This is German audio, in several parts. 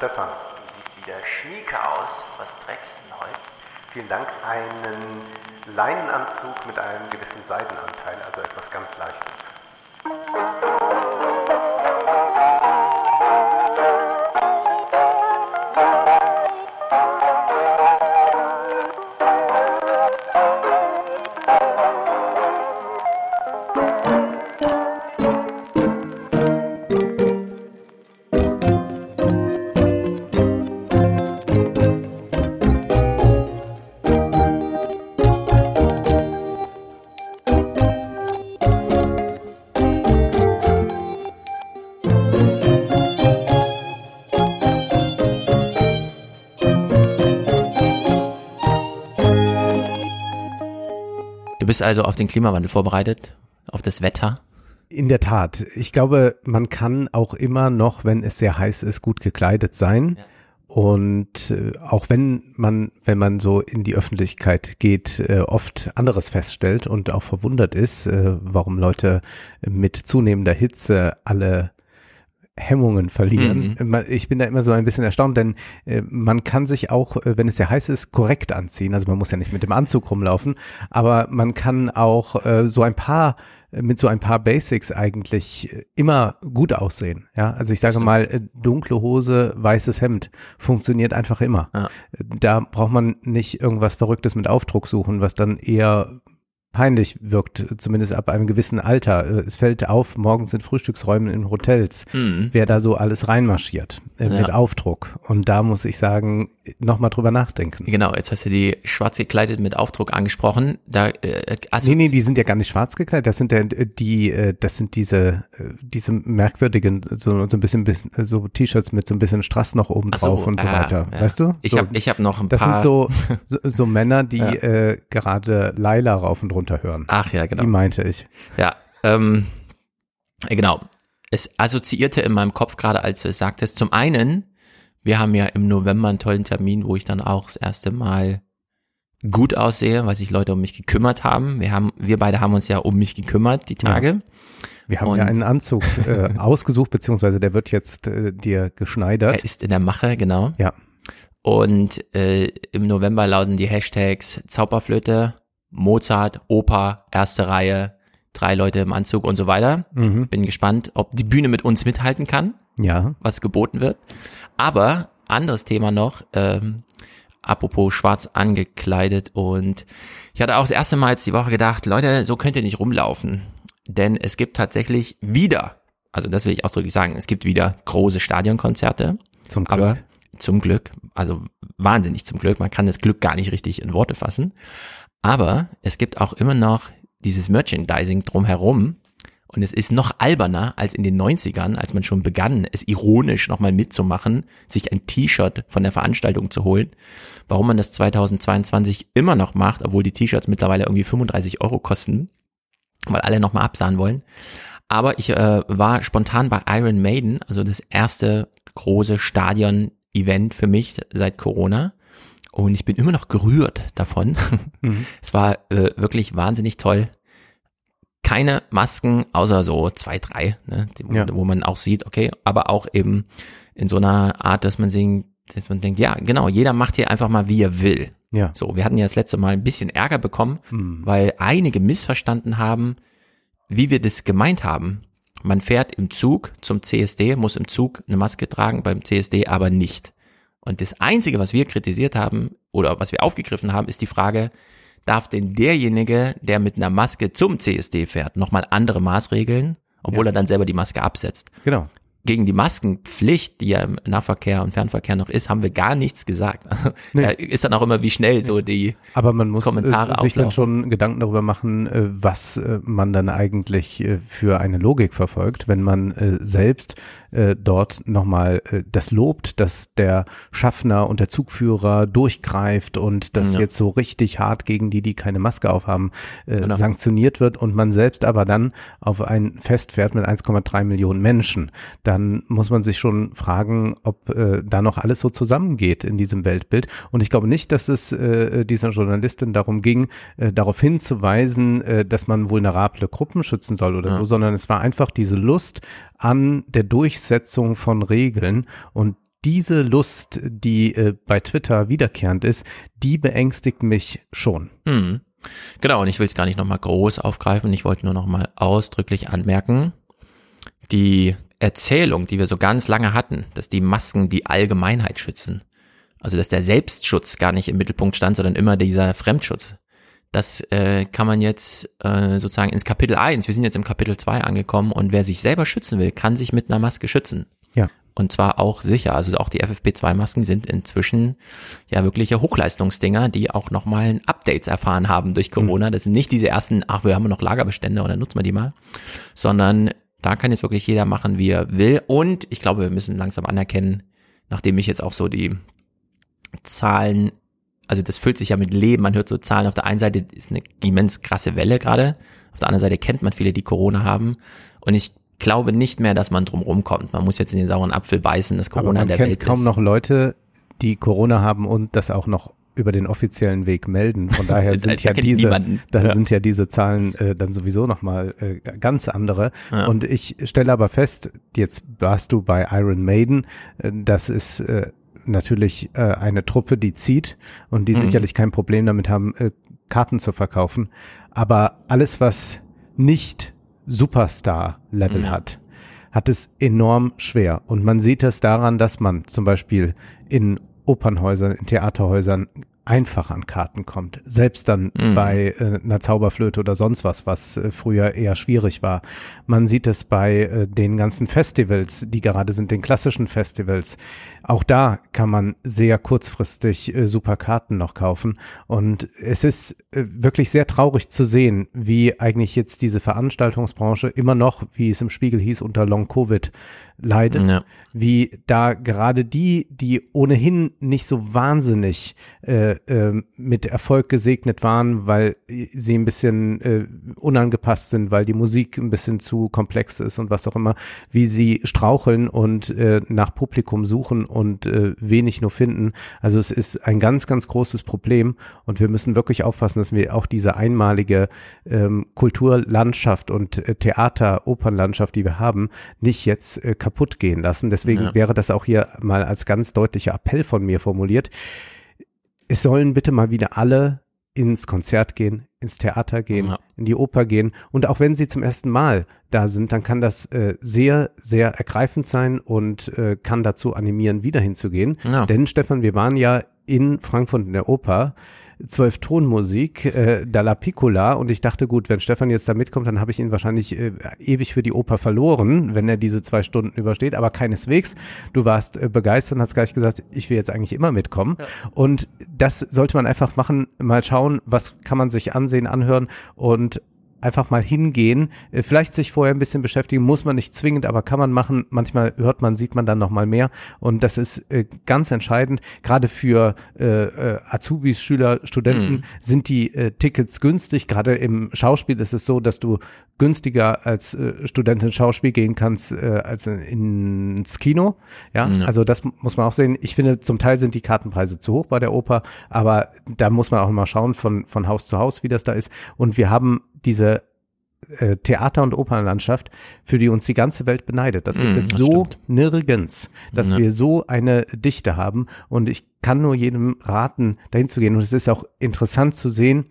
Stefan. Du siehst wieder schnieke aus. Was trägst du denn heute? Vielen Dank. Einen Leinenanzug mit einem gewissen Seidenanteil, also etwas ganz Leichtes. Bist also auf den Klimawandel vorbereitet, auf das Wetter. In der Tat. Ich glaube, man kann auch immer noch, wenn es sehr heiß ist, gut gekleidet sein. Ja. Und äh, auch wenn man, wenn man so in die Öffentlichkeit geht, äh, oft anderes feststellt und auch verwundert ist, äh, warum Leute mit zunehmender Hitze alle Hemmungen verlieren. Man- Ich bin da immer so ein bisschen erstaunt, denn äh, man kann sich auch, äh, wenn es sehr heiß ist, korrekt anziehen. Also man muss ja nicht mit dem Anzug rumlaufen, aber man kann auch äh, so ein paar äh, mit so ein paar Basics eigentlich äh, immer gut aussehen. Ja, also ich sage mal, äh, dunkle Hose, weißes Hemd funktioniert einfach immer. Ja. Da braucht man nicht irgendwas Verrücktes mit Aufdruck suchen, was dann eher peinlich wirkt, zumindest ab einem gewissen Alter. Äh, Es fällt auf, morgens in Frühstücksräumen in Hotels, Mhm. wer da so alles reinmarschiert äh, mit Ja. Aufdruck. Und da muss ich sagen, nochmal drüber nachdenken. Genau, jetzt hast du die schwarz gekleidet mit Aufdruck angesprochen. Da, äh, Nee, nee, die sind ja gar nicht schwarz gekleidet. Das sind ja äh, die, äh, das sind diese, äh, diese merkwürdigen, so, so ein bisschen, bisschen so T-Shirts mit so ein bisschen Strass noch oben so, drauf und so ah, weiter. ja. Weißt du? Ich so, habe ich hab noch ein das paar. sind so, so, so Männer, die Ja. äh, gerade Laila rauf und runter hören. Ach ja, genau. Die meinte ich. Ja, ähm, äh, genau. Es assoziierte in meinem Kopf gerade, als du es sagtest. Zum einen, wir haben ja im November einen tollen Termin, wo ich dann auch das erste Mal gut aussehe, weil sich Leute um mich gekümmert haben. Wir haben, wir beide haben uns ja um mich gekümmert, die Tage. Wir haben Und- ja einen Anzug äh, ausgesucht, beziehungsweise der wird jetzt äh, dir geschneidert. Er ist in der Mache, genau. Ja. Und äh, im November lauten die Hashtags Zauberflöte, Mozart, Oper, erste Reihe, drei Leute im Anzug und so weiter. Mhm. Bin gespannt, ob die Bühne mit uns mithalten kann. Ja. was geboten wird. Aber anderes Thema noch, ähm, apropos schwarz angekleidet und ich hatte auch das erste Mal jetzt die Woche gedacht, Leute, so könnt ihr nicht rumlaufen. Denn es gibt tatsächlich wieder, also das will ich ausdrücklich sagen, es gibt wieder große Stadionkonzerte, Zum Glück. aber zum Glück, also wahnsinnig zum Glück, man kann das Glück gar nicht richtig in Worte fassen. Aber es gibt auch immer noch dieses Merchandising drumherum. Und es ist noch alberner als in den 90ern, als man schon begann, es ironisch nochmal mitzumachen, sich ein T-Shirt von der Veranstaltung zu holen. Warum man das 2022 immer noch macht, obwohl die T-Shirts mittlerweile irgendwie 35 Euro kosten, weil alle nochmal absahen wollen. Aber ich äh, war spontan bei Iron Maiden, also das erste große Stadion-Event für mich seit Corona. Und ich bin immer noch gerührt davon. Mhm. Es war äh, wirklich wahnsinnig toll. Keine Masken, außer so zwei, drei, ne, wo, Ja. wo man auch sieht, okay, aber auch eben in so einer Art, dass man sing, dass man denkt, ja, genau, jeder macht hier einfach mal, wie er will. Ja. So, wir hatten ja das letzte Mal ein bisschen Ärger bekommen, Mhm. weil einige missverstanden haben, wie wir das gemeint haben. Man fährt im Zug zum CSD, muss im Zug eine Maske tragen, beim CSD aber nicht. Und das Einzige, was wir kritisiert haben oder was wir aufgegriffen haben, ist die Frage, darf denn derjenige, der mit einer Maske zum CSD fährt, nochmal andere Maßregeln, obwohl Ja. er dann selber die Maske absetzt? Genau. Gegen die Maskenpflicht, die ja im Nahverkehr und Fernverkehr noch ist, haben wir gar nichts gesagt. Nee. Da ist dann auch immer, wie schnell so die, Aber man muss Kommentare äh, sich dann schon Gedanken darüber machen, äh, was äh, man dann eigentlich für eine Logik verfolgt, wenn man selbst äh, dort nochmal äh, das lobt, dass der Schaffner und der Zugführer durchgreift und das Ja. jetzt so richtig hart gegen die, die keine Maske aufhaben, äh, Genau. sanktioniert wird und man selbst aber dann auf ein Fest fährt mit 1,3 Millionen Menschen, dann muss man sich schon fragen, ob äh, da noch alles so zusammengeht in diesem Weltbild. Und ich glaube nicht, dass es äh, dieser Journalistin darum ging, äh, darauf hinzuweisen, äh, dass man vulnerable Gruppen schützen soll oder Ja. so, sondern es war einfach diese Lust an der Durchsetzung von Regeln und diese Lust, die äh, bei Twitter wiederkehrend ist, die beängstigt mich schon. Hm. Genau, und ich will es gar nicht nochmal groß aufgreifen. Ich wollte nur nochmal ausdrücklich anmerken, die Erzählung, die wir so ganz lange hatten, dass die Masken die Allgemeinheit schützen, also dass der Selbstschutz gar nicht im Mittelpunkt stand, sondern immer dieser Fremdschutz. Das äh, kann man jetzt äh, sozusagen ins Kapitel 1, wir sind jetzt im Kapitel 2 angekommen und wer sich selber schützen will, kann sich mit einer Maske schützen. Ja. Und zwar auch sicher. Also auch die FFP2-Masken sind inzwischen ja wirkliche Hochleistungsdinger, die auch nochmal Updates erfahren haben durch Corona. Das sind nicht diese ersten, ach, wir haben noch Lagerbestände oder nutzen wir die mal, sondern da kann jetzt wirklich jeder machen, wie er will. Und ich glaube, wir müssen langsam anerkennen, nachdem ich jetzt auch so die Zahlen, also das füllt sich ja mit Leben, man hört so Zahlen, auf der einen Seite ist eine immens krasse Welle gerade, auf der anderen Seite kennt man viele, die Corona haben. Und ich glaube nicht mehr, dass man drum rumkommt. Man muss jetzt in den sauren Apfel beißen, dass Corona in der Welt kaum ist. noch Leute, die Corona haben und das auch noch über den offiziellen Weg melden. Von daher sind ja erkennt diese, niemanden. da Ja. sind ja diese Zahlen äh, dann sowieso nochmal äh, ganz andere. Ja. Und ich stelle aber fest, jetzt warst du bei Iron Maiden, äh, das ist äh, natürlich äh, eine Truppe, die zieht und die Mhm. sicherlich kein Problem damit haben, äh, Karten zu verkaufen. Aber alles, was nicht Superstar-Level Ja. hat, hat es enorm schwer. Und man sieht es daran, dass man zum Beispiel in Opernhäusern, in Theaterhäusern einfach an Karten kommt. Selbst dann Mhm. bei äh, einer Zauberflöte oder sonst was, was äh, früher eher schwierig war. Man sieht es bei äh, den ganzen Festivals, die gerade sind, den klassischen Festivals. Auch da kann man sehr kurzfristig äh, super Karten noch kaufen. Und es ist äh, wirklich sehr traurig zu sehen, wie eigentlich jetzt diese Veranstaltungsbranche immer noch, wie es im Spiegel hieß, unter Long-Covid leidet Ja. wie da gerade die, die ohnehin nicht so wahnsinnig äh, äh, mit Erfolg gesegnet waren, weil sie ein bisschen äh, unangepasst sind, weil die Musik ein bisschen zu komplex ist und was auch immer, wie sie straucheln und äh, nach Publikum suchen und äh, wenig nur finden. Also es ist ein ganz, ganz großes Problem und wir müssen wirklich aufpassen, dass wir auch diese einmalige ähm, Kulturlandschaft und äh, Theater, Opernlandschaft, die wir haben, nicht jetzt äh, kaputt gehen lassen. Deswegen Ja. wäre das auch hier mal als ganz deutlicher Appell von mir formuliert. Es sollen bitte mal wieder alle ins Konzert gehen, ins Theater gehen, Ja. in die Oper gehen. Und auch wenn sie zum ersten Mal da sind, dann kann das äh, sehr, sehr ergreifend sein und äh, kann dazu animieren, wieder hinzugehen. Ja. Denn Stefan, wir waren ja in Frankfurt in der Oper. Zwölf Tonmusik, äh, Dalla Piccola. Und ich dachte, gut, wenn Stefan jetzt da mitkommt, dann habe ich ihn wahrscheinlich äh, ewig für die Oper verloren, wenn er diese zwei Stunden übersteht, aber keineswegs. Du warst äh, begeistert und hast gleich gesagt, ich will jetzt eigentlich immer mitkommen. Und das sollte man einfach machen, mal schauen, was kann man sich ansehen, anhören. Und einfach mal hingehen, äh, vielleicht sich vorher ein bisschen beschäftigen, muss man nicht zwingend, aber kann man machen. Manchmal hört man, sieht man dann noch mal mehr und das ist äh, ganz entscheidend. Gerade für äh, äh, Azubis, Schüler, Studenten Mhm. sind die äh, Tickets günstig. Gerade im Schauspiel ist es so, dass du günstiger als äh, Student ins Schauspiel gehen kannst äh, als in- ins Kino. Ja, Ja. also das muss man auch sehen. Ich finde, zum Teil sind die Kartenpreise zu hoch bei der Oper, aber da muss man auch mal schauen von, von Haus zu Haus, wie das da ist. Und wir haben diese äh, Theater- und Opernlandschaft, für die uns die ganze Welt beneidet. Das gibt Mm, es das so stimmt. nirgends, dass Ja. wir so eine Dichte haben. Und ich kann nur jedem raten, dahin zu gehen. Und es ist auch interessant zu sehen,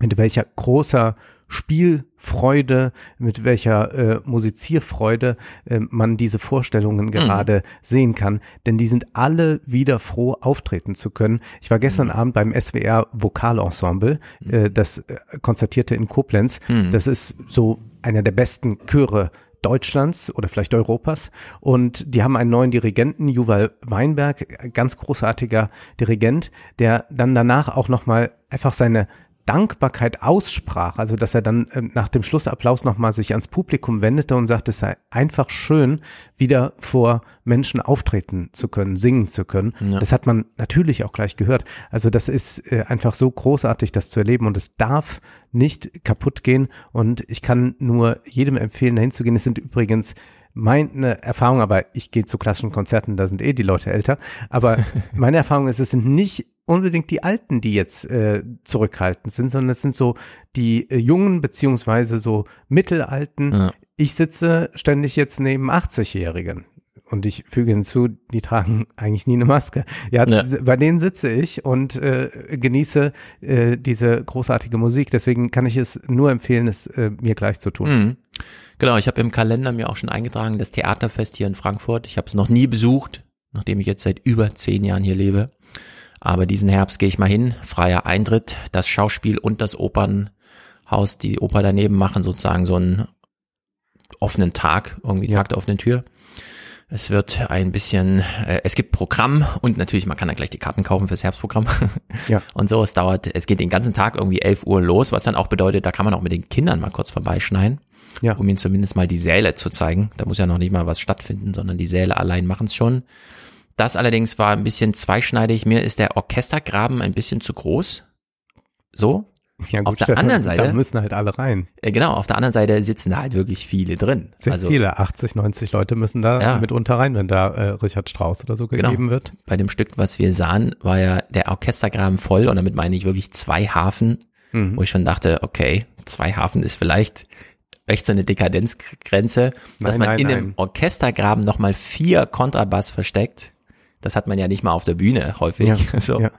mit welcher großer Spielfreude, mit welcher äh, Musizierfreude äh, man diese Vorstellungen gerade sehen kann. Denn die sind alle wieder froh, auftreten zu können. Ich war gestern Abend beim SWR Vokalensemble, äh, das äh, konzertierte in Koblenz. Mhm. Das ist so einer der besten Chöre Deutschlands oder vielleicht Europas. Und die haben einen neuen Dirigenten, Juval Weinberg, ganz großartiger Dirigent, der dann danach auch nochmal einfach seine Dankbarkeit aussprach, also dass er dann äh, nach dem Schlussapplaus nochmal sich ans Publikum wendete und sagte, es sei einfach schön, wieder vor Menschen auftreten zu können, singen zu können. Ja. Das hat man natürlich auch gleich gehört. Also das ist äh, einfach so großartig, das zu erleben und es darf nicht kaputt gehen und ich kann nur jedem empfehlen, dahin zu gehen. Es sind übrigens meine Erfahrung, aber ich gehe zu klassischen Konzerten, da sind eh die Leute älter, aber meine Erfahrung ist, es sind nicht unbedingt die Alten, die jetzt äh, zurückhaltend sind, sondern es sind so die äh, Jungen beziehungsweise so Mittelalten. Ja. Ich sitze ständig jetzt neben 80-Jährigen und ich füge hinzu, die tragen eigentlich nie eine Maske. Ja, Ja. bei denen sitze ich und äh, genieße äh, diese großartige Musik. Deswegen kann ich es nur empfehlen, es äh, mir gleich zu tun. Mhm. Genau, ich habe im Kalender mir auch schon eingetragen, das Theaterfest hier in Frankfurt. Ich habe es noch nie besucht, nachdem ich jetzt seit über zehn Jahren hier lebe. Aber diesen Herbst gehe ich mal hin, freier Eintritt, das Schauspiel und das Opernhaus, die Oper daneben machen sozusagen so einen offenen Tag, irgendwie Ja. Tag der offenen Tür. Es wird ein bisschen, äh, es gibt Programm und natürlich, man kann dann gleich die Karten kaufen fürs Herbstprogramm. Ja. Und so, es dauert, es geht den ganzen Tag irgendwie 11 Uhr los, was dann auch bedeutet, da kann man auch mit den Kindern mal kurz vorbeischneiden Ja. um ihnen zumindest mal die Säle zu zeigen. Da muss ja noch nicht mal was stattfinden, sondern die Säle allein machen es schon. Das allerdings war ein bisschen zweischneidig. Mir ist der Orchestergraben ein bisschen zu groß. So, Ja, Auf der anderen Seite- Da müssen halt alle rein. äh, genau. Auf der anderen Seite sitzen da halt wirklich viele drin. Sehr also viele, 80, 90 Leute müssen da Ja. mitunter rein, wenn da äh, Richard Strauss oder so Genau. gegeben wird. bei dem Stück, was wir sahen, war ja der Orchestergraben voll und damit meine ich wirklich zwei Hafen, Mhm. wo ich schon dachte, okay, zwei Hafen ist vielleicht echt so eine Dekadenzgrenze, dass Nein, man nein, in nein. dem Orchestergraben nochmal vier Kontrabass versteckt. Das hat man ja nicht mal auf der Bühne häufig. Ja, so. ja.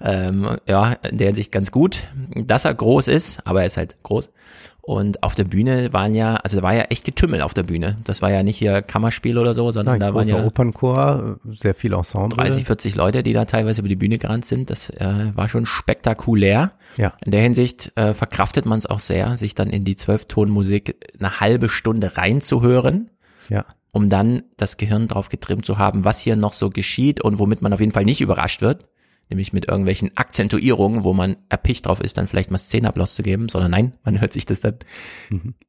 Ähm, ja, in der Hinsicht ganz gut, dass er groß ist, aber er ist halt groß. Und auf der Bühne waren ja, also da war ja echt Getümmel auf der Bühne. Das war ja nicht hier Kammerspiel oder so, sondern Nein, da waren ja Opernchor, sehr viel Ensemble. 30, 40 Leute, die da teilweise über die Bühne gerannt sind. Das äh, war schon spektakulär. Ja. In der Hinsicht äh, verkraftet man es auch sehr, sich dann in die Zwölftonmusik eine halbe Stunde reinzuhören, Ja. um dann das Gehirn drauf getrimmt zu haben, was hier noch so geschieht und womit man auf jeden Fall nicht überrascht wird. Nämlich mit irgendwelchen Akzentuierungen, wo man erpicht drauf ist, dann vielleicht mal Szenenapplaus zu geben, sondern nein, man hört sich das dann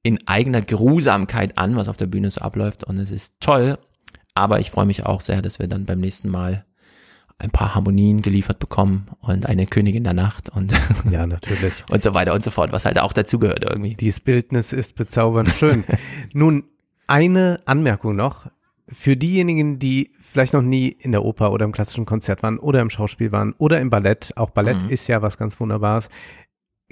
in eigener Grusamkeit an, was auf der Bühne so abläuft und es ist toll. Aber ich freue mich auch sehr, dass wir dann beim nächsten Mal ein paar Harmonien geliefert bekommen und eine Königin der Nacht und, Ja, natürlich. und so weiter und so fort, was halt auch dazugehört irgendwie. Dies Bildnis ist bezaubernd schön. Nun, eine Anmerkung noch. Für diejenigen, die vielleicht noch nie in der Oper oder im klassischen Konzert waren oder im Schauspiel waren oder im Ballett, auch Ballett Mhm. ist ja was ganz Wunderbares,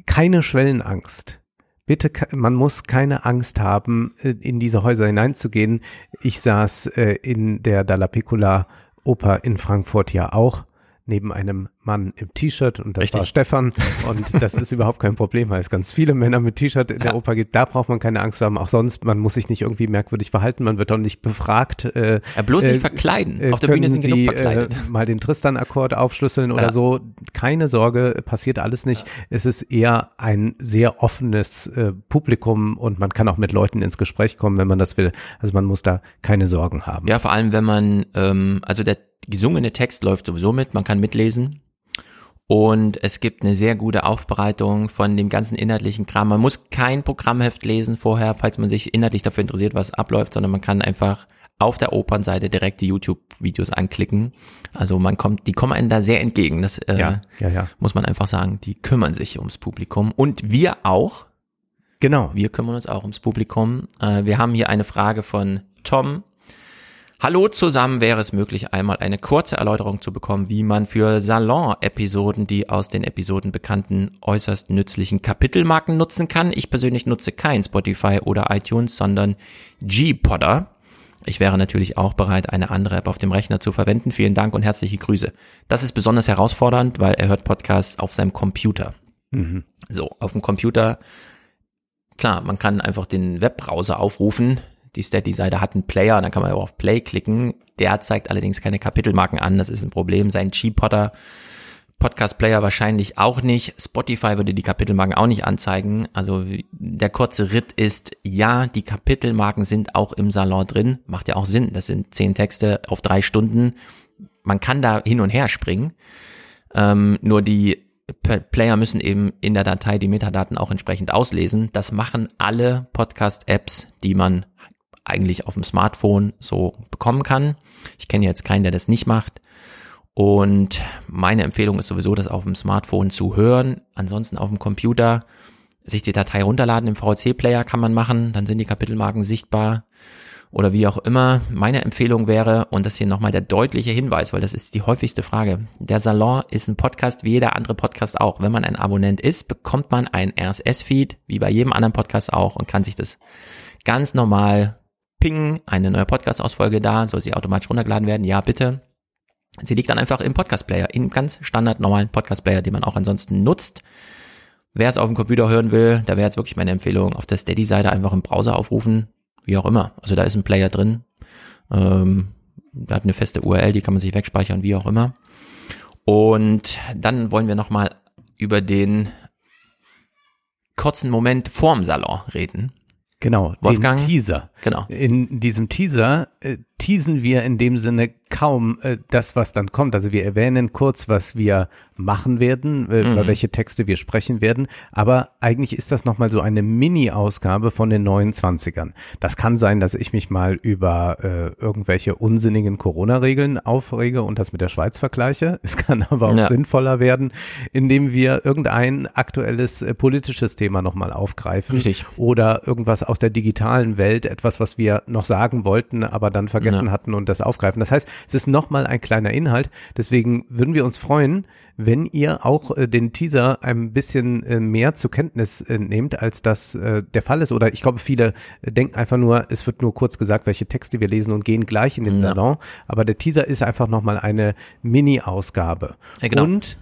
keine Schwellenangst. Bitte, man muss keine Angst haben, äh, in diese Häuser hineinzugehen. Ich saß äh, in der Dalla Piccola Oper in Frankfurt ja auch neben einem Mann im T-Shirt und das Richtig. war Stefan und das ist überhaupt kein Problem, weil es ganz viele Männer mit T-Shirt in der Ja. Oper gibt. Da braucht man keine Angst zu haben. Auch sonst, man muss sich nicht irgendwie merkwürdig verhalten, man wird auch nicht befragt. Äh, Ja, bloß nicht äh, verkleiden. äh, auf der Bühne sind genug Sie, verkleidet. Äh, mal den Tristan-Akkord aufschlüsseln oder Ja. so. Keine Sorge, passiert alles nicht. Es ist eher ein sehr offenes äh, Publikum und man kann auch mit Leuten ins Gespräch kommen, wenn man das will. Also man muss da keine Sorgen haben. Ja, vor allem, wenn man, ähm, also der gesungene Text läuft sowieso mit, man kann mitlesen. Und es gibt eine sehr gute Aufbereitung von dem ganzen inhaltlichen Kram. Man muss kein Programmheft lesen vorher, falls man sich inhaltlich dafür interessiert, was abläuft, sondern man kann einfach auf der Opernseite direkt die YouTube-Videos anklicken. Also man kommt, die kommen einem da sehr entgegen. Das äh, ja, ja. ja. muss man einfach sagen. Die kümmern sich ums Publikum und wir auch. Genau. Wir kümmern uns auch ums Publikum. Äh, wir haben hier eine Frage von Tom. Hallo zusammen, wäre es möglich, einmal eine kurze Erläuterung zu bekommen, wie man für Salon-Episoden die aus den Episoden bekannten äußerst nützlichen Kapitelmarken nutzen kann. Ich persönlich nutze kein Spotify oder iTunes, sondern G-Podder. Ich wäre natürlich auch bereit, eine andere App auf dem Rechner zu verwenden. Vielen Dank und herzliche Grüße. Das ist besonders herausfordernd, weil er hört Podcasts auf seinem Computer. Mhm. So, auf dem Computer, klar, man kann einfach den Webbrowser aufrufen. Die Steady-Seite hat einen Player, dann kann man auf Play klicken. Der zeigt allerdings keine Kapitelmarken an, das ist ein Problem. Sein G-Potter Podcast-Player wahrscheinlich auch nicht. Spotify würde die Kapitelmarken auch nicht anzeigen. Also der kurze Ritt ist, ja, die Kapitelmarken sind auch im Salon drin. Macht ja auch Sinn. Das sind zehn Texte auf drei Stunden. Man kann da hin und her springen. Ähm, nur die P- Player müssen eben in der Datei die Metadaten auch entsprechend auslesen. Das machen alle Podcast-Apps, die man eigentlich auf dem Smartphone so bekommen kann. Ich kenne jetzt keinen, der das nicht macht. Und meine Empfehlung ist sowieso, das auf dem Smartphone zu hören. Ansonsten auf dem Computer sich die Datei runterladen. Im VLC-Player kann man machen, dann sind die Kapitelmarken sichtbar oder wie auch immer. Meine Empfehlung wäre, und das hier nochmal der deutliche Hinweis, weil das ist die häufigste Frage. Der Salon ist ein Podcast wie jeder andere Podcast auch. Wenn man ein Abonnent ist, bekommt man ein RSS-Feed, wie bei jedem anderen Podcast auch, und kann sich das ganz normal ping, eine neue Podcast-Ausfolge da, soll sie automatisch runtergeladen werden? Ja, bitte. Sie liegt dann einfach im Podcast-Player, in ganz standard normalen Podcast-Player, den man auch ansonsten nutzt. Wer es auf dem Computer hören will, da wäre jetzt wirklich meine Empfehlung, auf der Steady-Seite einfach im Browser aufrufen, wie auch immer. Also da ist ein Player drin. Ähm, da hat eine feste URL, die kann man sich wegspeichern, wie auch immer. Und dann wollen wir nochmal über den kurzen Moment vorm Salon reden. Genau, Wolfgang? Teaser. Genau. In diesem Teaser äh, teasen wir in dem Sinne kaum äh, das, was dann kommt. Also wir erwähnen kurz, was wir machen werden, äh, Mhm. über welche Texte wir sprechen werden. Aber eigentlich ist das nochmal so eine Mini-Ausgabe von den 29ern. Das kann sein, dass ich mich mal über äh, irgendwelche unsinnigen Corona-Regeln aufrege und das mit der Schweiz vergleiche. Es kann aber auch Ja. sinnvoller werden, indem wir irgendein aktuelles äh, politisches Thema nochmal aufgreifen Richtig. oder irgendwas aus der digitalen Welt, etwas, was wir noch sagen wollten, aber dann vergessen Ja. hatten und das aufgreifen. Das heißt, es ist nochmal ein kleiner Inhalt. Deswegen würden wir uns freuen, wenn ihr auch äh, den Teaser ein bisschen äh, mehr zur Kenntnis äh, nehmt, als das äh, der Fall ist. Oder ich glaube, viele äh, denken einfach nur, es wird nur kurz gesagt, welche Texte wir lesen und gehen gleich in den Ja. Salon. Aber der Teaser ist einfach nochmal eine Mini-Ausgabe. Ja, genau. Und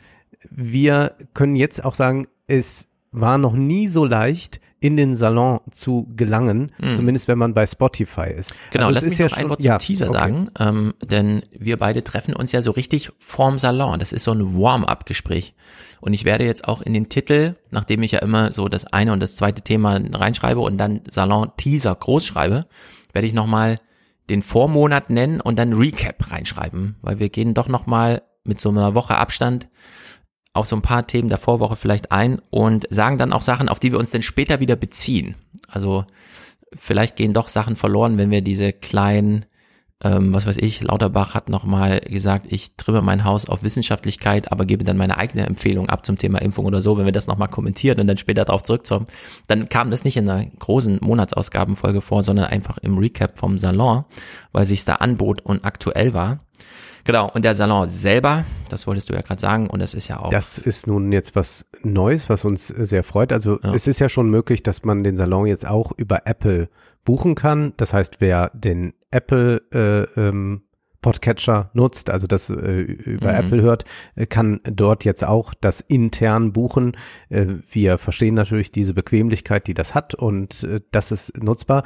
wir können jetzt auch sagen, es war noch nie so leicht, in den Salon zu gelangen, zumindest wenn man bei Spotify ist. Mhm. Genau, Also lass mich ja noch ein Wort zum ja, Teaser okay. sagen, ähm, denn wir beide treffen uns ja so richtig vorm Salon. Das ist so ein Warm-up-Gespräch. Und ich werde jetzt auch in den Titel, nachdem ich ja immer so das eine und das zweite Thema reinschreibe und dann Salon-Teaser groß schreibe, werde ich nochmal den Vormonat nennen und dann Recap reinschreiben, weil wir gehen doch nochmal mit so einer Woche Abstand auf so ein paar Themen der Vorwoche vielleicht ein und sagen dann auch Sachen, auf die wir uns dann später wieder beziehen. Also vielleicht gehen doch Sachen verloren, wenn wir diese kleinen, ähm, was weiß ich, Lauterbach hat nochmal gesagt, ich trimme mein Haus auf Wissenschaftlichkeit, aber gebe dann meine eigene Empfehlung ab zum Thema Impfung oder so, wenn wir das nochmal kommentieren und dann später darauf zurückkommen, dann kam das nicht in einer großen Monatsausgabenfolge vor, sondern einfach im Recap vom Salon, weil sich da anbot und aktuell war. Genau, und der Salon selber, das wolltest du ja gerade sagen, und das ist ja auch. Das ist nun jetzt was Neues, was uns sehr freut. Also Ja. es ist ja schon möglich, dass man den Salon jetzt auch über Apple buchen kann. Das heißt, wer den Apple äh, ähm, Podcatcher nutzt, also das äh, über Mhm. Apple hört, äh, kann dort jetzt auch das intern buchen. Äh, wir verstehen natürlich diese Bequemlichkeit, die das hat und äh, das ist nutzbar.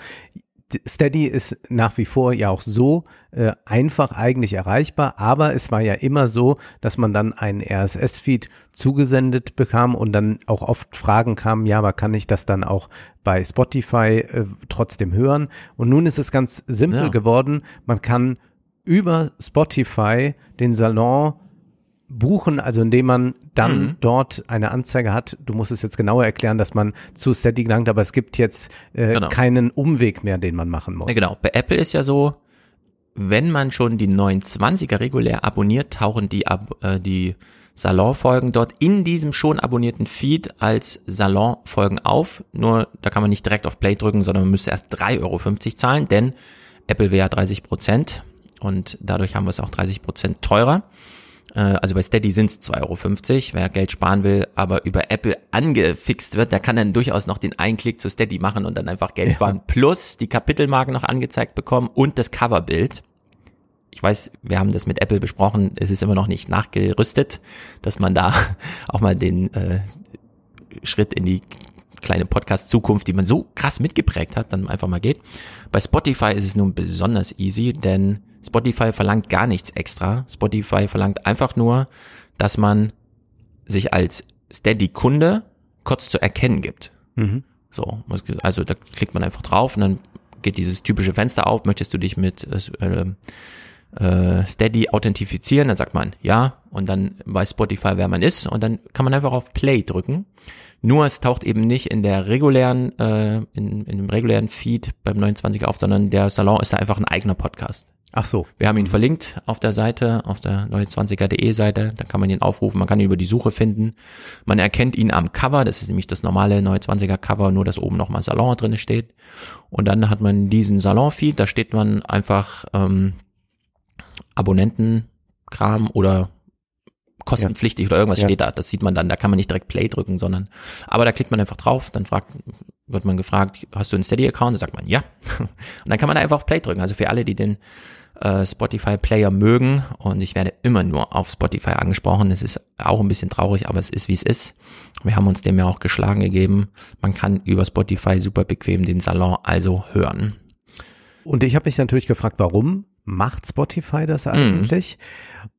Steady ist nach wie vor ja auch so äh, einfach eigentlich erreichbar, aber es war ja immer so, dass man dann einen RSS-Feed zugesendet bekam und dann auch oft Fragen kamen, ja, aber kann ich das dann auch bei Spotify äh, trotzdem hören? Und nun ist es ganz simpel Ja. geworden, man kann über Spotify den Salon buchen, also indem man dann Mhm. dort eine Anzeige hat. Du musst es jetzt genauer erklären, dass man zu Steady gelangt, aber es gibt jetzt äh, Genau. keinen Umweg mehr, den man machen muss. Ja, genau. Bei Apple ist ja so, wenn man schon die 29er regulär abonniert, tauchen die, Ab äh, die Salonfolgen dort in diesem schon abonnierten Feed als Salonfolgen auf. Nur da kann man nicht direkt auf Play drücken, sondern man müsste erst 3,50 Euro zahlen, denn Apple wäre ja 30 Prozent und dadurch haben wir es auch 30 Prozent teurer. Äh, Also bei Steady sind es 2,50 Euro, wer Geld sparen will, aber über Apple angefixt wird, der kann dann durchaus noch den einen Klick zu Steady machen und dann einfach Geld sparen. Plus die Kapitelmarken noch angezeigt bekommen und das Coverbild. Ich weiß, wir haben das mit Apple besprochen, es ist immer noch nicht nachgerüstet, dass man da auch mal den äh, Schritt in die kleine Podcast-Zukunft, die man so krass mitgeprägt hat, dann einfach mal geht. Bei Spotify ist es nun besonders easy, denn Spotify verlangt gar nichts extra. Spotify verlangt einfach nur, dass man sich als Steady-Kunde kurz zu erkennen gibt. Mhm. So, also da klickt man einfach drauf und dann geht dieses typische Fenster auf, möchtest du dich mit äh, äh, Steady authentifizieren, dann sagt man ja und dann weiß Spotify, wer man ist und dann kann man einfach auf Play drücken. Nur es taucht eben nicht in der regulären, äh, in, in dem regulären Feed beim 29 auf, sondern der Salon ist da einfach ein eigener Podcast. Ach so. Wir haben ihn verlinkt auf der Seite, auf der 29er.de Seite, da kann man ihn aufrufen, man kann ihn über die Suche finden. Man erkennt ihn am Cover, das ist nämlich das normale 29er Cover, nur dass oben nochmal Salon drin steht. Und dann hat man diesen Salon-Feed, da steht man einfach ähm, Abonnentenkram oder kostenpflichtig ja. oder irgendwas ja. steht da. Das sieht man dann. Da kann man nicht direkt Play drücken, sondern, aber da klickt man einfach drauf, dann fragt, wird man gefragt, hast du einen Steady-Account? Dann sagt man ja. Und dann kann man da einfach auf Play drücken. Also für alle, die den äh, Spotify-Player mögen und ich werde immer nur auf Spotify angesprochen. Es ist auch ein bisschen traurig, aber es ist, wie es ist. Wir haben uns dem ja auch geschlagen gegeben. Man kann über Spotify super bequem den Salon also hören. Und ich habe mich natürlich gefragt, warum macht Spotify das mhm. eigentlich? Mhm.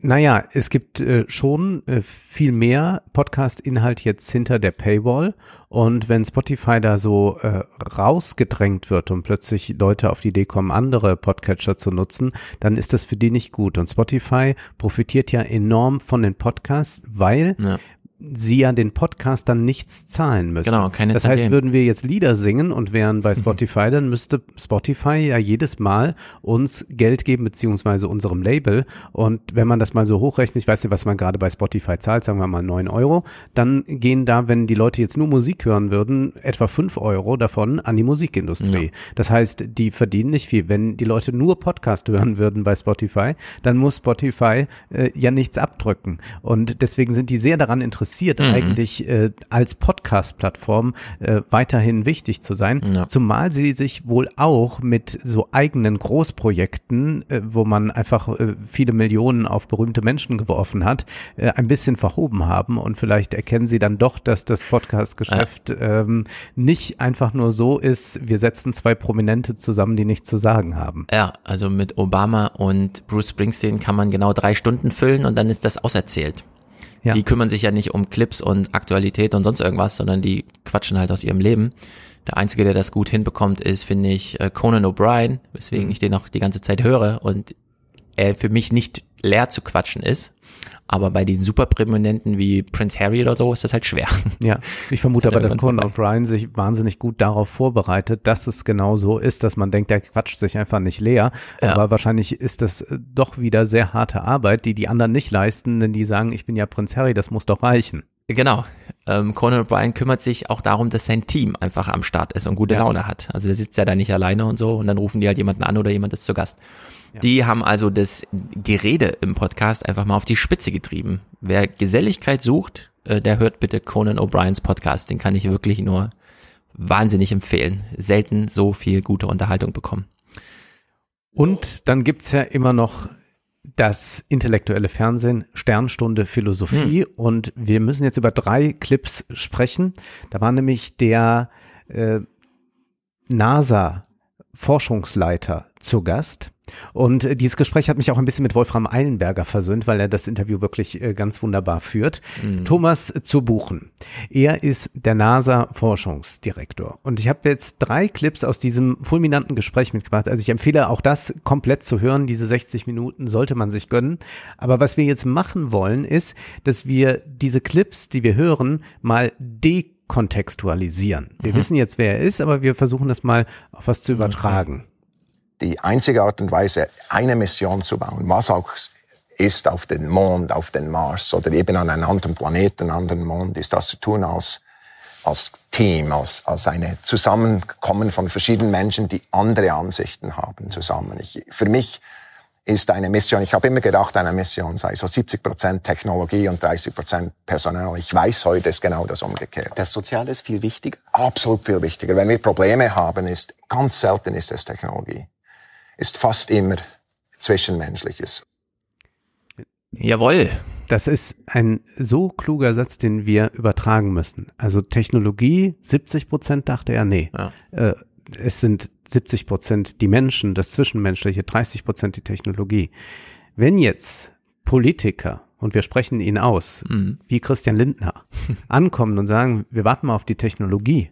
Naja, es gibt äh, schon äh, viel mehr Podcast-Inhalt jetzt hinter der Paywall. Und wenn Spotify da so äh, rausgedrängt wird und plötzlich Leute auf die Idee kommen, andere Podcatcher zu nutzen, dann ist das für die nicht gut. Und Spotify profitiert ja enorm von den Podcasts, weil ja sie ja den Podcast dann nichts zahlen müssen. Genau, keine Das heißt, würden wir jetzt Lieder singen und wären bei mhm. Spotify, dann müsste Spotify ja jedes Mal uns Geld geben, beziehungsweise unserem Label. Und wenn man das mal so hochrechnet, ich weiß nicht, was man gerade bei Spotify zahlt, sagen wir mal neun Euro, dann gehen da, wenn die Leute jetzt nur Musik hören würden, etwa fünf Euro davon an die Musikindustrie. Ja. Das heißt, die verdienen nicht viel. Wenn die Leute nur Podcast hören würden bei Spotify, dann muss Spotify äh, ja nichts abdrücken. Und deswegen sind die sehr daran interessiert, interessiert, mhm. eigentlich äh, als Podcast-Plattform äh, weiterhin wichtig zu sein. Ja. Zumal sie sich wohl auch mit so eigenen Großprojekten, äh, wo man einfach äh, viele Millionen auf berühmte Menschen geworfen hat, äh, ein bisschen verhoben haben. Und vielleicht erkennen sie dann doch, dass das Podcast-Geschäft ja. ähm, nicht einfach nur so ist, wir setzen zwei Prominente zusammen, die nichts zu sagen haben. Ja, also mit Obama und Bruce Springsteen kann man genau drei Stunden füllen und dann ist das auserzählt. Ja. Die kümmern sich ja nicht um Clips und Aktualität und sonst irgendwas, sondern die quatschen halt aus ihrem Leben. Der Einzige, der das gut hinbekommt, ist, finde ich, äh, Conan O'Brien, weswegen mhm. ich den auch die ganze Zeit höre und er für mich nicht leer zu quatschen ist. Aber bei diesen Superpräminenten wie Prince Harry oder so ist das halt schwer. Ja, ich vermute aber, dass Conan O'Brien sich wahnsinnig gut darauf vorbereitet, dass es genau so ist, dass man denkt, der quatscht sich einfach nicht leer. Ja. Aber wahrscheinlich ist das äh, doch wieder sehr harte Arbeit, die die anderen nicht leisten, denn die sagen, ich bin ja Prince Harry, das muss doch reichen. Genau. Ähm, Conan O'Brien kümmert sich auch darum, dass sein Team einfach am Start ist und gute ja. Laune hat. Also der sitzt ja da nicht alleine und so und dann rufen die halt jemanden an oder jemand ist zu Gast. Die haben also das Gerede im Podcast einfach mal auf die Spitze getrieben. Wer Geselligkeit sucht, äh, der hört bitte Conan O'Briens Podcast. Den kann ich wirklich nur wahnsinnig empfehlen. Selten so viel gute Unterhaltung bekommen. Und dann gibt's ja immer noch das intellektuelle Fernsehen, Sternstunde Philosophie. Hm. Und wir müssen jetzt über drei Clips sprechen. Da war nämlich der äh, NASA Forschungsleiter zu Gast. Und äh, dieses Gespräch hat mich auch ein bisschen mit Wolfram Eilenberger versöhnt, weil er das Interview wirklich äh, ganz wunderbar führt. Mhm. Thomas zu buchen. Er ist der NASA-Forschungsdirektor. Und ich habe jetzt drei Clips aus diesem fulminanten Gespräch mitgebracht. Also ich empfehle auch das komplett zu hören. Diese 60 Minuten sollte man sich gönnen. Aber was wir jetzt machen wollen, ist, dass wir diese Clips, die wir hören, mal dekontextualisieren. Wir mhm. wissen jetzt, wer er ist, aber wir versuchen das mal auf was zu übertragen. Okay die einzige Art und Weise, eine Mission zu bauen, was auch ist auf den Mond, auf den Mars oder eben an einem anderen Planeten, anderen Mond, ist das zu tun als, als Team, als, als eine Zusammenkommen von verschiedenen Menschen, die andere Ansichten haben zusammen. Ich, für mich ist eine Mission, ich habe immer gedacht, eine Mission sei so 70 Prozent Technologie und 30 Prozent Personal. Ich weiß heute ist genau das umgekehrt. Das Soziale ist viel wichtiger? Absolut viel wichtiger. Wenn wir Probleme haben, ist ganz selten ist es Technologie ist fast immer Zwischenmenschliches. Jawohl. Das ist ein so kluger Satz, den wir übertragen müssen. Also Technologie, 70 Prozent dachte er, nee. Ja. Äh, es sind 70 Prozent die Menschen, das Zwischenmenschliche, 30 Prozent die Technologie. Wenn jetzt Politiker, und wir sprechen ihn aus, mhm. wie Christian Lindner, ankommen und sagen, wir warten mal auf die Technologie,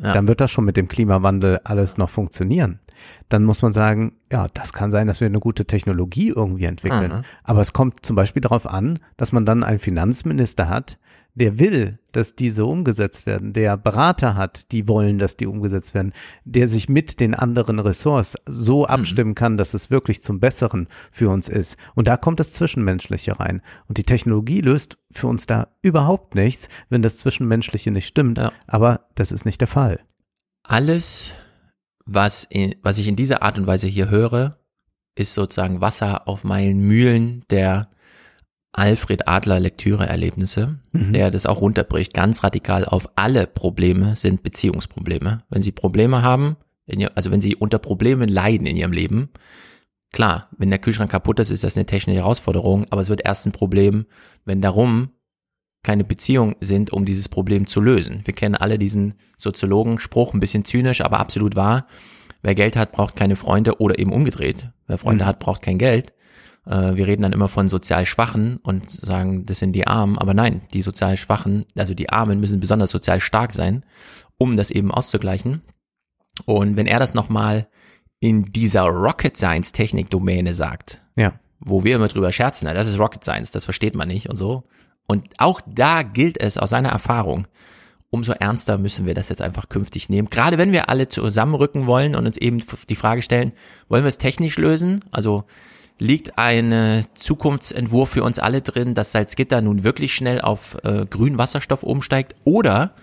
ja. dann wird das schon mit dem Klimawandel alles noch funktionieren dann muss man sagen, ja, das kann sein, dass wir eine gute Technologie irgendwie entwickeln. Mhm. Aber es kommt zum Beispiel darauf an, dass man dann einen Finanzminister hat, der will, dass diese umgesetzt werden, der Berater hat, die wollen, dass die umgesetzt werden, der sich mit den anderen Ressorts so mhm. abstimmen kann, dass es wirklich zum Besseren für uns ist. Und da kommt das Zwischenmenschliche rein. Und die Technologie löst für uns da überhaupt nichts, wenn das Zwischenmenschliche nicht stimmt. Ja. Aber das ist nicht der Fall. Alles was, in, was ich in dieser Art und Weise hier höre, ist sozusagen Wasser auf meinen Mühlen der Alfred Adler Lektüre-Erlebnisse, der das auch runterbricht, ganz radikal auf alle Probleme sind Beziehungsprobleme. Wenn Sie Probleme haben, ihr, also wenn Sie unter Problemen leiden in Ihrem Leben, klar, wenn der Kühlschrank kaputt ist, ist das eine technische Herausforderung, aber es wird erst ein Problem, wenn darum keine Beziehung sind, um dieses Problem zu lösen. Wir kennen alle diesen Soziologen-Spruch, ein bisschen zynisch, aber absolut wahr. Wer Geld hat, braucht keine Freunde oder eben umgedreht. Wer Freunde hat, braucht kein Geld. Äh, wir reden dann immer von sozial Schwachen und sagen, das sind die Armen. Aber nein, die sozial Schwachen, also die Armen müssen besonders sozial stark sein, um das eben auszugleichen. Und wenn er das nochmal in dieser Rocket Science Technik Domäne sagt, Ja. wo wir immer drüber scherzen, das ist Rocket Science, das versteht man nicht und so. Und auch da gilt es aus seiner Erfahrung, umso ernster müssen wir das jetzt einfach künftig nehmen. Gerade wenn wir alle zusammenrücken wollen und uns eben die Frage stellen, wollen wir es technisch lösen? Also liegt ein äh, Zukunftsentwurf für uns alle drin, dass Salzgitter nun wirklich schnell auf äh, grünen Wasserstoff umsteigt? Oder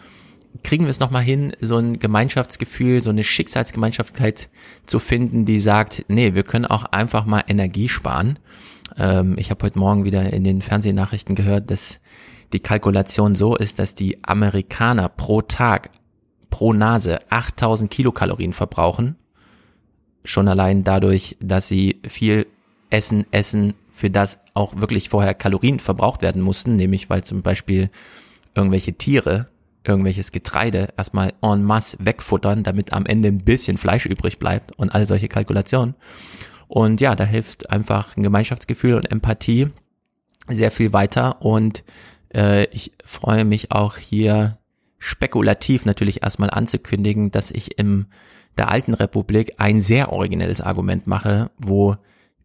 kriegen wir es nochmal hin, so ein Gemeinschaftsgefühl, so eine Schicksalsgemeinschaftlichkeit zu finden, die sagt, nee, wir können auch einfach mal Energie sparen. Ähm, ich habe heute Morgen wieder in den Fernsehnachrichten gehört, dass die Kalkulation so ist, dass die Amerikaner pro Tag, pro Nase 8000 Kilokalorien verbrauchen. Schon allein dadurch, dass sie viel Essen essen, für das auch wirklich vorher Kalorien verbraucht werden mussten, nämlich weil zum Beispiel irgendwelche Tiere irgendwelches Getreide erstmal en masse wegfuttern, damit am Ende ein bisschen Fleisch übrig bleibt und all solche Kalkulationen. Und ja, da hilft einfach ein Gemeinschaftsgefühl und Empathie sehr viel weiter. Und äh, ich freue mich auch hier spekulativ natürlich erstmal anzukündigen, dass ich im der alten Republik ein sehr originelles Argument mache, wo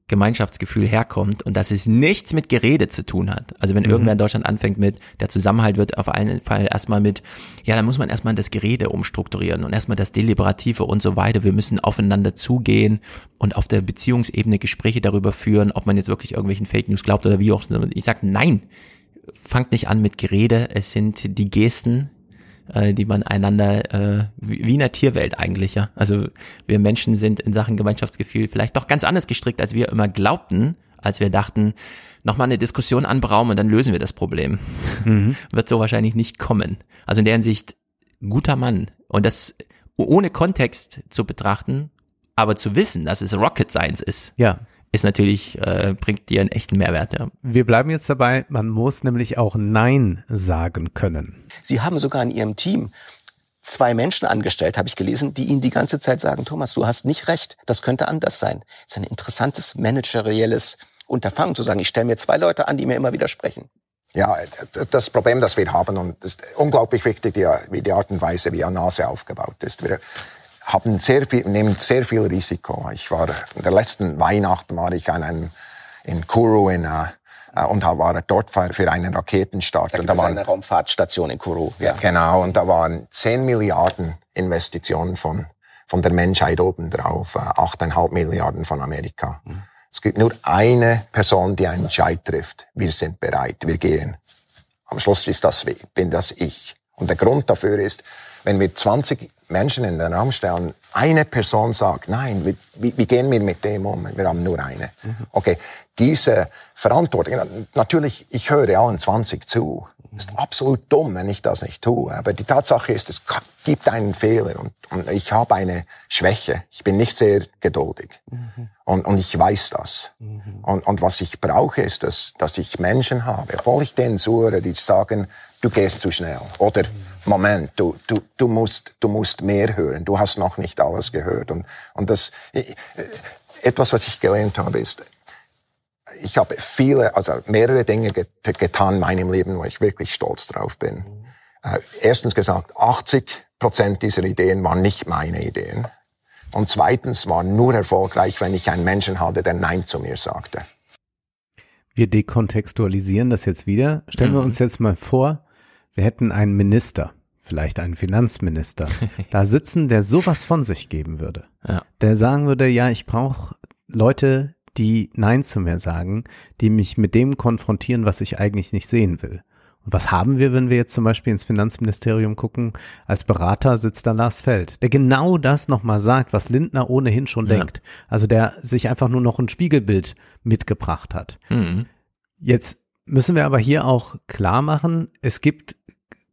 Gemeinschaftsgefühl herkommt und dass es nichts mit Gerede zu tun hat. Also wenn Mhm. irgendwer in Deutschland anfängt mit, der Zusammenhalt wird auf einen Fall erstmal mit, ja, dann muss man erstmal das Gerede umstrukturieren und erstmal das Deliberative und so weiter. Wir müssen aufeinander zugehen und auf der Beziehungsebene Gespräche darüber führen, ob man jetzt wirklich irgendwelchen Fake News glaubt oder wie auch. Ich sage nein, fangt nicht an mit Gerede. Es sind die Gesten, äh, die man einander, äh, wie in der Tierwelt eigentlich, ja. Also wir Menschen sind in Sachen Gemeinschaftsgefühl vielleicht doch ganz anders gestrickt, als wir immer glaubten, als wir dachten, nochmal eine Diskussion anberaumen und dann lösen wir das Problem. Wird so wahrscheinlich nicht kommen. Also in der Hinsicht, guter Mann. Und das ohne Kontext zu betrachten, aber zu wissen, dass es Rocket Science ist, Ja. Ist natürlich, äh, bringt dir einen echten Mehrwert, ja. Wir bleiben jetzt dabei, man muss nämlich auch Nein sagen können. Sie haben sogar in Ihrem Team zwei Menschen angestellt, habe ich gelesen, die Ihnen die ganze Zeit sagen, Thomas, du hast nicht recht, das könnte anders sein. Das ist ein interessantes managerielles Unterfangen zu sagen, ich stelle mir zwei Leute an, die mir immer widersprechen. Ja, das Problem, das wir haben, und das ist unglaublich wichtig, die, wie die Art und Weise, wie Anase aufgebaut ist. Wir haben sehr viel, nehmen sehr viel Risiko. Ich war, in der letzten Weihnachten war ich an einem, in Kuru in, äh, und war dort für, einen Raketenstart. Da und da waren, eine Raumfahrtstation in Kourou. Ja. Genau, und da waren 10 Milliarden Investitionen von, von der Menschheit obendrauf, äh, 8,5 Milliarden von Amerika. Es gibt nur eine Person, die einen Entscheid trifft. Wir sind bereit, wir gehen. Am Schluss ist das, bin das ich. Und der Grund dafür ist, wenn wir 20 Menschen in den Raum stellen, eine Person sagt, nein, wie, wie, gehen wir mit dem um? Wir haben nur eine. Okay, diese Verantwortung, natürlich, ich höre allen 20 zu. Ist absolut dumm, wenn ich das nicht tue. Aber die Tatsache ist, es gibt einen Fehler und, und ich habe eine Schwäche. Ich bin nicht sehr geduldig. Und, und ich weiß das. Und, und was ich brauche, ist, dass, dass ich Menschen habe, obwohl ich denen zuhöre, die sagen, du gehst zu schnell. Oder, Moment, du, du, du, musst, du musst mehr hören. Du hast noch nicht alles gehört. Und, und das, äh, etwas, was ich gelernt habe, ist, ich habe viele, also mehrere Dinge get getan in meinem Leben, wo ich wirklich stolz drauf bin. Äh, erstens gesagt, 80 Prozent dieser Ideen waren nicht meine Ideen. Und zweitens waren nur erfolgreich, wenn ich einen Menschen hatte, der Nein zu mir sagte. Wir dekontextualisieren das jetzt wieder. Stellen wir uns jetzt mal vor, wir hätten einen Minister, vielleicht einen Finanzminister, da sitzen, der sowas von sich geben würde. Ja. Der sagen würde, ja, ich brauche Leute, die Nein zu mir sagen, die mich mit dem konfrontieren, was ich eigentlich nicht sehen will. Und was haben wir, wenn wir jetzt zum Beispiel ins Finanzministerium gucken? Als Berater sitzt da Lars Feld, der genau das nochmal sagt, was Lindner ohnehin schon Ja. denkt. Also der sich einfach nur noch ein Spiegelbild mitgebracht hat. Mhm. Jetzt müssen wir aber hier auch klar machen, es gibt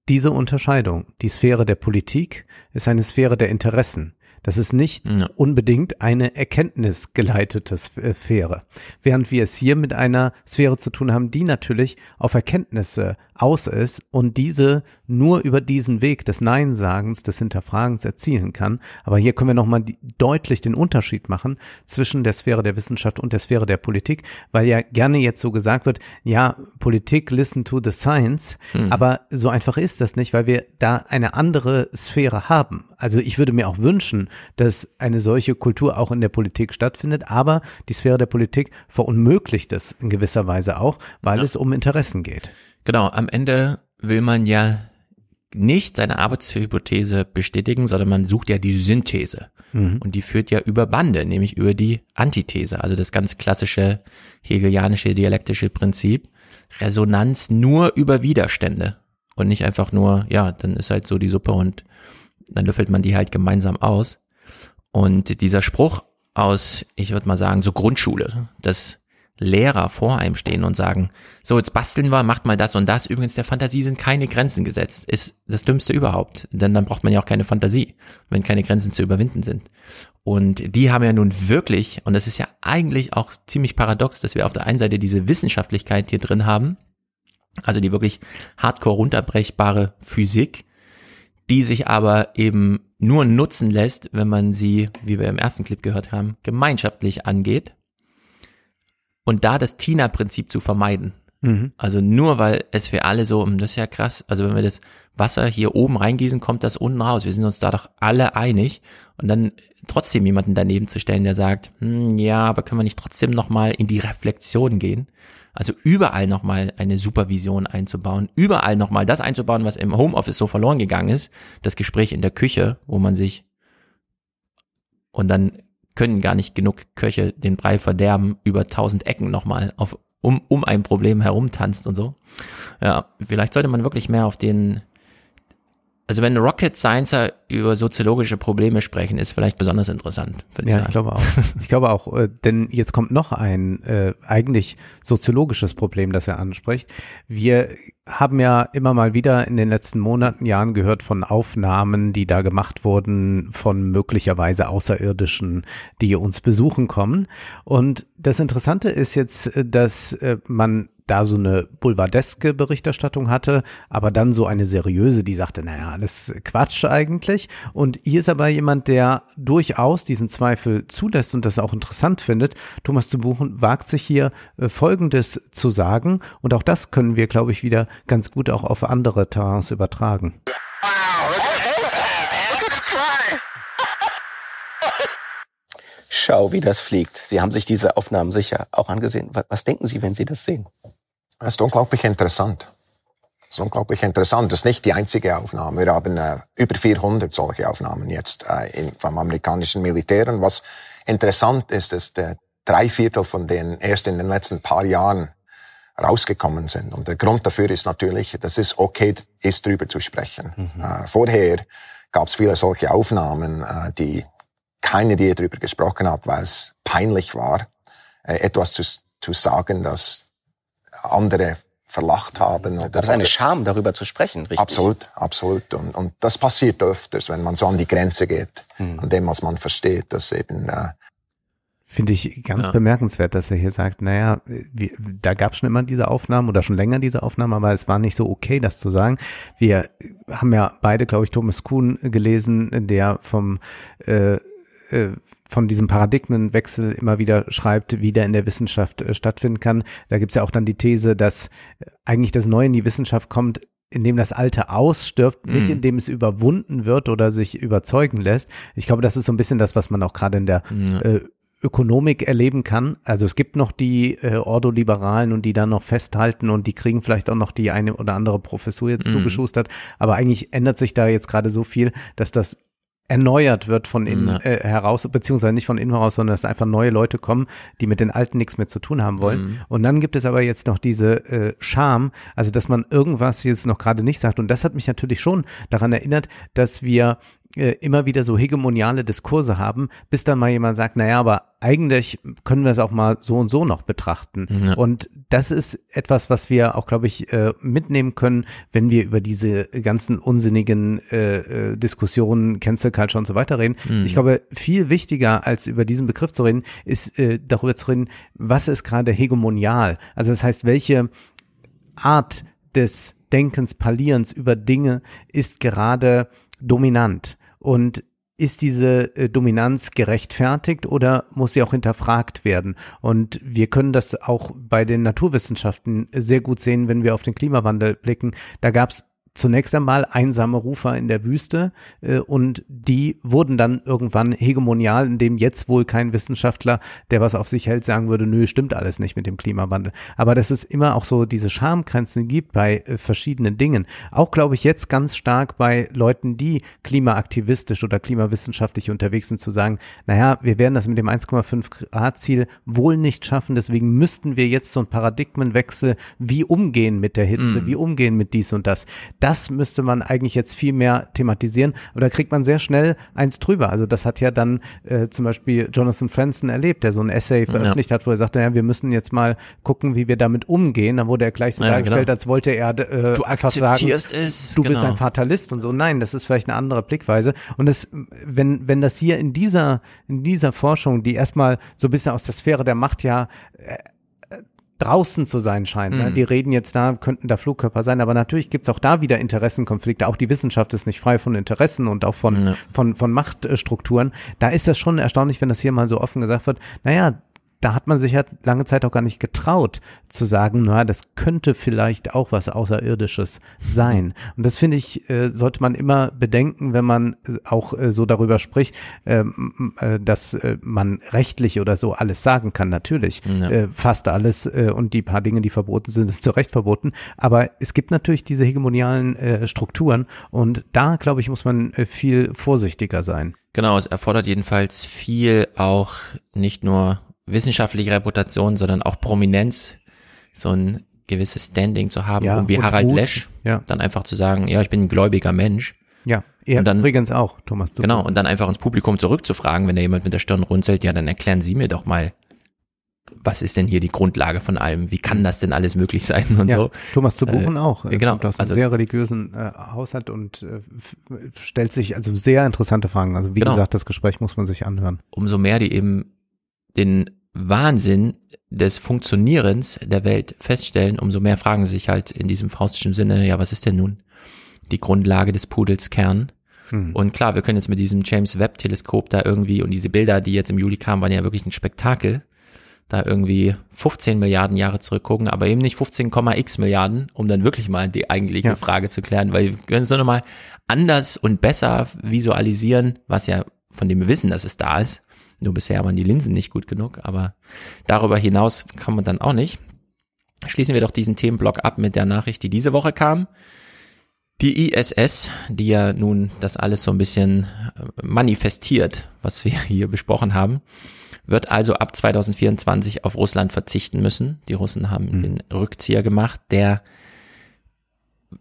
diese Unterscheidung. Die Sphäre der Politik ist eine Sphäre der Interessen. Das ist nicht ja. unbedingt eine erkenntnisgeleitete äh, Sphäre. Während wir es hier mit einer Sphäre zu tun haben, die natürlich auf Erkenntnisse aus ist und diese nur über diesen Weg des Neinsagens, des Hinterfragens erzielen kann. Aber hier können wir nochmal deutlich den Unterschied machen zwischen der Sphäre der Wissenschaft und der Sphäre der Politik, weil ja gerne jetzt so gesagt wird, ja, Politik, listen to the science, mhm. aber so einfach ist das nicht, weil wir da eine andere Sphäre haben. Also ich würde mir auch wünschen, dass eine solche Kultur auch in der Politik stattfindet, aber die Sphäre der Politik verunmöglicht es in gewisser Weise auch, weil ja. es um Interessen geht. Genau, am Ende will man ja nicht seine Arbeitshypothese bestätigen, sondern man sucht ja die Synthese. Mhm. Und die führt ja über Bande, nämlich über die Antithese, also das ganz klassische hegelianische dialektische Prinzip. Resonanz nur über Widerstände und nicht einfach nur, ja, dann ist halt so die Suppe und dann löffelt man die halt gemeinsam aus. Und dieser Spruch aus, ich würde mal sagen, so Grundschule, das Lehrer vor einem stehen und sagen, so jetzt basteln wir, macht mal das und das. Übrigens, der Fantasie sind keine Grenzen gesetzt. Ist das Dümmste überhaupt. Denn dann braucht man ja auch keine Fantasie, wenn keine Grenzen zu überwinden sind. Und die haben ja nun wirklich, und das ist ja eigentlich auch ziemlich paradox, dass wir auf der einen Seite diese Wissenschaftlichkeit hier drin haben, also die wirklich hardcore runterbrechbare Physik, die sich aber eben nur nutzen lässt, wenn man sie, wie wir im ersten Clip gehört haben, gemeinschaftlich angeht und da das Tina-Prinzip zu vermeiden. Mhm. Also nur weil es für alle so, hm, das ist ja krass, also wenn wir das Wasser hier oben reingießen, kommt das unten raus. Wir sind uns da doch alle einig. Und dann trotzdem jemanden daneben zu stellen, der sagt, hm, ja, aber können wir nicht trotzdem nochmal in die Reflexion gehen? Also überall nochmal eine Supervision einzubauen, überall nochmal das einzubauen, was im Homeoffice so verloren gegangen ist, das Gespräch in der Küche, wo man sich und dann können gar nicht genug Köche den Brei verderben, über tausend Ecken nochmal auf, um, um ein Problem herumtanzt und so. Ja, vielleicht sollte man wirklich mehr auf den, also wenn Rocket Sciencer über soziologische Probleme sprechen, ist vielleicht besonders interessant. Ja, ich, ich glaube auch. Ich glaube auch, äh, denn jetzt kommt noch ein äh, eigentlich soziologisches Problem, das er anspricht. Wir haben ja immer mal wieder in den letzten Monaten, Jahren gehört von Aufnahmen, die da gemacht wurden von möglicherweise Außerirdischen, die uns besuchen kommen. Und das Interessante ist jetzt, äh, dass äh, man da so eine boulevardeske Berichterstattung hatte, aber dann so eine seriöse, die sagte, naja, alles Quatsch eigentlich. Und hier ist aber jemand, der durchaus diesen Zweifel zulässt und das auch interessant findet. Thomas zu Buchen wagt sich hier äh, Folgendes zu sagen und auch das können wir, glaube ich, wieder ganz gut auch auf andere Terrains übertragen. Schau, wie das fliegt. Sie haben sich diese Aufnahmen sicher auch angesehen. Was denken Sie, wenn Sie das sehen? Das ist unglaublich interessant. Das ist unglaublich interessant. Das ist nicht die einzige Aufnahme. Wir haben äh, über 400 solche Aufnahmen jetzt äh, in, vom amerikanischen Militär. Und was interessant ist, ist, dass drei Viertel von denen erst in den letzten paar Jahren rausgekommen sind. Und der Grund dafür ist natürlich, dass es okay ist, darüber zu sprechen. Mhm. Äh, vorher gab es viele solche Aufnahmen, äh, die keiner die darüber gesprochen hat, weil es peinlich war, äh, etwas zu, zu sagen, das andere verlacht haben. Oder das ist eine Scham, darüber zu sprechen, richtig? Absolut, absolut. Und, und das passiert öfters, wenn man so an die Grenze geht, hm. an dem, was man versteht, dass eben äh, Finde ich ganz ja. bemerkenswert, dass er hier sagt, naja, wir, da gab es schon immer diese Aufnahmen oder schon länger diese Aufnahmen, aber es war nicht so okay, das zu sagen. Wir haben ja beide, glaube ich, Thomas Kuhn gelesen, der vom äh, äh, von diesem Paradigmenwechsel immer wieder schreibt, wie der in der Wissenschaft äh, stattfinden kann. Da gibt es ja auch dann die These, dass äh, eigentlich das Neue in die Wissenschaft kommt, indem das Alte ausstirbt, nicht mm. indem es überwunden wird oder sich überzeugen lässt. Ich glaube, das ist so ein bisschen das, was man auch gerade in der mm. äh, Ökonomik erleben kann. Also es gibt noch die äh, Ordoliberalen und die dann noch festhalten und die kriegen vielleicht auch noch die eine oder andere Professur jetzt mm. zugeschustert. Aber eigentlich ändert sich da jetzt gerade so viel, dass das erneuert wird von innen ja. äh, heraus, beziehungsweise nicht von innen heraus, sondern dass einfach neue Leute kommen, die mit den Alten nichts mehr zu tun haben wollen. Mhm. Und dann gibt es aber jetzt noch diese äh, Scham, also dass man irgendwas jetzt noch gerade nicht sagt. Und das hat mich natürlich schon daran erinnert, dass wir äh, immer wieder so hegemoniale Diskurse haben, bis dann mal jemand sagt, naja, aber eigentlich können wir es auch mal so und so noch betrachten. Ja. Und das ist etwas, was wir auch, glaube ich, äh, mitnehmen können, wenn wir über diese ganzen unsinnigen äh, äh, Diskussionen, Cancel Culture und so weiter reden. Mhm. Ich glaube, viel wichtiger als über diesen Begriff zu reden, ist äh, darüber zu reden, was ist gerade hegemonial? Also das heißt, welche Art des Denkens, Palierens über Dinge ist gerade dominant. Und ist diese äh, Dominanz gerechtfertigt oder muss sie auch hinterfragt werden? Und wir können das auch bei den Naturwissenschaften sehr gut sehen, wenn wir auf den Klimawandel blicken. Da gab es zunächst einmal einsame Rufer in der Wüste äh, und die wurden dann irgendwann hegemonial, indem jetzt wohl kein Wissenschaftler, der was auf sich hält, sagen würde, nö, stimmt alles nicht mit dem Klimawandel. Aber dass es immer auch so diese Schamgrenzen gibt bei äh, verschiedenen Dingen. Auch glaube ich jetzt ganz stark bei Leuten, die klimaaktivistisch oder klimawissenschaftlich unterwegs sind, zu sagen, naja, wir werden das mit dem 1,5 Grad Ziel wohl nicht schaffen, deswegen müssten wir jetzt so ein Paradigmenwechsel, wie umgehen mit der Hitze, mm. wie umgehen mit dies und das das müsste man eigentlich jetzt viel mehr thematisieren. Aber da kriegt man sehr schnell eins drüber. Also das hat ja dann äh, zum Beispiel Jonathan Franzen erlebt, der so ein Essay veröffentlicht ja. hat, wo er sagte, ja, wir müssen jetzt mal gucken, wie wir damit umgehen. Dann wurde er gleich so ja, dargestellt, genau. als wollte er äh, du einfach sagen, es, du genau. bist ein Fatalist und so. Nein, das ist vielleicht eine andere Blickweise. Und das, wenn, wenn das hier in dieser, in dieser Forschung, die erstmal so ein bisschen aus der Sphäre der Macht ja äh, draußen zu sein scheint. Ne? Mhm. Die reden jetzt da, könnten da Flugkörper sein, aber natürlich gibt's auch da wieder Interessenkonflikte. Auch die Wissenschaft ist nicht frei von Interessen und auch von, ja. von, von Machtstrukturen. Da ist das schon erstaunlich, wenn das hier mal so offen gesagt wird. Naja, da hat man sich ja lange Zeit auch gar nicht getraut zu sagen, na, das könnte vielleicht auch was Außerirdisches sein. Und das finde ich, äh, sollte man immer bedenken, wenn man äh, auch äh, so darüber spricht, ähm, äh, dass äh, man rechtlich oder so alles sagen kann. Natürlich, ja. Äh, fast alles und die paar Dinge, die verboten sind, sind zu Recht verboten. Aber es gibt natürlich diese hegemonialen Strukturen und da, glaube ich, muss man viel vorsichtiger sein. Genau, es erfordert jedenfalls viel auch nicht nur wissenschaftliche Reputation, sondern auch Prominenz, so ein gewisses Standing zu haben, ja, um wie Harald Mut. Lesch ja. dann einfach zu sagen, ja, ich bin ein gläubiger Mensch. Ja, er und dann, übrigens auch, Thomas. Du genau, und dann einfach ins Publikum zurückzufragen, wenn da jemand mit der Stirn runzelt, ja, dann erklären Sie mir doch mal, was ist denn hier die Grundlage von allem? Wie kann das denn alles möglich sein und ja, so? Thomas zu Buchen äh, auch. Äh, genau. Aus also, sehr religiösen äh, Haushalt und äh, stellt sich also sehr interessante Fragen. Also wie genau. gesagt, das Gespräch muss man sich anhören. Umso mehr die eben den Wahnsinn des Funktionierens der Welt feststellen, umso mehr fragen sich halt in diesem faustischen Sinne, ja, was ist denn nun die Grundlage des Pudels Kern? Hm. Und klar, wir können jetzt mit diesem James Webb Teleskop da irgendwie und diese Bilder, die jetzt im Juli kamen, waren ja wirklich ein Spektakel. Da irgendwie 15 Milliarden Jahre zurückgucken, aber eben nicht 15,x Milliarden, um dann wirklich mal die eigentliche ja. Frage zu klären, weil wir können es nur noch mal anders und besser visualisieren, was ja von dem wir wissen, dass es da ist, nur bisher waren die Linsen nicht gut genug, aber darüber hinaus kann man dann auch nicht. Schließen wir doch diesen Themenblock ab mit der Nachricht, die diese Woche kam. Die ISS, die ja nun das alles so ein bisschen äh, manifestiert, was wir hier besprochen haben, wird also ab 2024 auf Russland verzichten müssen. Die Russen haben mhm. den Rückzieher gemacht, der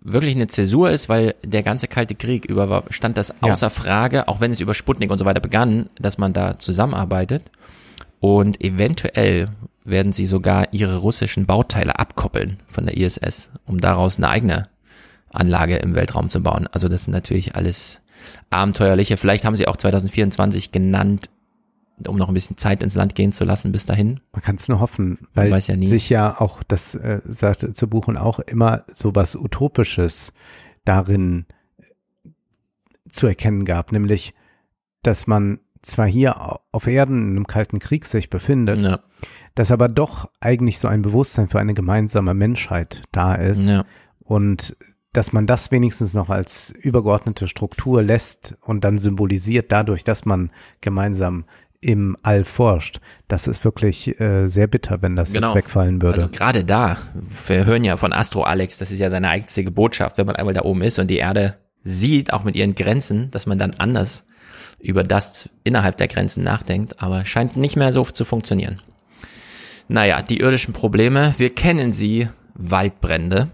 wirklich eine Zäsur ist, weil der ganze Kalte Krieg über stand das außer ja. Frage, auch wenn es über Sputnik und so weiter begann, dass man da zusammenarbeitet. Und eventuell werden sie sogar ihre russischen Bauteile abkoppeln von der ISS, um daraus eine eigene Anlage im Weltraum zu bauen. Also das sind natürlich alles abenteuerliche. Vielleicht haben sie auch 2024 genannt, um noch ein bisschen Zeit ins Land gehen zu lassen bis dahin. Man kann es nur hoffen, weil ja sich ja auch, das äh, sagte zu buchen, auch immer so was Utopisches darin zu erkennen gab, nämlich, dass man zwar hier auf Erden in einem kalten Krieg sich befindet, ja. dass aber doch eigentlich so ein Bewusstsein für eine gemeinsame Menschheit da ist ja. und dass man das wenigstens noch als übergeordnete Struktur lässt und dann symbolisiert dadurch, dass man gemeinsam im All forscht. Das ist wirklich äh, sehr bitter, wenn das genau. jetzt wegfallen würde. Also gerade da, wir hören ja von Astro Alex, das ist ja seine einzige Botschaft, wenn man einmal da oben ist und die Erde sieht, auch mit ihren Grenzen, dass man dann anders über das innerhalb der Grenzen nachdenkt, aber scheint nicht mehr so zu funktionieren. Naja, die irdischen Probleme, wir kennen sie, Waldbrände.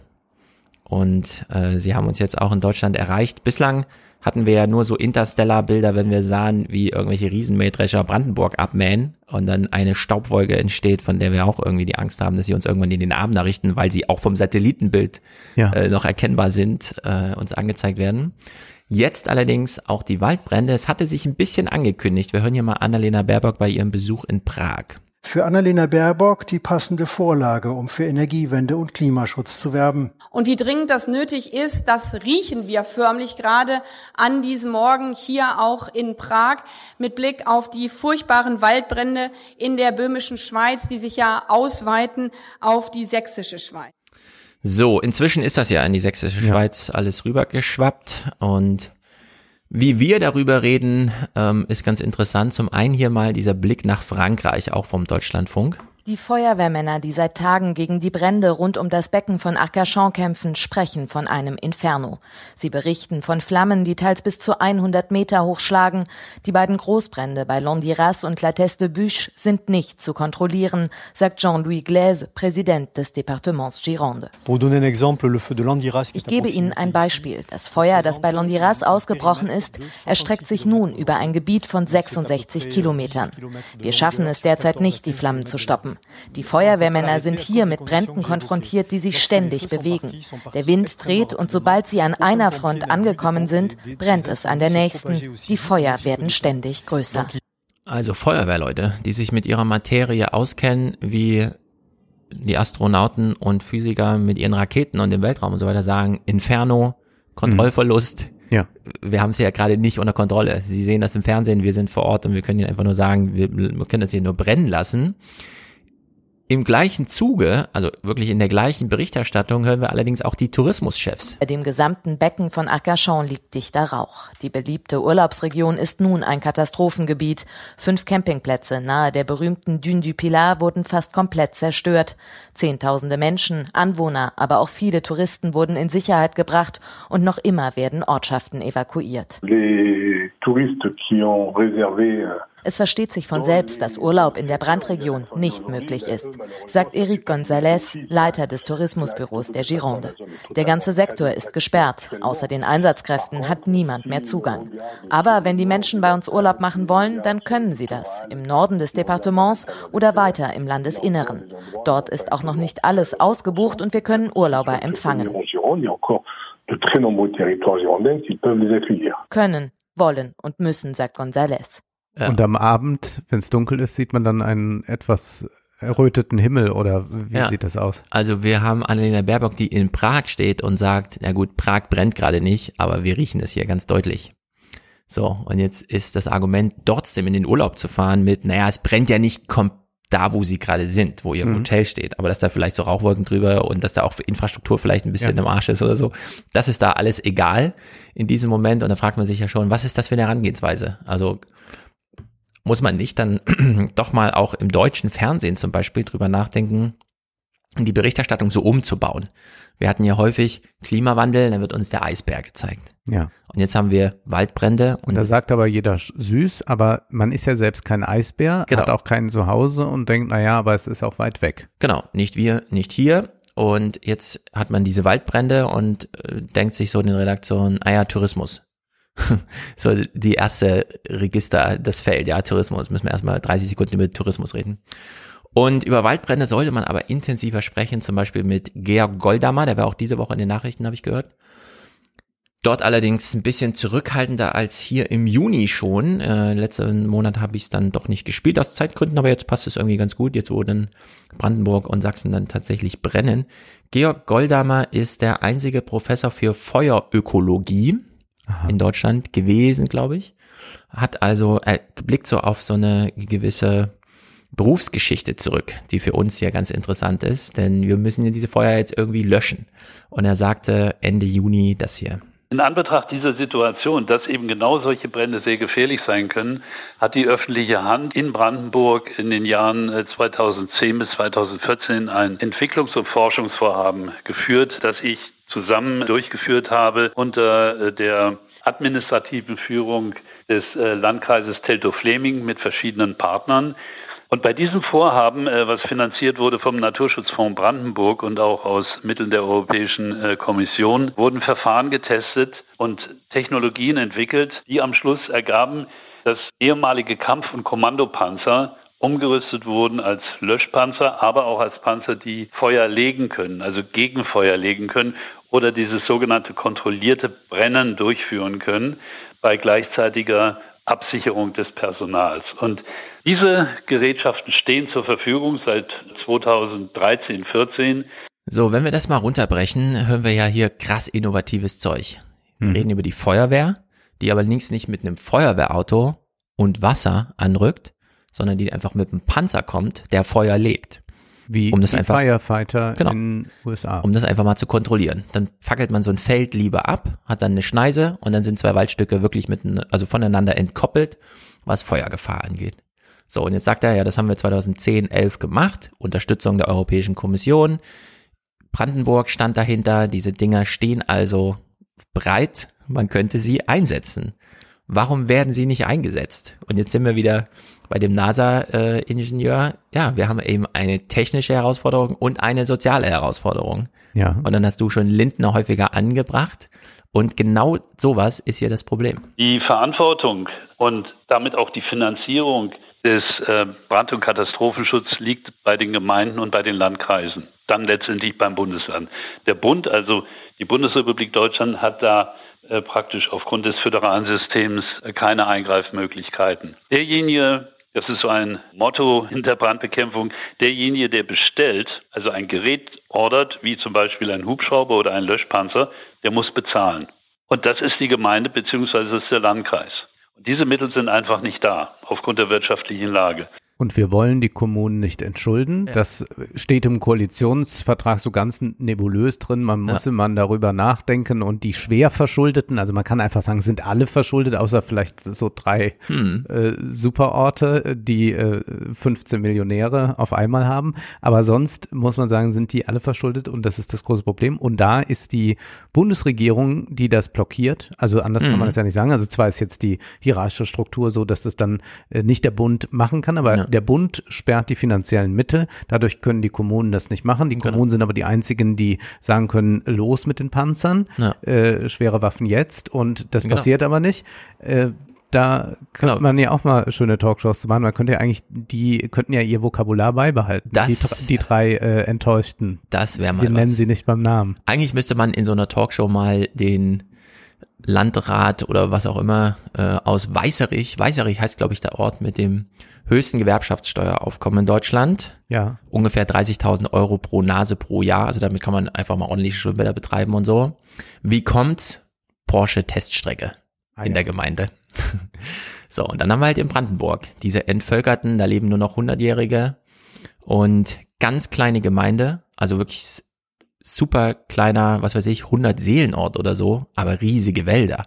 Und äh, sie haben uns jetzt auch in Deutschland erreicht. Bislang hatten wir ja nur so Interstellar-Bilder, wenn wir sahen, wie irgendwelche Riesenmähdrescher Brandenburg abmähen und dann eine Staubwolke entsteht, von der wir auch irgendwie die Angst haben, dass sie uns irgendwann in den Arm nachrichten, weil sie auch vom Satellitenbild ja. äh, noch erkennbar sind, äh, uns angezeigt werden. Jetzt allerdings auch die Waldbrände. Es hatte sich ein bisschen angekündigt. Wir hören hier mal Annalena Baerbock bei ihrem Besuch in Prag. Für Annalena Baerbock die passende Vorlage, um für Energiewende und Klimaschutz zu werben. Und wie dringend das nötig ist, das riechen wir förmlich gerade an diesem Morgen hier auch in Prag mit Blick auf die furchtbaren Waldbrände in der böhmischen Schweiz, die sich ja ausweiten auf die sächsische Schweiz. So, inzwischen ist das ja in die sächsische ja. Schweiz alles rübergeschwappt und wie wir darüber reden, ähm, ist ganz interessant. Zum einen hier mal dieser Blick nach Frankreich, auch vom Deutschlandfunk. Die Feuerwehrmänner, die seit Tagen gegen die Brände rund um das Becken von Arcachon kämpfen, sprechen von einem Inferno. Sie berichten von Flammen, die teils bis zu 100 Meter hochschlagen. Die beiden Großbrände bei Londiras und La Teste Büche sind nicht zu kontrollieren, sagt Jean-Louis Glaise, Präsident des Departements Gironde. Ich gebe Ihnen ein Beispiel. Das Feuer, das bei Londiras ausgebrochen ist, erstreckt sich nun über ein Gebiet von 66 Kilometern. Wir schaffen es derzeit nicht, die Flammen zu stoppen. Die Feuerwehrmänner sind hier mit Bränden konfrontiert, die sich ständig bewegen. Der Wind dreht und sobald sie an einer Front angekommen sind, brennt es an der nächsten. Die Feuer werden ständig größer. Also Feuerwehrleute, die sich mit ihrer Materie auskennen, wie die Astronauten und Physiker mit ihren Raketen und dem Weltraum und so weiter sagen, Inferno, Kontrollverlust. Mhm. Ja. Wir haben es ja gerade nicht unter Kontrolle. Sie sehen das im Fernsehen, wir sind vor Ort und wir können Ihnen einfach nur sagen, wir, wir können das hier nur brennen lassen. Im gleichen Zuge, also wirklich in der gleichen Berichterstattung, hören wir allerdings auch die Tourismuschefs. Bei dem gesamten Becken von Arcachon liegt dichter Rauch. Die beliebte Urlaubsregion ist nun ein Katastrophengebiet. Fünf Campingplätze nahe der berühmten Dune du Pilar wurden fast komplett zerstört. Zehntausende Menschen, Anwohner, aber auch viele Touristen wurden in Sicherheit gebracht und noch immer werden Ortschaften evakuiert. Euh, es versteht sich von selbst, dass Urlaub in der Brandregion nicht möglich ist, sagt Eric González, Leiter des Tourismusbüros der Gironde. Der ganze Sektor ist gesperrt. Außer den Einsatzkräften hat niemand mehr Zugang. Aber wenn die Menschen bei uns Urlaub machen wollen, dann können sie das. Im Norden des Departements oder weiter im Landesinneren. Dort ist auch noch nicht alles ausgebucht und wir können Urlauber empfangen. Können, wollen und müssen, sagt González. Ja. Und am Abend, wenn es dunkel ist, sieht man dann einen etwas erröteten Himmel oder wie ja. sieht das aus? Also wir haben Annalena Baerbock, die in Prag steht und sagt, na gut, Prag brennt gerade nicht, aber wir riechen es hier ganz deutlich. So, und jetzt ist das Argument, trotzdem in den Urlaub zu fahren mit, naja, es brennt ja nicht da, wo sie gerade sind, wo ihr mhm. Hotel steht, aber dass da vielleicht so Rauchwolken drüber und dass da auch Infrastruktur vielleicht ein bisschen ja. im Arsch ist oder so, das ist da alles egal in diesem Moment und da fragt man sich ja schon, was ist das für eine Herangehensweise? Also muss man nicht dann doch mal auch im deutschen Fernsehen zum Beispiel drüber nachdenken, die Berichterstattung so umzubauen. Wir hatten ja häufig Klimawandel, dann wird uns der Eisberg gezeigt. Ja. Und jetzt haben wir Waldbrände. Und da sagt aber jeder süß, aber man ist ja selbst kein Eisbär, genau. hat auch keinen Zuhause und denkt, na ja, aber es ist auch weit weg. Genau, nicht wir, nicht hier. Und jetzt hat man diese Waldbrände und äh, denkt sich so in den Redaktionen, ah ja, Tourismus. so die erste Register, das Feld, ja, Tourismus. Müssen wir erstmal 30 Sekunden über Tourismus reden. Und über Waldbrände sollte man aber intensiver sprechen, zum Beispiel mit Georg Goldammer, der war auch diese Woche in den Nachrichten, habe ich gehört. Dort allerdings ein bisschen zurückhaltender als hier im Juni schon. Äh, letzten Monat habe ich es dann doch nicht gespielt aus Zeitgründen, aber jetzt passt es irgendwie ganz gut, jetzt wo dann Brandenburg und Sachsen dann tatsächlich brennen. Georg Goldammer ist der einzige Professor für Feuerökologie Aha. in Deutschland gewesen, glaube ich. Hat also, er blickt so auf so eine gewisse Berufsgeschichte zurück, die für uns ja ganz interessant ist, denn wir müssen ja diese Feuer jetzt irgendwie löschen. Und er sagte Ende Juni das hier. In Anbetracht dieser Situation, dass eben genau solche Brände sehr gefährlich sein können, hat die öffentliche Hand in Brandenburg in den Jahren 2010 äh, bis 2014 ein Entwicklungs- und Forschungsvorhaben geführt, das ich zusammen durchgeführt habe unter äh, der administrativen Führung des äh, Landkreises Teltow-Fleming mit verschiedenen Partnern. Und bei diesem Vorhaben, äh, was finanziert wurde vom Naturschutzfonds Brandenburg und auch aus Mitteln der Europäischen äh, Kommission, wurden Verfahren getestet und Technologien entwickelt, die am Schluss ergaben, dass ehemalige Kampf- und Kommandopanzer umgerüstet wurden als Löschpanzer, aber auch als Panzer, die Feuer legen können, also Gegenfeuer legen können oder dieses sogenannte kontrollierte Brennen durchführen können bei gleichzeitiger Absicherung des Personals. Und diese Gerätschaften stehen zur Verfügung seit 2013, 14. So, wenn wir das mal runterbrechen, hören wir ja hier krass innovatives Zeug. Wir mhm. reden über die Feuerwehr, die aber links nicht mit einem Feuerwehrauto und Wasser anrückt, sondern die einfach mit einem Panzer kommt, der Feuer legt. Wie um das einfach, Firefighter genau, in USA. Um das einfach mal zu kontrollieren. Dann fackelt man so ein Feld lieber ab, hat dann eine Schneise und dann sind zwei Waldstücke wirklich mit, also voneinander entkoppelt, was Feuergefahr angeht. So, und jetzt sagt er, ja, das haben wir 2010, 11 gemacht, Unterstützung der Europäischen Kommission. Brandenburg stand dahinter, diese Dinger stehen also breit, man könnte sie einsetzen. Warum werden sie nicht eingesetzt? Und jetzt sind wir wieder bei dem NASA-Ingenieur, ja, wir haben eben eine technische Herausforderung und eine soziale Herausforderung. Ja. Und dann hast du schon Lindner häufiger angebracht. Und genau sowas ist hier das Problem. Die Verantwortung und damit auch die Finanzierung des äh, Brand- und Katastrophenschutzes liegt bei den Gemeinden und bei den Landkreisen, dann letztendlich beim Bundesland. Der Bund, also die Bundesrepublik Deutschland, hat da äh, praktisch aufgrund des föderalen Systems äh, keine Eingreifmöglichkeiten. Derjenige, das ist so ein Motto in der Brandbekämpfung, derjenige, der bestellt, also ein Gerät ordert, wie zum Beispiel ein Hubschrauber oder ein Löschpanzer, der muss bezahlen. Und das ist die Gemeinde bzw. das ist der Landkreis. Und diese Mittel sind einfach nicht da aufgrund der wirtschaftlichen Lage. Und wir wollen die Kommunen nicht entschulden. Ja. Das steht im Koalitionsvertrag so ganz nebulös drin. Man muss ja. immer darüber nachdenken und die schwer Verschuldeten, also man kann einfach sagen, sind alle verschuldet, außer vielleicht so drei hm. äh, Superorte, die äh, 15 Millionäre auf einmal haben. Aber sonst muss man sagen, sind die alle verschuldet und das ist das große Problem. Und da ist die Bundesregierung, die das blockiert. Also anders hm. kann man das ja nicht sagen. Also zwar ist jetzt die hierarchische Struktur so, dass das dann äh, nicht der Bund machen kann, aber ja der Bund sperrt die finanziellen Mittel, dadurch können die Kommunen das nicht machen. Die genau. Kommunen sind aber die einzigen, die sagen können, los mit den Panzern, ja. äh, schwere Waffen jetzt und das genau. passiert aber nicht. Äh, da könnte genau. man ja auch mal schöne Talkshows zu machen. Man könnte ja eigentlich, die könnten ja ihr Vokabular beibehalten. Das, die, die drei äh, Enttäuschten. Das wäre mal Wir was. nennen sie nicht beim Namen. Eigentlich müsste man in so einer Talkshow mal den Landrat oder was auch immer äh, aus Weißerich, Weißerich heißt glaube ich der Ort mit dem höchsten Gewerbschaftssteueraufkommen in Deutschland. Ja. Ungefähr 30.000 Euro pro Nase pro Jahr. Also damit kann man einfach mal ordentlich Schwimmbäder betreiben und so. Wie kommt's? Porsche Teststrecke ah, in ja. der Gemeinde. so, und dann haben wir halt in Brandenburg diese Entvölkerten, da leben nur noch 100-Jährige und ganz kleine Gemeinde, also wirklich super kleiner, was weiß ich, 100 Seelenort oder so, aber riesige Wälder.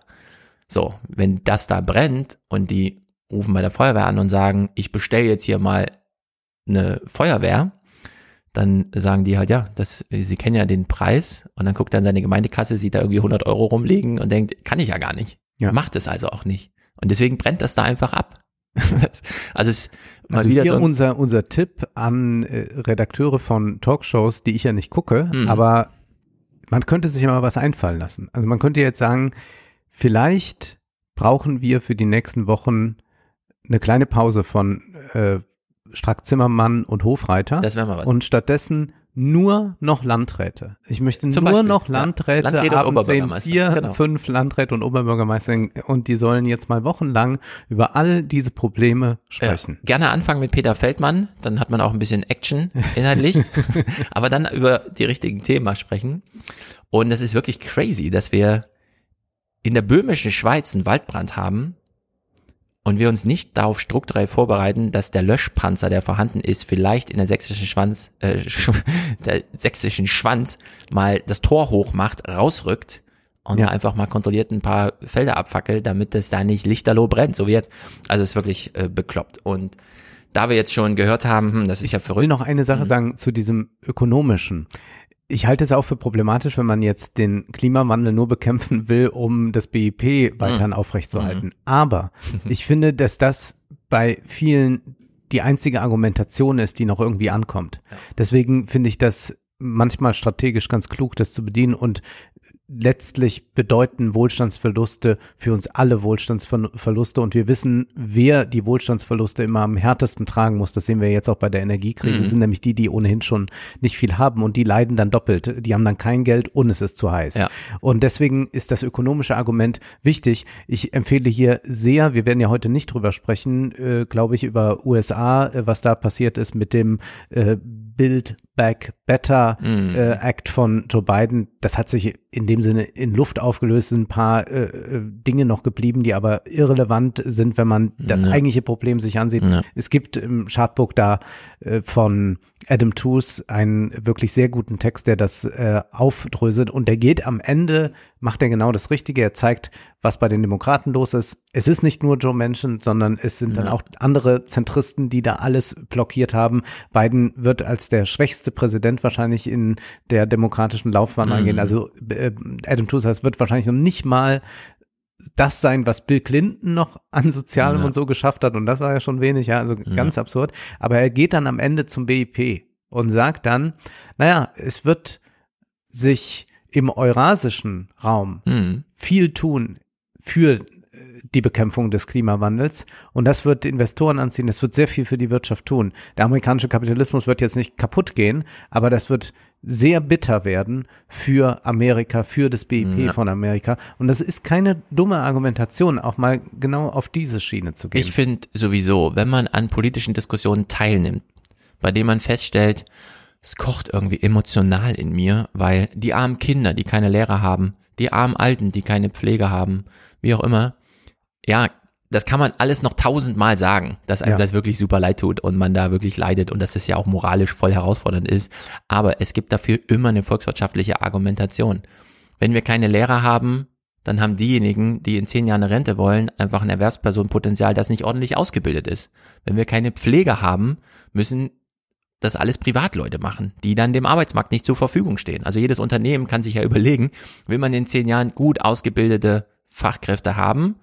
So, wenn das da brennt und die rufen bei der Feuerwehr an und sagen, ich bestelle jetzt hier mal eine Feuerwehr, dann sagen die halt, ja, das, sie kennen ja den Preis und dann guckt er in seine Gemeindekasse, sieht da irgendwie 100 Euro rumliegen und denkt, kann ich ja gar nicht. Ja. Macht es also auch nicht. Und deswegen brennt das da einfach ab. also es mal also wieder hier so unser unser Tipp an äh, Redakteure von Talkshows, die ich ja nicht gucke, mhm. aber man könnte sich ja mal was einfallen lassen. Also man könnte jetzt sagen, vielleicht brauchen wir für die nächsten Wochen eine kleine Pause von äh, Strack Zimmermann und Hofreiter. Das wäre mal was. Und stattdessen nur noch Landräte. Ich möchte Zum nur Beispiel, noch Landräte, ja, Landräte abends sehen vier, genau. fünf Landräte und Oberbürgermeister und die sollen jetzt mal wochenlang über all diese Probleme sprechen. Ja, gerne anfangen mit Peter Feldmann, dann hat man auch ein bisschen Action inhaltlich, aber dann über die richtigen Themen sprechen. Und es ist wirklich crazy, dass wir in der böhmischen Schweiz einen Waldbrand haben, und wir uns nicht darauf strukturell vorbereiten, dass der Löschpanzer, der vorhanden ist, vielleicht in der sächsischen Schwanz, äh, der sächsischen Schwanz mal das Tor hochmacht, rausrückt und ja. einfach mal kontrolliert ein paar Felder abfackelt, damit es da nicht lichterloh brennt, so wird. Also es ist wirklich äh, bekloppt. Und da wir jetzt schon gehört haben, hm, das ist ja verrückt. Ich will noch eine Sache mhm. sagen zu diesem ökonomischen ich halte es auch für problematisch, wenn man jetzt den Klimawandel nur bekämpfen will, um das BIP weiterhin mhm. aufrechtzuerhalten. Mhm. Aber ich finde, dass das bei vielen die einzige Argumentation ist, die noch irgendwie ankommt. Deswegen finde ich das manchmal strategisch ganz klug, das zu bedienen und letztlich bedeuten Wohlstandsverluste für uns alle Wohlstandsverluste und wir wissen, wer die Wohlstandsverluste immer am härtesten tragen muss. Das sehen wir jetzt auch bei der Energiekrise. Mhm. Das sind nämlich die, die ohnehin schon nicht viel haben und die leiden dann doppelt. Die haben dann kein Geld und es ist zu heiß. Ja. Und deswegen ist das ökonomische Argument wichtig. Ich empfehle hier sehr, wir werden ja heute nicht drüber sprechen, äh, glaube ich, über USA, äh, was da passiert ist mit dem äh, Build Back Better mm. äh, Act von Joe Biden. Das hat sich in dem Sinne in Luft aufgelöst, sind ein paar äh, äh, Dinge noch geblieben, die aber irrelevant sind, wenn man das ja. eigentliche Problem sich ansieht. Ja. Es gibt im Chartbook da äh, von Adam Tooze einen wirklich sehr guten Text, der das äh, aufdröselt und der geht am Ende, macht er genau das Richtige. Er zeigt, was bei den Demokraten los ist. Es ist nicht nur Joe Manchin, sondern es sind ja. dann auch andere Zentristen, die da alles blockiert haben. Biden wird als der schwächste Präsident wahrscheinlich in der demokratischen Laufbahn mhm. eingehen. Also äh, Adam Tooze wird wahrscheinlich noch nicht mal das sein, was Bill Clinton noch an Sozialem ja. und so geschafft hat. Und das war ja schon wenig, ja, also ja. ganz absurd. Aber er geht dann am Ende zum BIP und sagt dann, naja, es wird sich im eurasischen Raum mhm. viel tun für äh, die Bekämpfung des Klimawandels und das wird Investoren anziehen, das wird sehr viel für die Wirtschaft tun. Der amerikanische Kapitalismus wird jetzt nicht kaputt gehen, aber das wird sehr bitter werden für Amerika, für das BIP ja. von Amerika. Und das ist keine dumme Argumentation, auch mal genau auf diese Schiene zu gehen. Ich finde sowieso, wenn man an politischen Diskussionen teilnimmt, bei denen man feststellt, es kocht irgendwie emotional in mir, weil die armen Kinder, die keine Lehrer haben, die armen Alten, die keine Pflege haben, wie auch immer, ja, das kann man alles noch tausendmal sagen, dass einem ja. das wirklich super leid tut und man da wirklich leidet und dass es ja auch moralisch voll herausfordernd ist. Aber es gibt dafür immer eine volkswirtschaftliche Argumentation. Wenn wir keine Lehrer haben, dann haben diejenigen, die in zehn Jahren eine Rente wollen, einfach ein Erwerbspersonenpotenzial, das nicht ordentlich ausgebildet ist. Wenn wir keine Pflege haben, müssen das alles Privatleute machen, die dann dem Arbeitsmarkt nicht zur Verfügung stehen. Also jedes Unternehmen kann sich ja überlegen, will man in zehn Jahren gut ausgebildete Fachkräfte haben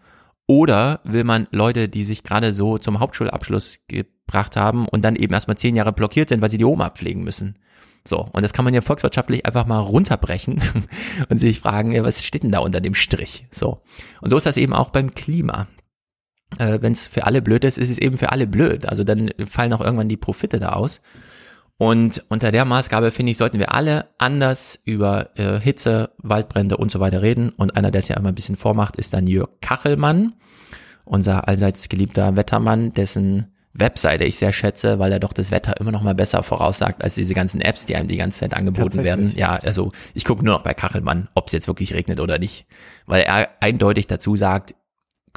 oder will man Leute, die sich gerade so zum Hauptschulabschluss gebracht haben und dann eben erstmal zehn Jahre blockiert sind, weil sie die Oma pflegen müssen? So, und das kann man ja volkswirtschaftlich einfach mal runterbrechen und sich fragen, ja, was steht denn da unter dem Strich? So. Und so ist das eben auch beim Klima. Äh, Wenn es für alle blöd ist, ist es eben für alle blöd. Also dann fallen auch irgendwann die Profite da aus. Und unter der Maßgabe, finde ich, sollten wir alle anders über äh, Hitze, Waldbrände und so weiter reden. Und einer, der es ja immer ein bisschen vormacht, ist dann Jörg Kachelmann, unser allseits geliebter Wettermann, dessen Webseite ich sehr schätze, weil er doch das Wetter immer noch mal besser voraussagt als diese ganzen Apps, die einem die ganze Zeit angeboten werden. Ja, also ich gucke nur noch bei Kachelmann, ob es jetzt wirklich regnet oder nicht, weil er eindeutig dazu sagt,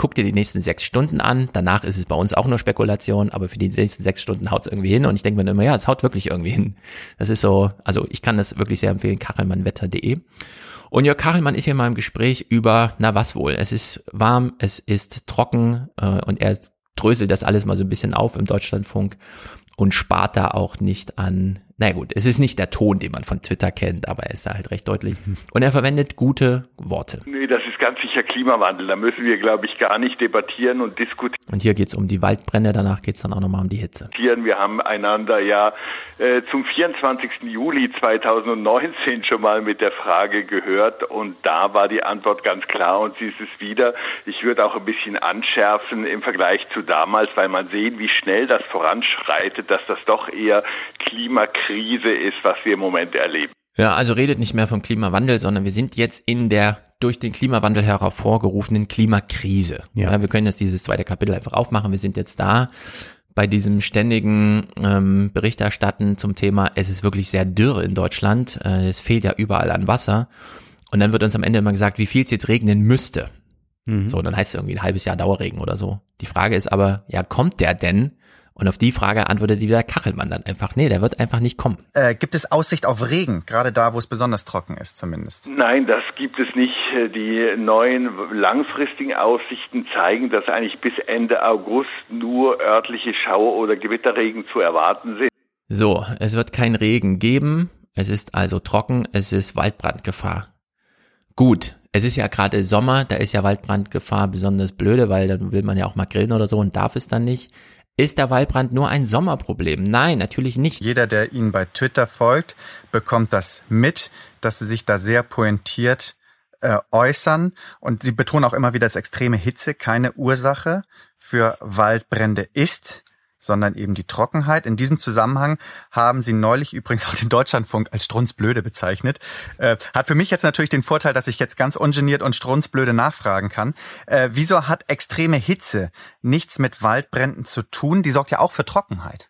guck dir die nächsten sechs Stunden an. Danach ist es bei uns auch nur Spekulation, aber für die nächsten sechs Stunden haut es irgendwie hin. Und ich denke mir immer, ja, es haut wirklich irgendwie hin. Das ist so, also ich kann das wirklich sehr empfehlen, kachelmannwetter.de. Und Jörg Kachelmann ist hier mal im Gespräch über, na was wohl, es ist warm, es ist trocken äh, und er dröselt das alles mal so ein bisschen auf im Deutschlandfunk und spart da auch nicht an naja gut, es ist nicht der Ton, den man von Twitter kennt, aber er ist da halt recht deutlich. Und er verwendet gute Worte. Nee, das ist ganz sicher Klimawandel. Da müssen wir, glaube ich, gar nicht debattieren und diskutieren. Und hier geht es um die Waldbrände, danach geht es dann auch nochmal um die Hitze. Wir haben einander ja äh, zum 24. Juli 2019 schon mal mit der Frage gehört und da war die Antwort ganz klar und sie ist es wieder. Ich würde auch ein bisschen anschärfen im Vergleich zu damals, weil man sehen, wie schnell das voranschreitet, dass das doch eher Klimakrise Krise ist, was wir im Moment erleben. Ja, also redet nicht mehr vom Klimawandel, sondern wir sind jetzt in der durch den Klimawandel hervorgerufenen Klimakrise. Ja. ja wir können jetzt dieses zweite Kapitel einfach aufmachen. Wir sind jetzt da bei diesem ständigen ähm, Berichterstatten zum Thema, es ist wirklich sehr dürr in Deutschland, äh, es fehlt ja überall an Wasser. Und dann wird uns am Ende immer gesagt, wie viel es jetzt regnen müsste. Mhm. So, dann heißt es irgendwie ein halbes Jahr Dauerregen oder so. Die Frage ist aber, ja, kommt der denn? Und auf die Frage antwortet wieder Kachelmann dann einfach, nee, der wird einfach nicht kommen. Äh, gibt es Aussicht auf Regen, gerade da, wo es besonders trocken ist zumindest? Nein, das gibt es nicht. Die neuen langfristigen Aussichten zeigen, dass eigentlich bis Ende August nur örtliche Schauer- oder Gewitterregen zu erwarten sind. So, es wird kein Regen geben. Es ist also trocken, es ist Waldbrandgefahr. Gut, es ist ja gerade Sommer, da ist ja Waldbrandgefahr besonders blöde, weil dann will man ja auch mal grillen oder so und darf es dann nicht. Ist der Waldbrand nur ein Sommerproblem? Nein, natürlich nicht. Jeder, der Ihnen bei Twitter folgt, bekommt das mit, dass Sie sich da sehr pointiert äh, äußern. Und Sie betonen auch immer wieder, dass extreme Hitze keine Ursache für Waldbrände ist sondern eben die Trockenheit. In diesem Zusammenhang haben Sie neulich übrigens auch den Deutschlandfunk als strunzblöde bezeichnet. Äh, hat für mich jetzt natürlich den Vorteil, dass ich jetzt ganz ungeniert und strunzblöde nachfragen kann. Äh, wieso hat extreme Hitze nichts mit Waldbränden zu tun? Die sorgt ja auch für Trockenheit.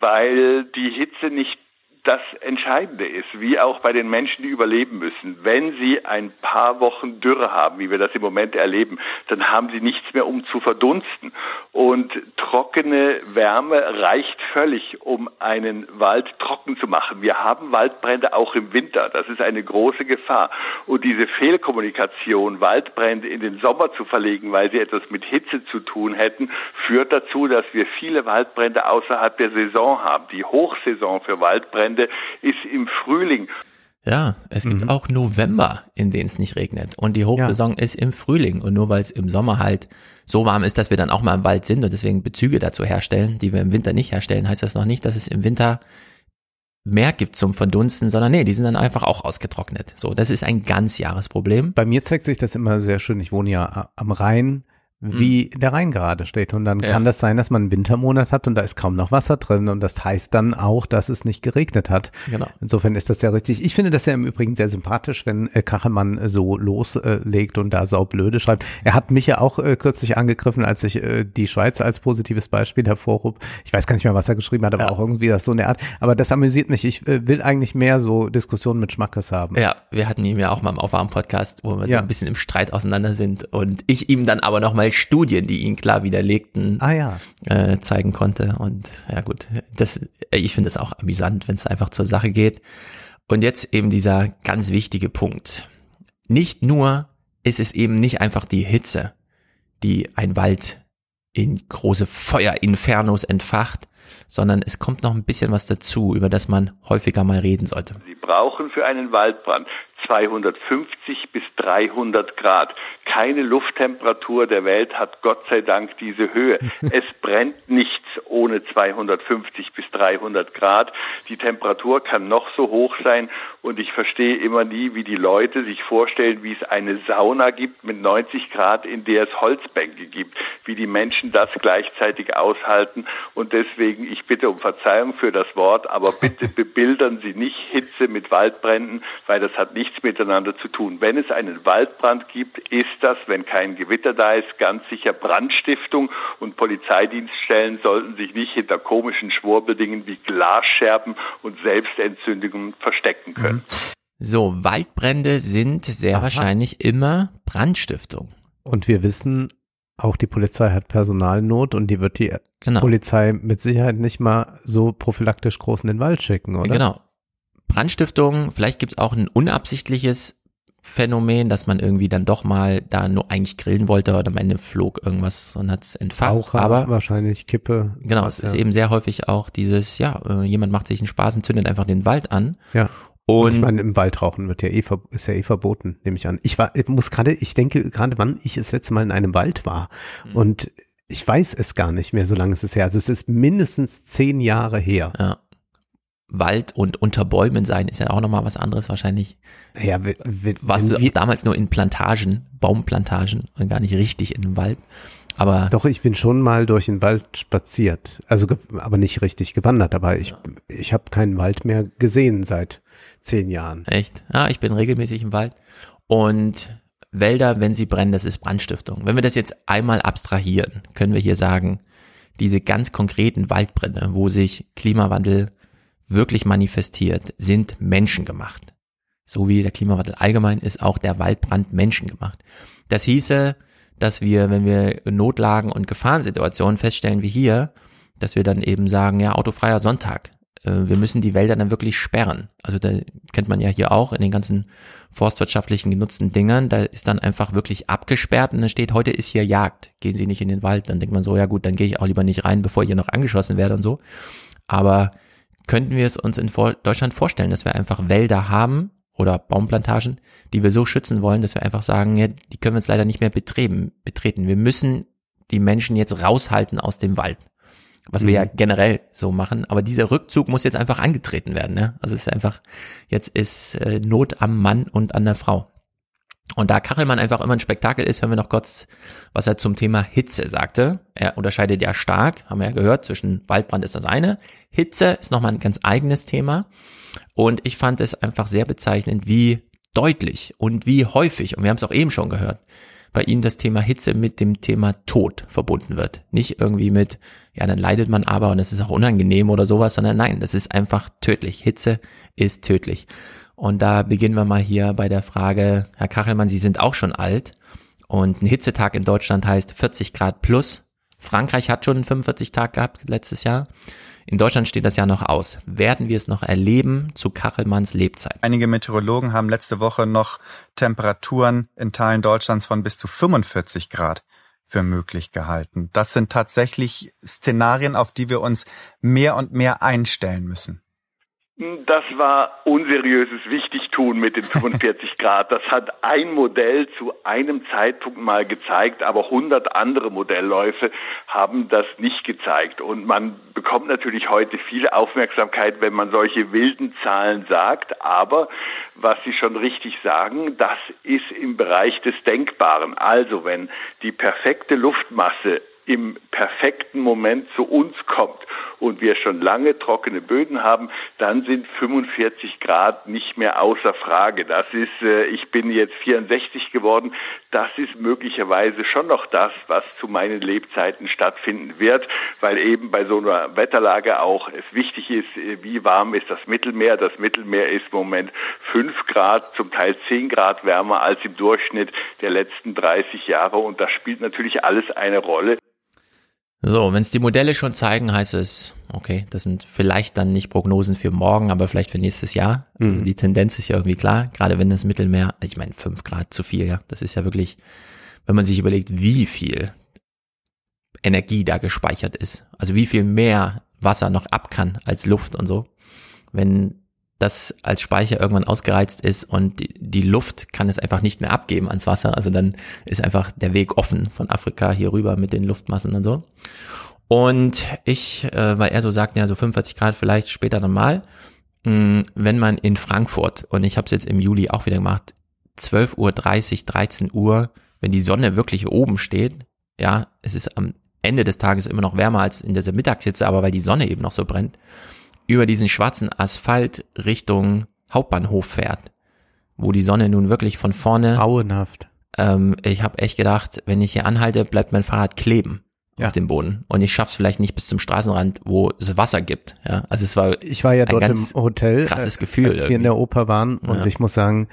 Weil die Hitze nicht das Entscheidende ist, wie auch bei den Menschen, die überleben müssen. Wenn sie ein paar Wochen Dürre haben, wie wir das im Moment erleben, dann haben sie nichts mehr, um zu verdunsten. Und trockene Wärme reicht völlig, um einen Wald trocken zu machen. Wir haben Waldbrände auch im Winter. Das ist eine große Gefahr. Und diese Fehlkommunikation, Waldbrände in den Sommer zu verlegen, weil sie etwas mit Hitze zu tun hätten, führt dazu, dass wir viele Waldbrände außerhalb der Saison haben. Die Hochsaison für Waldbrände Wochenende ist im Frühling. Ja, es gibt mhm. auch November, in denen es nicht regnet. Und die Hochsaison ja. ist im Frühling. Und nur weil es im Sommer halt so warm ist, dass wir dann auch mal im Wald sind und deswegen Bezüge dazu herstellen, die wir im Winter nicht herstellen, heißt das noch nicht, dass es im Winter mehr gibt zum Verdunsten, sondern nee, die sind dann einfach auch ausgetrocknet. So, das ist ein ganzjahresproblem. Bei mir zeigt sich das immer sehr schön. Ich wohne ja am Rhein wie mhm. der Rhein gerade steht. Und dann ja. kann das sein, dass man einen Wintermonat hat und da ist kaum noch Wasser drin. Und das heißt dann auch, dass es nicht geregnet hat. Genau. Insofern ist das ja richtig. Ich finde das ja im Übrigen sehr sympathisch, wenn äh, Kachelmann so loslegt und da saublöde schreibt. Er hat mich ja auch äh, kürzlich angegriffen, als ich äh, die Schweiz als positives Beispiel hervorhob. Ich weiß gar nicht mehr, was er geschrieben hat, aber ja. auch irgendwie das so in der Art. Aber das amüsiert mich. Ich äh, will eigentlich mehr so Diskussionen mit Schmackes haben. Ja, wir hatten ihn ja auch mal im Aufwärm-Podcast, wo wir so ein bisschen im Streit auseinander sind und ich ihm dann aber nochmal Studien, die ihn klar widerlegten, ah, ja. äh, zeigen konnte. Und ja gut, das, ich finde es auch amüsant, wenn es einfach zur Sache geht. Und jetzt eben dieser ganz wichtige Punkt. Nicht nur ist es eben nicht einfach die Hitze, die ein Wald in große Feuerinfernos entfacht, sondern es kommt noch ein bisschen was dazu, über das man häufiger mal reden sollte. Sie brauchen für einen Waldbrand 250 bis 300 Grad. Keine Lufttemperatur der Welt hat Gott sei Dank diese Höhe. Es brennt nichts ohne 250 bis 300 Grad. Die Temperatur kann noch so hoch sein und ich verstehe immer nie, wie die Leute sich vorstellen, wie es eine Sauna gibt mit 90 Grad, in der es Holzbänke gibt, wie die Menschen das gleichzeitig aushalten und deswegen, ich bitte um Verzeihung für das Wort, aber bitte bebildern Sie nicht Hitze mit Waldbränden, weil das hat nichts nichts miteinander zu tun. Wenn es einen Waldbrand gibt, ist das, wenn kein Gewitter da ist, ganz sicher Brandstiftung und Polizeidienststellen sollten sich nicht hinter komischen Schwurbeldingen wie Glasscherben und Selbstentzündungen verstecken können. Mhm. So, Waldbrände sind sehr Aha. wahrscheinlich immer Brandstiftung. Und wir wissen, auch die Polizei hat Personalnot und die wird die genau. Polizei mit Sicherheit nicht mal so prophylaktisch groß in den Wald schicken, oder? Genau. Brandstiftung, vielleicht gibt's auch ein unabsichtliches Phänomen, dass man irgendwie dann doch mal da nur eigentlich grillen wollte oder am Ende flog irgendwas und hat's entfacht. Raucher, aber wahrscheinlich Kippe. Genau, es ist ja. eben sehr häufig auch dieses, ja, äh, jemand macht sich einen Spaß und zündet einfach den Wald an. Ja. Und, und ich meine, im Wald rauchen wird ja eh, ist ja eh verboten, nehme ich an. Ich war, ich muss gerade, ich denke gerade, wann ich das letzte Mal in einem Wald war. Mhm. Und ich weiß es gar nicht mehr, so lange ist es her. Also es ist mindestens zehn Jahre her. Ja. Wald und unter Bäumen sein ist ja auch nochmal was anderes wahrscheinlich. Ja, warst du damals nur in Plantagen, Baumplantagen und gar nicht richtig in dem Wald. Aber doch, ich bin schon mal durch den Wald spaziert, also aber nicht richtig gewandert. Aber ich, ja. ich habe keinen Wald mehr gesehen seit zehn Jahren. Echt? Ja, ich bin regelmäßig im Wald und Wälder, wenn sie brennen, das ist Brandstiftung. Wenn wir das jetzt einmal abstrahieren, können wir hier sagen, diese ganz konkreten Waldbrände, wo sich Klimawandel wirklich manifestiert, sind menschengemacht. So wie der Klimawandel allgemein ist auch der Waldbrand menschengemacht. Das hieße, dass wir, wenn wir Notlagen und Gefahrensituationen feststellen wie hier, dass wir dann eben sagen, ja, autofreier Sonntag. Äh, wir müssen die Wälder dann wirklich sperren. Also da kennt man ja hier auch in den ganzen forstwirtschaftlichen genutzten Dingern, da ist dann einfach wirklich abgesperrt und dann steht, heute ist hier Jagd, gehen Sie nicht in den Wald. Dann denkt man so, ja gut, dann gehe ich auch lieber nicht rein, bevor ich hier noch angeschossen werde und so. Aber könnten wir es uns in Deutschland vorstellen, dass wir einfach Wälder haben oder Baumplantagen, die wir so schützen wollen, dass wir einfach sagen, ja, die können wir jetzt leider nicht mehr betreten. betreten. Wir müssen die Menschen jetzt raushalten aus dem Wald. was wir ja generell so machen. Aber dieser Rückzug muss jetzt einfach angetreten werden. Ne? Also es ist einfach, jetzt ist äh, Not am Mann und an der Frau. Und da Kachelmann einfach immer ein Spektakel ist, hören wir noch kurz, was er zum Thema Hitze sagte. Er unterscheidet ja stark, haben wir ja gehört, zwischen Waldbrand ist das eine. Hitze ist nochmal ein ganz eigenes Thema. Und ich fand es einfach sehr bezeichnend, wie deutlich und wie häufig, und wir haben es auch eben schon gehört, bei Ihnen das Thema Hitze mit dem Thema Tod verbunden wird. Nicht irgendwie mit, ja, dann leidet man aber und es ist auch unangenehm oder sowas, sondern nein, das ist einfach tödlich. Hitze ist tödlich. Und da beginnen wir mal hier bei der Frage, Herr Kachelmann, Sie sind auch schon alt und ein Hitzetag in Deutschland heißt 40 Grad plus. Frankreich hat schon einen 45 Tag gehabt letztes Jahr. In Deutschland steht das ja noch aus. Werden wir es noch erleben zu Kachelmanns Lebzeit? Einige Meteorologen haben letzte Woche noch Temperaturen in Teilen Deutschlands von bis zu 45 Grad für möglich gehalten. Das sind tatsächlich Szenarien, auf die wir uns mehr und mehr einstellen müssen. Das war unseriöses Wichtigtun mit den 45 Grad. Das hat ein Modell zu einem Zeitpunkt mal gezeigt, aber 100 andere Modellläufe haben das nicht gezeigt. Und man bekommt natürlich heute viel Aufmerksamkeit, wenn man solche wilden Zahlen sagt. Aber was Sie schon richtig sagen, das ist im Bereich des Denkbaren. Also wenn die perfekte Luftmasse im perfekten Moment zu uns kommt und wir schon lange trockene Böden haben, dann sind 45 Grad nicht mehr außer Frage. Das ist, äh, ich bin jetzt 64 geworden, das ist möglicherweise schon noch das, was zu meinen Lebzeiten stattfinden wird, weil eben bei so einer Wetterlage auch es wichtig ist, äh, wie warm ist das Mittelmeer. Das Mittelmeer ist im Moment 5 Grad, zum Teil 10 Grad wärmer als im Durchschnitt der letzten 30 Jahre und das spielt natürlich alles eine Rolle. So, wenn es die Modelle schon zeigen, heißt es, okay, das sind vielleicht dann nicht Prognosen für morgen, aber vielleicht für nächstes Jahr. Also mhm. Also die Tendenz ist ja irgendwie klar, gerade wenn das Mittelmeer, ich meine, fünf Grad zu viel, ja, das ist ja wirklich, wenn man sich überlegt, wie viel Energie da gespeichert ist, also wie viel mehr Wasser noch ab kann als Luft und so. Wenn das als Speicher irgendwann ausgereizt ist und die, die, Luft kann es einfach nicht mehr abgeben ans Wasser. Also dann ist einfach der Weg offen von Afrika hier rüber mit den Luftmassen und so. Und ich, äh, weil er so sagt, ja, so 45 Grad vielleicht später nochmal, mm, wenn man in Frankfurt, und ich habe es jetzt im Juli auch wieder gemacht, 12 Uhr, 30, 13 Uhr, wenn die Sonne wirklich oben steht, ja, es ist am Ende des Tages immer noch wärmer als in dieser Mittagshitze, aber weil die Sonne eben noch so brennt, über diesen schwarzen Asphalt Richtung Hauptbahnhof fährt, wo die Sonne nun wirklich von vorne. Grauenhaft. Ähm, ich habe echt gedacht, wenn ich hier anhalte, bleibt mein Fahrrad kleben ja. auf dem Boden und ich schaff's vielleicht nicht bis zum Straßenrand, wo es Wasser gibt. Ja, also es war. Ich war ja dort im Hotel, krasses Gefühl, als wir in der Oper waren und ja. ich muss sagen,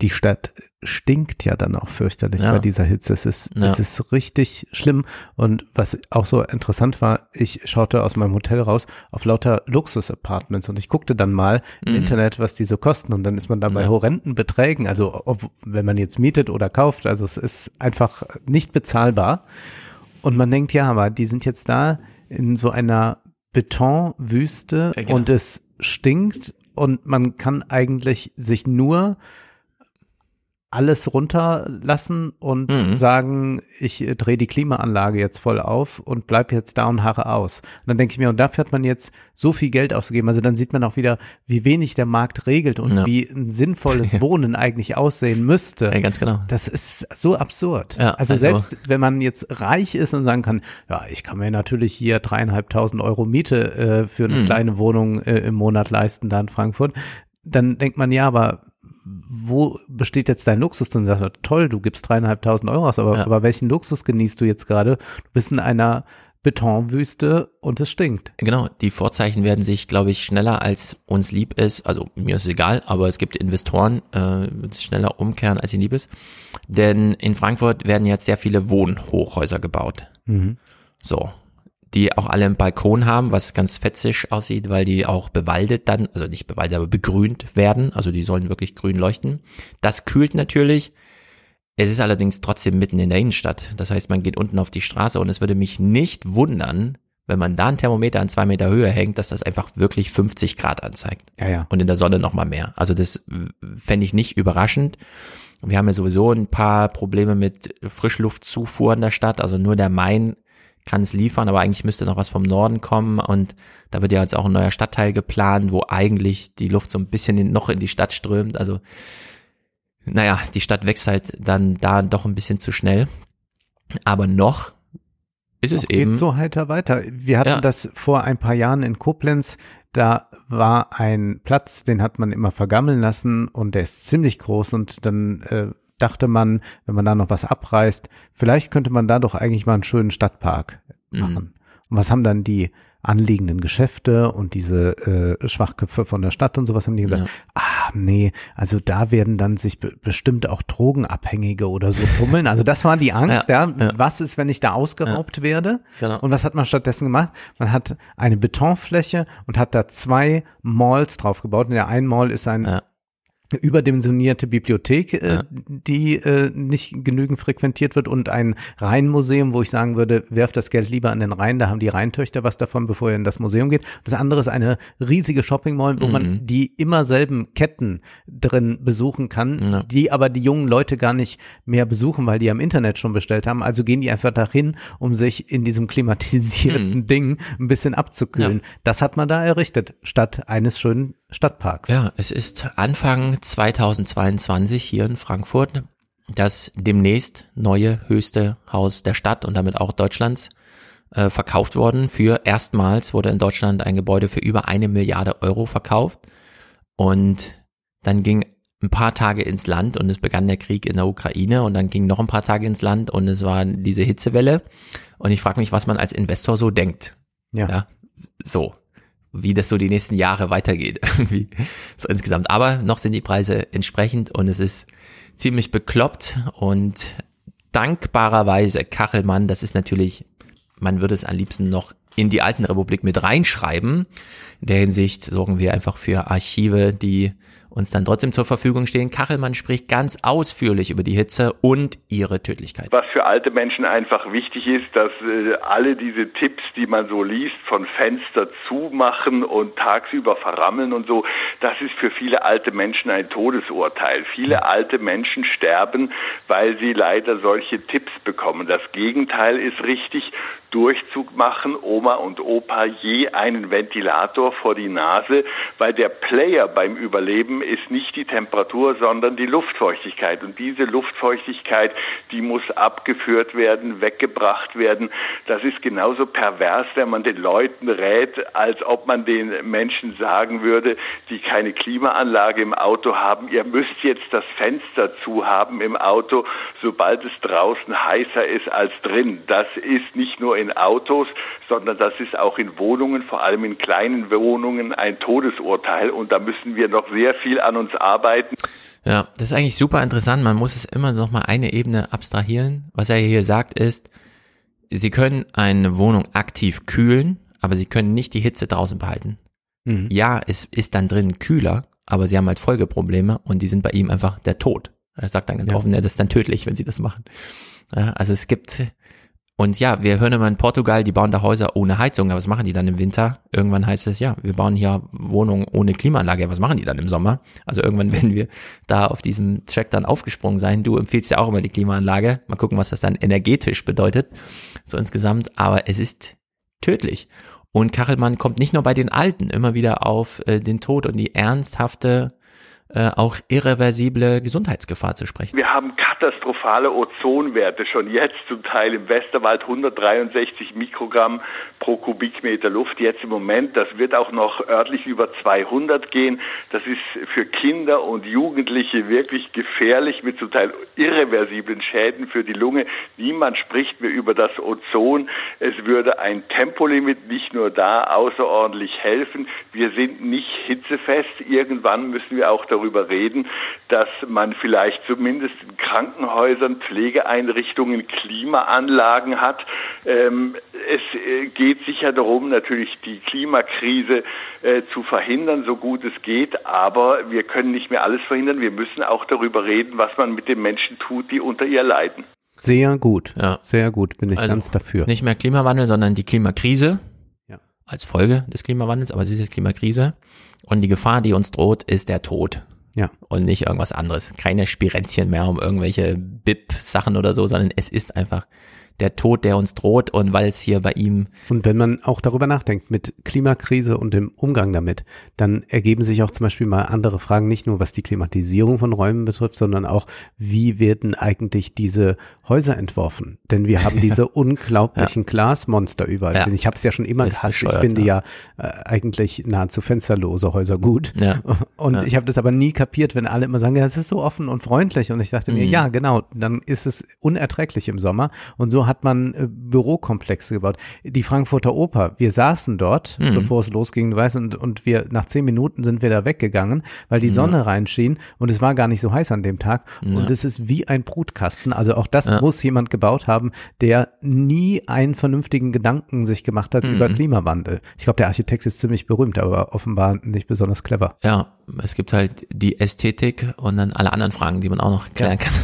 die Stadt stinkt ja dann auch fürchterlich ja. bei dieser Hitze. Es ist, ja. es ist richtig schlimm. Und was auch so interessant war, ich schaute aus meinem Hotel raus auf lauter Luxus-Apartments und ich guckte dann mal im mhm. Internet, was die so kosten. Und dann ist man da bei ja. horrenden Beträgen. Also, ob, wenn man jetzt mietet oder kauft, also es ist einfach nicht bezahlbar. Und man denkt, ja, aber die sind jetzt da in so einer Betonwüste genau. und es stinkt und man kann eigentlich sich nur alles runterlassen und mhm. sagen, ich äh, drehe die Klimaanlage jetzt voll auf und bleib jetzt da und harre aus. Und dann denke ich mir, und dafür hat man jetzt so viel Geld ausgegeben. Also dann sieht man auch wieder, wie wenig der Markt regelt und ja. wie ein sinnvolles Wohnen eigentlich aussehen müsste. Ja, ganz genau. Das ist so absurd. Ja, also, also, selbst wenn man jetzt reich ist und sagen kann, ja, ich kann mir natürlich hier dreieinhalbtausend Euro Miete äh, für eine mhm. kleine Wohnung äh, im Monat leisten da in Frankfurt, dann denkt man, ja, aber wo besteht jetzt dein Luxus? Dann sagt er, toll, du gibst dreieinhalbtausend Euro aus, aber, ja. aber welchen Luxus genießt du jetzt gerade? Du bist in einer Betonwüste und es stinkt. Genau, die Vorzeichen werden sich, glaube ich, schneller als uns lieb ist. Also mir ist es egal, aber es gibt Investoren, äh, schneller umkehren, als ihnen lieb ist. Denn in Frankfurt werden jetzt sehr viele Wohnhochhäuser gebaut. Mhm. So, die auch alle einen Balkon haben, was ganz fetzig aussieht, weil die auch bewaldet dann, also nicht bewaldet, aber begrünt werden. Also die sollen wirklich grün leuchten. Das kühlt natürlich. Es ist allerdings trotzdem mitten in der Innenstadt. Das heißt, man geht unten auf die Straße und es würde mich nicht wundern, wenn man da ein Thermometer an zwei Meter Höhe hängt, dass das einfach wirklich 50 Grad anzeigt. Ja, ja. Und in der Sonne nochmal mehr. Also das fände ich nicht überraschend. Wir haben ja sowieso ein paar Probleme mit Frischluftzufuhr in der Stadt. Also nur der Main kann es liefern, aber eigentlich müsste noch was vom Norden kommen und da wird ja jetzt auch ein neuer Stadtteil geplant, wo eigentlich die Luft so ein bisschen in, noch in die Stadt strömt. Also naja, die Stadt wächst halt dann da doch ein bisschen zu schnell. Aber noch ist es eben. Geht so heiter weiter. Wir hatten Ja. das vor ein paar Jahren in Koblenz. Da war ein Platz, den hat man immer vergammeln lassen und der ist ziemlich groß und dann äh, dachte man, wenn man da noch was abreißt, vielleicht könnte man da doch eigentlich mal einen schönen Stadtpark Mhm. machen. Und was haben dann die anliegenden Geschäfte und diese äh, Schwachköpfe von der Stadt und sowas haben die gesagt, ah nee, also da werden dann sich be bestimmt auch Drogenabhängige oder so tummeln. Also das war die Angst, ja, ja. was ist, wenn ich da ausgeraubt werde? Genau. Und was hat man stattdessen gemacht? Man hat eine Betonfläche und hat da zwei Malls drauf gebaut. In der einen Mall ist ein Ja. Überdimensionierte Bibliothek, äh, Ja. die äh, nicht genügend frequentiert wird und ein Rheinmuseum, wo ich sagen würde, werft das Geld lieber an den Rhein, da haben die Rheintöchter was davon, bevor ihr in das Museum geht. Das andere ist eine riesige Shopping Mall, wo Mhm. man die immer selben Ketten drin besuchen kann, Ja. die aber die jungen Leute gar nicht mehr besuchen, weil die am Internet schon bestellt haben. Also gehen die einfach dahin, um sich in diesem klimatisierten Mhm. Ding ein bisschen abzukühlen. Das hat man da errichtet, statt eines schönen Stadtparks. Ja, es ist Anfang 2022 hier in Frankfurt das demnächst neue höchste Haus der Stadt und damit auch Deutschlands äh, verkauft worden. Für erstmals wurde in Deutschland ein Gebäude für über eine Milliarde Euro verkauft. Und dann ging ein paar Tage ins Land und es begann der Krieg in der Ukraine und dann ging noch ein paar Tage ins Land und es war diese Hitzewelle. Und ich frage mich, was man als Investor so denkt. Ja. Ja, so. Wie das so die nächsten Jahre weitergeht, irgendwie. So insgesamt. Aber noch sind die Preise entsprechend und es ist ziemlich bekloppt und dankbarerweise Kachelmann, das ist natürlich, man würde es am liebsten noch in die alten Republik mit reinschreiben. In der Hinsicht sorgen wir einfach für Archive, die uns dann trotzdem zur Verfügung stehen. Kachelmann spricht ganz ausführlich über die Hitze und ihre Tödlichkeit. Was für alte Menschen einfach wichtig ist, dass äh, alle diese Tipps, die man so liest, von Fenster zumachen und tagsüber verrammeln und so, das ist für viele alte Menschen ein Todesurteil. Viele alte Menschen sterben, weil sie leider solche Tipps bekommen. Das Gegenteil ist richtig. Durchzug machen, Oma und Opa je einen Ventilator vor die Nase, weil der Player beim Überleben ist nicht die Temperatur, sondern die Luftfeuchtigkeit. Und diese Luftfeuchtigkeit, die muss abgeführt werden, weggebracht werden. Das ist genauso pervers, wenn man den Leuten rät, als ob man den Menschen sagen würde, die keine Klimaanlage im Auto haben, ihr müsst jetzt das Fenster zu haben im Auto, sobald es draußen heißer ist als drin. Das ist nicht nur in Autos, sondern das ist auch in Wohnungen, vor allem in kleinen Wohnungen, ein Todesurteil. Und da müssen wir noch sehr viel an uns arbeiten. Ja, das ist eigentlich super interessant. Man muss es immer noch mal eine Ebene abstrahieren. Was er hier sagt ist, Sie können eine Wohnung aktiv kühlen, aber Sie können nicht die Hitze draußen behalten. Mhm. Ja, es ist dann drin kühler, aber Sie haben halt Folgeprobleme und die sind bei ihm einfach der Tod. Er sagt dann ganz Ja. offen, ja, das ist dann tödlich, wenn Sie das machen. Ja, also es gibt und ja, wir hören immer in Portugal, die bauen da Häuser ohne Heizung, aber was machen die dann im Winter? Irgendwann heißt es, ja, wir bauen hier Wohnungen ohne Klimaanlage, was machen die dann im Sommer? Also irgendwann werden wir da auf diesem Track dann aufgesprungen sein. Du empfiehlst ja auch immer die Klimaanlage. Mal gucken, was das dann energetisch bedeutet, so insgesamt. Aber es ist tödlich. Und Kachelmann kommt nicht nur bei den Alten immer wieder auf äh, den Tod und die ernsthafte, äh, auch irreversible Gesundheitsgefahr zu sprechen. Wir haben katastrophale Ozonwerte schon jetzt zum Teil im Westerwald 163 Mikrogramm pro Kubikmeter Luft. Jetzt im Moment, das wird auch noch örtlich über 200 gehen. Das ist für Kinder und Jugendliche wirklich gefährlich mit zum Teil irreversiblen Schäden für die Lunge. Niemand spricht mehr über das Ozon. Es würde ein Tempolimit nicht nur da außerordentlich helfen. Wir sind nicht hitzefest. Irgendwann müssen wir auch darüber reden, dass man vielleicht zumindest in Krankenhäusern, Pflegeeinrichtungen Klimaanlagen hat. Ähm, es äh, geht sicher darum, natürlich die Klimakrise äh, zu verhindern, so gut es geht. Aber wir können nicht mehr alles verhindern. Wir müssen auch darüber reden, was man mit den Menschen tut, die unter ihr leiden. Sehr gut. Ja. Sehr gut, bin ich Also, ganz dafür. Nicht mehr Klimawandel, sondern die Klimakrise. Ja. Als Folge des Klimawandels, aber es ist jetzt Klimakrise. Und die Gefahr, die uns droht, ist der Tod. Ja. Und nicht irgendwas anderes. Keine Spirenzchen mehr um irgendwelche BIP-Sachen oder so, sondern es ist einfach der Tod, der uns droht und weil es hier bei ihm. Und wenn man auch darüber nachdenkt mit Klimakrise und dem Umgang damit, dann ergeben sich auch zum Beispiel mal andere Fragen, nicht nur was die Klimatisierung von Räumen betrifft, sondern auch, wie werden eigentlich diese Häuser entworfen? Denn wir haben diese unglaublichen ja. Glasmonster überall. Ja. Ich habe es ja schon immer gehasst. Ich finde ja, ja äh, eigentlich nahezu fensterlose Häuser gut. Ja. Und ich habe das aber nie kapiert, wenn alle immer sagen, ja, es ist so offen und freundlich. Und ich dachte mhm. mir, ja, genau, dann ist es unerträglich im Sommer. Und so hat man äh, Bürokomplexe gebaut. Die Frankfurter Oper, wir saßen dort, mhm. bevor es losging, du weißt, und, und wir nach zehn Minuten sind wir da weggegangen, weil die Sonne ja. reinschien und es war gar nicht so heiß an dem Tag. Ja. Und es ist wie ein Brutkasten. Also auch das ja. muss jemand gebaut haben, der nie einen vernünftigen Gedanken sich gemacht hat mhm. über Klimawandel. Ich glaube, der Architekt ist ziemlich berühmt, aber offenbar nicht besonders clever. Ja, es gibt halt die Ästhetik und dann alle anderen Fragen, die man auch noch klären kann.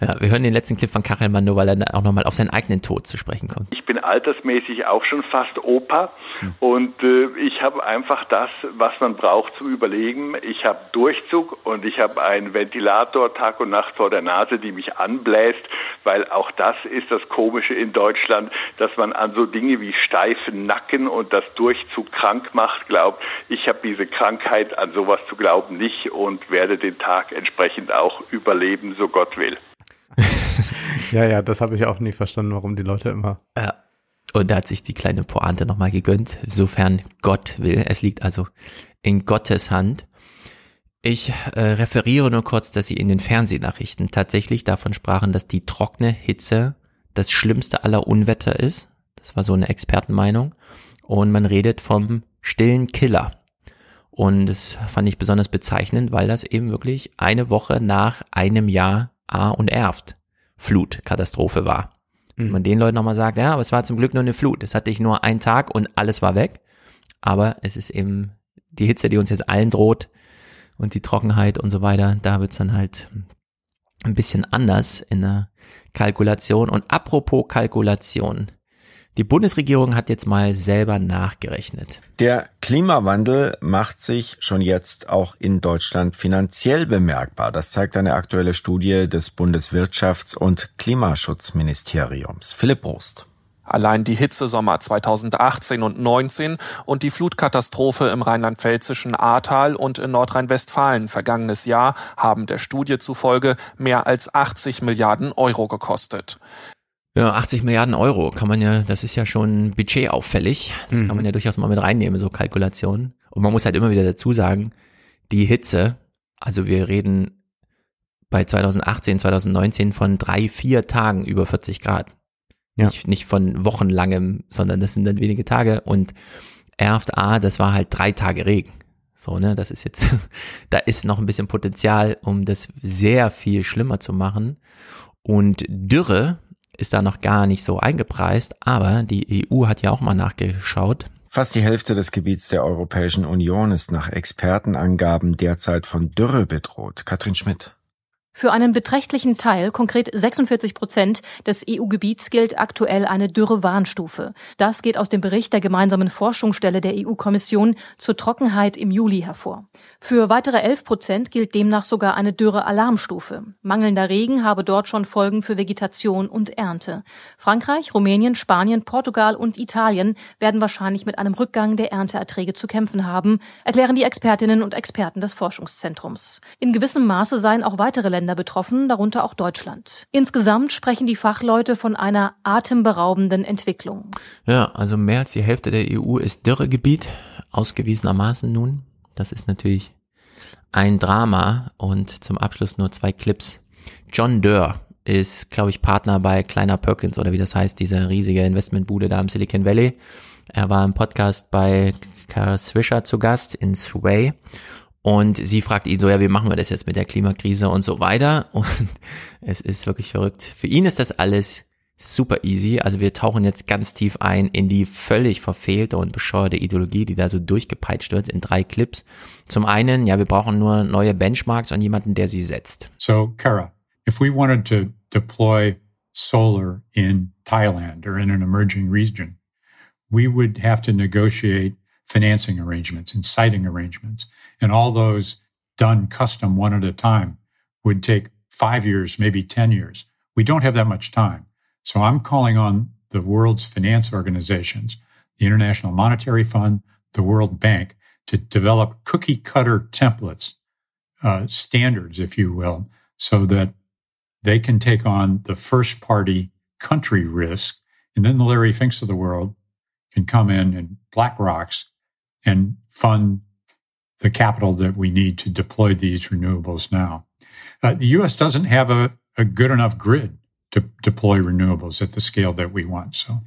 Ja, wir hören den letzten Clip von Kachelmann nur, weil er dann auch nochmal auf seinen eigenen Tod zu sprechen kommt. Ich bin altersmäßig auch schon fast Opa hm. und äh, ich habe einfach das, was man braucht zum Überlegen. Ich habe Durchzug und ich habe einen Ventilator Tag und Nacht vor der Nase, die mich anbläst, weil auch das ist das Komische in Deutschland, dass man an so Dinge wie steifen Nacken und das Durchzug krank macht, glaubt. Ich habe diese Krankheit, an sowas zu glauben, nicht und werde den Tag entsprechend auch überleben, so Gott will. ja, ja, das habe ich auch nie verstanden, warum die Leute immer. Ja. Und da hat sich die kleine Pointe nochmal gegönnt, sofern Gott will. Es liegt also in Gottes Hand. Ich äh, referiere nur kurz, dass sie in den Fernsehnachrichten tatsächlich davon sprachen, dass die trockene Hitze das schlimmste aller Unwetter ist. Das war so eine Expertenmeinung. Und man redet vom stillen Killer. Und das fand ich besonders bezeichnend, weil das eben wirklich eine Woche nach einem Jahr A und Erft Flutkatastrophe war. Mhm. Dass man den Leuten nochmal sagt, ja, aber es war zum Glück nur eine Flut. Es hatte ich nur einen Tag und alles war weg. Aber es ist eben die Hitze, die uns jetzt allen droht und die Trockenheit und so weiter. Da wird's dann halt ein bisschen anders in der Kalkulation. Und apropos Kalkulation. Die Bundesregierung hat jetzt mal selber nachgerechnet. Der Klimawandel macht sich schon jetzt auch in Deutschland finanziell bemerkbar. Das zeigt eine aktuelle Studie des Bundeswirtschafts- und Klimaschutzministeriums. Philipp Brust. Allein die Hitzesommer 2018 und 19 und die Flutkatastrophe im rheinland-pfälzischen Ahrtal und in Nordrhein-Westfalen vergangenes Jahr haben der Studie zufolge mehr als 80 Milliarden Euro gekostet. Ja, 80 Milliarden Euro kann man ja, das ist ja schon budgetauffällig. Das mhm. kann man ja durchaus mal mit reinnehmen, so Kalkulationen. Und man muss halt immer wieder dazu sagen, die Hitze, also wir reden bei 2018, 2019 von drei, vier Tagen über 40 Grad. Ja. Nicht, nicht von wochenlangem, sondern das sind dann wenige Tage. Und Erft A, das war halt drei Tage Regen. So, ne, das ist jetzt, da ist noch ein bisschen Potenzial, um das sehr viel schlimmer zu machen. Und Dürre, ist da noch gar nicht so eingepreist, aber die EU hat ja auch mal nachgeschaut. Fast die Hälfte des Gebiets der Europäischen Union ist nach Expertenangaben derzeit von Dürre bedroht. Katrin Schmidt. Für einen beträchtlichen Teil, konkret 46 Prozent des EU-Gebiets, gilt aktuell eine Dürrewarnstufe. Das geht aus dem Bericht der gemeinsamen Forschungsstelle der EU-Kommission zur Trockenheit im Juli hervor. Für weitere 11 Prozent gilt demnach sogar eine Dürre-Alarmstufe. Mangelnder Regen habe dort schon Folgen für Vegetation und Ernte. Frankreich, Rumänien, Spanien, Portugal und Italien werden wahrscheinlich mit einem Rückgang der Ernteerträge zu kämpfen haben, erklären die Expertinnen und Experten des Forschungszentrums. In gewissem Maße seien auch weitere Länder Länder betroffen, darunter auch Deutschland. Insgesamt sprechen die Fachleute von einer atemberaubenden Entwicklung. Ja, also mehr als die Hälfte der EU ist Dürregebiet, ausgewiesenermaßen nun. Das ist natürlich ein Drama und zum Abschluss nur zwei Clips. John Dörr ist, glaube ich, Partner bei Kleiner Perkins oder wie das heißt, diese riesige Investmentbude da im Silicon Valley. Er war im Podcast bei Carl Swisher zu Gast in Sway und sie fragt ihn so, ja, wie machen wir das jetzt mit der Klimakrise und so weiter. Und es ist wirklich verrückt. Für ihn ist das alles super easy. Also wir tauchen jetzt ganz tief ein in die völlig verfehlte und bescheuerte Ideologie, die da so durchgepeitscht wird in drei Clips. Zum einen, ja, wir brauchen nur neue Benchmarks und jemanden, der sie setzt. So, Kara, if we wanted to deploy solar in Thailand or in an emerging region, we would have to negotiate financing arrangements and siting arrangements. And all those done custom one at a time would take five years, maybe 10 years. We don't have that much time. So I'm calling on the world's finance organizations, the International Monetary Fund, the World Bank, to develop cookie cutter templates, uh, standards, if you will, so that they can take on the first party country risk. And then the Larry Finks of the world can come in and BlackRock's and fund the capital that we need to deploy these renewables now. Uh, the U.S. doesn't have a, a good enough grid to deploy renewables at the scale that we want. So.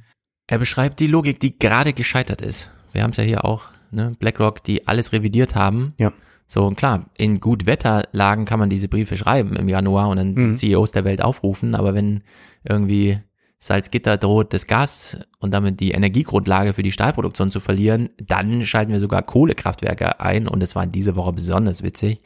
Er beschreibt die Logik, die gerade gescheitert ist. Wir haben es ja hier auch, ne, BlackRock, die alles revidiert haben. Ja. So, und klar, in Gutwetterlagen kann man diese Briefe schreiben im Januar und dann mhm. CEOs der Welt aufrufen, aber wenn irgendwie Salzgitter droht, das Gas und damit die Energiegrundlage für die Stahlproduktion zu verlieren, dann schalten wir sogar Kohlekraftwerke ein und es war diese Woche besonders witzig,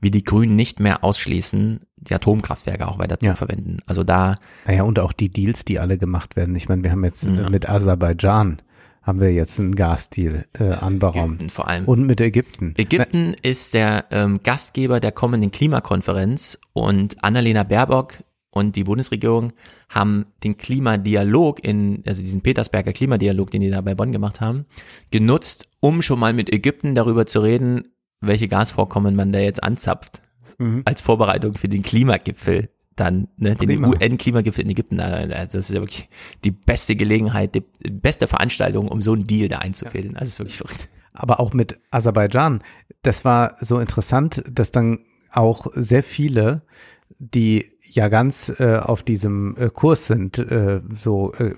wie die Grünen nicht mehr ausschließen, die Atomkraftwerke auch weiter ja. zu verwenden. Also da. Naja, und auch die Deals, die alle gemacht werden. Ich meine, wir haben jetzt ja. mit Aserbaidschan haben wir jetzt einen Gasdeal äh, anberaumt. Ägypten vor allem. Und mit Ägypten. Ägypten ist der ähm, Gastgeber der kommenden Klimakonferenz und Annalena Baerbock und die Bundesregierung haben den Klimadialog in, also diesen Petersberger Klimadialog, den die da bei Bonn gemacht haben, genutzt, um schon mal mit Ägypten darüber zu reden, welche Gasvorkommen man da jetzt anzapft. Mhm. Als Vorbereitung für den Klimagipfel dann, ne, den UN-Klimagipfel in Ägypten. Das ist ja wirklich die beste Gelegenheit, die beste Veranstaltung, um so einen Deal da einzufädeln. Also ist wirklich verrückt. Aber auch mit Aserbaidschan, das war so interessant, dass dann auch sehr viele, die ja ganz äh, auf diesem äh, Kurs sind, äh, so äh,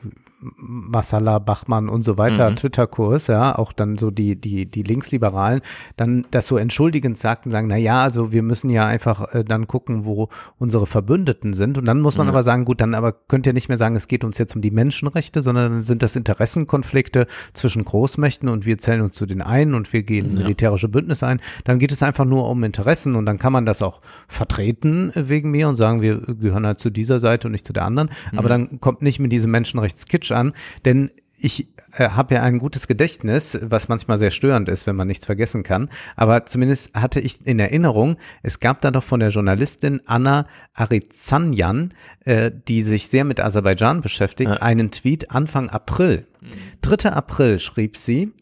Masala, Bachmann und so weiter mhm. Twitter-Kurs, ja, auch dann so die, die, die Linksliberalen, dann das so entschuldigend sagten, sagen, na ja, also wir müssen ja einfach äh, dann gucken, wo unsere Verbündeten sind. Und dann muss man mhm. aber sagen, gut, dann aber könnt ihr nicht mehr sagen, es geht uns jetzt um die Menschenrechte, sondern dann sind das Interessenkonflikte zwischen Großmächten und wir zählen uns zu den einen und wir gehen ja. militärische Bündnisse ein. Dann geht es einfach nur um Interessen und dann kann man das auch vertreten wegen mir und sagen, wir gehören halt zu dieser Seite und nicht zu der anderen. Mhm. Aber dann kommt nicht mit diesem Menschenrechtskitsch an, denn ich äh, habe ja ein gutes Gedächtnis, was manchmal sehr störend ist, wenn man nichts vergessen kann. Aber zumindest hatte ich in Erinnerung, es gab da doch von der Journalistin Anna Arizanyan, äh, die sich sehr mit Aserbaidschan beschäftigt, ja. einen Tweet Anfang April. 3. April schrieb sie,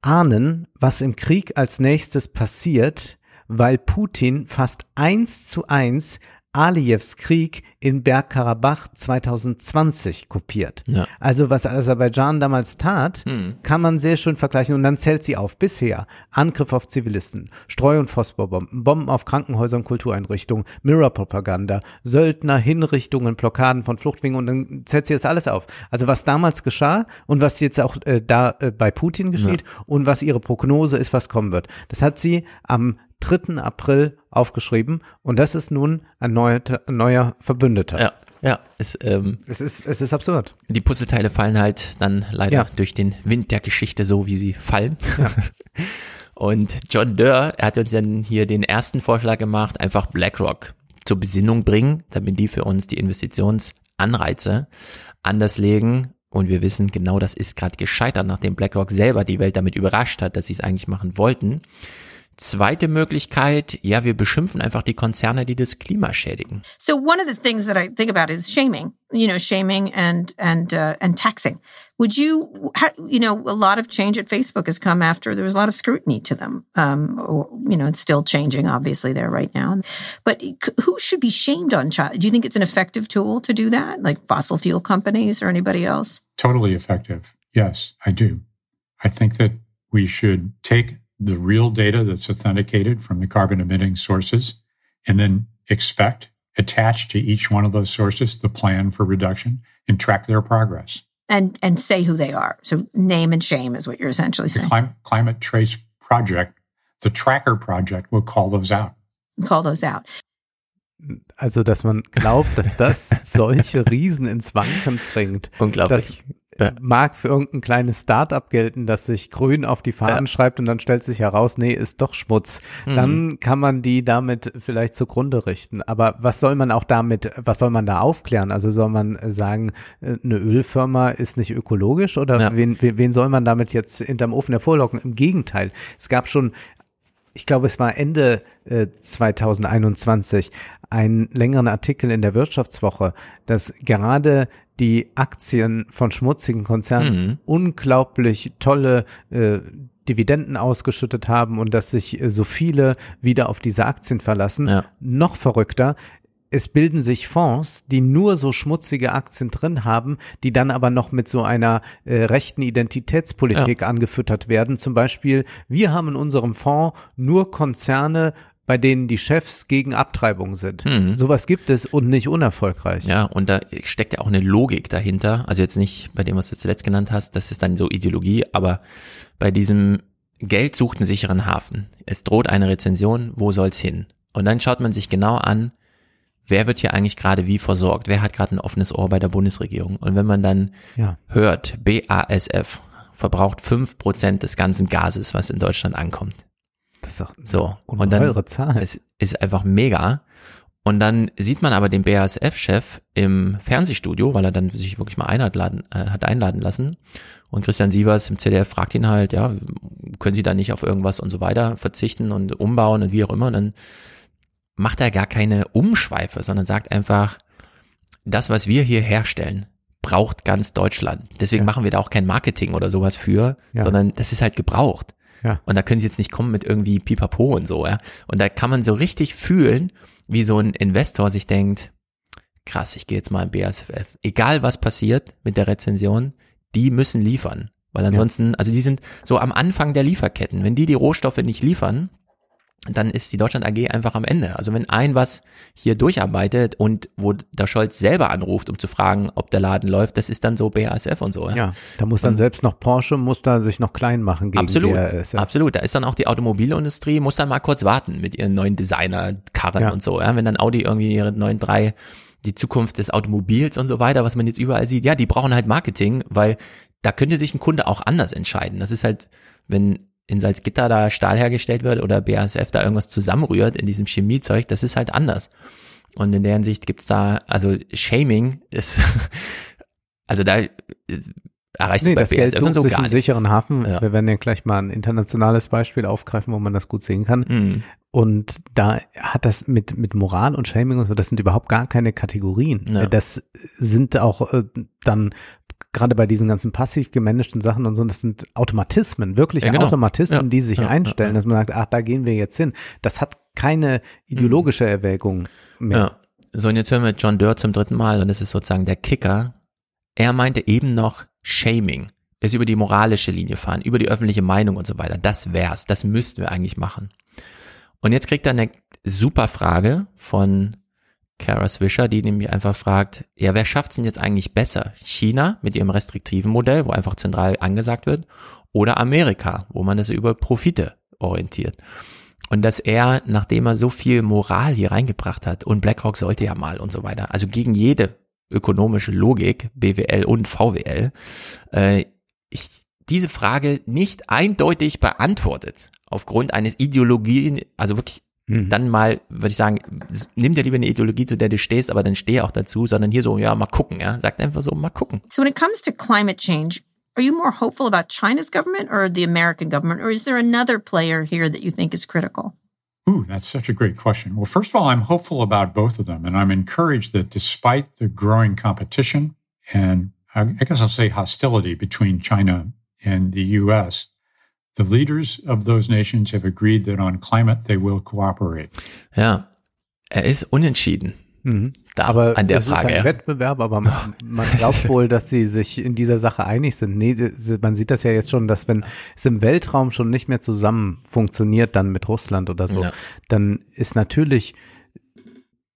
ahnen, was im Krieg als nächstes passiert, weil Putin fast eins zu eins Aliyevs Krieg in Bergkarabach 2020 kopiert. Ja. Also was Aserbaidschan damals tat, hm. kann man sehr schön vergleichen und dann zählt sie auf. Bisher Angriff auf Zivilisten, Streu- und Phosphorbomben, Bomben auf Krankenhäuser und Kultureinrichtungen, Mirror-Propaganda, Söldner, Hinrichtungen, Blockaden von Fluchtwegen und dann zählt sie das alles auf. Also was damals geschah und was jetzt auch äh, da äh, bei Putin geschieht ja. und was ihre Prognose ist, was kommen wird. Das hat sie am 3. April aufgeschrieben und das ist nun ein neuer, ein neuer Verbündeter. Ja. Ja, es, ähm, es, ist, es ist absurd. Die Puzzleteile fallen halt dann leider ja. durch den Wind der Geschichte so, wie sie fallen. Ja. Und John Durr, er hat uns dann hier den ersten Vorschlag gemacht, einfach BlackRock zur Besinnung bringen, damit die für uns die Investitionsanreize anders legen. Und wir wissen, genau das ist gerade gescheitert, nachdem BlackRock selber die Welt damit überrascht hat, dass sie es eigentlich machen wollten. Zweite Möglichkeit, ja, wir beschimpfen einfach die Konzerne, die das Klima schädigen. So one of the things that I think about is shaming, you know, shaming and and uh, and taxing. Would you, you know, a lot of change at Facebook has come after there was a lot of scrutiny to them. Um, or, you know, it's still changing, obviously, there right now. But who should be shamed on child? Do you think it's an effective tool to do that, like fossil fuel companies or anybody else? Totally effective. Yes, I do. I think that we should take the real data that's authenticated from the carbon emitting sources, and then expect attached to each one of those sources the plan for reduction and track their progress. And and say who they are. So name and shame is what you're essentially saying. The clim- climate trace project, the tracker project will call those out. Call those out. Also, dass man glaubt, dass das solche Riesen ins Wanken bringt. Unglaublich. Ja. mag für irgendein kleines Start-up gelten, das sich grün auf die Fahnen ja. schreibt und dann stellt sich heraus, nee, ist doch Schmutz. Mhm. Dann kann man die damit vielleicht zugrunde richten. Aber was soll man auch damit, was soll man da aufklären? Also soll man sagen, äh, eine Ölfirma ist nicht ökologisch oder ja. wen, wen soll man damit jetzt hinterm Ofen hervorlocken? Im Gegenteil. Es gab schon ich glaube, es war Ende äh, 2021, einen längeren Artikel in der Wirtschaftswoche, dass gerade die Aktien von schmutzigen Konzernen Mhm. unglaublich tolle äh, Dividenden ausgeschüttet haben und dass sich äh, so viele wieder auf diese Aktien verlassen. Ja. Noch verrückter, es bilden sich Fonds, die nur so schmutzige Aktien drin haben, die dann aber noch mit so einer äh, rechten Identitätspolitik angefüttert werden. Zum Beispiel, wir haben in unserem Fonds nur Konzerne, bei denen die Chefs gegen Abtreibung sind. Mhm. Sowas gibt es und nicht unerfolgreich. Ja, und da steckt ja auch eine Logik dahinter. Also jetzt nicht bei dem, was du zuletzt genannt hast, das ist dann so Ideologie, aber bei diesem Geld sucht einen sicheren Hafen. Es droht eine Rezension, wo soll's hin? Und dann schaut man sich genau an, wer wird hier eigentlich gerade wie versorgt? Wer hat gerade ein offenes Ohr bei der Bundesregierung? Und wenn man dann Ja. hört, BASF verbraucht fünf Prozent des ganzen Gases, was in Deutschland ankommt. Das ist doch So. Und dann ungeheure Zahl. es ist einfach mega. Und dann sieht man aber den BASF-Chef im Fernsehstudio, weil er dann sich wirklich mal einladen, äh, hat einladen lassen. Und Christian Sievers im ZDF fragt ihn halt, ja, können Sie da nicht auf irgendwas und so weiter verzichten und umbauen und wie auch immer. Und dann macht er gar keine Umschweife, sondern sagt einfach, das, was wir hier herstellen, braucht ganz Deutschland. Deswegen machen wir da auch kein Marketing oder sowas für, Ja. sondern das ist halt gebraucht. Ja. Und da können sie jetzt nicht kommen mit irgendwie Pipapo und so, ja. Und da kann man so richtig fühlen, wie so ein Investor sich denkt, krass, ich gehe jetzt mal in BASF. Egal was passiert mit der Rezension, die müssen liefern. Weil ansonsten, also die sind so am Anfang der Lieferketten. Wenn die die Rohstoffe nicht liefern, dann ist die Deutschland AG einfach am Ende. Also wenn ein was hier durcharbeitet und wo der Scholz selber anruft, um zu fragen, ob der Laden läuft, das ist dann so BASF und so. Ja, Ja, da muss dann Und- selbst noch Porsche, muss da sich noch klein machen gegen Absolut, BASF. absolut. Da ist dann auch die Automobilindustrie, muss dann mal kurz warten mit ihren neuen Designer-Karren Ja. und so. Ja? Wenn dann Audi irgendwie ihre neuen drei, die Zukunft des Automobils und so weiter, was man jetzt überall sieht, ja, die brauchen halt Marketing, weil da könnte sich ein Kunde auch anders entscheiden. Das ist halt, wenn in Salzgitter da Stahl hergestellt wird oder BASF da irgendwas zusammenrührt in diesem Chemiezeug, das ist halt anders. Und in der Hinsicht gibt's da, also Shaming ist, also da äh, erreichst Nee, du bei das Geld BASF und sucht so sich gar einen nichts. sicheren Hafen. Ja. Wir werden ja gleich mal ein internationales Beispiel aufgreifen, wo man das gut sehen kann. Mhm. Und da hat das mit, mit Moral und Shaming und so, das sind überhaupt gar keine Kategorien. Ja. Das sind auch äh, dann gerade bei diesen ganzen passiv gemanagten Sachen und so, das sind Automatismen, wirkliche Ja, genau. Automatismen, Ja, die sich ja, einstellen, dass man sagt, ach, da gehen wir jetzt hin. Das hat keine ideologische Erwägung mehr. Ja. So, und jetzt hören wir John Dörr zum dritten Mal und das ist sozusagen der Kicker. Er meinte eben noch Shaming. Es über die moralische Linie fahren, über die öffentliche Meinung und so weiter. Das wär's. Das müssten wir eigentlich machen. Und jetzt kriegt er eine super Frage von Kara Swisher, die nämlich einfach fragt, ja, wer schafft's denn jetzt eigentlich besser? China mit ihrem restriktiven Modell, wo einfach zentral angesagt wird, oder Amerika, wo man das über Profite orientiert? Und dass er, nachdem er so viel Moral hier reingebracht hat, und BlackRock sollte ja mal und so weiter, also gegen jede ökonomische Logik, BWL und VWL, äh, ich, diese Frage nicht eindeutig beantwortet, aufgrund eines Ideologien, also wirklich Mhm. dann mal, würde ich sagen, nimm dir lieber eine Ideologie, zu der du stehst, aber dann steh auch dazu, sondern hier so, ja, mal gucken, ja, sagt einfach so, mal gucken. So when it comes to climate change, are you more hopeful about China's government or the American government, or is there another player here that you think is critical? Ooh, that's such a great question. Well, first of all, I'm hopeful about both of them, and I'm encouraged that despite the growing competition and I I guess I'll say hostility between China and the U.S., the leaders of those nations have agreed that on climate they will cooperate. Ja, er ist unentschieden. Mhm. Da, aber an der es Frage. ist ein. Wettbewerb, aber man, man glaubt wohl, dass sie sich in dieser Sache einig sind. Nee, man sieht das ja jetzt schon, dass wenn es im Weltraum schon nicht mehr zusammen funktioniert, dann mit Russland oder so, Ja. dann ist natürlich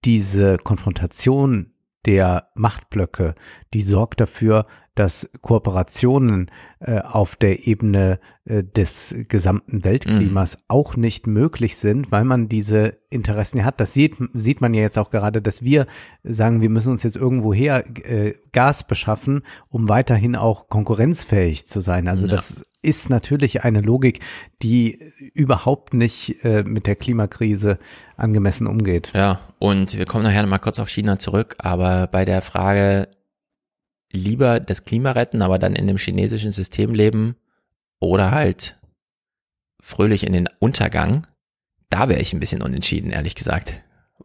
diese Konfrontation der Machtblöcke, die sorgt dafür, dass Kooperationen äh, auf der Ebene äh, des gesamten Weltklimas auch nicht möglich sind, weil man diese Interessen ja hat. Das sieht, sieht man ja jetzt auch gerade, dass wir sagen, wir müssen uns jetzt irgendwoher äh, Gas beschaffen, um weiterhin auch konkurrenzfähig zu sein. Also Ja. das ist natürlich eine Logik, die überhaupt nicht äh, mit der Klimakrise angemessen umgeht. Ja, und wir kommen nachher noch mal kurz auf China zurück, aber bei der Frage lieber das Klima retten, aber dann in dem chinesischen System leben oder halt fröhlich in den Untergang, da wäre ich ein bisschen unentschieden, ehrlich gesagt.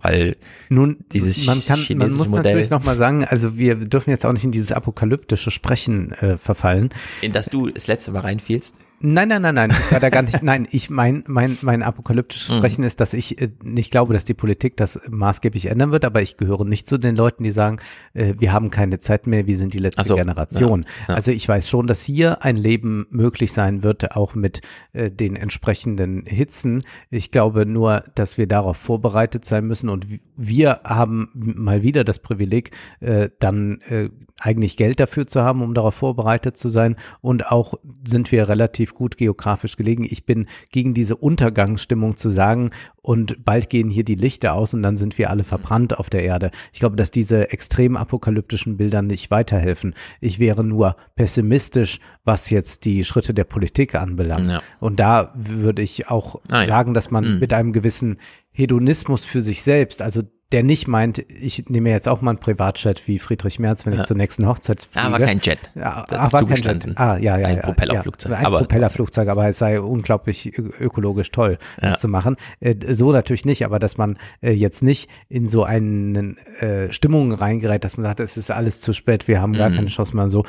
Weil Nun, dieses man kann, man muss Modell, natürlich nochmal sagen, also wir dürfen jetzt auch nicht in dieses apokalyptische Sprechen äh, verfallen. in das du das letzte Mal reinfielst. Nein, nein, nein, nein, ich war da gar nicht. Nein, ich mein mein mein apokalyptisches Mhm. Sprechen ist, dass ich äh, nicht glaube, dass die Politik das maßgeblich ändern wird, aber ich gehöre nicht zu den Leuten, die sagen, äh, wir haben keine Zeit mehr, wir sind die letzte so, Generation. ja, ja. Also ich weiß schon, dass hier ein Leben möglich sein wird, auch mit äh, den entsprechenden Hitzen. Ich glaube nur, dass wir darauf vorbereitet sein müssen und wir haben mal wieder das Privileg, äh, dann äh, eigentlich Geld dafür zu haben, um darauf vorbereitet zu sein. Und auch sind wir relativ gut geografisch gelegen. Ich bin gegen diese Untergangsstimmung zu sagen, und bald gehen hier die Lichter aus und dann sind wir alle verbrannt auf der Erde. Ich glaube, dass diese extrem apokalyptischen Bilder nicht weiterhelfen. Ich wäre nur pessimistisch, was jetzt die Schritte der Politik anbelangt. Ja. Und da würde ich auch Ah, ja. sagen, dass man Mhm. mit einem gewissen Hedonismus für sich selbst, also der nicht meint, ich nehme jetzt auch mal einen Privatjet wie Friedrich Merz, wenn Ja. ich zur nächsten Hochzeit fliege. Ah, war kein Jet. Ja, war kein Jet. Ah, ja, ja, Ein ja. Propellerflugzeug, Ja, ein aber Propellerflugzeug, aber es sei unglaublich ökologisch toll, Ja. das zu machen. Äh, so natürlich nicht, aber dass man äh, jetzt nicht in so eine äh, Stimmung reingerät, dass man sagt, es ist alles zu spät, wir haben gar Mhm. keine Chance mehr und so.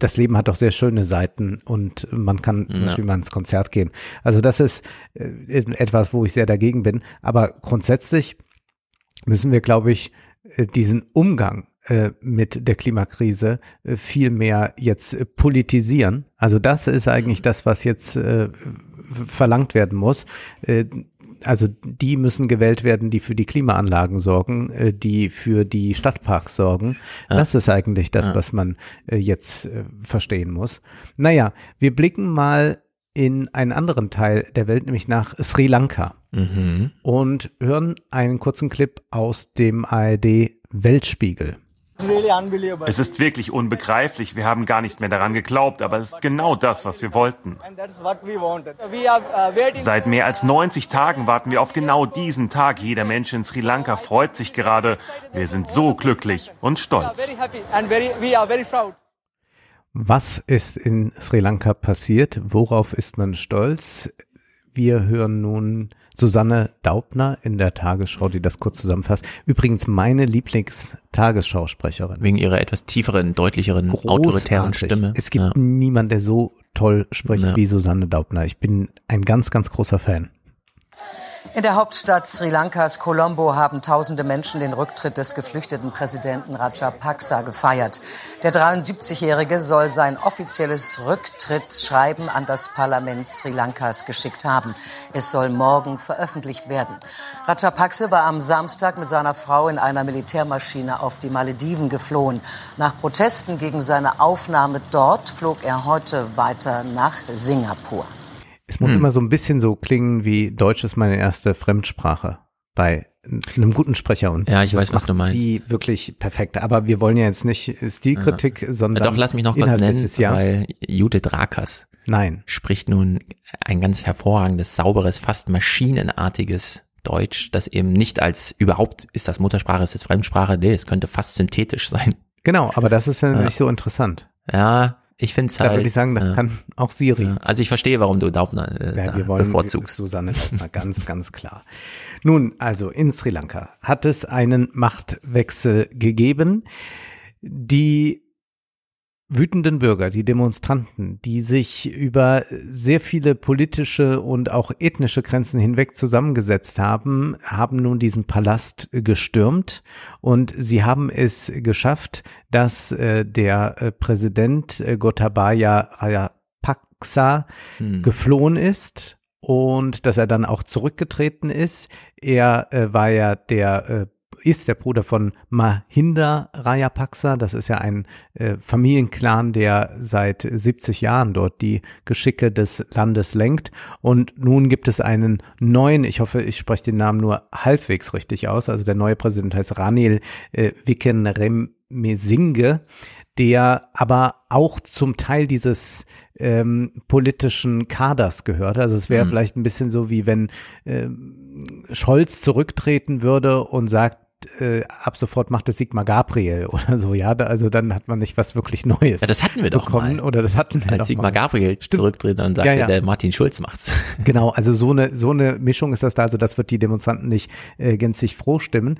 Das Leben hat doch sehr schöne Seiten und man kann zum. Beispiel mal ins Konzert gehen. Also das ist etwas, wo ich sehr dagegen bin. Aber grundsätzlich müssen wir, glaube ich, äh, diesen Umgang äh, mit der Klimakrise äh, viel mehr jetzt politisieren. Also das ist eigentlich das, was jetzt verlangt werden muss. Also die müssen gewählt werden, die für die Klimaanlagen sorgen, die für die Stadtparks sorgen. Das ist eigentlich das, was man jetzt verstehen muss. Naja, wir blicken mal in einen anderen Teil der Welt, nämlich nach Sri Lanka Mhm. und hören einen kurzen Clip aus dem ARD Weltspiegel. Es ist wirklich unbegreiflich. Wir haben gar nicht mehr daran geglaubt, aber es ist genau das, was wir wollten. Seit mehr als 90 Tagen warten wir auf genau diesen Tag. Jeder Mensch in Sri Lanka freut sich gerade. Wir sind so glücklich und stolz. Was ist in Sri Lanka passiert? Worauf ist man stolz? Wir hören nun Susanne Daubner in der Tagesschau, die das kurz zusammenfasst. Übrigens meine Lieblingstagesschausprecherin. Wegen ihrer etwas tieferen, deutlicheren, autoritären Großartig. Stimme. Es gibt Ja. niemanden, der so toll spricht Ja. wie Susanne Daubner. Ich bin ein ganz, ganz großer Fan. In der Hauptstadt Sri Lankas Colombo haben tausende Menschen den Rücktritt des geflüchteten Präsidenten Rajapaksa gefeiert. Der 73-Jährige soll sein offizielles Rücktrittsschreiben an das Parlament Sri Lankas geschickt haben. Es soll morgen veröffentlicht werden. Rajapaksa war am Samstag mit seiner Frau in einer Militärmaschine auf die Malediven geflohen. Nach Protesten gegen seine Aufnahme dort flog er heute weiter nach Singapur. Es muss Hm. immer so ein bisschen so klingen wie Deutsch ist meine erste Fremdsprache bei einem guten Sprecher und Ja, ich weiß, was du meinst. Sie wirklich perfekt. Aber wir wollen ja jetzt nicht Stilkritik, Ja. sondern Ja, doch, lass mich noch kurz nennen, ja. weil Judith Rakers Nein. spricht nun ein ganz hervorragendes, sauberes, fast maschinenartiges Deutsch, das eben nicht als überhaupt ist das Muttersprache, ist das Fremdsprache, nee, es könnte fast synthetisch sein. Genau, aber das ist ja Ja. nicht so interessant. Ja, ich finde es Da halt. würde ich sagen, das ja. kann auch Siri. Ja, Also ich verstehe, warum du Daubner äh, Ja, da wollen bevorzugst. Susanne Daubner, ganz, ganz klar. Nun, also in Sri Lanka hat es einen Machtwechsel gegeben. Die wütenden Bürger, die Demonstranten, die sich über sehr viele politische und auch ethnische Grenzen hinweg zusammengesetzt haben, haben nun diesen Palast gestürmt und sie haben es geschafft, dass äh, der äh, Präsident äh, Gotabaya Rajapaksa Hm. geflohen ist und dass er dann auch zurückgetreten ist. Er äh, war ja der äh, ist der Bruder von Mahinda Rajapaksa. Das ist ja ein äh, Familienclan, der seit 70 Jahren dort die Geschicke des Landes lenkt. Und nun gibt es einen neuen, ich hoffe, ich spreche den Namen nur halbwegs richtig aus. Also der neue Präsident heißt Ranil äh, Wickremesinghe, der aber auch zum Teil dieses ähm, politischen Kaders gehört. Also es wäre Mhm. vielleicht ein bisschen so, wie wenn ähm, Scholz zurücktreten würde und sagt, äh, ab sofort macht es Sigmar Gabriel oder so, ja, da, also dann hat man nicht was wirklich Neues. Ja, das hatten wir doch bekommen, mal. Oder das hatten wir Als doch Sigmar mal. Gabriel zurücktritt, dann sagt Ja, ja. der Martin Schulz macht's. Genau, also so eine so eine Mischung ist das da, also das wird die Demonstranten nicht äh, gänzlich froh stimmen.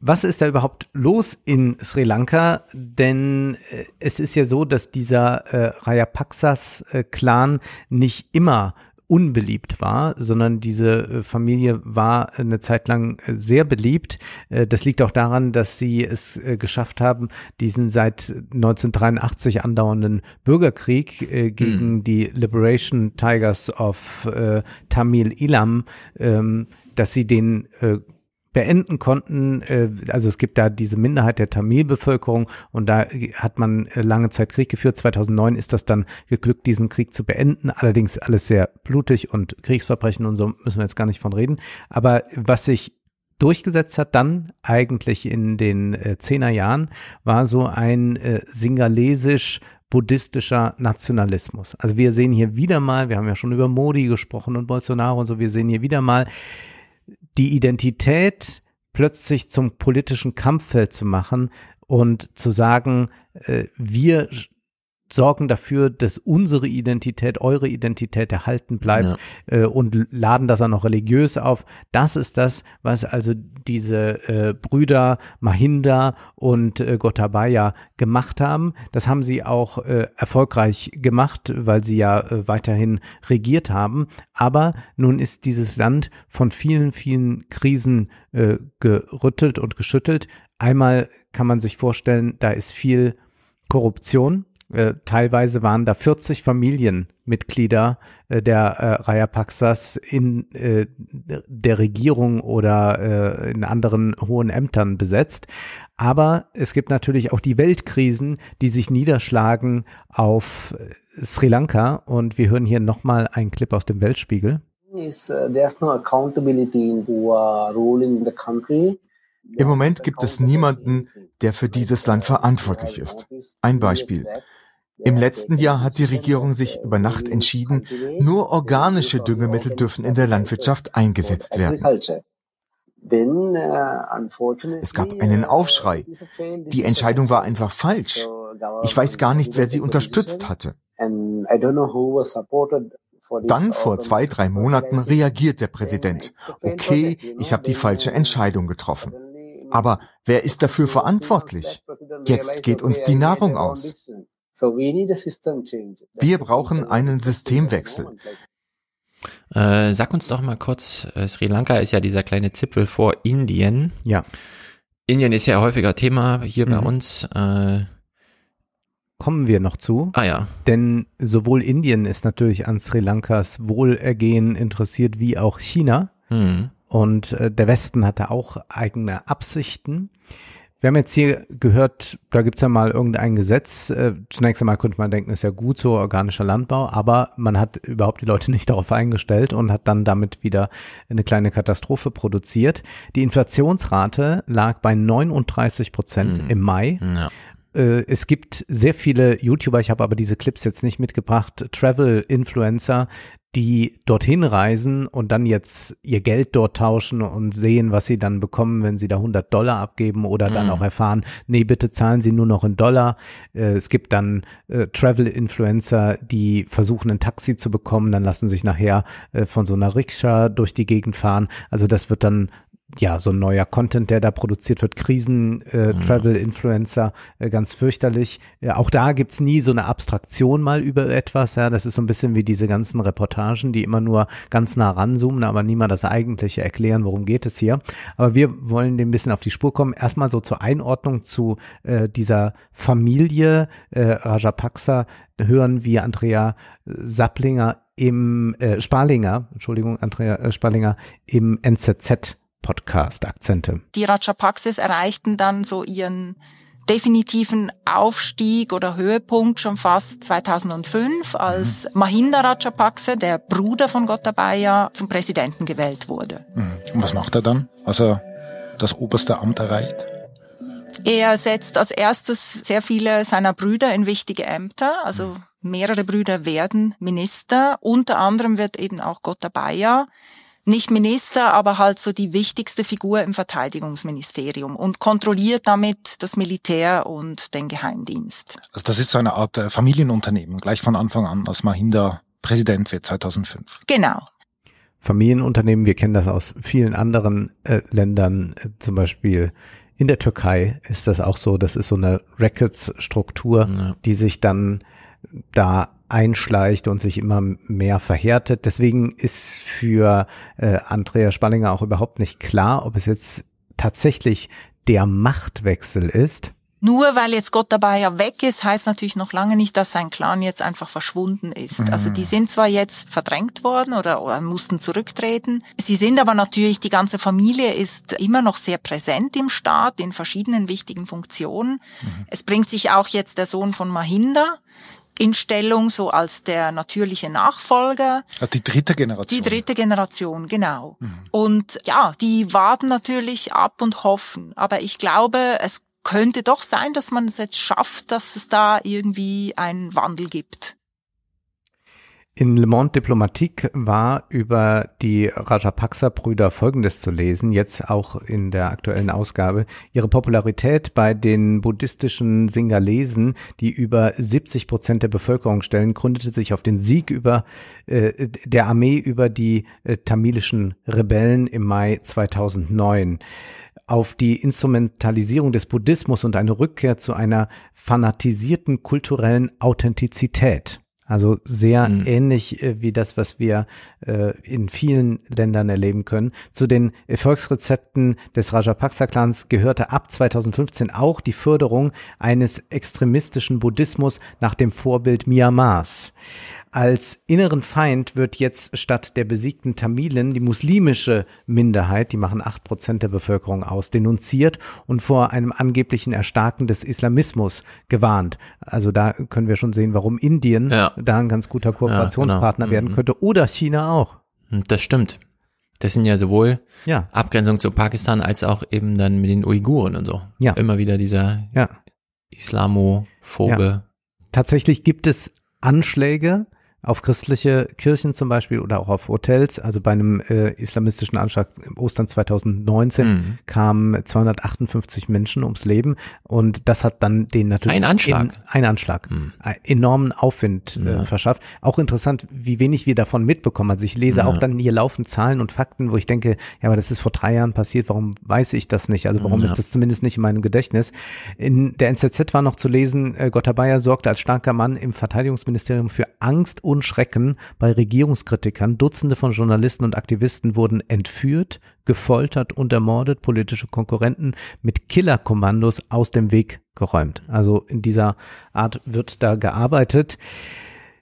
Was ist da überhaupt los in Sri Lanka? Denn äh, es ist ja so, dass dieser äh, Rajapaksas-Clan nicht immer unbeliebt war, sondern diese äh, Familie war eine Zeit lang äh, sehr beliebt. Äh, Das liegt auch daran, dass sie es geschafft haben, diesen seit 1983 andauernden Bürgerkrieg gegen die Liberation Tigers of Tamil Ilam, ähm, dass sie den beenden konnten. Äh, Also es gibt da diese Minderheit der Tamil-Bevölkerung und da hat man äh, lange Zeit Krieg geführt. 2009 ist das dann geglückt, diesen Krieg zu beenden. Allerdings alles sehr blutig und Kriegsverbrechen und so müssen wir jetzt gar nicht von reden. Aber was sich durchgesetzt hat dann eigentlich in den äh, zehner Jahren war so ein äh, singalesisch buddhistischer Nationalismus. Also wir sehen hier wieder mal, wir haben ja schon über Modi gesprochen und Bolsonaro und so, wir sehen hier wieder mal die Identität plötzlich zum politischen Kampffeld zu machen und zu sagen, äh, wir sorgen dafür, dass unsere Identität, eure Identität erhalten bleibt äh, und laden das auch noch religiös auf. Das ist das, was also diese äh, Brüder Mahinda und äh, Gotabaya gemacht haben. Das haben sie auch äh, erfolgreich gemacht, weil sie ja äh, weiterhin regiert haben. Aber nun ist dieses Land von vielen, vielen Krisen äh, gerüttelt und geschüttelt. Einmal kann man sich vorstellen, da ist viel Korruption. Äh, teilweise waren da 40 Familienmitglieder äh, der äh, Rajapaksas in äh, der Regierung oder äh, in anderen hohen Ämtern besetzt. Aber es gibt natürlich auch die Weltkrisen, die sich niederschlagen auf äh, Sri Lanka. Und wir hören hier nochmal einen Clip aus dem Weltspiegel. is uh, there's no accountability in who are ruling the country. Im Moment gibt es niemanden, der für dieses Land verantwortlich ist. Ein Beispiel. Im letzten Jahr hat die Regierung sich über Nacht entschieden, nur organische Düngemittel dürfen in der Landwirtschaft eingesetzt werden. Unfortunately, Es gab einen Aufschrei. Die Entscheidung war einfach falsch. Ich weiß gar nicht, wer sie unterstützt hatte. Dann vor zwei, drei Monaten reagiert der Präsident. Okay, ich habe die falsche Entscheidung getroffen. Aber wer ist dafür verantwortlich? Jetzt geht uns die Nahrung aus. So we need a system change. Wir brauchen einen Systemwechsel. Äh, sag uns doch mal kurz, äh, Sri Lanka ist ja dieser kleine Zipfel vor Indien. Ja. Indien ist ja häufiger Thema hier bei Mhm. uns. Äh, Kommen wir noch zu. ah ja. Denn sowohl Indien ist natürlich an Sri Lankas Wohlergehen interessiert, wie auch China. Hm. Und äh, der Westen hatte auch eigene Absichten. Wir haben jetzt hier gehört, da gibt's ja mal irgendein Gesetz. Äh, zunächst einmal könnte man denken, ist ja gut so, organischer Landbau, aber man hat überhaupt die Leute nicht darauf eingestellt und hat dann damit wieder eine kleine Katastrophe produziert. Die Inflationsrate lag bei 39 Prozent im Mai. Ja. Äh, es gibt sehr viele YouTuber, ich habe aber diese Clips jetzt nicht mitgebracht, Travel-Influencer, die dorthin reisen und dann jetzt ihr Geld dort tauschen und sehen, was sie dann bekommen, wenn sie da 100 Dollar abgeben oder dann Mhm. auch erfahren, nee, bitte zahlen sie nur noch in Dollar. Äh, Es gibt dann äh, Travel-Influencer, die versuchen, ein Taxi zu bekommen, dann lassen sich nachher äh, von so einer Rikscha durch die Gegend fahren. Also das wird dann ja, so ein neuer Content, der da produziert wird, Krisen, äh, Mhm. Äh, ganz fürchterlich. Ja, auch da gibt's nie so eine Abstraktion mal über etwas, ja, das ist so ein bisschen wie diese ganzen Reportagen, die immer nur ganz nah ranzoomen, aber niemand das Eigentliche erklären, worum geht es hier. Aber wir wollen dem ein bisschen auf die Spur kommen. Erstmal so zur Einordnung zu äh, dieser Familie äh, Rajapaksa hören wir Andrea Sapplinger im äh, Sparlinger, Entschuldigung, Andrea äh, Sparlinger im NZZ Podcast Akzente. Die Rajapaxes erreichten dann so ihren definitiven Aufstieg oder Höhepunkt schon fast 2005, als Mahinda Rajapakse, der Bruder von Gotabaya, zum Präsidenten gewählt wurde. Mhm. Und was macht er dann, als er das oberste Amt erreicht? Er setzt als erstes sehr viele seiner Brüder in wichtige Ämter, also mehrere Brüder werden Minister, unter anderem wird eben auch Gotabaya nicht Minister, aber halt so die wichtigste Figur im Verteidigungsministerium und kontrolliert damit das Militär und den Geheimdienst. Also das ist so eine Art äh, Familienunternehmen, gleich von Anfang an, als Mahinda Präsident wird 2005. Genau. Familienunternehmen, wir kennen das aus vielen anderen äh, Ländern, äh, zum Beispiel in der Türkei ist das auch so, das ist so eine Records-Struktur, ja. die sich dann da einschleicht und sich immer mehr verhärtet. Deswegen ist für äh, Andrea Spallinger auch überhaupt nicht klar, ob es jetzt tatsächlich der Machtwechsel ist. Nur weil jetzt Gott dabei ja weg ist, heißt natürlich noch lange nicht, dass sein Clan jetzt einfach verschwunden ist. Mhm. Also die sind zwar jetzt verdrängt worden oder, oder mussten zurücktreten. Sie sind aber natürlich, die ganze Familie ist immer noch sehr präsent im Staat in verschiedenen wichtigen Funktionen. Mhm. Es bringt sich auch jetzt der Sohn von Mahinda, in Stellung, so als der natürliche Nachfolger. Also die dritte Generation. Die dritte Generation, genau. Mhm. Und ja, die warten natürlich ab und hoffen. Aber ich glaube, es könnte doch sein, dass man es jetzt schafft, dass es da irgendwie einen Wandel gibt. In Le Monde Diplomatique war über die Rajapaksa-Brüder Folgendes zu lesen, jetzt auch in der aktuellen Ausgabe. Ihre Popularität bei den buddhistischen Singalesen, die über 70 Prozent der Bevölkerung stellen, gründete sich auf den Sieg über äh, der Armee über die äh, tamilischen Rebellen im Mai 2009 auf die Instrumentalisierung des Buddhismus und eine Rückkehr zu einer fanatisierten kulturellen Authentizität. Also sehr mhm. ähnlich äh, wie das, was wir äh, in vielen Ländern erleben können. Zu den Erfolgsrezepten des Rajapaksa-Clans gehörte ab 2015 auch die Förderung eines extremistischen Buddhismus nach dem Vorbild Myanmars. Als inneren Feind wird jetzt statt der besiegten Tamilen die muslimische Minderheit, die machen acht Prozent der Bevölkerung aus, denunziert und vor einem angeblichen Erstarken des Islamismus gewarnt. Also da können wir schon sehen, warum Indien ja. da ein ganz guter Kooperationspartner ja, genau. werden mhm. könnte oder China auch. Hm, das stimmt. Das sind ja sowohl ja. Abgrenzung zu Pakistan als auch eben dann mit den Uiguren und so. Ja. Immer wieder dieser ja. Islamophobe. Ja. Tatsächlich gibt es Anschläge, auf christliche Kirchen zum Beispiel oder auch auf Hotels. Also bei einem äh, islamistischen Anschlag im Ostern 2019 mhm. kamen 258 Menschen ums Leben und das hat dann den natürlich ein Anschlag, in, ein Anschlag mhm. enormen Aufwind äh, ja. verschafft. Auch interessant, wie wenig wir davon mitbekommen. Also ich lese ja. auch dann hier laufen Zahlen und Fakten, wo ich denke, ja, aber das ist vor drei Jahren passiert. Warum weiß ich das nicht? Also warum ja. ist das zumindest nicht in meinem Gedächtnis? In der NZZ war noch zu lesen, äh, Gottabaya sorgte als starker Mann im Verteidigungsministerium für Angst und Schrecken bei Regierungskritikern. Dutzende von Journalisten und Aktivisten wurden entführt, gefoltert und ermordet, politische Konkurrenten mit Killerkommandos aus dem Weg geräumt. Also in dieser Art wird da gearbeitet.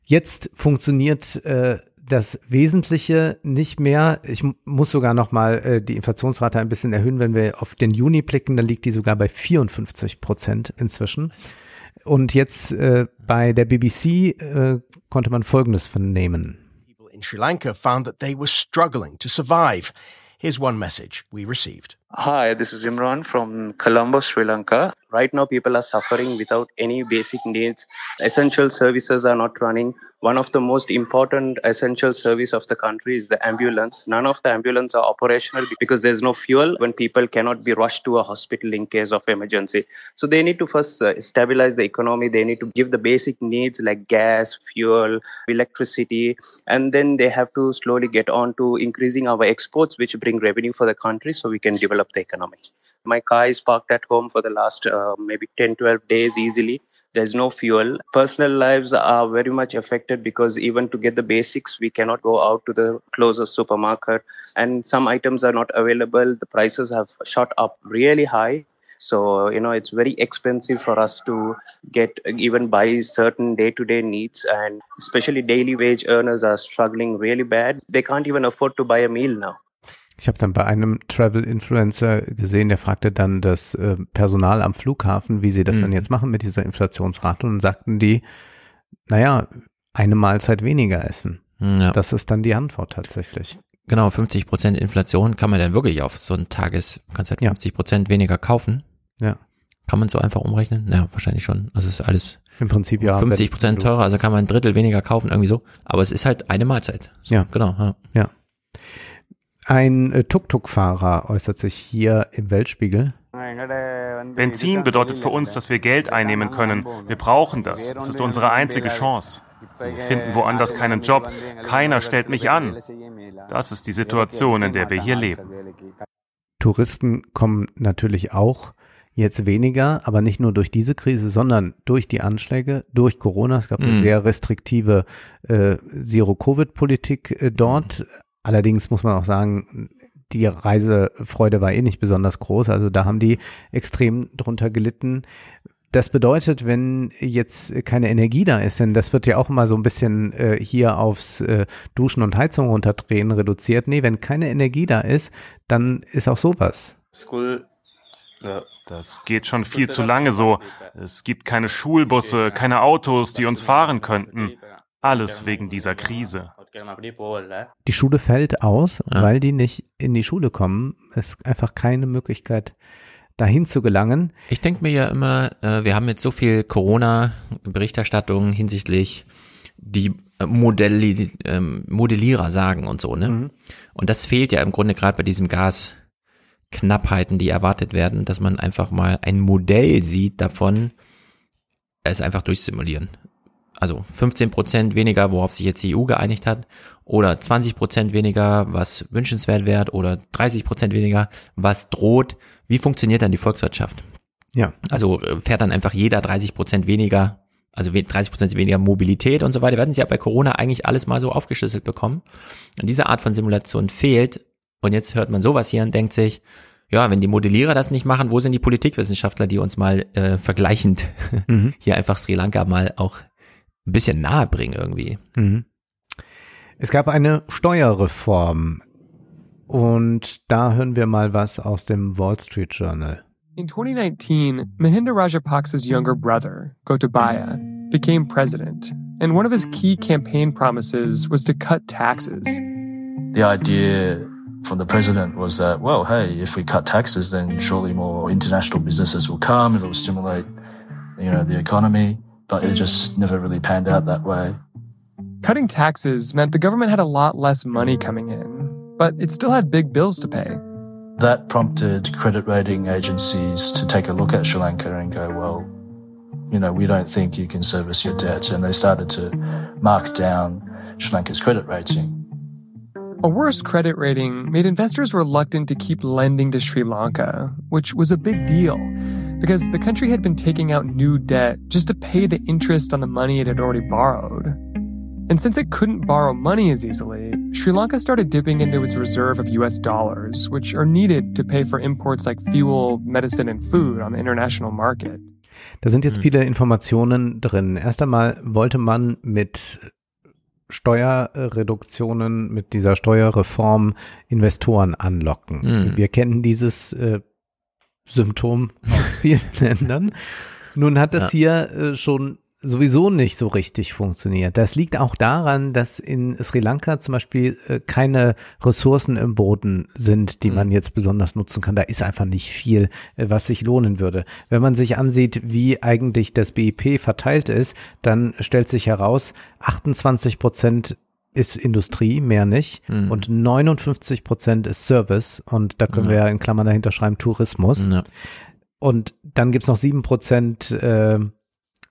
Jetzt funktioniert äh, das Wesentliche nicht mehr. Ich muss sogar noch mal äh, die Inflationsrate ein bisschen erhöhen, wenn wir auf den Juni blicken, dann liegt die sogar bei 54 Prozent inzwischen. Und jetzt äh, bei der BBC äh, konnte man Folgendes vernehmen. In Sri Lanka found that they were struggling to survive. Here's one message we received. Hi, this is Imran from Colombo, Sri Lanka. Right now, people are suffering without any basic needs. Essential services are not running. One of the most important essential service of the country is the ambulance. None of the ambulance are operational because there's no fuel when people cannot be rushed to a hospital in case of emergency. So they need to first uh, stabilize the economy. They need to give the basic needs like gas, fuel, electricity, and then they have to slowly get on to increasing our exports, which bring revenue for the country so we can develop the economy. My car is parked at home for the last uh, maybe 10, 12 days easily. There's no fuel. Personal lives are very much affected because even to get the basics, we cannot go out to the closest supermarket. And some items are not available. The prices have shot up really high. So, you know, it's very expensive for us to get even buy certain day to day needs. And especially daily wage earners are struggling really bad. They can't even afford to buy a meal now. Ich habe dann bei einem Travel-Influencer gesehen, der fragte dann das äh, Personal am Flughafen, wie sie das mhm. dann jetzt machen mit dieser Inflationsrate und sagten die, naja, eine Mahlzeit weniger essen. Ja. Das ist dann die Antwort tatsächlich. Genau, 50 Prozent Inflation kann man dann wirklich auf so ein Tages, kannst halt 50 Prozent weniger kaufen. Ja. Kann man so einfach umrechnen? Ja, wahrscheinlich schon. Also ist alles im Prinzip ja 50 Prozent teurer, also kann man ein Drittel weniger kaufen, irgendwie so. Aber es ist halt eine Mahlzeit. So, ja. Genau. Ja. ja. Ein äh, Tuk-Tuk-Fahrer äußert sich hier im Weltspiegel. Benzin bedeutet für uns, dass wir Geld einnehmen können. Wir brauchen das. Es ist unsere einzige Chance. Wir finden woanders keinen Job. Keiner stellt mich an. Das ist die Situation, in der wir hier leben. Touristen kommen natürlich auch jetzt weniger, aber nicht nur durch diese Krise, sondern durch die Anschläge, durch Corona. Es gab eine Mhm. sehr restriktive äh, Zero-Covid-Politik äh, dort. Allerdings muss man auch sagen, die Reisefreude war eh nicht besonders groß. Also da haben die extrem drunter gelitten. Das bedeutet, wenn jetzt keine Energie da ist, denn das wird ja auch immer so ein bisschen äh, hier aufs äh, Duschen und Heizung runterdrehen reduziert. Nee, wenn keine Energie da ist, dann ist auch sowas. Das geht schon viel zu lange so. Es gibt keine Schulbusse, keine Autos, die uns fahren könnten. Alles wegen dieser Krise. Die Schule fällt aus, weil die nicht in die Schule kommen. Es ist einfach keine Möglichkeit, dahin zu gelangen. Ich denke mir ja immer, äh, wir haben jetzt so viel Corona-Berichterstattung hinsichtlich die äh, Modelli ähm, Modellierer sagen und so, ne? Mhm. Und das fehlt ja im Grunde gerade bei diesem Gasknappheiten, die erwartet werden, dass man einfach mal ein Modell sieht davon, es einfach durchsimulieren. Also 15 Prozent weniger, worauf sich jetzt die EU geeinigt hat, oder 20 Prozent weniger, was wünschenswert wäre, oder 30 Prozent weniger, was droht. Wie funktioniert dann die Volkswirtschaft? Ja. Also äh, fährt dann einfach jeder 30 Prozent weniger, also we- 30 Prozent weniger Mobilität und so weiter. Wir hatten sie ja bei Corona eigentlich alles mal so aufgeschlüsselt bekommen. Und diese Art von Simulation fehlt. Und jetzt hört man sowas hier und denkt sich, ja, wenn die Modellierer das nicht machen, wo sind die Politikwissenschaftler, die uns mal äh, vergleichend Mhm. hier einfach Sri Lanka mal auch ein bisschen nahe bringen irgendwie. Mhm. Es gab eine Steuerreform und da hören wir mal was aus dem Wall Street Journal. In 2019, Mahinda Rajapaksa's younger brother, Gotabaya, became president, and one of his key campaign promises was to cut taxes. The idea from the president was that, well, hey, if we cut taxes, then surely more international businesses will come. It'll stimulate, you know, the economy. But it just never really panned out that way. Cutting taxes meant the government had a lot less money coming in, but it still had big bills to pay. That prompted credit rating agencies to take a look at Sri Lanka and go, well, you know, we don't think you can service your debt. And they started to mark down Sri Lanka's credit rating. A worse credit rating made investors reluctant to keep lending to Sri Lanka, which was a big deal because the country had been taking out new debt just to pay the interest on the money it had already borrowed. And since it couldn't borrow money as easily, Sri Lanka started dipping into its reserve of US dollars, which are needed to pay for imports like fuel, medicine, and food on the international market. Da sind jetzt hm. viele Informationen drin. Erst einmal wollte man mit Steuerreduktionen, mit dieser Steuerreform Investoren anlocken. Mhm. Wir kennen dieses äh, Symptom aus vielen Ländern. Nun hat das hier äh, schon sowieso nicht so richtig funktioniert. Das liegt auch daran, dass in Sri Lanka zum Beispiel äh, keine Ressourcen im Boden sind, die man jetzt besonders nutzen kann. Da ist einfach nicht viel, äh, was sich lohnen würde. Wenn man sich ansieht, wie eigentlich das BIP verteilt ist, dann stellt sich heraus, 28 Prozent ist Industrie, mehr nicht. Mhm. Und 59 Prozent ist Service. Und da können Ja. wir ja in Klammern dahinter schreiben Tourismus. Ja. Und dann gibt's noch sieben Prozent äh,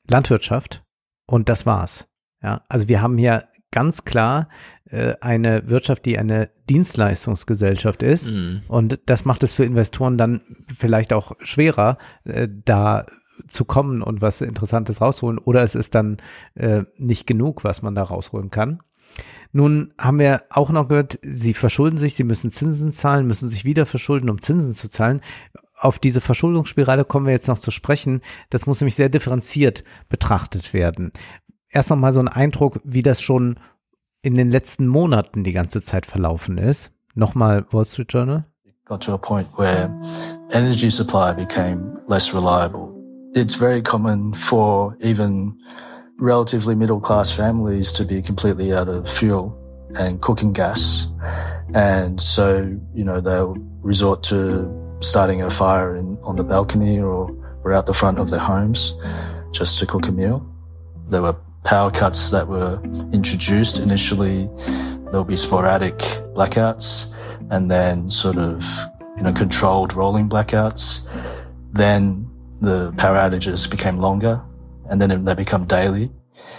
Landwirtschaft. Und das war's. Ja, also wir haben hier ganz klar äh, eine Wirtschaft, die eine Dienstleistungsgesellschaft ist. Mhm. Und das macht es für Investoren dann vielleicht auch schwerer, äh, da zu kommen und was Interessantes rausholen. Oder es ist dann äh, nicht genug, was man da rausholen kann. Nun haben wir auch noch gehört, sie verschulden sich, sie müssen Zinsen zahlen, müssen sich wieder verschulden, um Zinsen zu zahlen. Auf diese Verschuldungsspirale kommen wir jetzt noch zu sprechen. Das muss nämlich sehr differenziert betrachtet werden. Erst noch mal so ein Eindruck, wie das schon in den letzten Monaten die ganze Zeit verlaufen ist. Nochmal Wall Street Journal. got to a point where energy supply became less reliable. It's very common for even relatively middle class families to be completely out of fuel and cooking gas. And so, you know, they'll resort to starting a fire in, on the balcony or, or out the front of their homes just to cook a meal. There were power cuts that were introduced. Initially, there'll be sporadic blackouts and then sort of, you know, controlled rolling blackouts. Then the power outages became longer and then they become daily.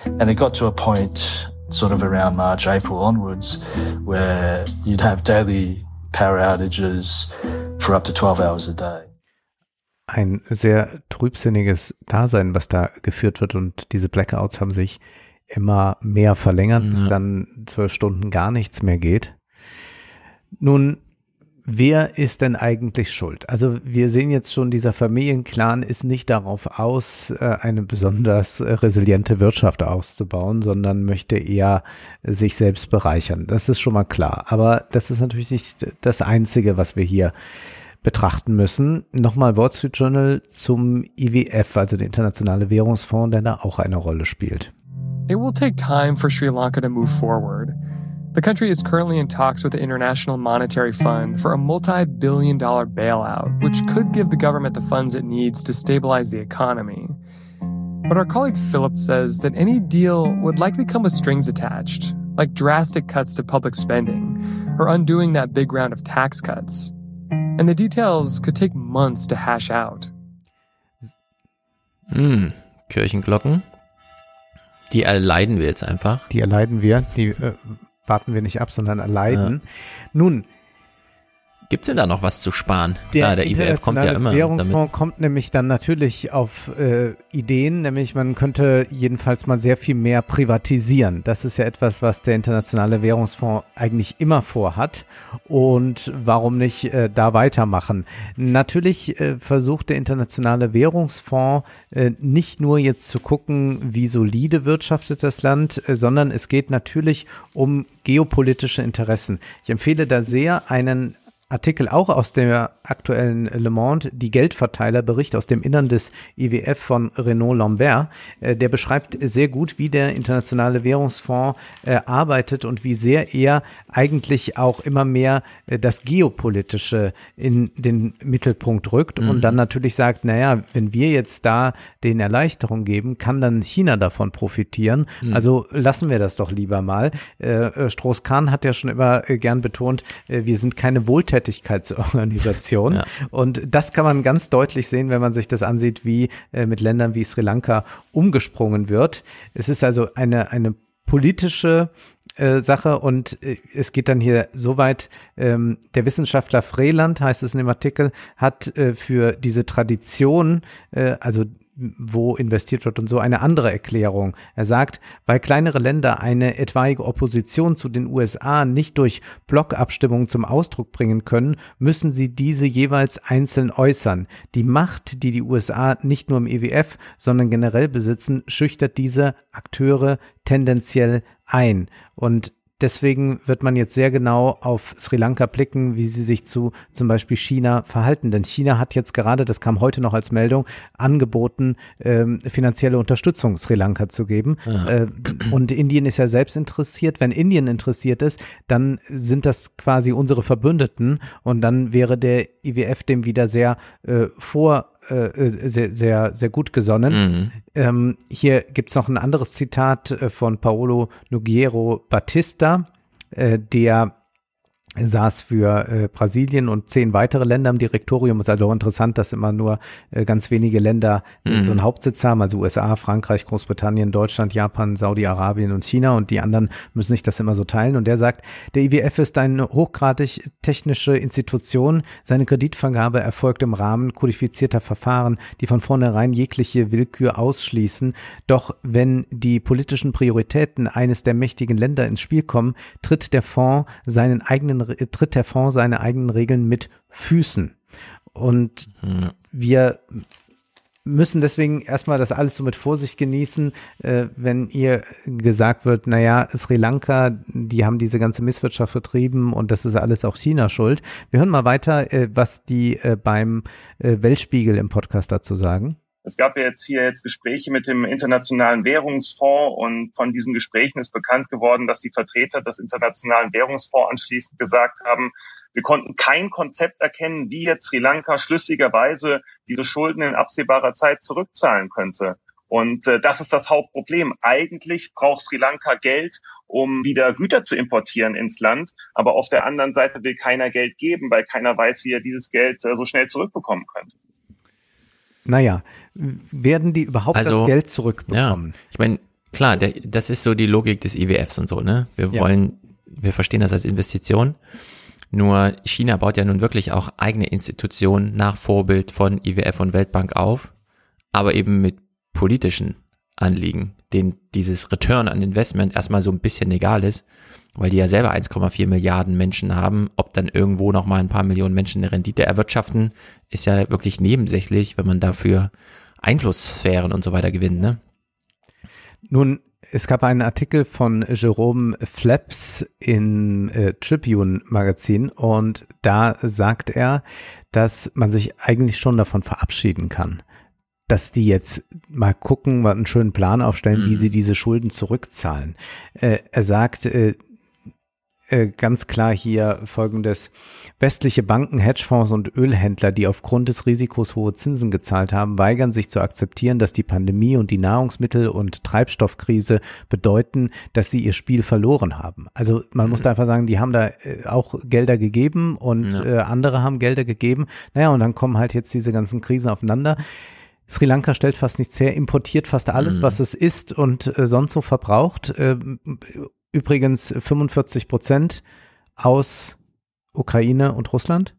And it got to a point sort of around March, April onwards where you'd have daily power outages for up to 12 hours a day. Ein sehr trübsinniges Dasein, was da geführt wird und diese Blackouts haben sich immer mehr verlängert, ja. bis dann zwölf Stunden gar nichts mehr geht. Nun wer ist denn eigentlich schuld? Also wir sehen jetzt schon, dieser Familienclan ist nicht darauf aus, äh, eine besonders äh, resiliente Wirtschaft auszubauen, sondern möchte eher sich selbst bereichern. Das ist schon mal klar. Aber das ist natürlich nicht das Einzige, was wir hier betrachten müssen. Nochmal Wall Street Journal zum IWF, also der Internationale Währungsfonds, der da auch eine Rolle spielt. It will take time for Sri Lanka to move forward. The country is currently in talks with the International Monetary Fund for a multi billion dollar bailout, which could give the government the funds it needs to stabilize the economy. But our colleague Philip says that any deal would likely come with strings attached, like drastic cuts to public spending or undoing that big round of tax cuts. And the details could take months to hash out. Hm, Kirchenglocken. Die erleiden wir jetzt einfach. Die erleiden wir. Die äh, warten wir nicht ab, sondern erleiden. Ja. Nun, Gibt es denn da noch was zu sparen? Der, Klar, der IWF kommt ja immer. Der Währungsfonds damit. kommt nämlich dann natürlich auf äh, Ideen, nämlich man könnte jedenfalls mal sehr viel mehr privatisieren. Das ist ja etwas, was der Internationale Währungsfonds eigentlich immer vorhat. Und warum nicht äh, da weitermachen? Natürlich äh, versucht der Internationale Währungsfonds äh, nicht nur jetzt zu gucken, wie solide wirtschaftet das Land, äh, sondern es geht natürlich um geopolitische Interessen. Ich empfehle da sehr einen Artikel auch aus der aktuellen Le Monde, die Geldverteilerbericht aus dem Innern des IWF von Renaud Lambert. Äh, der beschreibt sehr gut, wie der Internationale Währungsfonds äh, arbeitet und wie sehr er eigentlich auch immer mehr äh, das Geopolitische in den Mittelpunkt rückt mhm. und dann natürlich sagt, naja, wenn wir jetzt da den Erleichterung geben, kann dann China davon profitieren. Mhm. Also lassen wir das doch lieber mal. Stroß-Kahn hat ja schon immer gern betont, wir sind keine Wohltätigkeit Wohltätigkeitsorganisation. ja. Und das kann man ganz deutlich sehen, wenn man sich das ansieht, wie äh, mit Ländern wie Sri Lanka umgesprungen wird. Es ist also eine, eine politische äh, Sache und äh, es geht dann hier so weit, ähm, der Wissenschaftler Freeland, heißt es in dem Artikel, hat äh, für diese Tradition, äh, also wo investiert wird und so eine andere Erklärung. Er sagt, weil kleinere Länder eine etwaige Opposition zu den USA nicht durch Blockabstimmungen zum Ausdruck bringen können, müssen sie diese jeweils einzeln äußern. Die Macht, die die USA nicht nur im EWF, sondern generell besitzen, schüchtert diese Akteure tendenziell ein. Und Deswegen wird man jetzt sehr genau auf Sri Lanka blicken, wie sie sich zu zum Beispiel China verhalten. Denn China hat jetzt gerade, das kam heute noch als Meldung, angeboten, ähm, finanzielle Unterstützung Sri Lanka zu geben. Äh, und Indien ist ja selbst interessiert. Wenn Indien interessiert ist, dann sind das quasi unsere Verbündeten und dann wäre der IWF dem wieder sehr äh, vor äh, sehr, sehr, sehr gut gesonnen. Mhm. Ähm, hier gibt's noch ein anderes Zitat äh, von Paolo Nugiero Battista, äh, der saß für äh, Brasilien und zehn weitere Länder im Direktorium. Ist also auch interessant, dass immer nur äh, ganz wenige Länder mhm. so einen Hauptsitz haben, also USA, Frankreich, Großbritannien, Deutschland, Japan, Saudi-Arabien und China und die anderen müssen sich das immer so teilen. Und der sagt, der IWF ist eine hochgradig technische Institution. Seine Kreditvergabe erfolgt im Rahmen kodifizierter Verfahren, die von vornherein jegliche Willkür ausschließen. Doch wenn die politischen Prioritäten eines der mächtigen Länder ins Spiel kommen, tritt der Fonds seinen eigenen tritt der Fonds seine eigenen Regeln mit Füßen. Und ja. wir müssen deswegen erstmal das alles so mit Vorsicht genießen, äh, wenn ihr gesagt wird, naja, Sri Lanka, die haben diese ganze Misswirtschaft vertrieben und das ist alles auch China schuld. Wir hören mal weiter, äh, was die äh, beim äh, Weltspiegel im Podcast dazu sagen. Es gab ja jetzt hier jetzt Gespräche mit dem Internationalen Währungsfonds und von diesen Gesprächen ist bekannt geworden, dass die Vertreter des Internationalen Währungsfonds anschließend gesagt haben, wir konnten kein Konzept erkennen, wie jetzt Sri Lanka schlüssigerweise diese Schulden in absehbarer Zeit zurückzahlen könnte. Und äh, das ist das Hauptproblem. Eigentlich braucht Sri Lanka Geld, um wieder Güter zu importieren ins Land. Aber auf der anderen Seite will keiner Geld geben, weil keiner weiß, wie er dieses Geld äh, so schnell zurückbekommen könnte. Naja, werden die überhaupt Also, das Geld zurückbekommen? Ja, ich meine, klar, der, das ist so die Logik des IWFs und so, ne? Wir Ja. wollen, wir verstehen das als Investition. Nur China baut ja nun wirklich auch eigene Institutionen nach Vorbild von IWF und Weltbank auf, aber eben mit politischen Anliegen, denen dieses Return on Investment erstmal so ein bisschen egal ist, weil die ja selber 1,4 Milliarden Menschen haben. Ob dann irgendwo noch mal ein paar Millionen Menschen eine Rendite erwirtschaften, ist ja wirklich nebensächlich, wenn man dafür Einflusssphären und so weiter gewinnt, ne? Nun, es gab einen Artikel von Jerome Flaps im äh, Tribune Magazin und da sagt er, dass man sich eigentlich schon davon verabschieden kann, dass die jetzt mal gucken, mal einen schönen Plan aufstellen, wie sie diese Schulden zurückzahlen. Äh, er sagt, äh, äh, ganz klar hier folgendes. Westliche Banken, Hedgefonds und Ölhändler, die aufgrund des Risikos hohe Zinsen gezahlt haben, weigern sich zu akzeptieren, dass die Pandemie und die Nahrungsmittel- und Treibstoffkrise bedeuten, dass sie ihr Spiel verloren haben. Also man muss da einfach sagen, die haben da äh, auch Gelder gegeben und Ja. äh, andere haben Gelder gegeben. Naja, und dann kommen halt jetzt diese ganzen Krisen aufeinander. Sri Lanka stellt fast nichts her, importiert fast alles, Mhm. was es isst und äh, sonst so verbraucht. Ähm, übrigens 45 Prozent aus Ukraine und Russland.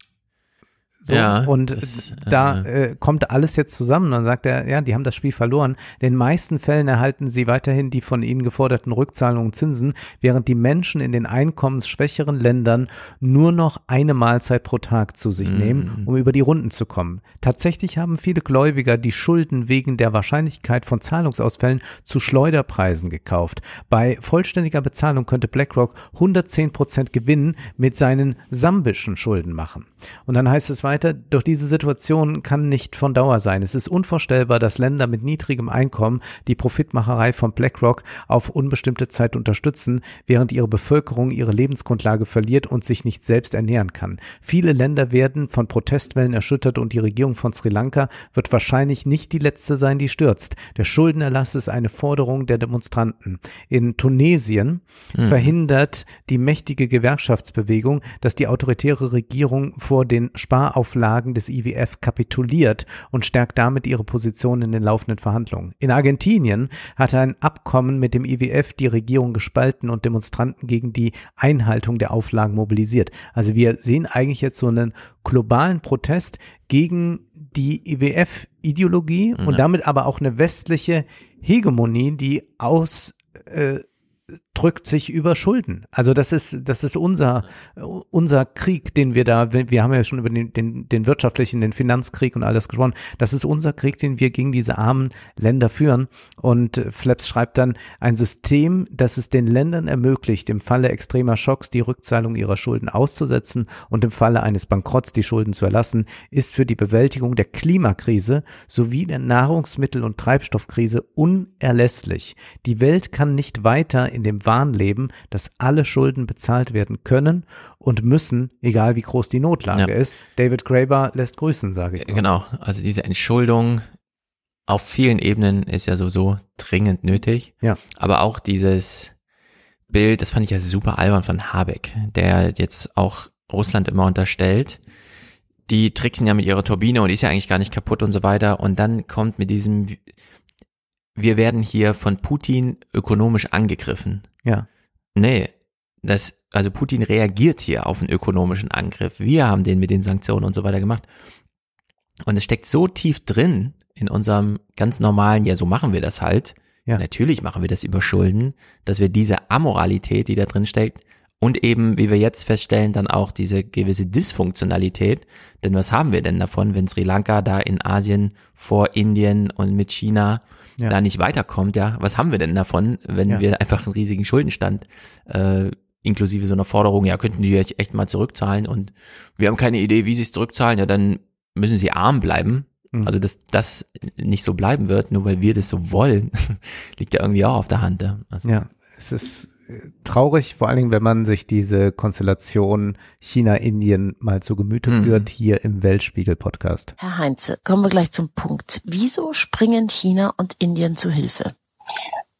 So, Ja, und das, da äh, kommt alles jetzt zusammen. Dann sagt er, ja, die haben das Spiel verloren. In den meisten Fällen erhalten sie weiterhin die von ihnen geforderten Rückzahlungen und Zinsen, während die Menschen in den einkommensschwächeren Ländern nur noch eine Mahlzeit pro Tag zu sich nehmen, um über die Runden zu kommen. Tatsächlich haben viele Gläubiger die Schulden wegen der Wahrscheinlichkeit von Zahlungsausfällen zu Schleuderpreisen gekauft. Bei vollständiger Bezahlung könnte BlackRock 110 Prozent Gewinn mit seinen sambischen Schulden machen. Und dann heißt es weiter, doch diese Situation kann nicht von Dauer sein. Es ist unvorstellbar, dass Länder mit niedrigem Einkommen die Profitmacherei von BlackRock auf unbestimmte Zeit unterstützen, während ihre Bevölkerung ihre Lebensgrundlage verliert und sich nicht selbst ernähren kann. Viele Länder werden von Protestwellen erschüttert und die Regierung von Sri Lanka wird wahrscheinlich nicht die letzte sein, die stürzt. Der Schuldenerlass ist eine Forderung der Demonstranten. In Tunesien Mhm. verhindert die mächtige Gewerkschaftsbewegung, dass die autoritäre Regierung vor den Sparauflagen des IWF kapituliert und stärkt damit ihre Position in den laufenden Verhandlungen. In Argentinien hat ein Abkommen mit dem IWF die Regierung gespalten und Demonstranten gegen die Einhaltung der Auflagen mobilisiert. Also wir sehen eigentlich jetzt so einen globalen Protest gegen die IWF-Ideologie und Ja. damit aber auch eine westliche Hegemonie, die aus äh, drückt sich über Schulden. Also das ist, das ist unser, unser Krieg, den wir da, wir haben ja schon über den, den, den wirtschaftlichen, den Finanzkrieg und alles gesprochen. Das ist unser Krieg, den wir gegen diese armen Länder führen. Und Flaps schreibt dann, ein System, das es den Ländern ermöglicht, im Falle extremer Schocks die Rückzahlung ihrer Schulden auszusetzen und im Falle eines Bankrotts die Schulden zu erlassen, ist für die Bewältigung der Klimakrise sowie der Nahrungsmittel- und Treibstoffkrise unerlässlich. Die Welt kann nicht weiter in dem Wahn leben, dass alle Schulden bezahlt werden können und müssen, egal wie groß die Notlage Ja. ist. David Graeber lässt grüßen, sage ich. mal. Genau, also diese Entschuldung auf vielen Ebenen ist ja sowieso dringend nötig. Ja. Aber auch dieses Bild, das fand ich ja super albern von Habeck, der jetzt auch Russland immer unterstellt. Die tricksen ja mit ihrer Turbine und die ist ja eigentlich gar nicht kaputt und so weiter. Und dann kommt mit diesem, wir werden hier von Putin ökonomisch angegriffen. Ja. Nee, das, also Putin reagiert hier auf einen ökonomischen Angriff. Wir haben den mit den Sanktionen und so weiter gemacht. Und es steckt so tief drin in unserem ganz normalen, ja, so machen wir das halt. Ja. Natürlich machen wir das über Schulden, dass wir diese Amoralität, die da drin steckt, und eben, wie wir jetzt feststellen, dann auch diese gewisse Dysfunktionalität. Denn was haben wir denn davon, wenn Sri Lanka da in Asien vor Indien und mit China Ja. da nicht weiterkommt? Ja, was haben wir denn davon, wenn Ja. wir einfach einen riesigen Schuldenstand äh, inklusive so einer Forderung, ja, könnten die echt echt mal zurückzahlen und wir haben keine Idee, wie sie es zurückzahlen, ja, dann müssen sie arm bleiben. Mhm. Also, dass das nicht so bleiben wird, nur weil wir das so wollen, liegt ja irgendwie auch auf der Hand. Ja, also, Ja, es ist traurig, vor allen Dingen, wenn man sich diese Konstellation China-Indien mal zu Gemüte Mhm. führt, hier im Weltspiegel-Podcast. Herr Heinze, kommen wir gleich zum Punkt. Wieso springen China und Indien zu Hilfe?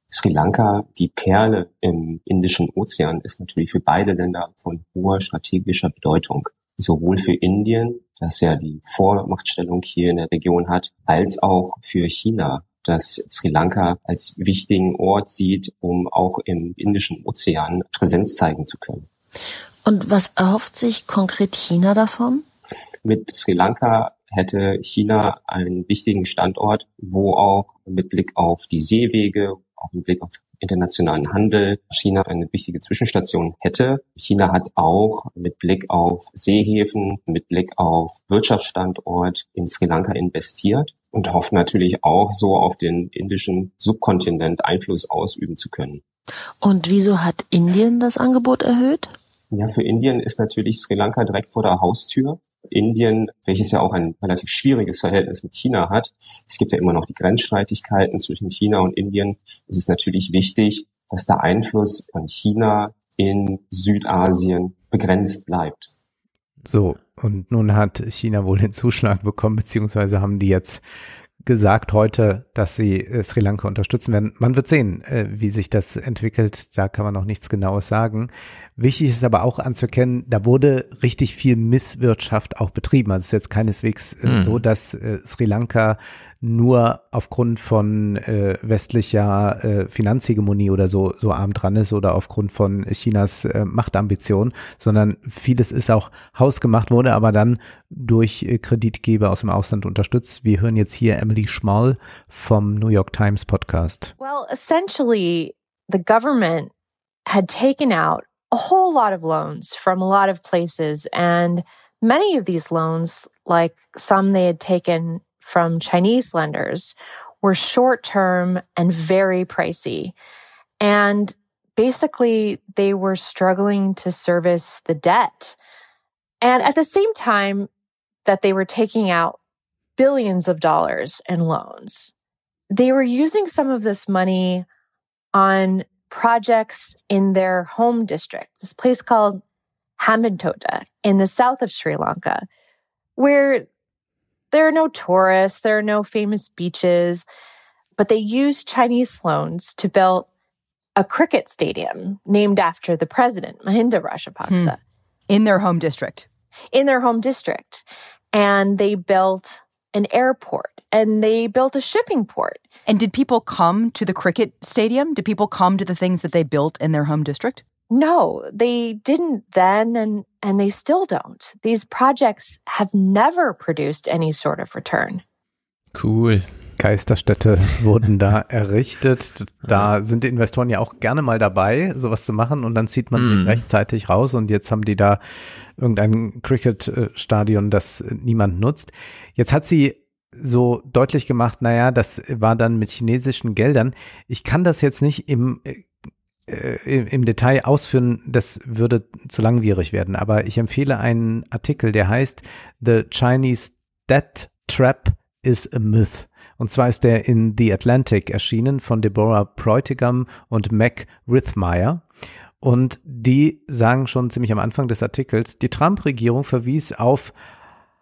Sri Lanka, die Perle im Indischen Ozean, ist natürlich für beide Länder von hoher strategischer Bedeutung. Sowohl für Indien, das ja die Vormachtstellung hier in der Region hat, als auch für China, das Sri Lanka als wichtigen Ort sieht, um auch im Indischen Ozean Präsenz zeigen zu können. Und was erhofft sich konkret China davon? Mit Sri Lanka hätte China einen wichtigen Standort, wo auch mit Blick auf die Seewege, auch mit Blick auf internationalen Handel China eine wichtige Zwischenstation hätte. China hat auch mit Blick auf Seehäfen, mit Blick auf Wirtschaftsstandort in Sri Lanka investiert und hofft natürlich auch so auf den indischen Subkontinent Einfluss ausüben zu können. Und wieso hat Indien das Angebot erhöht? Ja, für Indien ist natürlich Sri Lanka direkt vor der Haustür. Indien, welches ja auch ein relativ schwieriges Verhältnis mit China hat. Es gibt ja immer noch die Grenzstreitigkeiten zwischen China und Indien. Es ist natürlich wichtig, dass der Einfluss von China in Südasien begrenzt bleibt. So, und nun hat China wohl den Zuschlag bekommen, beziehungsweise haben die jetzt gesagt heute, dass sie äh, Sri Lanka unterstützen werden. Man wird sehen, äh, wie sich das entwickelt. Da kann man noch nichts Genaues sagen. Wichtig ist aber auch anzuerkennen, da wurde richtig viel Misswirtschaft auch betrieben. Also es ist jetzt keineswegs äh, mhm. so, dass äh, Sri Lanka nur aufgrund von äh, westlicher äh, Finanzhegemonie oder so so arm dran ist oder aufgrund von Chinas äh, Machtambition, sondern vieles ist auch hausgemacht, wurde aber dann durch äh, Kreditgeber aus dem Ausland unterstützt. Wir hören jetzt hier Emily Schmall vom New York Times Podcast. Well, essentially the government had taken out a whole lot of loans from a lot of places. And many of these loans, like some they had taken from Chinese lenders, were short term and very pricey. And basically, they were struggling to service the debt. And at the same time that they were taking out billions of dollars in loans, they were using some of this money on projects in their home district, this place called Hambantota in the south of Sri Lanka, where there are no tourists, there are no famous beaches, but they used Chinese loans to build a cricket stadium named after the president, Mahinda Rajapaksa. Hmm. In their home district. In their home district. And they built an airport and they built a shipping port. And did people come to the cricket stadium? Did people come to the things that they built in their home district? No, they didn't then and and they still don't. These projects have never produced any sort of return. Cool. Geisterstädte wurden da errichtet. Da sind die Investoren ja auch gerne mal dabei, sowas zu machen und dann zieht man mm. sich mhm. rechtzeitig raus und jetzt haben die da irgendein Cricket-Stadion, das niemand nutzt. Jetzt hat sie so deutlich gemacht, naja, das war dann mit chinesischen Geldern. Ich kann das jetzt nicht im, äh, im, im Detail ausführen, das würde zu langwierig werden, aber ich empfehle einen Artikel, der heißt The Chinese Debt Trap is a Myth. Und zwar ist der in The Atlantic erschienen von Deborah Preutigam und Mac Rithmeyer. Und die sagen schon ziemlich am Anfang des Artikels, die Trump-Regierung verwies auf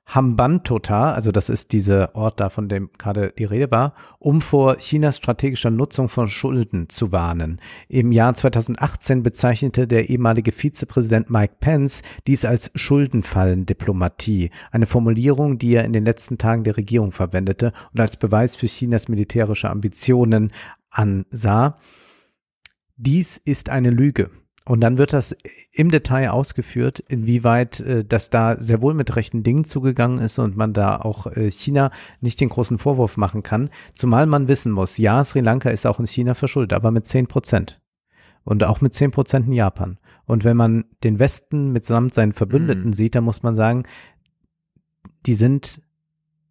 Hambantota, also das ist dieser Ort da, von dem gerade die Rede war, um vor Chinas strategischer Nutzung von Schulden zu warnen. Im Jahr 2018 bezeichnete der ehemalige Vizepräsident Mike Pence dies als Schuldenfallendiplomatie, eine Formulierung, die er in den letzten Tagen der Regierung verwendete und als Beweis für Chinas militärische Ambitionen ansah. Dies ist eine Lüge. Und dann wird das im Detail ausgeführt, inwieweit äh, das da sehr wohl mit rechten Dingen zugegangen ist und man da auch äh, China nicht den großen Vorwurf machen kann. Zumal man wissen muss, ja, Sri Lanka ist auch in China verschuldet, aber mit zehn Prozent. Und auch mit zehn Prozent in Japan. Und wenn man den Westen mitsamt seinen Verbündeten mhm. sieht, dann muss man sagen, die sind,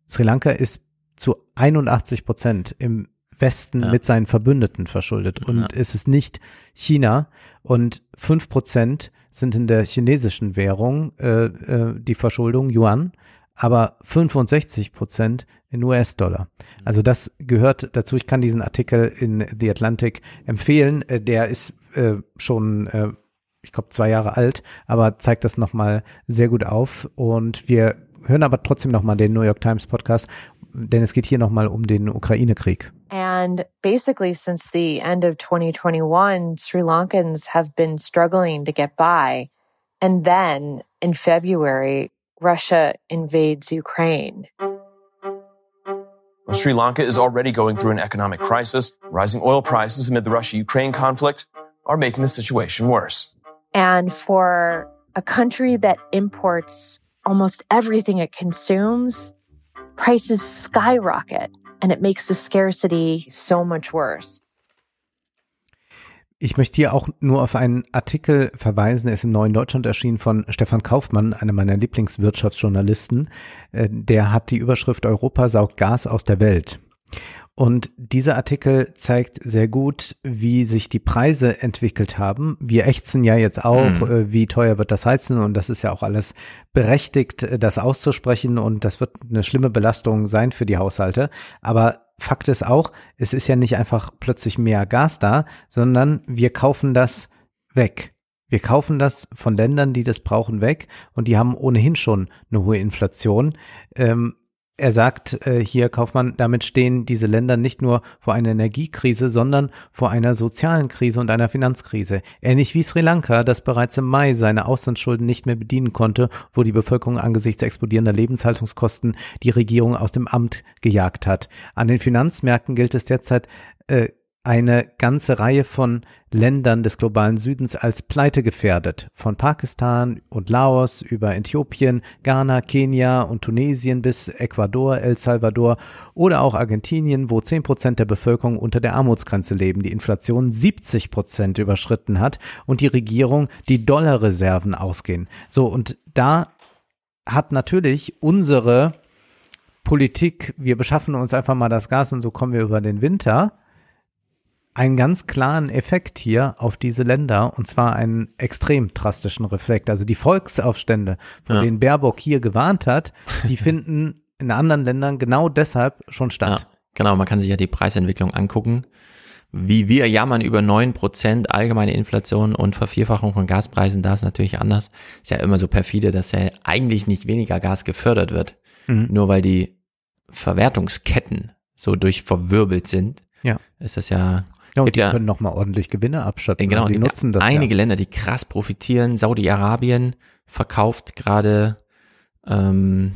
Sri Lanka ist zu 81 Prozent im Westen ja. mit seinen Verbündeten verschuldet. Und ja. es ist nicht China. Und fünf Prozent sind in der chinesischen Währung äh, äh, die Verschuldung Yuan, aber 65 Prozent in US-Dollar. Also das gehört dazu. Ich kann diesen Artikel in The Atlantic empfehlen. Äh, der ist äh, schon, äh, ich glaube, zwei Jahre alt, aber zeigt das nochmal sehr gut auf. Und wir hören aber trotzdem nochmal den New York Times Podcast denn es geht hier nochmal um den Ukraine-Krieg. And basically, since the end of 2021, Sri Lankans have been struggling to get by. And then in February, Russia invades Ukraine. Sri Lanka is already going through an economic crisis. Rising oil prices amid the Russia Ukraine conflict are making the situation worse. And for a country that imports almost everything it consumes, prices skyrocket and it makes the scarcity so much worse. Ich möchte hier auch nur auf einen Artikel verweisen, er ist im Neuen Deutschland erschienen von Stefan Kaufmann, einem meiner Lieblingswirtschaftsjournalisten. Äh, der hat die Überschrift Europa saugt Gas aus der Welt. Und dieser Artikel zeigt sehr gut, wie sich die Preise entwickelt haben. Wir ächzen ja jetzt auch, mhm. wie teuer wird das Heizen und das ist ja auch alles berechtigt, äh, das auszusprechen und das wird eine schlimme Belastung sein für die Haushalte. Aber Fakt ist auch, es ist ja nicht einfach plötzlich mehr Gas da, sondern wir kaufen das weg. Wir kaufen das von Ländern, die das brauchen, weg und die haben ohnehin schon eine hohe Inflation. Ähm, er sagt äh, hier, Kaufmann, damit stehen diese Länder nicht nur vor einer Energiekrise, sondern vor einer sozialen Krise und einer Finanzkrise. Ähnlich wie Sri Lanka, das bereits im Mai seine Auslandsschulden nicht mehr bedienen konnte, wo die Bevölkerung angesichts explodierender Lebenshaltungskosten die Regierung aus dem Amt gejagt hat. An den Finanzmärkten gilt es derzeit äh, eine ganze Reihe von Ländern des globalen Südens als Pleite gefährdet. Von Pakistan und Laos über Äthiopien, Ghana, Kenia und Tunesien bis Ecuador, El Salvador oder auch Argentinien, wo 10 Prozent der Bevölkerung unter der Armutsgrenze leben, die Inflation 70 Prozent überschritten hat und die Regierung die Dollarreserven ausgehen. So, und da hat natürlich unsere Politik, wir beschaffen uns einfach mal das Gas und so kommen wir über den Winter, einen ganz klaren Effekt hier auf diese Länder und zwar einen extrem drastischen Reflekt. Also die Volksaufstände, von ja. denen Baerbock hier gewarnt hat, die finden in anderen Ländern genau deshalb schon statt. Ja, genau, man kann sich ja die Preisentwicklung angucken. Wie wir jammern über neun Prozent allgemeine Inflation und Vervierfachung von Gaspreisen, da ist natürlich anders. Ist ja immer so perfide, dass ja eigentlich nicht weniger Gas gefördert wird, mhm. nur weil die Verwertungsketten so durchverwirbelt sind. Ja. Ist das ja ja, und die ja, können nochmal ordentlich Gewinne abschatten. Genau, die nutzen das. Einige ja. Länder, die krass profitieren. Saudi-Arabien verkauft gerade ähm,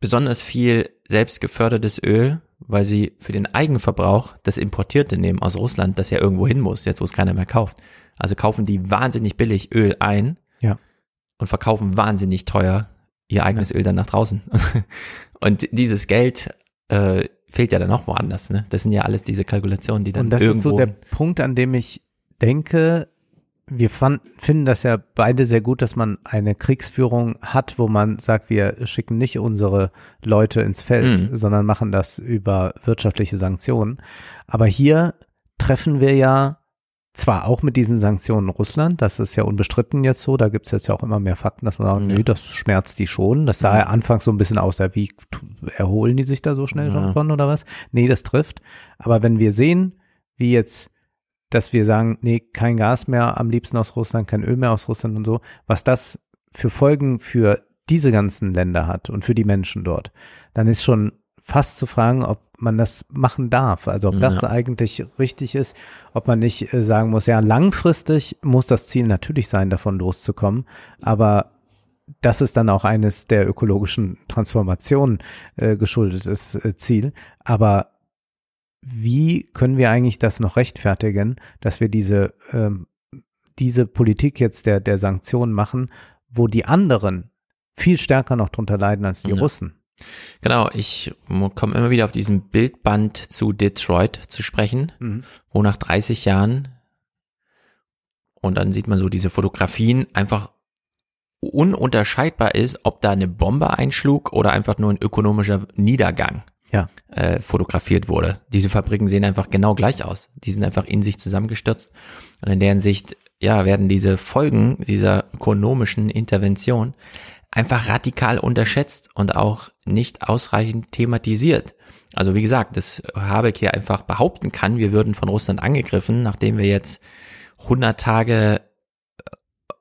besonders viel selbstgefördertes Öl, weil sie für den Eigenverbrauch das Importierte nehmen aus Russland, das ja irgendwo hin muss, jetzt wo es keiner mehr kauft. Also kaufen die wahnsinnig billig Öl ein ja. und verkaufen wahnsinnig teuer ihr eigenes ja. Öl dann nach draußen. und dieses Geld äh, fehlt ja dann auch woanders. Ne? Das sind ja alles diese Kalkulationen, die dann Und das irgendwo ist so der Punkt, an dem ich denke, wir fand, finden das ja beide sehr gut, dass man eine Kriegsführung hat, wo man sagt, wir schicken nicht unsere Leute ins Feld, mhm. sondern machen das über wirtschaftliche Sanktionen. Aber hier treffen wir ja zwar auch mit diesen Sanktionen Russland, das ist ja unbestritten jetzt so, da gibt es jetzt ja auch immer mehr Fakten, dass man sagt, ja. nö, das schmerzt die schon. Das sah ja anfangs so ein bisschen aus, wie erholen die sich da so schnell ja. von oder was? Nee, das trifft. Aber wenn wir sehen, wie jetzt, dass wir sagen, nee, kein Gas mehr am liebsten aus Russland, kein Öl mehr aus Russland und so, was das für Folgen für diese ganzen Länder hat und für die Menschen dort, dann ist schon fast zu fragen, ob man das machen darf. Also ob das ja. eigentlich richtig ist, ob man nicht äh, sagen muss, ja, langfristig muss das Ziel natürlich sein, davon loszukommen, aber das ist dann auch eines der ökologischen Transformationen äh, geschuldetes äh, Ziel. Aber wie können wir eigentlich das noch rechtfertigen, dass wir diese, ähm, diese Politik jetzt der, der Sanktionen machen, wo die anderen viel stärker noch drunter leiden als die ja. Russen? Genau, ich komme immer wieder auf diesen Bildband zu Detroit zu sprechen, mhm. wo nach 30 Jahren und dann sieht man so diese Fotografien einfach ununterscheidbar ist, ob da eine Bombe einschlug oder einfach nur ein ökonomischer Niedergang ja. äh, fotografiert wurde. Diese Fabriken sehen einfach genau gleich aus. Die sind einfach in sich zusammengestürzt. Und in deren Sicht, ja, werden diese Folgen dieser ökonomischen Intervention einfach radikal unterschätzt und auch nicht ausreichend thematisiert. Also wie gesagt, dass Habeck hier einfach behaupten kann, wir würden von Russland angegriffen, nachdem wir jetzt 100 Tage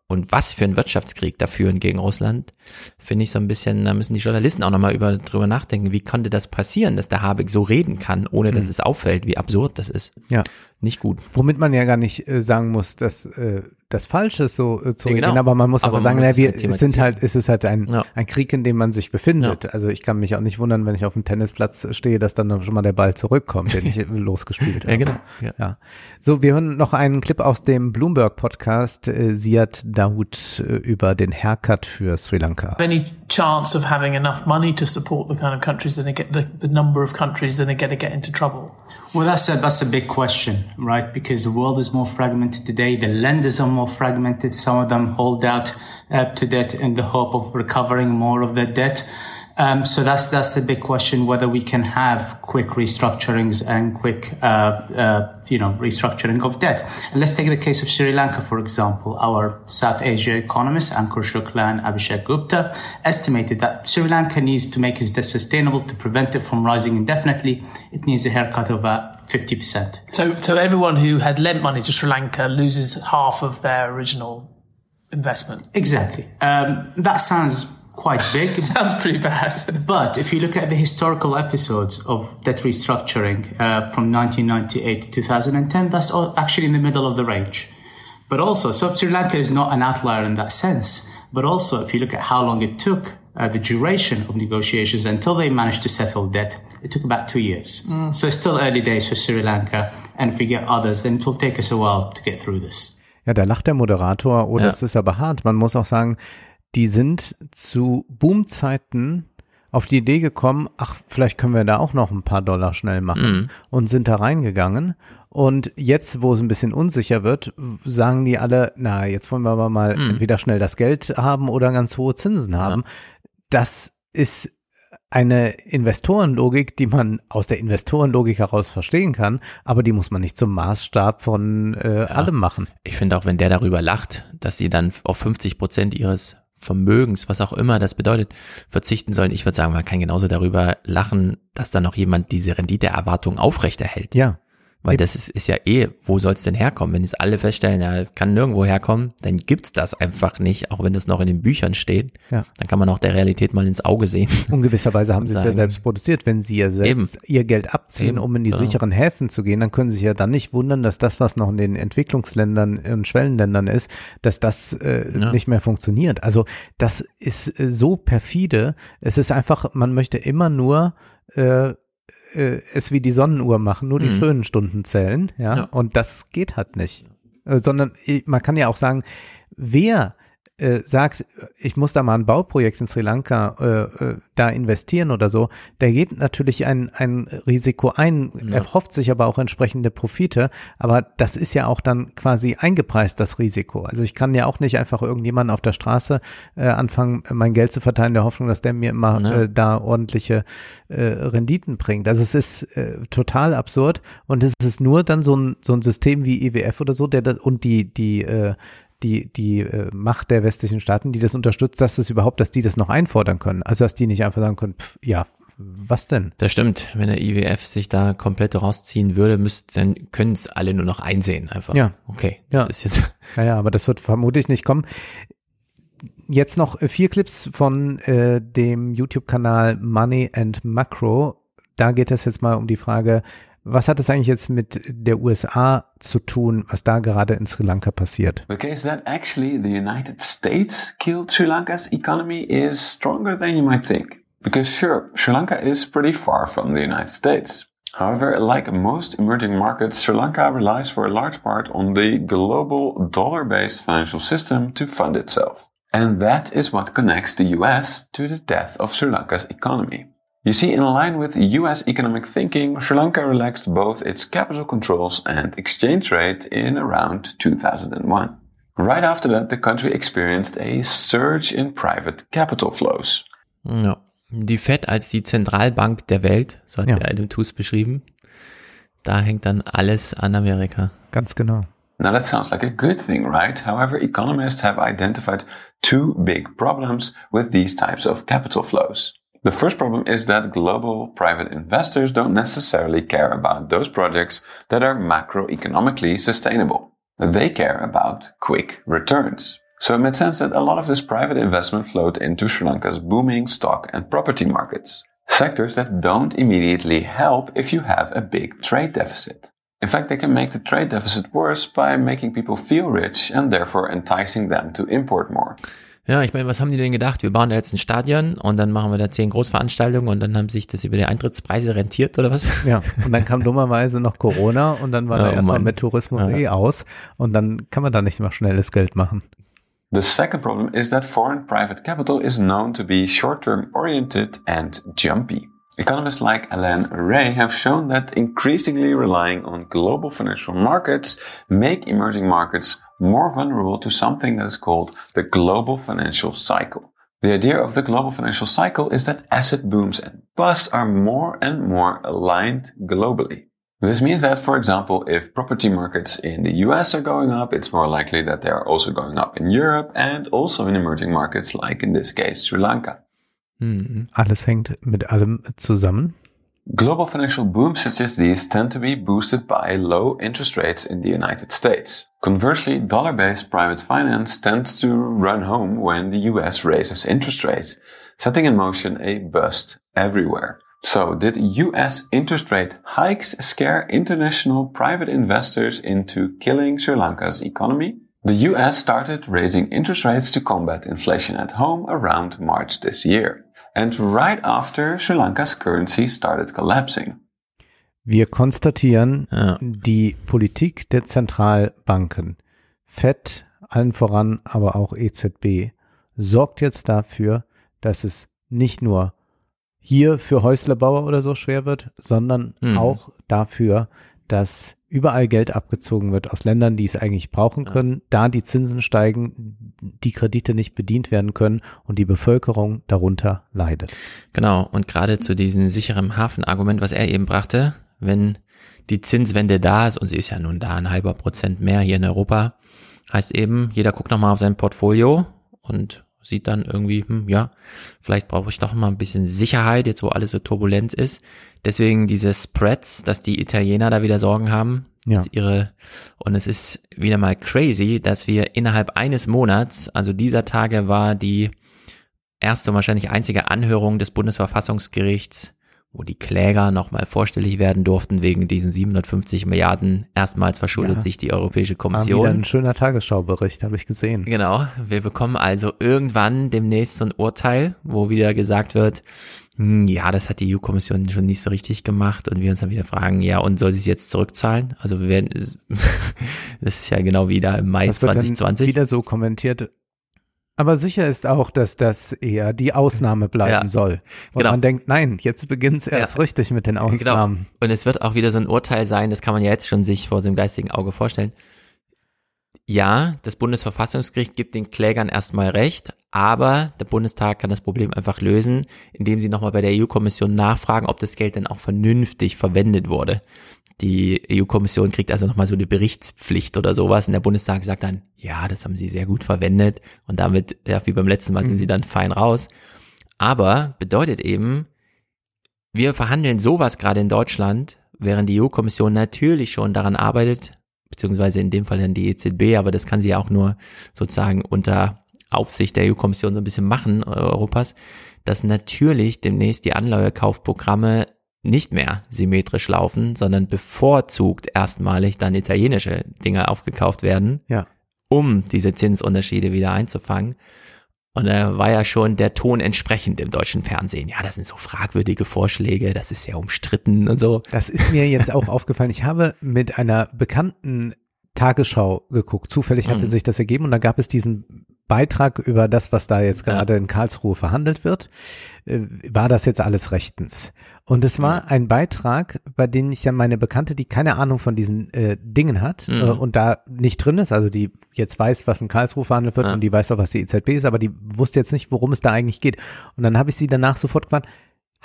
und was für ein Wirtschaftskrieg da führen gegen Russland, finde ich so ein bisschen, da müssen die Journalisten auch nochmal über, drüber nachdenken, wie konnte das passieren, dass der Habeck so reden kann, ohne dass Mhm. es auffällt, wie absurd das ist. Ja. Nicht gut. Womit man ja gar nicht äh, sagen muss, dass äh, das falsch ist, so äh, zu Ja, reden, genau. aber man muss Aber man sagen, muss na, es wir, es sind halt, es ist halt ein, Ja. ein Krieg, in dem man sich befindet. Also ich kann mich auch nicht wundern, wenn ich auf dem Tennisplatz stehe, dass dann schon mal der Ball zurückkommt, den ich losgespielt habe. Ja, genau. Ja. Ja. So, wir hören noch einen Clip aus dem Bloomberg-Podcast, äh, Siad Daoud äh, über den Haircut für Sri Lanka. any chance of having enough money to support the kind of countries that get the, the number of countries that are going to get into trouble? Well, that's a, that's a big question, right? Because the world is more fragmented today. The lenders are more fragmented. Some of them hold out uh, to debt in the hope of recovering more of their debt. Um, so that's that's the big question: whether we can have quick restructurings and quick, uh, uh, you know, restructuring of debt. And let's take the case of Sri Lanka, for example. Our South Asia economist Ankur Shukla and Abhishek Gupta estimated that Sri Lanka needs to make its debt sustainable to prevent it from rising indefinitely. It needs a haircut of about fifty percent. So, so everyone who had lent money to Sri Lanka loses half of their original investment. Exactly. Um, that sounds quite big. sounds pretty bad. But if you look at the historical episodes of debt restructuring uh, from 1998 to 2010, that's actually in the middle of the range. But also, so Sri Lanka is not an outlier in that sense. But also, if you look at how long it took, uh, the duration of negotiations until they managed to settle debt, it took about two years. Mm. So it's still early days for Sri Lanka. And if we get others, then it will take us a while to get through this. Ja, da lacht der Moderator, oh, Ja. das ist aber hart. Man muss auch sagen, die sind zu Boomzeiten auf die Idee gekommen, ach, vielleicht können wir da auch noch ein paar Dollar schnell machen Mhm. und sind da reingegangen. Und jetzt, wo es ein bisschen unsicher wird, sagen die alle, na, jetzt wollen wir aber mal Mhm. entweder schnell das Geld haben oder ganz hohe Zinsen haben. Das ist eine Investorenlogik, die man aus der Investorenlogik heraus verstehen kann, aber die muss man nicht zum Maßstab von äh, allem machen. Ich finde auch, wenn der darüber lacht, dass sie dann auf 50 Prozent ihres Vermögens, was auch immer das bedeutet, verzichten sollen. Ich würde sagen, man kann genauso darüber lachen, dass da noch jemand diese Renditeerwartung aufrechterhält. Ja. Weil das ist, ist ja eh, wo soll es denn herkommen? Wenn jetzt alle feststellen, ja, es kann nirgendwo herkommen, dann gibt's das einfach nicht, auch wenn das noch in den Büchern steht. Ja. Dann kann man auch der Realität mal ins Auge sehen. Ungewisserweise haben sie es ja selbst produziert. Wenn sie ja selbst ihr Geld abziehen, Eben, um in die genau. sicheren Häfen zu gehen, dann können sie sich ja dann nicht wundern, dass das, was noch in den Entwicklungsländern und Schwellenländern ist, dass das äh, Ja. nicht mehr funktioniert. Also das ist äh, so perfide. Es ist einfach, man möchte immer nur äh, äh, es wie die Sonnenuhr machen, nur die Mhm. schönen Stunden zählen, ja, Ja. und das geht halt nicht. Äh, sondern äh, man kann ja auch sagen, wer äh, sagt, ich muss da mal ein Bauprojekt in Sri Lanka äh, äh, da investieren oder so, der geht natürlich ein, ein Risiko ein, Ja. erhofft sich aber auch entsprechende Profite, aber das ist ja auch dann quasi eingepreist, das Risiko. Also ich kann ja auch nicht einfach irgendjemanden auf der Straße äh, anfangen, mein Geld zu verteilen, in der Hoffnung, dass der mir immer Ja. äh, da ordentliche äh, Renditen bringt. Also es ist äh, total absurd und es ist nur dann so ein, so ein System wie IWF oder so, der das und die, die, äh, die, die äh, Macht der westlichen Staaten, die das unterstützt, dass es überhaupt, dass die das noch einfordern können. Also dass die nicht einfach sagen können, pff, ja, was denn? Das stimmt. Wenn der IWF sich da komplett rausziehen würde, müsst, dann können es alle nur noch einsehen einfach. Ja. Okay. Das Ja. ist jetzt. Naja, aber das wird vermutlich nicht kommen. Jetzt noch äh, vier Clips von äh, dem YouTube-Kanal Money and Macro. Da geht es jetzt mal um die Frage, was hat es eigentlich jetzt mit der USA zu tun, was da gerade in Sri Lanka passiert? The case that actually the United States killed Sri Lanka's economy is stronger than you might think. Because sure, Sri Lanka is pretty far from the United States. However, like most emerging markets, Sri Lanka relies for a large part on the global dollar-based financial system to fund itself. And that is what connects the US to the death of Sri Lanka's economy. You see, in line with US economic thinking, Sri Lanka relaxed both its capital controls and exchange rate in around 2001. Right after that, the country experienced a surge in private capital flows. Ja. Die Fed als die Zentralbank der Welt, so hat Ja. ja. Adam Tooze beschrieben. Da hängt dann alles an Amerika. Ganz genau. Now that sounds like a good thing, right? However, economists have identified two big problems with these types of capital flows. The first problem is that global private investors don't necessarily care about those projects that are macroeconomically sustainable. They care about quick returns. So it made sense that a lot of this private investment flowed into Sri Lanka's booming stock and property markets. Sectors that don't immediately help if you have a big trade deficit. In fact, they can make the trade deficit worse by making people feel rich and therefore enticing them to import more. Ja, ich meine, was haben die denn gedacht? Wir bauen da jetzt ein Stadion und dann machen wir da zehn Großveranstaltungen und dann haben sich das über die Eintrittspreise rentiert oder was? Ja, und dann kam dummerweise noch Corona und dann war Oh, da erstmal mit Tourismus Ja. eh aus und dann kann man da nicht mehr schnelles Geld machen. The second problem is that foreign private capital is known to be short-term oriented and jumpy. Economists like Alain Ray have shown that increasingly relying on global financial markets make emerging markets more vulnerable to something that is called the global financial cycle. The idea of the global financial cycle is that asset booms and busts are more and more aligned globally. This means that, for example, if property markets in the US are going up, it's more likely that they are also going up in Europe and also in emerging markets like in this case Sri Lanka. Mhm. Alles hängt mit allem zusammen. Global financial booms such as these tend to be boosted by low interest rates in the United States. Conversely, dollar-based private finance tends to run home when the US raises interest rates, setting in motion a bust everywhere. So, did US interest rate hikes scare international private investors into killing Sri Lanka's economy? The US started raising interest rates to combat inflation at home around March this year. And right after Sri Lanka's currency started collapsing. Wir konstatieren, die Politik der Zentralbanken, FED, allen voran, aber auch EZB, sorgt jetzt dafür, dass es nicht nur hier für Häuslebauer oder so schwer wird, sondern Mhm. auch dafür, dass überall Geld abgezogen wird aus Ländern, die es eigentlich brauchen können, da die Zinsen steigen, die Kredite nicht bedient werden können und die Bevölkerung darunter leidet. Genau, und gerade zu diesem sicheren Hafenargument, was er eben brachte, wenn die Zinswende da ist, und sie ist ja nun da ein halber Prozent mehr hier in Europa, heißt eben, jeder guckt nochmal auf sein Portfolio und sieht dann irgendwie, hm, ja, vielleicht brauche ich doch mal ein bisschen Sicherheit, jetzt wo alles so turbulent ist. Deswegen diese Spreads, dass die Italiener da wieder Sorgen haben, Ja. ihre, und es ist wieder mal crazy, dass wir innerhalb eines Monats, also dieser Tage war die erste und wahrscheinlich einzige Anhörung des Bundesverfassungsgerichts, wo die Kläger nochmal vorstellig werden durften wegen diesen 750 Milliarden. Erstmals verschuldet Ja. sich die Europäische War Kommission. wieder ein schöner Tagesschaubericht, habe ich gesehen. Genau, wir bekommen also irgendwann demnächst so ein Urteil, wo wieder gesagt wird, hm, ja, das hat die EU-Kommission schon nicht so richtig gemacht und wir uns dann wieder fragen, ja, und soll sie es jetzt zurückzahlen? Also wir werden, das ist ja genau wie da im Mai Das wird dann 2020. wieder so kommentiert. Aber sicher ist auch, dass das eher die Ausnahme bleiben Ja, soll. Und genau. man denkt, nein, jetzt beginnt es erst Ja. richtig mit den Genau. Ausnahmen. Und es wird auch wieder so ein Urteil sein, das kann man ja jetzt schon sich vor dem geistigen Auge vorstellen. Ja, das Bundesverfassungsgericht gibt den Klägern erstmal recht, aber der Bundestag kann das Problem einfach lösen, indem sie nochmal bei der EU-Kommission nachfragen, ob das Geld denn auch vernünftig verwendet wurde. Die EU-Kommission kriegt also nochmal so eine Berichtspflicht oder sowas. Und der Bundestag sagt dann, ja, das haben sie sehr gut verwendet. Und damit, ja, wie beim letzten Mal sind sie dann fein raus. Aber bedeutet eben, wir verhandeln sowas gerade in Deutschland, während die EU-Kommission natürlich schon daran arbeitet, beziehungsweise in dem Fall dann die EZB, aber das kann sie ja auch nur sozusagen unter Aufsicht der EU-Kommission so ein bisschen machen, Europas, dass natürlich demnächst die Anleihe-Kaufprogramme nicht mehr symmetrisch laufen, sondern bevorzugt erstmalig dann italienische Dinge aufgekauft werden, Ja. um diese Zinsunterschiede wieder einzufangen. Und da war ja schon der Ton entsprechend im deutschen Fernsehen. Ja, das sind so fragwürdige Vorschläge, das ist sehr umstritten und so. Das ist mir jetzt auch aufgefallen. Ich habe mit einer bekannten Tagesschau geguckt. Zufällig hatte Mhm. sich das ergeben und da gab es diesen Beitrag über das, was da jetzt gerade in Karlsruhe verhandelt wird. Äh, War das jetzt alles rechtens? Und es war ein Beitrag, bei dem ich ja meine Bekannte, die keine Ahnung von diesen äh, Dingen hat Mhm. äh, und da nicht drin ist, also die jetzt weiß, was in Karlsruhe verhandelt wird Ja. und die weiß auch, was die EZB ist, aber die wusste jetzt nicht, worum es da eigentlich geht. Und dann habe ich sie danach sofort gefragt,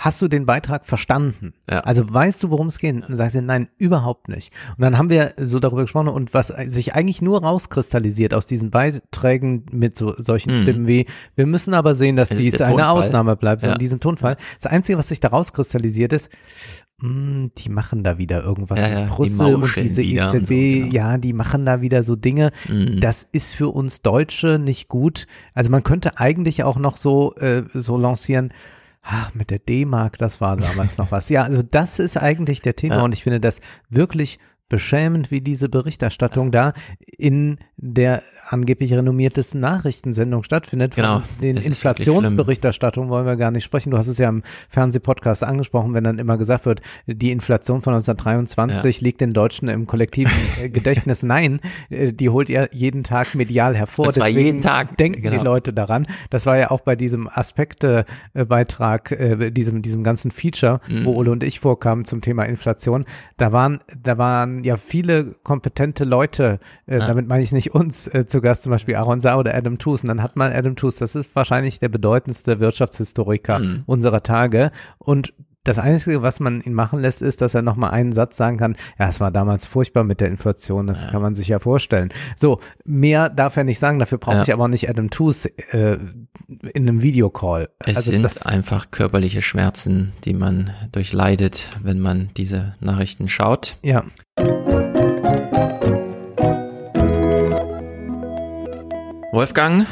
hast du den Beitrag verstanden? Ja. Also weißt du, worum es geht? Und dann sagt sie, nein, überhaupt nicht. Und dann haben wir so darüber gesprochen und was sich eigentlich nur rauskristallisiert aus diesen Beiträgen mit so solchen Mhm. Stimmen wie, wir müssen aber sehen, dass Das dies eine Tonfall. Ausnahme bleibt, so Ja. in diesem Tonfall. Das Einzige, was sich da rauskristallisiert ist, hm, die machen da wieder irgendwas. Ja, ja, die Brüssel und mauscheln diese EZB, und so, genau. ja, die machen da wieder so Dinge. Mhm. Das ist für uns Deutsche nicht gut. Also man könnte eigentlich auch noch so, äh, so lancieren, ach, mit der D-Mark, das war damals noch was. Ja, also das ist eigentlich der Thema Ja. und ich finde das wirklich beschämend, wie diese Berichterstattung da in der angeblich renommiertesten Nachrichtensendung stattfindet. Von Genau. Den ist wirklich Inflationsberichterstattung wollen wir gar nicht sprechen. Du hast es ja im Fernsehpodcast angesprochen, wenn dann immer gesagt wird, die Inflation von 1923 liegt den Deutschen im kollektiven äh, Gedächtnis. Nein, äh, die holt ihr jeden Tag medial hervor. Zwar Deswegen jeden Tag, denken genau. die Leute daran. Das war ja auch bei diesem Aspekte-Beitrag, äh, diesem, diesem ganzen Feature, Mhm. wo Ole und ich vorkamen zum Thema Inflation. Da waren, da waren ja viele kompetente Leute, äh, Ja. damit meine ich nicht uns, äh, zu Gast, zum Beispiel Aaron Sau oder Adam Tooze. Und dann hat man Adam Tooze, das ist wahrscheinlich der bedeutendste Wirtschaftshistoriker Mhm. unserer Tage. Und das Einzige, was man ihn machen lässt, ist, dass er nochmal einen Satz sagen kann, ja, es war damals furchtbar mit der Inflation, das kann man sich ja vorstellen. So, mehr darf er nicht sagen, dafür brauche Ja. ich aber auch nicht Adam Tooze äh, in einem Videocall. Es also sind das, einfach körperliche Schmerzen, die man durchleidet, wenn man diese Nachrichten schaut. ja. Wolfgang,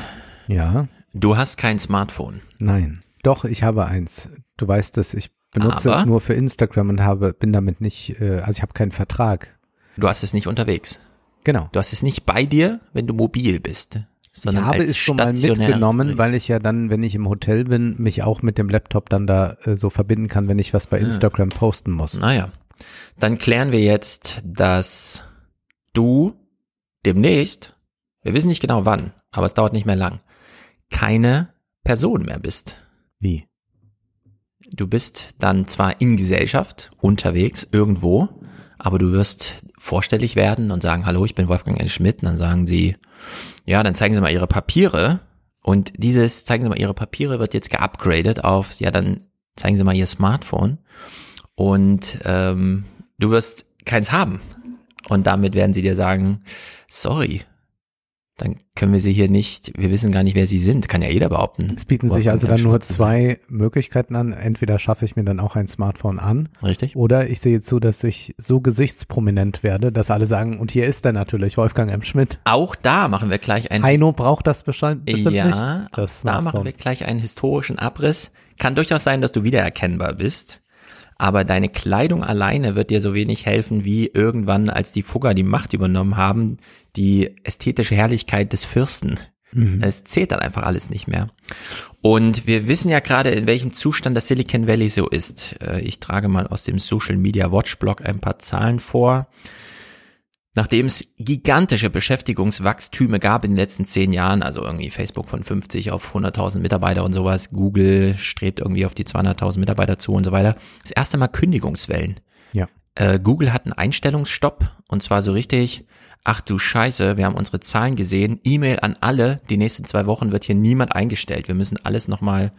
Ja, du hast kein Smartphone. nein. Doch, ich habe eins. Du weißt es, ich benutze Aber? es nur für Instagram und habe, bin damit nicht, äh, also ich habe keinen Vertrag. Du hast es nicht unterwegs. Genau. Du hast es nicht bei dir, wenn du mobil bist, sondern ich habe es schon mal mitgenommen, weil ich ja dann, wenn ich im Hotel bin, mich auch mit dem Laptop dann da äh, so verbinden kann, wenn ich was bei Ja. Instagram posten muss. Naja, dann klären wir jetzt, dass du demnächst, wir wissen nicht genau wann, aber es dauert nicht mehr lang, keine Person mehr bist. Wie? Du bist dann zwar in Gesellschaft unterwegs irgendwo, aber du wirst vorstellig werden und sagen, hallo, ich bin Wolfgang L. Schmidt. Und dann sagen sie, ja, dann zeigen Sie mal Ihre Papiere. Und dieses, zeigen Sie mal Ihre Papiere, wird jetzt geupgradet auf, ja, dann zeigen Sie mal Ihr Smartphone. Und ähm, du wirst keins haben. Und damit werden sie dir sagen, sorry, dann können wir sie hier nicht, wir wissen gar nicht, wer sie sind. Kann ja jeder behaupten. Es bieten sich also dann nur zwei Möglichkeiten an. Entweder schaffe ich mir dann auch ein Smartphone an. Richtig. Oder ich sehe zu, dass ich so gesichtsprominent werde, dass alle sagen, und hier ist er natürlich, Wolfgang M. Schmidt. Auch da machen wir gleich einen Heino braucht das bestimmt ja, nicht. Das da machen wir gleich einen historischen Abriss. Kann durchaus sein, dass du wiedererkennbar bist. Aber deine Kleidung alleine wird dir so wenig helfen, wie irgendwann, als die Fugger die Macht übernommen haben, die ästhetische Herrlichkeit des Fürsten. Mhm. Es zählt dann einfach alles nicht mehr. Und wir wissen ja gerade, in welchem Zustand das Silicon Valley so ist. Äh, Ich trage mal aus dem Social Media Watch Blog ein paar Zahlen vor. Nachdem es gigantische Beschäftigungswachstüme gab in den letzten zehn Jahren, also irgendwie Facebook von 50 auf 100.000 Mitarbeiter und sowas, Google strebt irgendwie auf die 200.000 Mitarbeiter zu und so weiter. Das erste Mal Kündigungswellen. Ja. Äh, Google hat einen Einstellungsstopp und zwar so richtig, ach du Scheiße, wir haben unsere Zahlen gesehen, E-Mail an alle, die nächsten zwei Wochen wird hier niemand eingestellt, wir müssen alles nochmal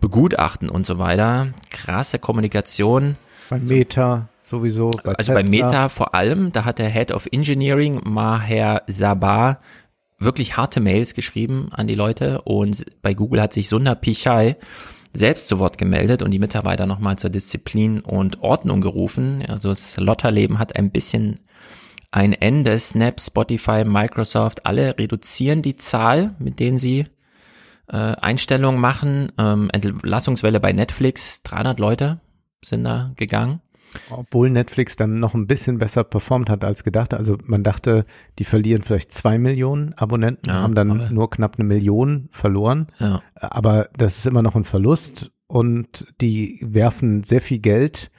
begutachten und so weiter. Krasse Kommunikation. Bei Meta sowieso. Bei Also bei Tesla. Meta vor allem, da hat der Head of Engineering, Maher Sabah, wirklich harte Mails geschrieben an die Leute und bei Google hat sich Sundar Pichai selbst zu Wort gemeldet und die Mitarbeiter nochmal zur Disziplin und Ordnung gerufen. Also das Lotterleben hat ein bisschen ein Ende. Snap, Spotify, Microsoft, alle reduzieren die Zahl, mit denen sie äh, Einstellungen machen. Ähm, Entlassungswelle bei Netflix, 300 Leute sind da gegangen. Obwohl Netflix dann noch ein bisschen besser performt hat als gedacht. Also man dachte, die verlieren vielleicht zwei Millionen Abonnenten, Ja, haben dann nur knapp eine Million verloren. Ja. Aber das ist immer noch ein Verlust und die werfen sehr viel Geld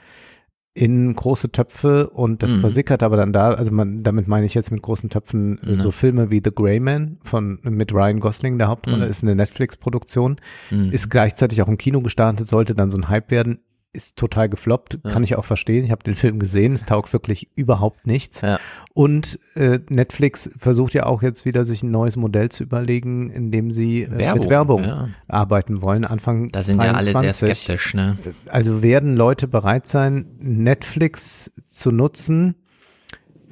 in große Töpfe und das Mhm. versickert aber dann da, also man, damit meine ich jetzt mit großen Töpfen Mhm. so Filme wie The Grey Man von mit Ryan Gosling der Hauptrolle, Mhm. ist eine Netflix-Produktion, Mhm. ist gleichzeitig auch im Kino gestartet, sollte dann so ein Hype werden, ist total gefloppt, Ja. kann ich auch verstehen. Ich habe den Film gesehen, es taugt wirklich überhaupt nichts. Ja. Und äh, Netflix versucht ja auch jetzt wieder sich ein neues Modell zu überlegen, in dem sie äh, Werbung, mit Werbung ja. arbeiten wollen. Anfang Da sind ja alle sehr 23. skeptisch, ne? Also werden Leute bereit sein, Netflix zu nutzen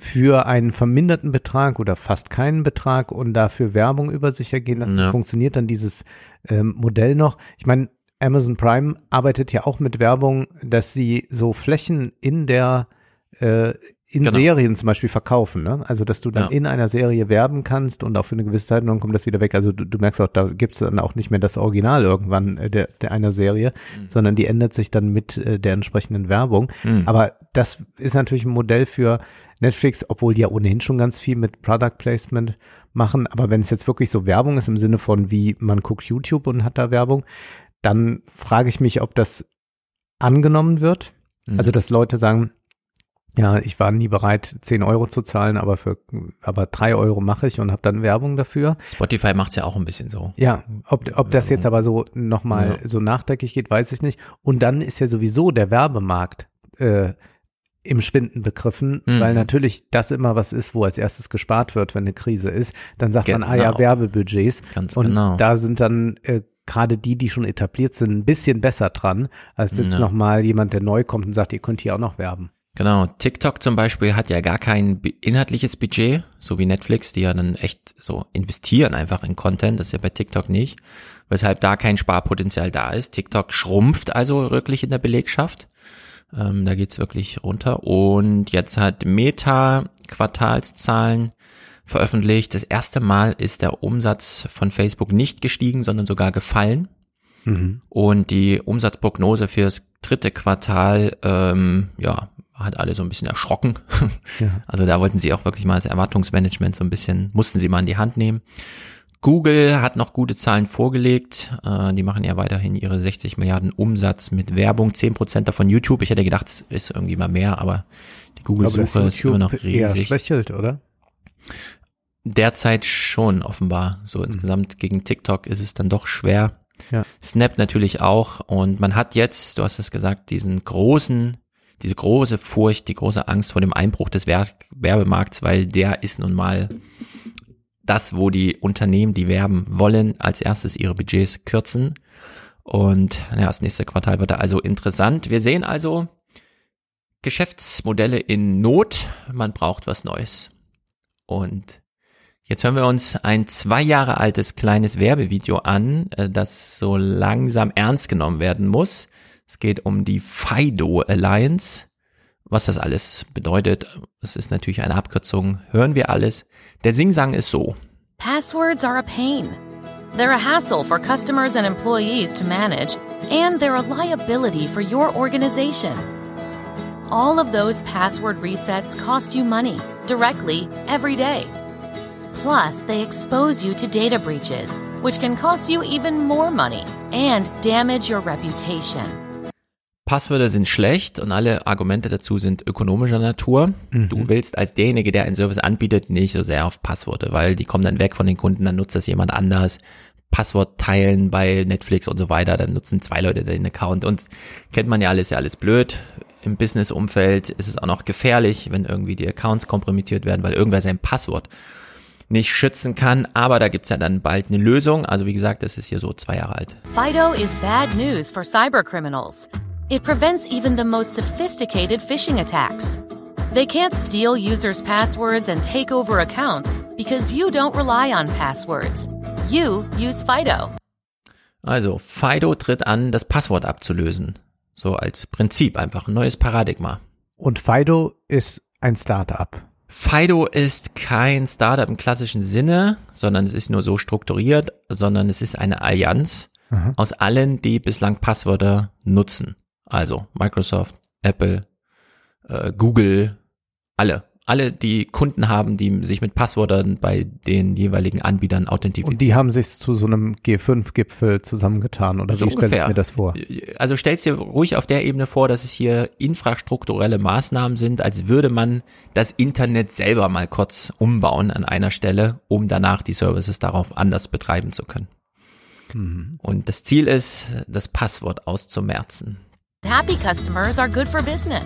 für einen verminderten Betrag oder fast keinen Betrag und dafür Werbung über sich ergehen lassen. Funktioniert dann dieses ähm, Modell noch? Ich meine, Amazon Prime arbeitet ja auch mit Werbung, dass sie so Flächen in der äh, in Genau. Serien zum Beispiel verkaufen, ne? Also dass du dann Ja. in einer Serie werben kannst und auch für eine gewisse Zeit und dann kommt das wieder weg. Also du, du merkst auch, da gibt's dann auch nicht mehr das Original irgendwann äh, der, der einer Serie, sondern die ändert sich dann mit äh, der entsprechenden Werbung. Mhm. Aber das ist natürlich ein Modell für Netflix, obwohl die ja ohnehin schon ganz viel mit Product Placement machen. Aber wenn es jetzt wirklich so Werbung ist im Sinne von wie man guckt YouTube und hat da Werbung, dann frage ich mich, ob das angenommen wird. Mhm. Also dass Leute sagen, ja, ich war nie bereit, 10 Euro zu zahlen, aber für aber drei Euro mache ich und habe dann Werbung dafür. Spotify macht's ja auch ein bisschen so. Ja, ob, ob das jetzt aber so nochmal Ja. so nachdenklich geht, weiß ich nicht. Und dann ist ja sowieso der Werbemarkt äh, im Schwinden begriffen, Mhm. weil natürlich das immer was ist, wo als erstes gespart wird, wenn eine Krise ist. Dann sagt man, ah ja, Genau. Werbebudgets. Ganz und genau. da sind dann äh, gerade die, die schon etabliert sind, ein bisschen besser dran, als jetzt Ja. nochmal jemand, der neu kommt und sagt, ihr könnt hier auch noch werben. Genau, TikTok zum Beispiel hat ja gar kein inhaltliches Budget, so wie Netflix, die ja dann echt so investieren einfach in Content, das ist ja bei TikTok nicht, weshalb da kein Sparpotenzial da ist. TikTok schrumpft also wirklich in der Belegschaft, ähm, da geht's wirklich runter und jetzt hat Meta Quartalszahlen veröffentlicht. Das erste Mal ist der Umsatz von Facebook nicht gestiegen, sondern sogar gefallen. Mhm. Und die Umsatzprognose fürs dritte Quartal, ähm, ja, hat alle so ein bisschen erschrocken. Ja. Also da wollten sie auch wirklich mal das Erwartungsmanagement so ein bisschen, mussten sie mal in die Hand nehmen. Google hat noch gute Zahlen vorgelegt. Äh, die machen ja weiterhin ihre 60 Milliarden Umsatz mit Werbung, 10 Prozent davon YouTube. Ich hätte gedacht, es ist irgendwie mal mehr, aber die Google-Suche ist immer noch YouTube eher riesig. schwächelt, oder? Derzeit schon offenbar. So insgesamt gegen TikTok ist es dann doch schwer. Ja. Snap natürlich auch. Und man hat jetzt, du hast es gesagt, diesen großen, diese große Furcht, die große Angst vor dem Einbruch des Wer Werbemarkts, weil der ist nun mal das, wo die Unternehmen, die werben wollen, als erstes ihre Budgets kürzen. Und ja, das nächste Quartal wird da also interessant. Wir sehen also Geschäftsmodelle in Not. Man braucht was Neues. Und Jetzt hören wir uns ein zwei Jahre altes kleines Werbevideo an, äh, das so langsam ernst genommen werden muss. Es geht um die FIDO Alliance. Was das alles bedeutet, es ist natürlich eine Abkürzung, hören wir alles. Der Singsang ist so. Passwords are a pain. They're a hassle for customers and employees to manage, and they're a liability for your organization. All of those password resets cost you money, directly, every day. Plus, they expose you to data breaches, which can cost you even more money and damage your reputation. Passwörter sind schlecht und alle Argumente dazu sind ökonomischer Natur. Du willst als derjenige, der einen Service anbietet, nicht so sehr auf Passworte, weil die kommen dann weg von den Kunden, dann nutzt das jemand anders. Passwort teilen bei Netflix und so weiter, dann nutzen zwei Leute den Account und kennt man ja alles, ja alles blöd. Im Business-Umfeld ist es auch noch gefährlich, wenn irgendwie die Accounts kompromittiert werden, weil irgendwer sein Passwort nicht schützen kann. Aber da gibt's ja dann bald eine Lösung. Also wie gesagt, das ist hier so zwei Jahre alt. FIDO is bad news for cybercriminals. It prevents even the most sophisticated phishing attacks. They can't steal users' passwords and take over accounts because you don't rely on passwords. You use FIDO. Also, Fido tritt an, das Passwort abzulösen. So als Prinzip einfach ein neues Paradigma. Und Fido ist ein Startup. Fido ist kein Startup im klassischen Sinne, sondern es ist nur so strukturiert, sondern es ist eine Allianz Aha. aus allen, die bislang Passwörter nutzen. Also Microsoft, Apple, äh, Google, alle. Alle, die Kunden haben, die sich mit Passwörtern bei den jeweiligen Anbietern authentifizieren. Und die haben sich zu so einem G5-Gipfel zusammengetan oder So wie stelle ich ungefähr. mir das vor? Also stellst dir ruhig auf der Ebene vor, dass es hier infrastrukturelle Maßnahmen sind, als würde man das Internet selber mal kurz umbauen an einer Stelle, um danach die Services darauf anders betreiben zu können. Mhm. Und das Ziel ist, das Passwort auszumerzen. Happy customers are good for business.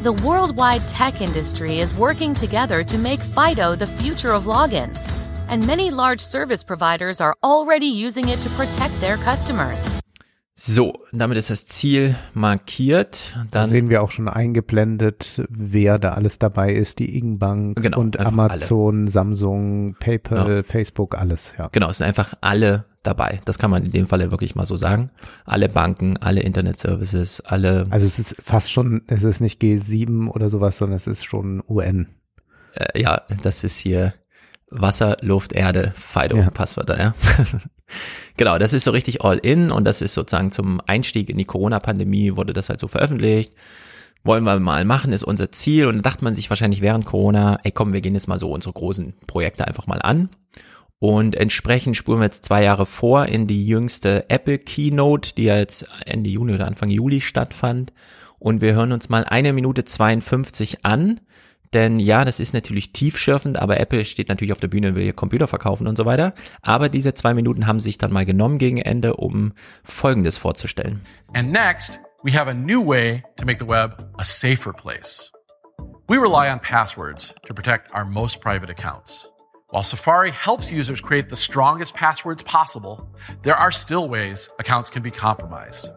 The worldwide tech industry is working together to make FIDO the future of logins. And many large service providers are already using it to protect their customers. So, damit ist das Ziel markiert. Da Dann sehen wir auch schon eingeblendet, wer da alles dabei ist, die Ingbank Genau, und Amazon, Samsung, PayPal, Facebook, alles, ja. Genau, es sind einfach alle dabei. Das kann man in dem Falle wirklich mal so sagen. Alle Banken, alle Internet-Services, alle. Also es ist fast schon, es ist nicht G7 oder sowas, sondern es ist schon UN. Äh, ja, das ist hier Wasser, Luft, Erde, Fido, ja. Passwörter, ja. genau, das ist so richtig all in und das ist sozusagen zum Einstieg in die Corona-Pandemie wurde das halt so veröffentlicht. Wollen wir mal machen, ist unser Ziel. Und dann dachte man sich wahrscheinlich während Corona, ey komm, wir gehen jetzt mal so unsere großen Projekte einfach mal an. Und entsprechend spuren wir jetzt zwei Jahre vor in die jüngste Apple Keynote, die ja jetzt Ende Juni oder Anfang Juli stattfand. Und wir hören uns mal eine Minute 52 an denn ja, das ist natürlich tiefschürfend, aber Apple steht natürlich auf der Bühne und will ihr Computer verkaufen und so weiter. Aber diese zwei Minuten haben sich dann mal genommen gegen Ende, um Folgendes vorzustellen. And next, we have a new way to make the web a safer place. We rely on passwords to protect our most private accounts. While Safari helps users create the strongest passwords possible, there are still ways accounts can be compromised.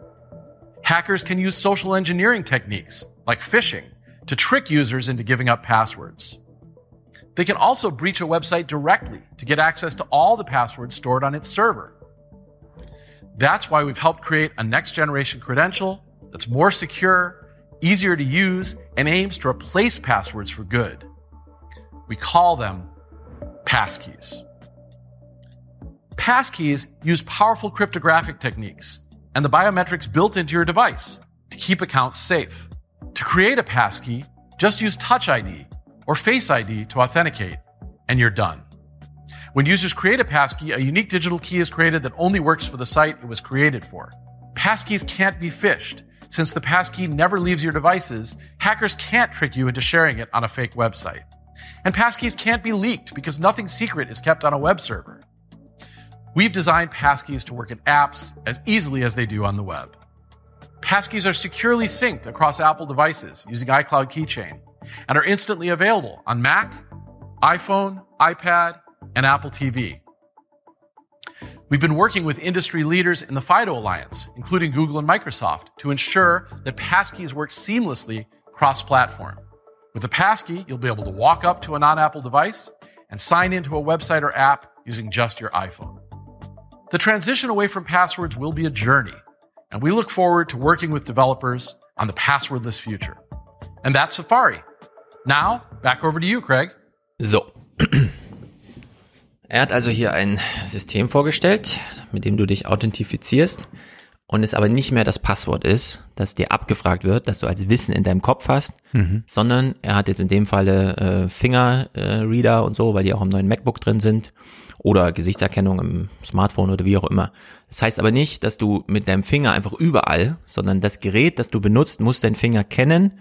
Hackers can use social engineering techniques like phishing to trick users into giving up passwords. They can also breach a website directly to get access to all the passwords stored on its server. That's why we've helped create a next generation credential that's more secure, easier to use, and aims to replace passwords for good. We call them passkeys. Passkeys use powerful cryptographic techniques and the biometrics built into your device to keep accounts safe. To create a passkey, just use Touch ID or Face ID to authenticate, and you're done. When users create a passkey, a unique digital key is created that only works for the site it was created for. Passkeys can't be phished. Since the passkey never leaves your devices, hackers can't trick you into sharing it on a fake website. And passkeys can't be leaked because nothing secret is kept on a web server. We've designed passkeys to work in apps as easily as they do on the web. Passkeys are securely synced across Apple devices using iCloud Keychain and are instantly available on Mac, iPhone, iPad, and Apple TV. We've been working with industry leaders in the FIDO Alliance, including Google and Microsoft, to ensure that passkeys work seamlessly cross platform. With a passkey, you'll be able to walk up to a non Apple device and sign into a website or app using just your iPhone. The transition away from passwords will be a journey and we look forward to working with developers on the passwordless future. And that's Safari. Now, back over to you, Craig. So. Er hat also hier ein System vorgestellt, mit dem du dich authentifizierst und es aber nicht mehr das Passwort ist, das dir abgefragt wird, das du als Wissen in deinem Kopf hast, mhm. sondern er hat jetzt in dem Falle äh, Fingerreader äh, und so, weil die auch im neuen MacBook drin sind oder Gesichtserkennung im Smartphone oder wie auch immer. Das heißt aber nicht, dass du mit deinem Finger einfach überall, sondern das Gerät, das du benutzt, muss dein Finger kennen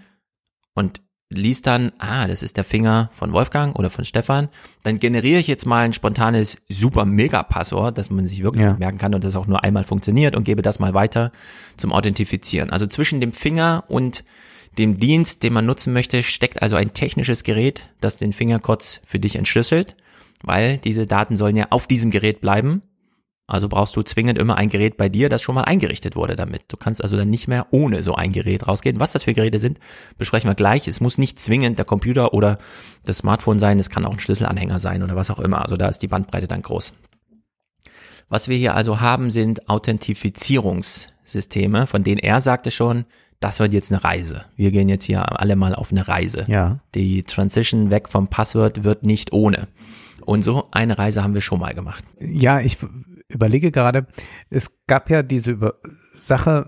und liest dann, ah, das ist der Finger von Wolfgang oder von Stefan, dann generiere ich jetzt mal ein spontanes super mega Passwort, das man sich wirklich ja. merken kann und das auch nur einmal funktioniert und gebe das mal weiter zum Authentifizieren. Also zwischen dem Finger und dem Dienst, den man nutzen möchte, steckt also ein technisches Gerät, das den Finger kurz für dich entschlüsselt weil diese Daten sollen ja auf diesem Gerät bleiben. Also brauchst du zwingend immer ein Gerät bei dir, das schon mal eingerichtet wurde damit. Du kannst also dann nicht mehr ohne so ein Gerät rausgehen. Was das für Geräte sind, besprechen wir gleich. Es muss nicht zwingend der Computer oder das Smartphone sein, es kann auch ein Schlüsselanhänger sein oder was auch immer. Also da ist die Bandbreite dann groß. Was wir hier also haben, sind Authentifizierungssysteme, von denen er sagte schon, das wird jetzt eine Reise. Wir gehen jetzt hier alle mal auf eine Reise. Ja. Die Transition weg vom Passwort wird nicht ohne. Und so eine Reise haben wir schon mal gemacht. Ja, ich überlege gerade, es gab ja diese Über Sache,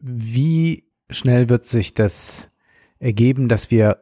wie schnell wird sich das ergeben, dass wir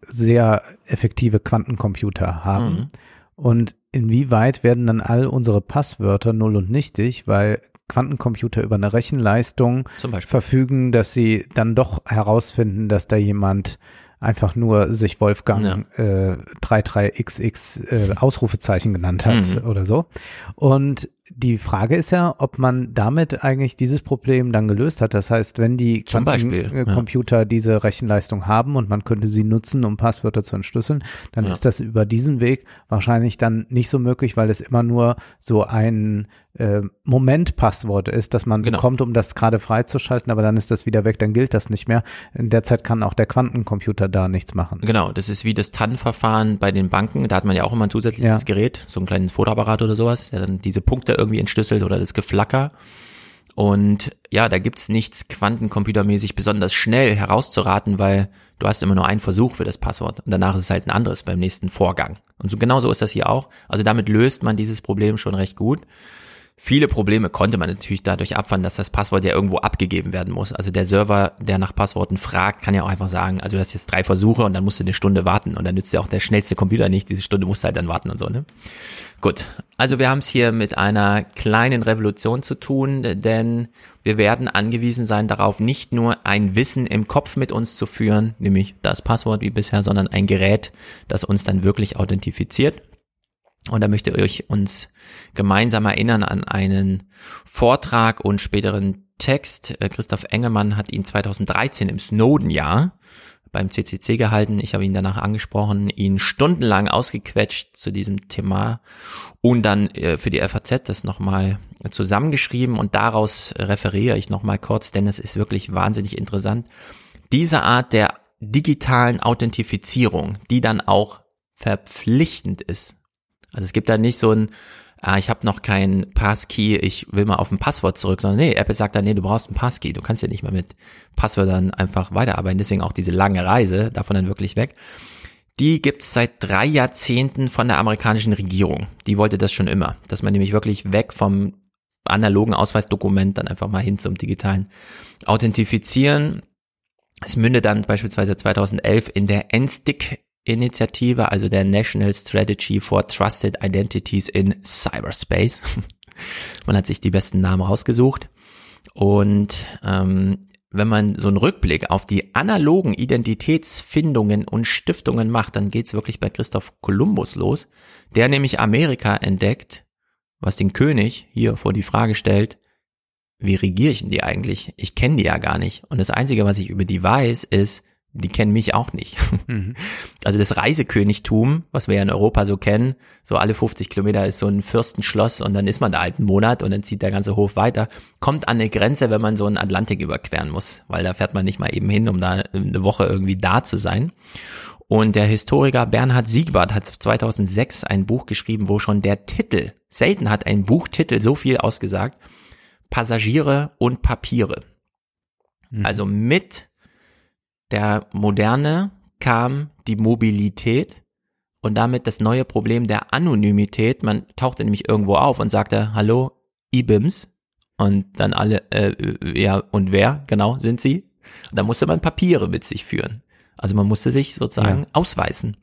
sehr effektive Quantencomputer haben? Mhm. Und inwieweit werden dann all unsere Passwörter null und nichtig, weil Quantencomputer über eine Rechenleistung verfügen, dass sie dann doch herausfinden, dass da jemand einfach nur sich Wolfgang ja. äh, 33XX äh, Ausrufezeichen genannt hat mhm. oder so. Und die Frage ist ja, ob man damit eigentlich dieses Problem dann gelöst hat. Das heißt, wenn die Beispiel, Computer ja. diese Rechenleistung haben und man könnte sie nutzen, um Passwörter zu entschlüsseln, dann ja. ist das über diesen Weg wahrscheinlich dann nicht so möglich, weil es immer nur so ein äh, Momentpasswort ist, das man genau. bekommt, um das gerade freizuschalten, aber dann ist das wieder weg, dann gilt das nicht mehr. In der Zeit kann auch der Quantencomputer da nichts machen. Genau, das ist wie das TAN-Verfahren bei den Banken, da hat man ja auch immer ein zusätzliches ja. Gerät, so einen kleinen Fotoapparat oder sowas, der dann diese Punkte irgendwie entschlüsselt oder das Geflacker. Und ja, da gibt's nichts quantencomputermäßig besonders schnell herauszuraten, weil du hast immer nur einen Versuch für das Passwort und danach ist es halt ein anderes beim nächsten Vorgang. Und so genau so ist das hier auch. Also damit löst man dieses Problem schon recht gut. Viele Probleme konnte man natürlich dadurch abfangen, dass das Passwort ja irgendwo abgegeben werden muss. Also der Server, der nach Passworten fragt, kann ja auch einfach sagen, also du hast jetzt drei Versuche und dann musst du eine Stunde warten und dann nützt ja auch der schnellste Computer nicht, diese Stunde musst du halt dann warten und so, ne? Gut, also wir haben es hier mit einer kleinen Revolution zu tun, denn wir werden angewiesen sein darauf, nicht nur ein Wissen im Kopf mit uns zu führen, nämlich das Passwort wie bisher, sondern ein Gerät, das uns dann wirklich authentifiziert. Und da möchte ich uns gemeinsam erinnern an einen Vortrag und späteren Text. Äh, Christoph Engemann hat ihn 2013 im Snowden-Jahr beim CCC gehalten. Ich habe ihn danach angesprochen, ihn stundenlang ausgequetscht zu diesem Thema und dann äh, für die FAZ das nochmal zusammengeschrieben und daraus referiere ich nochmal kurz, denn es ist wirklich wahnsinnig interessant. Diese Art der digitalen Authentifizierung, die dann auch verpflichtend ist. Also es gibt da nicht so ein, ah, ich habe noch kein Passkey, ich will mal auf ein Passwort zurück, sondern nee, Apple sagt dann, nee, du brauchst ein Passkey, du kannst ja nicht mehr mit Passwörtern einfach weiterarbeiten, deswegen auch diese lange Reise, davon dann wirklich weg. Die gibt's seit drei Jahrzehnten von der amerikanischen Regierung. Die wollte das schon immer, dass man nämlich wirklich weg vom analogen Ausweisdokument dann einfach mal hin zum digitalen Authentifizieren. Es mündet dann beispielsweise 2011 in der NSTIC Initiative, also der National Strategy for Trusted Identities in Cyberspace. man hat sich die besten Namen rausgesucht. Und ähm, wenn man so einen Rückblick auf die analogen Identitätsfindungen und Stiftungen macht, dann geht's wirklich bei Christoph Kolumbus los, der nämlich Amerika entdeckt, was den König hier vor die Frage stellt, wie regiere ich denn die eigentlich? Ich kenne die ja gar nicht. Und das Einzige, was ich über die weiß, ist, die kennen mich auch nicht. Mhm. Also das Reisekönigtum, was wir ja in Europa so kennen, so alle 50 Kilometer ist so ein Fürstenschloss und dann ist man da halt einen Monat und dann zieht der ganze Hof weiter, kommt an eine Grenze, wenn man so einen Atlantik überqueren muss, weil da fährt man nicht mal eben hin, um da eine Woche irgendwie da zu sein. Und der Historiker Bernhard Siegbart hat 2006 ein Buch geschrieben, wo schon der Titel, selten hat ein Buchtitel so viel ausgesagt, Passagiere und Papiere. Mhm. Also mit der Moderne kam die Mobilität und damit das neue Problem der Anonymität. Man tauchte nämlich irgendwo auf und sagte, hallo, IBIMS. Und dann alle, äh, ja, und wer genau sind sie? Und da musste man Papiere mit sich führen. Also man musste sich sozusagen ja. ausweisen.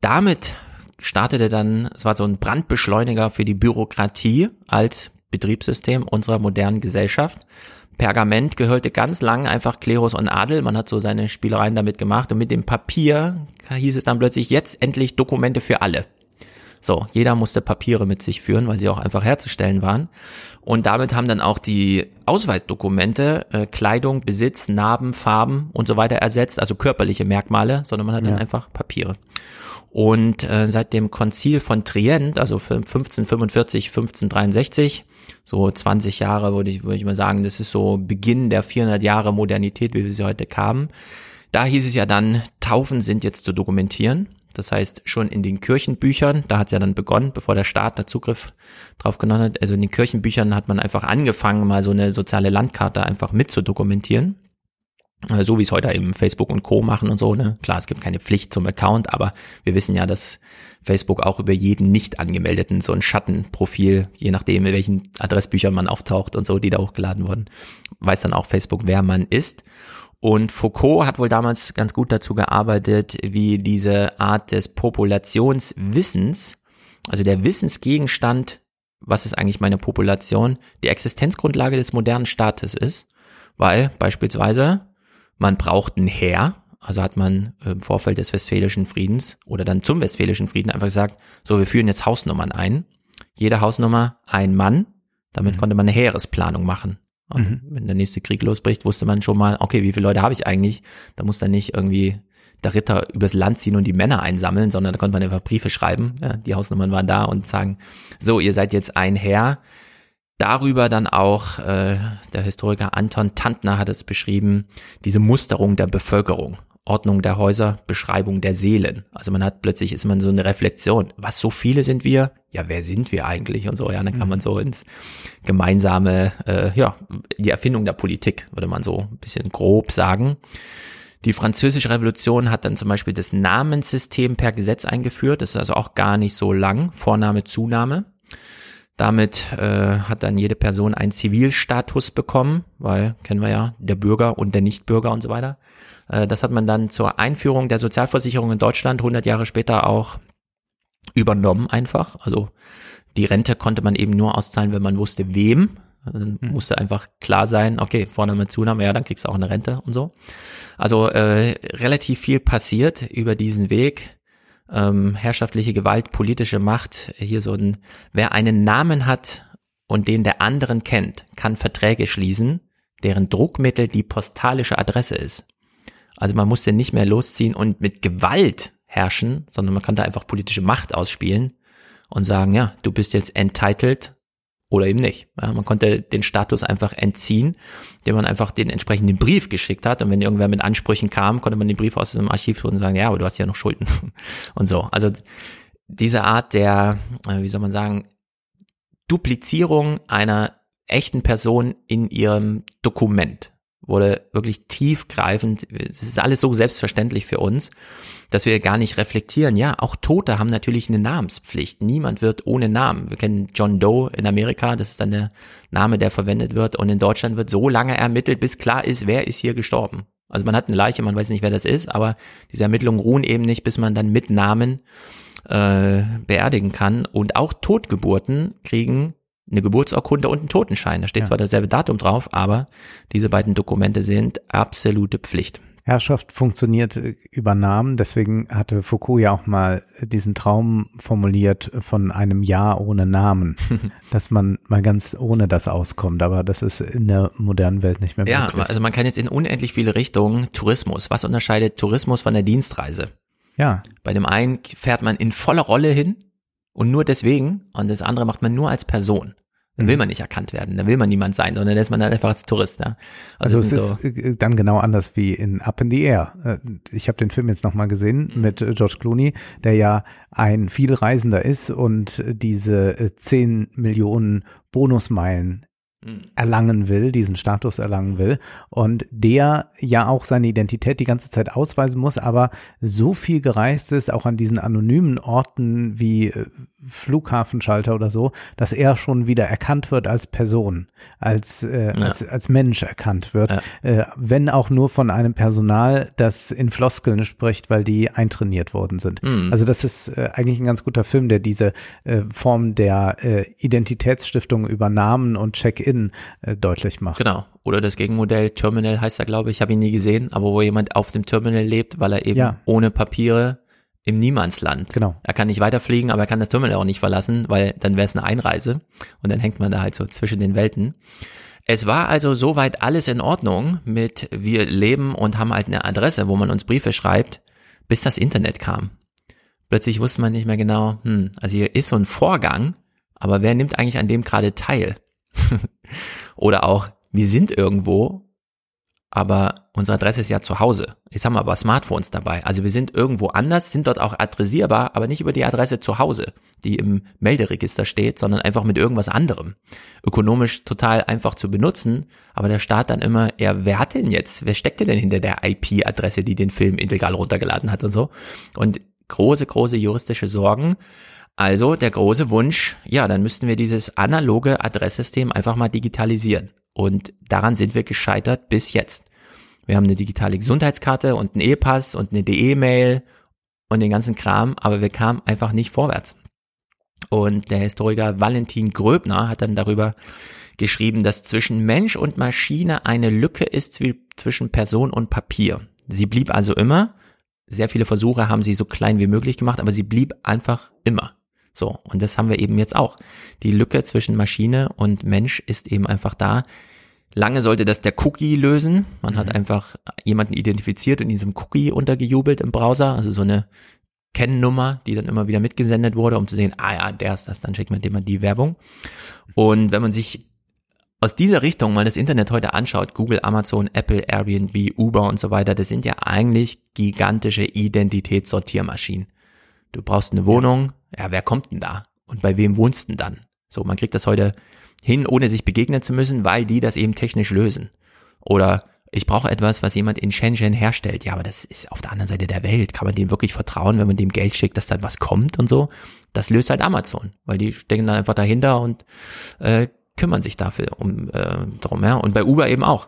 Damit startete dann, es war so ein Brandbeschleuniger für die Bürokratie als Betriebssystem unserer modernen Gesellschaft. Pergament gehörte ganz lang einfach Klerus und Adel. Man hat so seine Spielereien damit gemacht und mit dem Papier hieß es dann plötzlich jetzt endlich Dokumente für alle. So, jeder musste Papiere mit sich führen, weil sie auch einfach herzustellen waren. Und damit haben dann auch die Ausweisdokumente äh, Kleidung, Besitz, Narben, Farben und so weiter ersetzt, also körperliche Merkmale, sondern man hat ja. dann einfach Papiere. Und äh, seit dem Konzil von Trient, also 1545, 1563, so 20 Jahre würde ich, würde ich mal sagen, das ist so Beginn der 400 Jahre Modernität, wie wir sie heute haben. Da hieß es ja dann, Taufen sind jetzt zu dokumentieren. Das heißt, schon in den Kirchenbüchern, da hat es ja dann begonnen, bevor der Staat da Zugriff drauf genommen hat. Also in den Kirchenbüchern hat man einfach angefangen, mal so eine soziale Landkarte einfach mit zu dokumentieren. Äh, so wie es heute eben Facebook und Co. machen und so, ne? Klar, es gibt keine Pflicht zum Account, aber wir wissen ja, dass Facebook auch über jeden nicht angemeldeten so ein Schattenprofil, je nachdem, in welchen Adressbüchern man auftaucht und so, die da hochgeladen wurden, weiß dann auch Facebook, wer man ist. Und Foucault hat wohl damals ganz gut dazu gearbeitet, wie diese Art des Populationswissens, also der Wissensgegenstand, was ist eigentlich meine Population, die Existenzgrundlage des modernen Staates ist, weil beispielsweise man braucht ein Heer, also hat man im Vorfeld des Westfälischen Friedens oder dann zum Westfälischen Frieden einfach gesagt, so, wir führen jetzt Hausnummern ein. Jede Hausnummer ein Mann. Damit mhm. konnte man eine Heeresplanung machen. Und mhm. wenn der nächste Krieg losbricht, wusste man schon mal, okay, wie viele Leute habe ich eigentlich? Da muss dann nicht irgendwie der Ritter übers Land ziehen und die Männer einsammeln, sondern da konnte man einfach Briefe schreiben. Ja, die Hausnummern waren da und sagen, so, ihr seid jetzt ein Heer darüber dann auch, äh, der Historiker Anton Tantner hat es beschrieben, diese Musterung der Bevölkerung. Ordnung der Häuser, Beschreibung der Seelen. Also man hat plötzlich ist man so eine Reflexion. Was so viele sind wir? Ja, wer sind wir eigentlich und so? Ja, dann kann man so ins gemeinsame, äh, ja, die Erfindung der Politik würde man so ein bisschen grob sagen. Die französische Revolution hat dann zum Beispiel das Namenssystem per Gesetz eingeführt. Das ist also auch gar nicht so lang. Vorname, Zunahme. Damit äh, hat dann jede Person einen Zivilstatus bekommen, weil kennen wir ja, der Bürger und der Nichtbürger und so weiter. Äh, das hat man dann zur Einführung der Sozialversicherung in Deutschland 100 Jahre später auch übernommen einfach. Also die Rente konnte man eben nur auszahlen, wenn man wusste, wem. Dann mhm. musste einfach klar sein, okay, Vorname, Zunahme, ja, dann kriegst du auch eine Rente und so. Also äh, relativ viel passiert über diesen Weg. Ähm, herrschaftliche Gewalt, politische Macht, hier so ein, wer einen Namen hat und den der anderen kennt, kann Verträge schließen, deren Druckmittel die postalische Adresse ist. Also man musste nicht mehr losziehen und mit Gewalt herrschen, sondern man konnte einfach politische Macht ausspielen und sagen, ja, du bist jetzt entitled oder eben nicht. Ja, man konnte den Status einfach entziehen, indem man einfach den entsprechenden Brief geschickt hat. Und wenn irgendwer mit Ansprüchen kam, konnte man den Brief aus dem Archiv und sagen, ja, aber du hast ja noch Schulden und so. Also diese Art der, äh, wie soll man sagen, Duplizierung einer echten Person in ihrem Dokument wurde wirklich tiefgreifend. Es ist alles so selbstverständlich für uns, dass wir gar nicht reflektieren. Ja, auch Tote haben natürlich eine Namenspflicht. Niemand wird ohne Namen. Wir kennen John Doe in Amerika, das ist dann der Name, der verwendet wird. Und in Deutschland wird so lange ermittelt, bis klar ist, wer ist hier gestorben. Also man hat eine Leiche, man weiß nicht, wer das ist, aber diese Ermittlungen ruhen eben nicht, bis man dann mit Namen äh, beerdigen kann. Und auch Totgeburten kriegen eine Geburtsurkunde und einen Totenschein. Da steht ja. zwar dasselbe Datum drauf, aber diese beiden Dokumente sind absolute Pflicht. Herrschaft funktioniert äh, über Namen, deswegen hatte Foucault ja auch mal diesen Traum formuliert von einem Jahr ohne Namen, dass man mal ganz ohne das auskommt, aber das ist in der modernen Welt nicht mehr möglich. Ja, also man kann jetzt in unendlich viele Richtungen Tourismus. Was unterscheidet Tourismus von der Dienstreise? Ja. Bei dem einen fährt man in voller Rolle hin und nur deswegen und das andere macht man nur als Person. Dann will mhm. man nicht erkannt werden, dann will man niemand sein, sondern dann ist man dann einfach als Tourist. Ja? Also, also es ist so äh, dann genau anders wie in Up in the Air. Äh, ich habe den Film jetzt nochmal gesehen mhm. mit George Clooney, der ja ein Vielreisender ist und diese 10 äh, Millionen Bonusmeilen. Erlangen will, diesen Status erlangen will und der ja auch seine Identität die ganze Zeit ausweisen muss, aber so viel gereist ist, auch an diesen anonymen Orten wie äh, Flughafenschalter oder so, dass er schon wieder erkannt wird als Person, als, äh, ja. als, als Mensch erkannt wird, ja. äh, wenn auch nur von einem Personal, das in Floskeln spricht, weil die eintrainiert worden sind. Mhm. Also das ist äh, eigentlich ein ganz guter Film, der diese äh, Form der äh, Identitätsstiftung über Namen und Check-in äh, deutlich macht. Genau. Oder das Gegenmodell Terminal heißt er, glaube ich, habe ihn nie gesehen, aber wo jemand auf dem Terminal lebt, weil er eben ja. ohne Papiere im Niemandsland. Genau. Er kann nicht weiterfliegen, aber er kann das Terminal auch nicht verlassen, weil dann wäre es eine Einreise und dann hängt man da halt so zwischen den Welten. Es war also soweit alles in Ordnung mit wir leben und haben halt eine Adresse, wo man uns Briefe schreibt, bis das Internet kam. Plötzlich wusste man nicht mehr genau, hm, also hier ist so ein Vorgang, aber wer nimmt eigentlich an dem gerade teil? Oder auch, wir sind irgendwo aber unsere Adresse ist ja zu Hause. Jetzt haben wir aber Smartphones dabei. Also wir sind irgendwo anders, sind dort auch adressierbar, aber nicht über die Adresse zu Hause, die im Melderegister steht, sondern einfach mit irgendwas anderem. Ökonomisch total einfach zu benutzen, aber der Staat dann immer, ja, wer hat denn jetzt, wer steckte denn hinter der IP-Adresse, die den Film illegal runtergeladen hat und so? Und große, große juristische Sorgen. Also der große Wunsch, ja, dann müssten wir dieses analoge Adresssystem einfach mal digitalisieren. Und daran sind wir gescheitert bis jetzt. Wir haben eine digitale Gesundheitskarte und einen E-Pass und eine DE-Mail und den ganzen Kram, aber wir kamen einfach nicht vorwärts. Und der Historiker Valentin Gröbner hat dann darüber geschrieben, dass zwischen Mensch und Maschine eine Lücke ist zwischen Person und Papier. Sie blieb also immer. Sehr viele Versuche haben sie so klein wie möglich gemacht, aber sie blieb einfach immer. So, und das haben wir eben jetzt auch. Die Lücke zwischen Maschine und Mensch ist eben einfach da. Lange sollte das der Cookie lösen. Man mhm. hat einfach jemanden identifiziert und diesem Cookie untergejubelt im Browser, also so eine Kennnummer, die dann immer wieder mitgesendet wurde, um zu sehen, ah ja, der ist das, dann schickt man dem mal die Werbung. Und wenn man sich aus dieser Richtung mal das Internet heute anschaut, Google, Amazon, Apple, Airbnb, Uber und so weiter, das sind ja eigentlich gigantische Identitätssortiermaschinen. Du brauchst eine Wohnung, ja, wer kommt denn da? Und bei wem wohnst denn dann? So, man kriegt das heute hin, ohne sich begegnen zu müssen, weil die das eben technisch lösen. Oder ich brauche etwas, was jemand in Shenzhen herstellt. Ja, aber das ist auf der anderen Seite der Welt. Kann man dem wirklich vertrauen, wenn man dem Geld schickt, dass dann was kommt und so? Das löst halt Amazon, weil die stecken dann einfach dahinter und äh, kümmern sich dafür um äh, drum. Ja? Und bei Uber eben auch.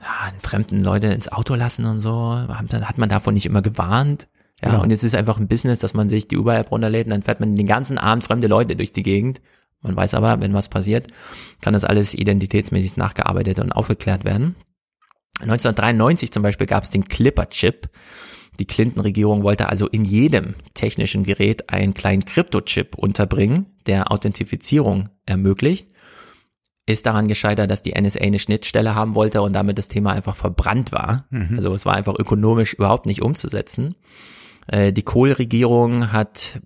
Ja, fremden Leute ins Auto lassen und so, hat man davon nicht immer gewarnt. Ja, genau. und es ist einfach ein Business, dass man sich die Uber-App runterlädt und dann fährt man den ganzen Abend fremde Leute durch die Gegend. Man weiß aber, wenn was passiert, kann das alles identitätsmäßig nachgearbeitet und aufgeklärt werden. 1993 zum Beispiel gab es den Clipper-Chip. Die Clinton-Regierung wollte also in jedem technischen Gerät einen kleinen Kryptochip unterbringen, der Authentifizierung ermöglicht. Ist daran gescheitert, dass die NSA eine Schnittstelle haben wollte und damit das Thema einfach verbrannt war. Mhm. Also es war einfach ökonomisch überhaupt nicht umzusetzen. Äh, die Kohl-Regierung hat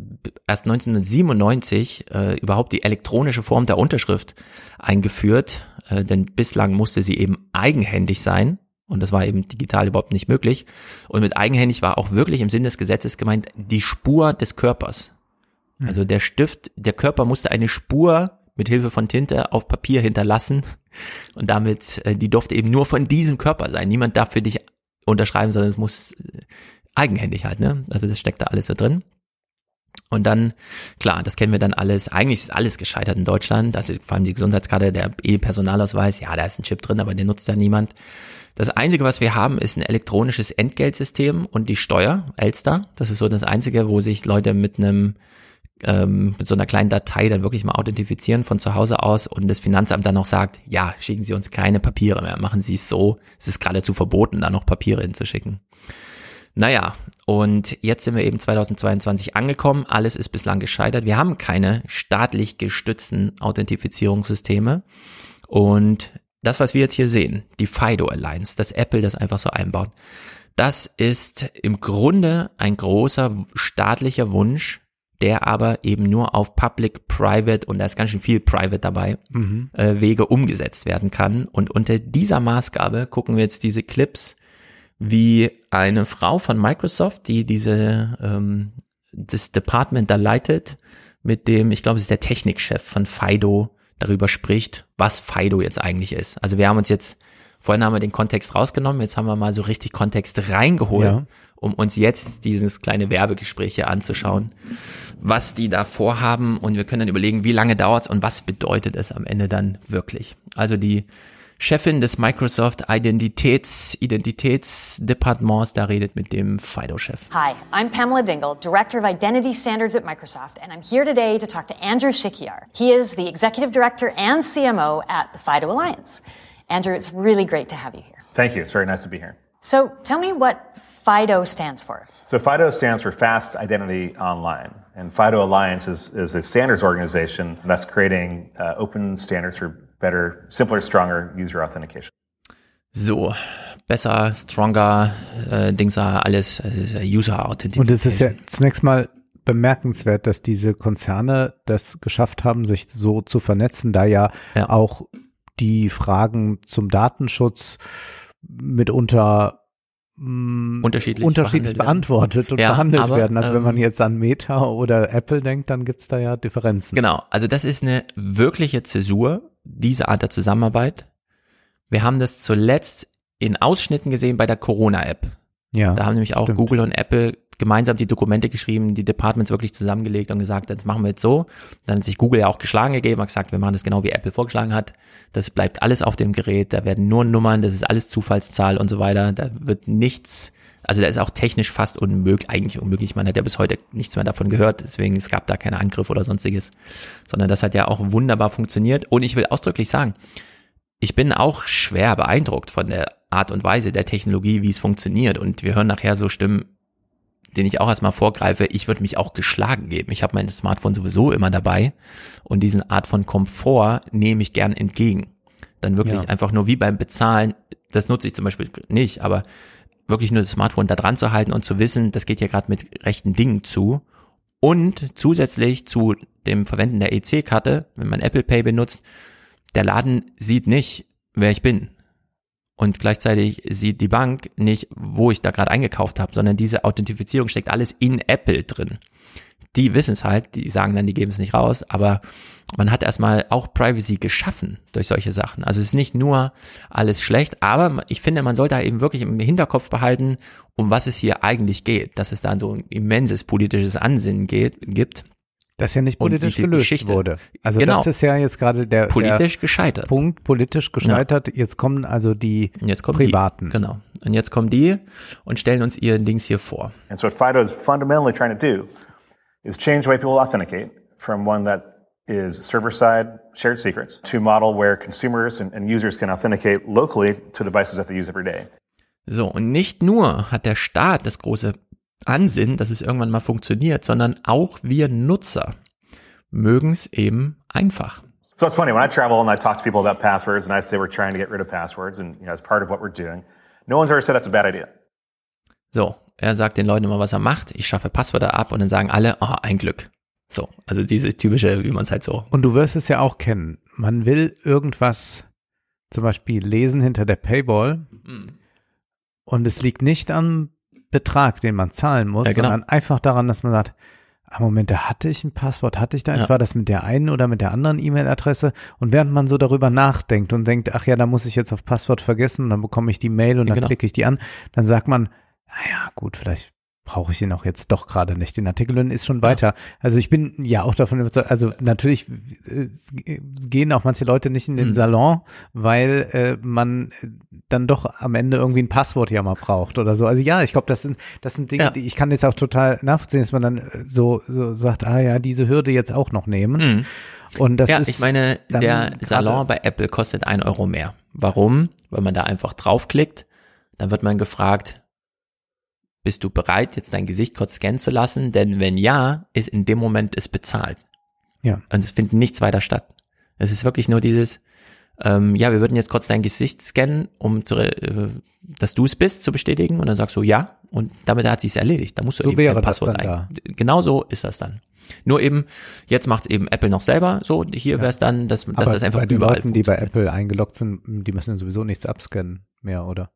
erst 1997 äh, überhaupt die elektronische Form der Unterschrift eingeführt, äh, denn bislang musste sie eben eigenhändig sein. Und das war eben digital überhaupt nicht möglich. Und mit eigenhändig war auch wirklich im Sinn des Gesetzes gemeint die Spur des Körpers. Hm. Also der Stift, der Körper musste eine Spur mit Hilfe von Tinte auf Papier hinterlassen. Und damit, äh, die durfte eben nur von diesem Körper sein. Niemand darf für dich unterschreiben, sondern es muss eigenhändig halt, ne? Also das steckt da alles so drin. Und dann, klar, das kennen wir dann alles. Eigentlich ist alles gescheitert in Deutschland. Also vor allem die Gesundheitskarte, der E-Personalausweis, ja, da ist ein Chip drin, aber den nutzt ja niemand. Das Einzige, was wir haben, ist ein elektronisches Entgeltsystem und die Steuer, Elster. Das ist so das Einzige, wo sich Leute mit einem ähm, mit so einer kleinen Datei dann wirklich mal authentifizieren von zu Hause aus und das Finanzamt dann noch sagt, ja, schicken Sie uns keine Papiere mehr, machen Sie es so. Es ist geradezu verboten, da noch Papiere hinzuschicken. Naja, und jetzt sind wir eben 2022 angekommen. Alles ist bislang gescheitert. Wir haben keine staatlich gestützten Authentifizierungssysteme. Und das, was wir jetzt hier sehen, die FIDO Alliance, dass Apple das einfach so einbaut, das ist im Grunde ein großer staatlicher Wunsch, der aber eben nur auf Public, Private und da ist ganz schön viel Private dabei, mhm. äh, Wege umgesetzt werden kann. Und unter dieser Maßgabe gucken wir jetzt diese Clips, wie eine Frau von Microsoft, die diese ähm, das Department da leitet, mit dem, ich glaube, es ist der Technikchef von Fido, darüber spricht, was Fido jetzt eigentlich ist. Also wir haben uns jetzt, vorhin haben wir den Kontext rausgenommen, jetzt haben wir mal so richtig Kontext reingeholt, ja. um uns jetzt dieses kleine Werbegespräch hier anzuschauen, was die da vorhaben und wir können dann überlegen, wie lange dauert's und was bedeutet es am Ende dann wirklich. Also die Chefin des Microsoft Identitäts Identitätsdepartements da redet mit dem Fido-Chef. Hi, I'm Pamela Dingle, Director of Identity Standards at Microsoft, and I'm here today to talk to Andrew Shikiar. He is the Executive Director and CMO at the Fido Alliance. Andrew, it's really great to have you here. Thank you. It's very nice to be here. So tell me what FIDO stands for. So FIDO stands for Fast Identity Online. And FIDO Alliance is, is a standards organization that's creating uh, open standards for better, simpler, stronger user authentication. So, besser, stronger, äh, Dingser, alles äh, User Authentication. Und es ist ja zunächst mal bemerkenswert, dass diese Konzerne das geschafft haben, sich so zu vernetzen, da ja, ja. auch die Fragen zum Datenschutz mitunter mh, unterschiedlich, unterschiedlich beantwortet werden. und ja, behandelt aber, werden. Also ähm, wenn man ähm, jetzt an Meta oder Apple denkt, dann gibt's da ja Differenzen. Genau, also das ist eine wirkliche Zäsur diese Art der Zusammenarbeit. Wir haben das zuletzt in Ausschnitten gesehen bei der Corona-App. Ja. Da haben nämlich auch stimmt. Google und Apple gemeinsam die Dokumente geschrieben, die Departments wirklich zusammengelegt und gesagt, das machen wir jetzt so. Dann hat sich Google ja auch geschlagen gegeben, hat gesagt, wir machen das genau wie Apple vorgeschlagen hat. Das bleibt alles auf dem Gerät, da werden nur Nummern, das ist alles Zufallszahl und so weiter. Da wird nichts, also da ist auch technisch fast unmöglich, eigentlich unmöglich. Man hat ja bis heute nichts mehr davon gehört, deswegen es gab da keine Angriff oder sonstiges, sondern das hat ja auch wunderbar funktioniert. Und ich will ausdrücklich sagen, ich bin auch schwer beeindruckt von der Art und Weise der Technologie, wie es funktioniert. Und wir hören nachher so Stimmen, den ich auch erstmal vorgreife, ich würde mich auch geschlagen geben. Ich habe mein Smartphone sowieso immer dabei und diesen Art von Komfort nehme ich gern entgegen. Dann wirklich ja. einfach nur wie beim Bezahlen, das nutze ich zum Beispiel nicht, aber wirklich nur das Smartphone da dran zu halten und zu wissen, das geht ja gerade mit rechten Dingen zu. Und zusätzlich zu dem Verwenden der EC-Karte, wenn man Apple Pay benutzt, der Laden sieht nicht, wer ich bin. Und gleichzeitig sieht die Bank nicht, wo ich da gerade eingekauft habe, sondern diese Authentifizierung steckt alles in Apple drin. Die wissen es halt, die sagen dann, die geben es nicht raus, aber man hat erstmal auch Privacy geschaffen durch solche Sachen. Also es ist nicht nur alles schlecht, aber ich finde, man sollte eben wirklich im Hinterkopf behalten, um was es hier eigentlich geht, dass es da so ein immenses politisches Ansinnen geht, gibt. Das ja nicht politisch gelöst Geschichte. wurde. Also Genau. das ist ja jetzt gerade der, Politisch der gescheitert. Punkt, politisch gescheitert. Jetzt kommen also die Jetzt kommen Privaten. Die, genau. Und jetzt kommen die und stellen uns ihren Dings hier vor. And so what FIDO is fundamentally trying to do is change the way people authenticate from one that is server-side shared secrets to model where consumers and, and users can authenticate locally to devices that they use every day. So, und nicht nur hat der Staat das große Ansinnen, dass es irgendwann mal funktioniert, sondern auch wir Nutzer mögen es eben einfach. So it's funny when I travel and I talk to people about passwords and I say we're trying to get rid of passwords and you know as part of what we're doing, no one's ever said that's a bad idea. So, er sagt den Leuten immer, was er macht. Ich schaffe Passwörter ab und dann sagen alle, oh, ein Glück. So, also diese typische, wie man es halt so. Und du wirst es ja auch kennen. Man will irgendwas zum Beispiel lesen hinter der Paywall Mhm. und es liegt nicht am Betrag, den man zahlen muss, Ja, genau. sondern einfach daran, dass man sagt, ah Moment, da hatte ich ein Passwort, hatte ich da eins, Ja. war das mit der einen oder mit der anderen E-Mail-Adresse? Und während man so darüber nachdenkt und denkt, ach ja, da muss ich jetzt auf Passwort vergessen, und dann bekomme ich die Mail und Ja, dann genau. klicke ich die an, dann sagt man, naja, gut, vielleicht brauche ich den auch jetzt doch gerade nicht. Den Artikel und ist schon weiter. Also ich bin ja auch davon überzeugt, also natürlich äh, gehen auch manche Leute nicht in den Mhm. Salon, weil äh, man dann doch am Ende irgendwie ein Passwort ja mal braucht oder so. Also ja, ich glaube, das sind das sind Dinge, Ja. die ich kann jetzt auch total nachvollziehen, dass man dann äh, so, so sagt, ah ja, diese Hürde jetzt auch noch nehmen. Mhm. Und das ja, ist ich meine, der Salon bei Apple kostet ein Euro mehr. Warum? Weil man da einfach draufklickt, dann wird man gefragt, bist du bereit, jetzt dein Gesicht kurz scannen zu lassen? Denn wenn ja, ist in dem Moment es bezahlt. Ja. Und es findet nichts weiter statt. Es ist wirklich nur dieses, ähm, ja, wir würden jetzt kurz dein Gesicht scannen, um zu, äh, dass du es bist, zu bestätigen. Und dann sagst du ja. Und damit hat sich's erledigt. Da musst du So eben das Passwort ein. Genau so ist das dann. Nur eben, jetzt macht es eben Apple noch selber so. Hier wäre es dann, dass, dass das einfach bei den überall Leuten, die bei Apple eingeloggt sind, die müssen sowieso nichts abscannen mehr, oder?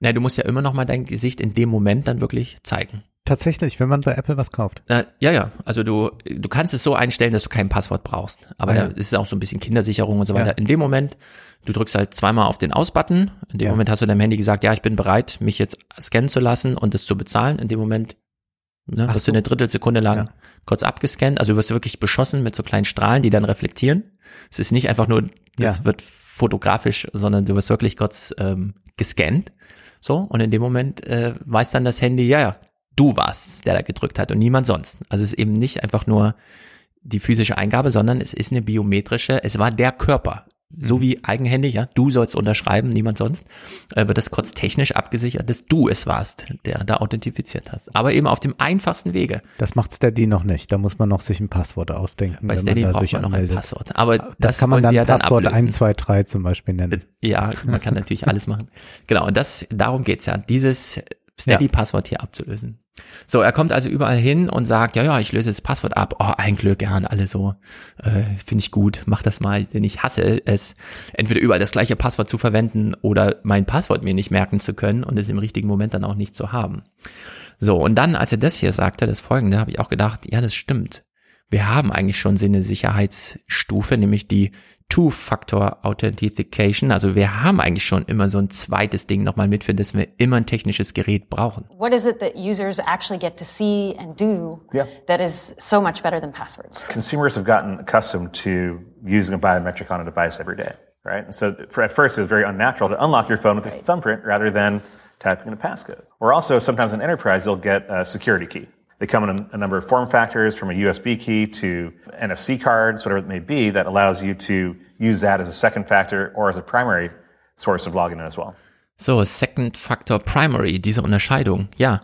Na, du musst ja immer noch mal dein Gesicht in dem Moment dann wirklich zeigen. Tatsächlich, wenn man bei Apple was kauft. Äh, ja, ja. Also du, du kannst es so einstellen, dass du kein Passwort brauchst. Aber Ah, ja. da ist auch so ein bisschen Kindersicherung und so Ja. weiter. In dem Moment, du drückst halt zweimal auf den Aus-Button. In dem Ja. Moment hast du deinem Handy gesagt, ja, ich bin bereit, mich jetzt scannen zu lassen und das zu bezahlen. In dem Moment ne, wirst so. du eine Drittelsekunde lang Ja. kurz abgescannt. Also du wirst wirklich beschossen mit so kleinen Strahlen, die dann reflektieren. Es ist nicht einfach nur, das Ja. wird fotografisch, sondern du wirst wirklich kurz ähm, gescannt. So, und in dem Moment äh, weiß dann das Handy, ja, ja, du warst, der da gedrückt hat und niemand sonst. Also es ist eben nicht einfach nur die physische Eingabe, sondern es ist eine biometrische, es war der Körper. So wie eigenhändig, ja, du sollst unterschreiben, niemand sonst, äh, wird das kurz technisch abgesichert, dass du es warst, der da authentifiziert hast. Aber eben auf dem einfachsten Wege. Das macht Steady noch nicht. Da muss man noch sich ein Passwort ausdenken. Bei Steady man braucht man noch ein. Passwort. Aber das, das kann man dann ja dann Passwort ablösen. 1, 2, 3 zum Beispiel nennen. Ja, man kann natürlich alles machen. Genau, und das, darum geht's ja, dieses Steady-Passwort hier abzulösen. So, er kommt also überall hin und sagt, ja, ja, ich löse das Passwort ab. Oh, ein Glück, ja, und alle so, äh, finde ich gut, mach das mal, denn ich hasse es, entweder überall das gleiche Passwort zu verwenden oder mein Passwort mir nicht merken zu können und es im richtigen Moment dann auch nicht zu haben. So, und dann, als er das hier sagte, das folgende, habe ich auch gedacht, ja, das stimmt. Wir haben eigentlich schon so eine Sicherheitsstufe, nämlich die Two-Factor Authentication. Also wir haben eigentlich schon immer so ein zweites Ding nochmal mit, für das wir immer ein technisches Gerät brauchen. What is it that users actually get to see and do Yeah. that is so much better than passwords? Consumers have gotten accustomed to using a biometric on a device every day, right? And so for, at first it was very unnatural to unlock your phone with a thumbprint rather than typing in a passcode. Or also sometimes in enterprise you'll get a security key. They come in a, number of form factors from a USB key to NFC cards, whatever it may be, that allows you to use that as a second factor or as a primary source of login as well. So, Second Factor Primary, diese Unterscheidung. Ja,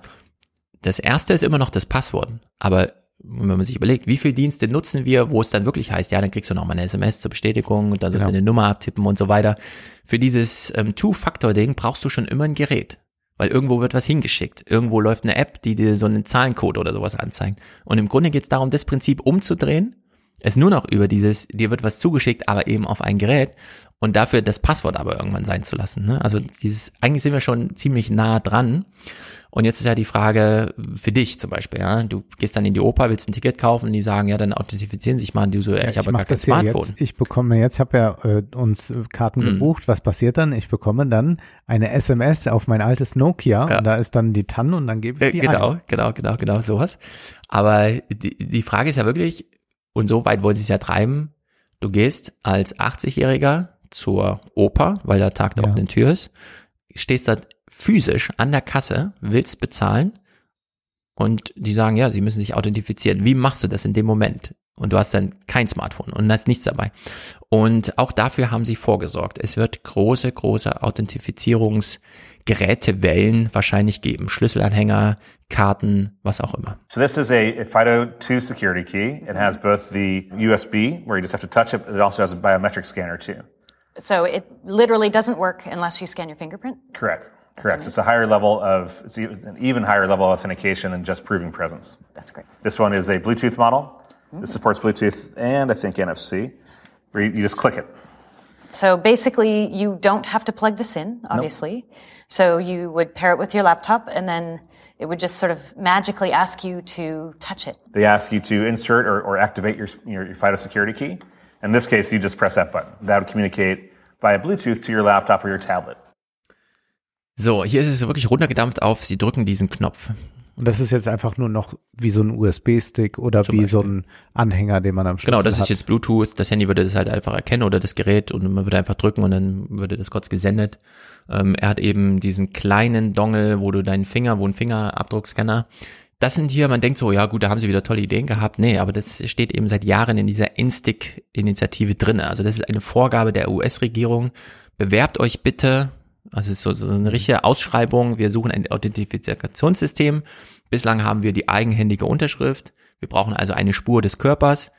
das erste ist immer noch das Passwort. Aber wenn man sich überlegt, wie viele Dienste nutzen wir, wo es dann wirklich heißt, ja, dann kriegst du noch mal eine SMS zur Bestätigung und dann sollst du Genau. eine Nummer abtippen und so weiter. Für dieses ähm, Two-Factor-Ding brauchst du schon immer ein Gerät. Weil irgendwo wird was hingeschickt. Irgendwo läuft eine App, die dir so einen Zahlencode oder sowas anzeigt. Und im Grunde geht es darum, das Prinzip umzudrehen es nur noch über dieses, dir wird was zugeschickt, aber eben auf ein Gerät und dafür das Passwort aber irgendwann sein zu lassen. Ne? Also dieses, eigentlich sind wir schon ziemlich nah dran. Und jetzt ist ja die Frage für dich zum Beispiel, ja, du gehst dann in die Oper, willst ein Ticket kaufen und die sagen, ja, dann authentifizieren sich mal, und du so, ja, ich, habe gar kein Smartphone. Jetzt, ich bekomme jetzt, habe ja äh, uns Karten Mhm. gebucht, was passiert dann? Ich bekomme dann eine SMS auf mein altes Nokia Ja. und da ist dann die TAN und dann gebe ich Äh, die genau, ein. genau, genau, genau, sowas. Aber die, die Frage ist ja wirklich, und so weit wollen sie es ja treiben, du gehst als 80-Jähriger zur Oper, weil der Tag der offenen Tür ist, stehst da physisch an der Kasse, willst bezahlen und die sagen, ja, sie müssen sich authentifizieren. Wie machst du das in dem Moment? Und du hast dann kein Smartphone und hast nichts dabei. Und auch dafür haben sie vorgesorgt. Es wird große, große Authentifizierungsgerätewellen wahrscheinlich geben. Schlüsselanhänger, Karten, was auch immer. So this is a, a FIDO2 security key. It has both the USB, where you just have to touch it, but it also has a biometric scanner too. So it literally doesn't work unless you scan your fingerprint. Correct. Correct. So it's a higher level of, it's an even higher level of authentication than just proving presence. That's great. This one is a Bluetooth model. Hmm. This supports Bluetooth and I think NFC, where you, you just click it. So basically, you don't have to plug this in, obviously. So you would pair it with your laptop, and then it would just sort of magically ask you to touch it. They ask you to insert or, or activate your, your, your FIDO security key. In this case, you just press that button. That would communicate via Bluetooth to your laptop or your tablet. So, hier ist es wirklich runtergedampft auf, sie drücken diesen Knopf. Und das ist jetzt einfach nur noch wie so ein USB-Stick oder wie so ein Anhänger, den man am Schlüssel Genau, das hat. ist jetzt Bluetooth. Das Handy würde das halt einfach erkennen oder das Gerät und man würde einfach drücken und dann würde das kurz gesendet. Ähm, er hat eben diesen kleinen Dongle, wo du deinen Finger, wo ein Fingerabdruckscanner. Das sind hier, man denkt so, ja gut, da haben sie wieder tolle Ideen gehabt. Nee, aber das steht eben seit Jahren in dieser Instick-Initiative drinne. Also das ist eine Vorgabe der US-Regierung. Bewerbt euch bitte also es ist so, so eine richtige Ausschreibung. Wir suchen ein Authentifikationssystem. Bislang haben wir die eigenhändige Unterschrift. Wir brauchen also eine Spur des Körpers.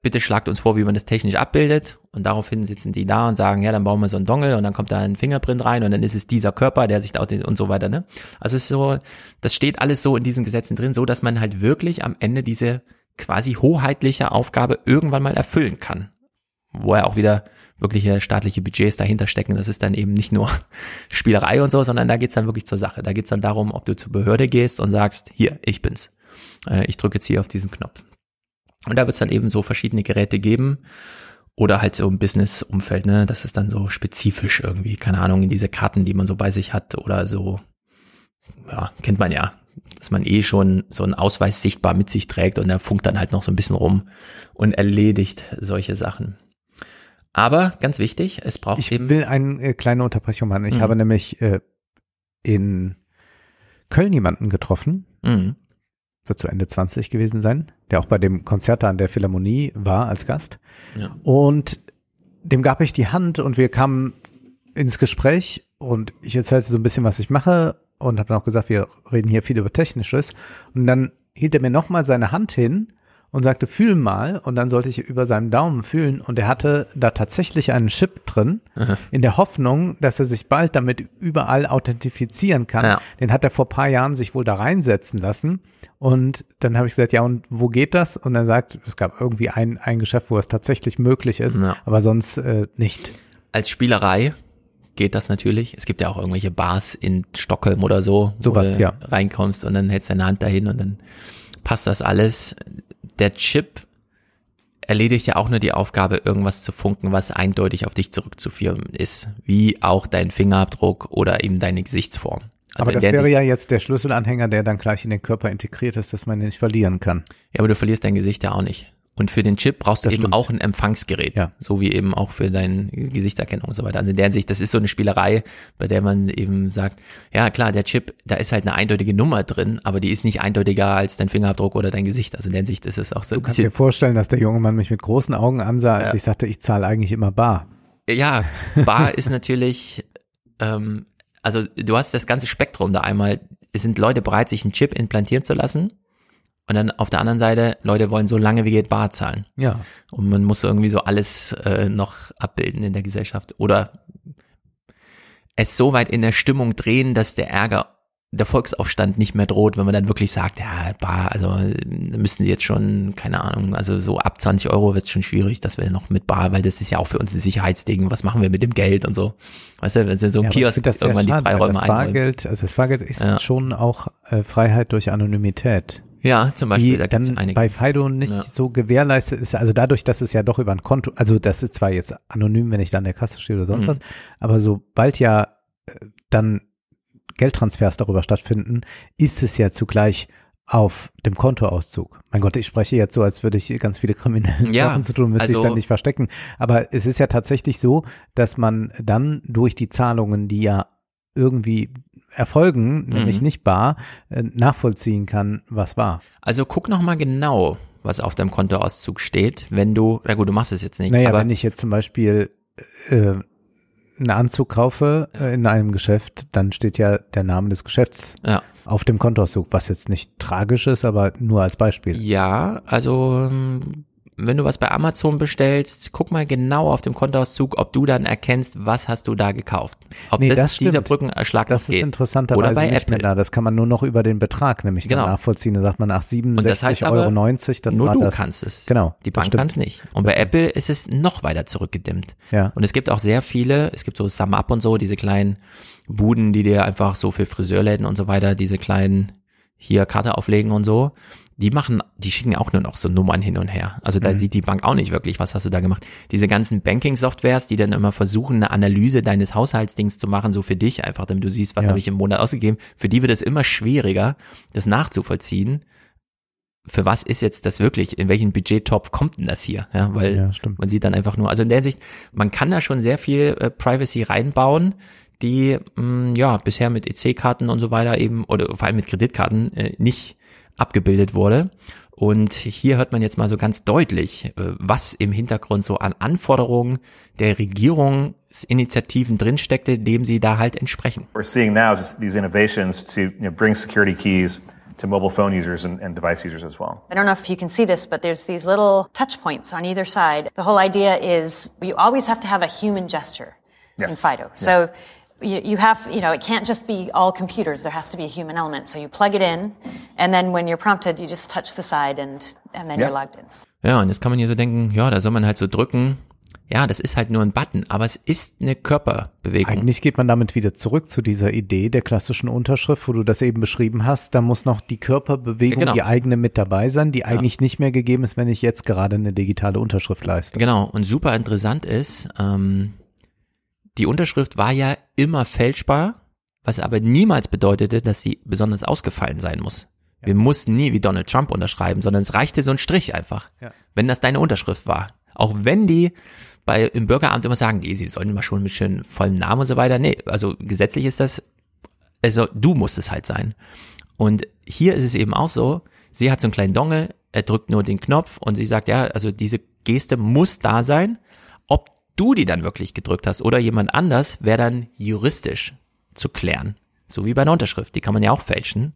Bitte schlagt uns vor, wie man das technisch abbildet. Und daraufhin sitzen die da und sagen, ja, dann bauen wir so einen Dongle und dann kommt da ein Fingerprint rein und dann ist es dieser Körper, der sich da und so weiter, ne? Also es ist so, das steht alles so in diesen Gesetzen drin, so dass man halt wirklich am Ende diese quasi hoheitliche Aufgabe irgendwann mal erfüllen kann. Wo er auch wieder wirkliche staatliche Budgets dahinter stecken. Das ist dann eben nicht nur Spielerei und so, sondern da geht's dann wirklich zur Sache. Da geht's dann darum, ob du zur Behörde gehst und sagst, hier, ich bin's. Äh, ich drücke jetzt hier auf diesen Knopf. Und da wird's dann eben so verschiedene Geräte geben. Oder halt so im Business-Umfeld, ne? Das ist dann so spezifisch irgendwie, keine Ahnung, in diese Karten, die man so bei sich hat oder so, ja, kennt man ja, dass man eh schon so einen Ausweis sichtbar mit sich trägt und der funkt dann halt noch so ein bisschen rum und erledigt solche Sachen. Aber ganz wichtig, es braucht ich eben. will eine äh, kleine Unterbrechung machen. Ich Mhm. habe nämlich äh, in Köln jemanden getroffen, Mhm. wird zu Ende 20 gewesen sein, der auch bei dem Konzert an der Philharmonie war als Gast. Ja. Und dem gab ich die Hand und wir kamen ins Gespräch und ich erzählte so ein bisschen, was ich mache und habe dann auch gesagt, wir reden hier viel über Technisches. Und dann hielt er mir nochmal seine Hand hin und sagte, fühl mal. Und dann sollte ich über seinen Daumen fühlen. Und er hatte da tatsächlich einen Chip drin, Aha. in der Hoffnung, dass er sich bald damit überall authentifizieren kann. Ja. Den hat er vor paar Jahren sich wohl da reinsetzen lassen. Und dann habe ich gesagt, ja, und wo geht das? Und er sagt, es gab irgendwie ein, ein Geschäft, wo es tatsächlich möglich ist, Ja. aber sonst äh, nicht. Als Spielerei geht das natürlich. Es gibt ja auch irgendwelche Bars in Stockholm oder so, Sowas, wo du ja. reinkommst und dann hältst deine Hand dahin und dann passt das alles. Der Chip erledigt ja auch nur die Aufgabe, irgendwas zu funken, was eindeutig auf dich zurückzuführen ist, wie auch dein Fingerabdruck oder eben deine Gesichtsform. Also aber das wäre Hinsicht- ja jetzt der Schlüsselanhänger, der dann gleich in den Körper integriert ist, dass man ihn nicht verlieren kann. Ja, aber du verlierst dein Gesicht ja auch nicht. Und für den Chip brauchst du Das eben stimmt. auch ein Empfangsgerät, Ja. so wie eben auch für deine Gesichtserkennung und so weiter. Also in der Hinsicht, das ist so eine Spielerei, bei der man eben sagt, ja klar, der Chip, da ist halt eine eindeutige Nummer drin, aber die ist nicht eindeutiger als dein Fingerabdruck oder dein Gesicht. Also in der Hinsicht ist es auch so Du kannst dir vorstellen, dass der junge Mann mich mit großen Augen ansah, als Ja. ich sagte, ich zahle eigentlich immer bar. ja, Bar ist natürlich, ähm, also du hast das ganze Spektrum da einmal, es sind Leute bereit, sich einen Chip implantieren zu lassen. Und dann auf der anderen Seite, Leute wollen so lange wie geht bar zahlen. Ja. Und man muss irgendwie so alles äh, noch abbilden in der Gesellschaft. Oder es so weit in der Stimmung drehen, dass der Ärger der Volksaufstand nicht mehr droht, wenn man dann wirklich sagt, ja, bar, also müssen die jetzt schon, keine Ahnung, also so ab 20 Euro wird es schon schwierig, dass wir noch mit Bar, weil das ist ja auch für uns ein Sicherheitsding, was machen wir mit dem Geld und so. Weißt du, wenn so ein Ja, Kiosk das irgendwann die schade, weil Freiräume das. Bargeld, also das Bargeld ist Ja. schon auch äh, Freiheit durch Anonymität. Ja, zum Beispiel, die da gibt's dann einige. bei Fido nicht Ja. so gewährleistet ist. Also dadurch, dass es ja doch über ein Konto, also das ist zwar jetzt anonym, wenn ich da an der Kasse stehe oder sonst Mhm. was, aber sobald ja äh, dann Geldtransfers darüber stattfinden, ist es ja zugleich auf dem Kontoauszug. Mein Gott, ich spreche jetzt so, als würde ich ganz viele kriminelle Ja, Sachen zu tun, müsste also- ich dann nicht verstecken. Aber es ist ja tatsächlich so, dass man dann durch die Zahlungen, die ja irgendwie erfolgen, nämlich Mhm. nicht bar, äh, nachvollziehen kann, was war. Also guck noch mal genau, was auf deinem Kontoauszug steht, wenn du, na gut, du machst es jetzt nicht, Naja, aber wenn ich jetzt zum Beispiel äh, einen Anzug kaufe äh, in einem Geschäft, dann steht ja der Name des Geschäfts Ja. auf dem Kontoauszug, was jetzt nicht tragisch ist, aber nur als Beispiel. Ja, also ähm, wenn du was bei Amazon bestellst, guck mal genau auf dem Kontoauszug, ob du dann erkennst, was hast du da gekauft. Ob Nee, das, das dieser. Brückenschlag Das ist interessanterweise Oder bei Apple. da. Das kann man nur noch über den Betrag nämlich Genau. nachvollziehen. Da sagt man, ach, Und das heißt 67,90 Euro, 90, das nur war du das. kannst es. Genau. Die Bank kann es nicht. Und bei Apple ist es noch weiter zurückgedimmt. Ja. Und es gibt auch sehr viele, es gibt so Sum Up und so, diese kleinen Buden, die dir einfach so für Friseurläden und so weiter, diese kleinen hier Karte auflegen und so. Die machen, die schicken auch nur noch so Nummern hin und her. Also da Mhm. sieht die Bank auch nicht wirklich, was hast du da gemacht. Diese ganzen Banking-Softwares, die dann immer versuchen, eine Analyse deines Haushaltsdings zu machen, so für dich einfach, damit du siehst, was Ja. habe ich im Monat ausgegeben. Für die wird es immer schwieriger, das nachzuvollziehen. Für was ist jetzt das wirklich? In welchen Budgettopf kommt denn das hier? Ja, weil Ja, stimmt. man sieht dann einfach nur, also in der Sicht, man kann da schon sehr viel äh, Privacy reinbauen, die mh, ja bisher mit EC-Karten und so weiter eben oder vor allem mit Kreditkarten äh, nicht abgebildet wurde. Und hier hört man jetzt mal so ganz deutlich, äh, was im Hintergrund so an Anforderungen der Regierungsinitiativen drinsteckte, dem sie da halt entsprechen. we're seeing now is these innovations to you know, bring security keys to mobile phone users and, and device users as well. I don't know if you can see this, but there's these little touch points on either side. The whole idea is you always have to have a human gesture in Yes. FIDO. So you, you have, you know, it can't just be all computers. There has to be a human element. So you plug it in, and then when you're prompted, you just touch the side, and and then Ja. you're logged in. Ja, und jetzt kann man hier so denken, ja, da soll man halt so drücken. Ja, das ist halt nur ein Button, aber es ist eine Körperbewegung. Eigentlich geht man damit wieder zurück zu dieser Idee der klassischen Unterschrift, wo du das eben beschrieben hast. Da muss noch die Körperbewegung, Ja, genau. die eigene mit dabei sein, die eigentlich nicht mehr gegeben ist, wenn ich jetzt gerade eine digitale Unterschrift leiste. Genau, und super interessant ist, ähm, die Unterschrift war ja immer fälschbar, was aber niemals bedeutete, dass sie besonders ausgefallen sein muss. Wir mussten nie wie Donald Trump unterschreiben, sondern es reichte so ein Strich einfach, Ja. wenn das deine Unterschrift war. Auch wenn die bei im Bürgeramt immer sagen, nee, sie sollen immer schon mit schönen vollen Namen und so weiter. Nee, also gesetzlich ist das, also du musst es halt sein. Und hier ist es eben auch so, sie hat so einen kleinen Dongel, er drückt nur den Knopf und sie sagt, ja, also diese Geste muss da sein. Ob du die dann wirklich gedrückt hast oder jemand anders, wäre dann juristisch zu klären. So wie bei einer Unterschrift, die kann man ja auch fälschen.